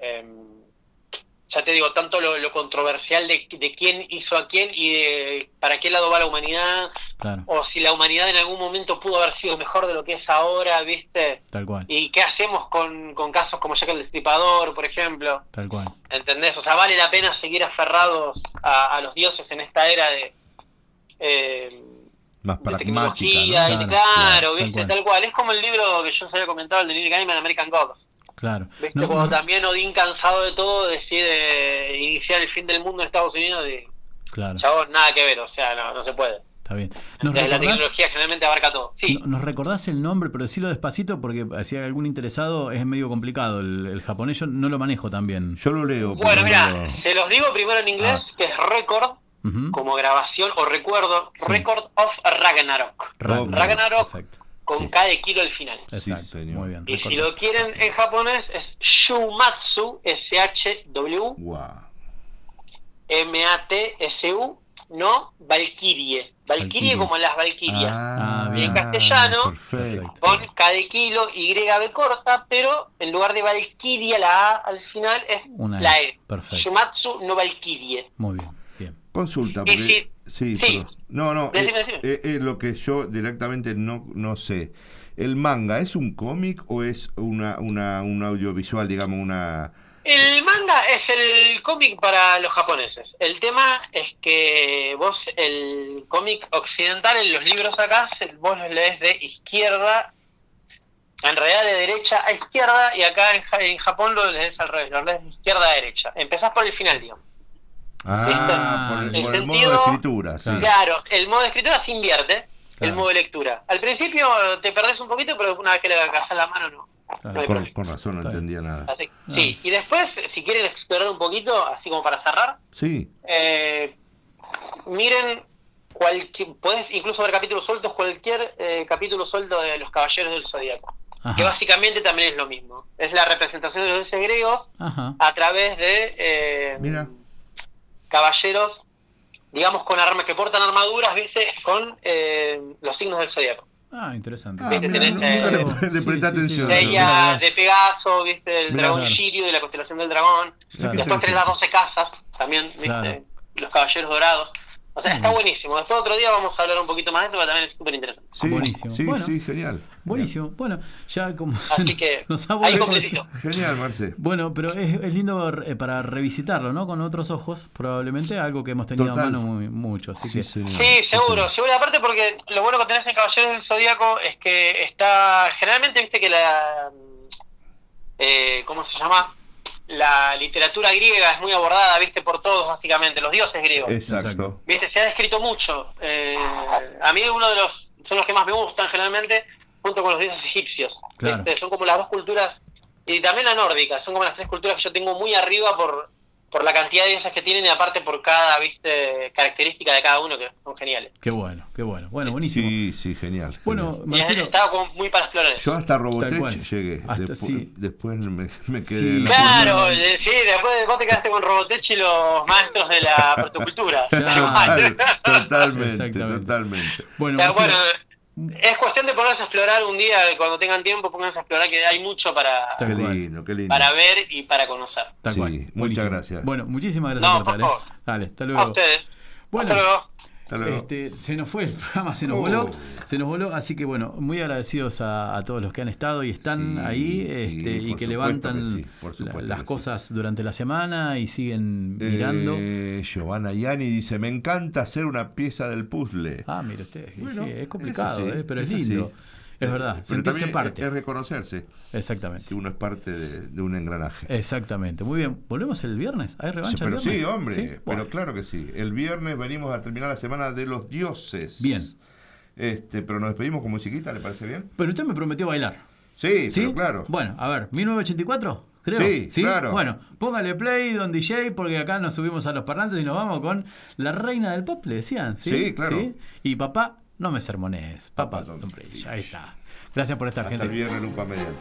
Speaker 30: Ya te digo, tanto lo, lo controversial de, de quién hizo a quién y de para qué lado va la humanidad,
Speaker 19: Claro.
Speaker 30: o si la humanidad en algún momento pudo haber sido mejor de lo que es ahora, ¿viste?
Speaker 19: Tal cual.
Speaker 30: ¿Y qué hacemos con, con casos como Jack el Destripador, por ejemplo?
Speaker 19: Tal cual.
Speaker 30: ¿Entendés? O sea, vale la pena seguir aferrados a, a los dioses en esta era de, eh,
Speaker 17: Más
Speaker 30: de
Speaker 17: pragmática,
Speaker 30: tecnología.
Speaker 17: ¿no?
Speaker 30: y- claro, ¿viste?
Speaker 19: cual.
Speaker 30: Tal cual. Es como el libro que yo os había comentado, el de Neil Gaiman, American Gods.
Speaker 19: Claro.
Speaker 30: ¿Viste?
Speaker 19: No,
Speaker 30: Cuando
Speaker 19: no-
Speaker 30: también Odín, cansado de todo, decide iniciar el fin del mundo en Estados Unidos y,
Speaker 19: claro,
Speaker 30: chavos, nada que ver, o sea, no, no se puede.
Speaker 19: está bien. ¿Nos
Speaker 30: la tecnología generalmente abarca todo. Sí,
Speaker 19: no- nos recordás el nombre, pero decilo despacito porque si hay algún interesado es medio complicado. El, el japonés yo no lo manejo tan bien.
Speaker 17: Yo lo leo.
Speaker 30: bueno,
Speaker 17: pero
Speaker 30: mira, se los digo primero en inglés,
Speaker 19: Ah.
Speaker 30: que es Record, como grabación o recuerdo,
Speaker 19: Sí.
Speaker 30: Record of Ragnarok.
Speaker 19: Ragnarok,
Speaker 30: Ragnarok
Speaker 19: Perfecto.
Speaker 30: Con K de kilo al final.
Speaker 19: Exacto. Muy bien.
Speaker 30: Y si lo quieren en japonés es Shumatsu, S-H-W. M-A-T-S-U, no Valkyrie. Valkyrie como las Valkyrias.
Speaker 19: Ah,
Speaker 30: en
Speaker 19: bien.
Speaker 30: castellano,
Speaker 17: Perfecto.
Speaker 30: con K de kilo, Y B corta, pero en lugar de Valkyria, la A al final es
Speaker 19: Una E.
Speaker 30: la E.
Speaker 19: Perfecto.
Speaker 30: Shumatsu, no Valkyrie.
Speaker 19: Muy bien. Bien.
Speaker 17: Consulta,
Speaker 30: Y
Speaker 17: porque... Sí,
Speaker 30: sí.
Speaker 17: No, no,
Speaker 30: Decime,
Speaker 17: eh,
Speaker 30: decime.
Speaker 17: eh, eh, lo que yo directamente no, no sé. ¿El manga es un cómic o es una, una, un audiovisual, digamos, una...
Speaker 30: El manga es el cómic para los japoneses. El tema es que vos el cómic occidental en los libros acá, vos los lees de izquierda, en realidad de derecha a izquierda, y acá en, en Japón lo lees al revés, lo lees de izquierda a derecha. Empezás por el final, digamos.
Speaker 17: Ah, por el,
Speaker 30: El
Speaker 17: por el modo de escritura, sí.
Speaker 30: Claro, el modo de escritura se invierte, el modo de lectura. Al principio te perdés un poquito, pero una vez que le agarrás la mano, no.
Speaker 17: Con, razón, no entendía nada.
Speaker 30: Así- Sí, y después, si quieren explorar un poquito, así como para cerrar,
Speaker 17: Sí,
Speaker 30: eh, miren, cualquier, podés incluso ver capítulos sueltos, cualquier eh, capítulo suelto de Los Caballeros del Zodíaco,
Speaker 19: Ajá.
Speaker 30: que básicamente también es lo mismo. Es la representación de los dioses griegos
Speaker 19: Ajá.
Speaker 30: a través de eh,
Speaker 17: mira.
Speaker 30: Caballeros, digamos, con armas que portan armaduras, ¿viste? Con eh, los signos del Zodíaco.
Speaker 19: Ah, interesante.
Speaker 17: Ah,
Speaker 30: Viste,
Speaker 17: mira,
Speaker 30: tenés,
Speaker 17: nunca
Speaker 30: eh,
Speaker 17: le, le presté atención.
Speaker 30: Ella, de Pegaso, ¿viste? El
Speaker 17: Mirá,
Speaker 30: dragón
Speaker 17: claro.
Speaker 30: Shiryu, de la constelación del dragón.
Speaker 17: Claro.
Speaker 30: Después tenés las 12 casas, también, ¿viste?
Speaker 19: Claro.
Speaker 30: Los caballeros dorados. O sea, está buenísimo. Después otro día vamos a hablar un poquito más de eso, porque también es súper interesante.
Speaker 17: Sí,
Speaker 19: Buenísimo.
Speaker 17: Sí,
Speaker 19: Bueno.
Speaker 17: sí, genial.
Speaker 19: Buenísimo. Bueno, ya como
Speaker 30: Así <laughs>
Speaker 19: nos,
Speaker 30: que,
Speaker 19: nos ha
Speaker 30: ahí
Speaker 19: vuelto-
Speaker 30: completito.
Speaker 17: Genial, Marce.
Speaker 19: Bueno, pero es, es lindo eh, para revisitarlo, ¿no? Con otros ojos, probablemente algo que hemos tenido
Speaker 17: Total.
Speaker 19: a mano muy, mucho. Así que
Speaker 17: señor.
Speaker 30: Sí, seguro, seguro. Aparte porque lo bueno que tenés en Caballeros del Zodíaco es que está... Generalmente, viste que la... eh, ¿Cómo se llama? La literatura griega es muy abordada, viste, por todos, básicamente, los dioses griegos.
Speaker 17: Exacto.
Speaker 30: Viste, se ha descrito mucho. Eh, a mí uno de los... Son los que más me gustan, generalmente, junto con los dioses egipcios.
Speaker 19: Claro.
Speaker 30: Son como las dos culturas, y también la nórdica, son como las tres culturas que yo tengo muy arriba por, por la cantidad de dioses que tienen y aparte por cada, viste, característica de cada uno que son geniales.
Speaker 19: qué bueno, qué bueno. Bueno, buenísimo.
Speaker 17: Sí, sí, genial.
Speaker 19: Bueno, Marcelo,
Speaker 30: estaba como muy para explorar eso.
Speaker 17: Yo hasta. Robotech llegué.
Speaker 19: Hasta-
Speaker 17: Despu-
Speaker 19: sí.
Speaker 17: Después me, me quedé
Speaker 19: Sí.
Speaker 17: en
Speaker 30: Claro, eh, sí, después vos te quedaste con Robotech y los maestros de la <laughs> protocultura.
Speaker 19: Claro.
Speaker 17: Total, totalmente, totalmente.
Speaker 19: bueno, Marcelo,
Speaker 30: bueno, es cuestión de ponerse a explorar un día, cuando tengan tiempo, pónganse a explorar, que hay mucho para,
Speaker 17: Qué lindo, qué lindo.
Speaker 30: para ver y para conocer.
Speaker 19: Tal
Speaker 17: Sí,
Speaker 19: cual.
Speaker 17: muchas gracias.
Speaker 19: Bueno, muchísimas gracias
Speaker 30: No,
Speaker 19: por
Speaker 30: favor.
Speaker 19: ¿eh? Dale, hasta
Speaker 30: A
Speaker 19: luego.
Speaker 30: ustedes. Hasta
Speaker 19: Bueno,
Speaker 30: luego.
Speaker 17: Hasta luego.
Speaker 19: Este, se nos fue el <laughs> programa, se nos
Speaker 17: Oh.
Speaker 19: voló, se nos voló, así que bueno, muy agradecidos a, a todos los que han estado y están
Speaker 17: Sí,
Speaker 19: ahí
Speaker 17: sí,
Speaker 19: este, y que levantan
Speaker 17: que sí, por
Speaker 19: la-
Speaker 17: supuesto
Speaker 19: las
Speaker 17: que
Speaker 19: cosas durante la semana y siguen mirando.
Speaker 17: Eh, Giovanna Yani dice, me encanta hacer una pieza del puzzle.
Speaker 19: Ah, mire usted,
Speaker 17: Bueno,
Speaker 19: es complicado, eh, pero es, lindo. Es verdad,
Speaker 17: pero también
Speaker 19: parte.
Speaker 17: Es, es reconocerse
Speaker 19: Exactamente.
Speaker 17: que uno es parte de, de un engranaje.
Speaker 19: Exactamente. Muy bien. ¿Volvemos el viernes? ¿Hay revancha el
Speaker 17: pero
Speaker 19: viernes?
Speaker 17: sí, hombre,
Speaker 19: ¿Sí?
Speaker 17: pero
Speaker 19: Bueno.
Speaker 17: claro que sí. El viernes venimos a terminar la semana de los dioses.
Speaker 19: Bien.
Speaker 17: Este, pero nos despedimos con musiquita, ¿le parece bien?
Speaker 19: Pero usted me prometió bailar.
Speaker 17: Sí,
Speaker 19: ¿Sí?
Speaker 17: pero claro.
Speaker 19: Bueno, a ver, 1984, creo.
Speaker 17: Sí, claro.
Speaker 19: Bueno, póngale play, don DJ, porque acá nos subimos a los parlantes y nos vamos con la reina del pop, le decían. Sí,
Speaker 17: Sí, claro.
Speaker 19: Y papá, no me sermones. Papá, don. Ahí está. Gracias por estar,
Speaker 17: Hasta
Speaker 19: gente.
Speaker 17: el viernes, Lupa mediante.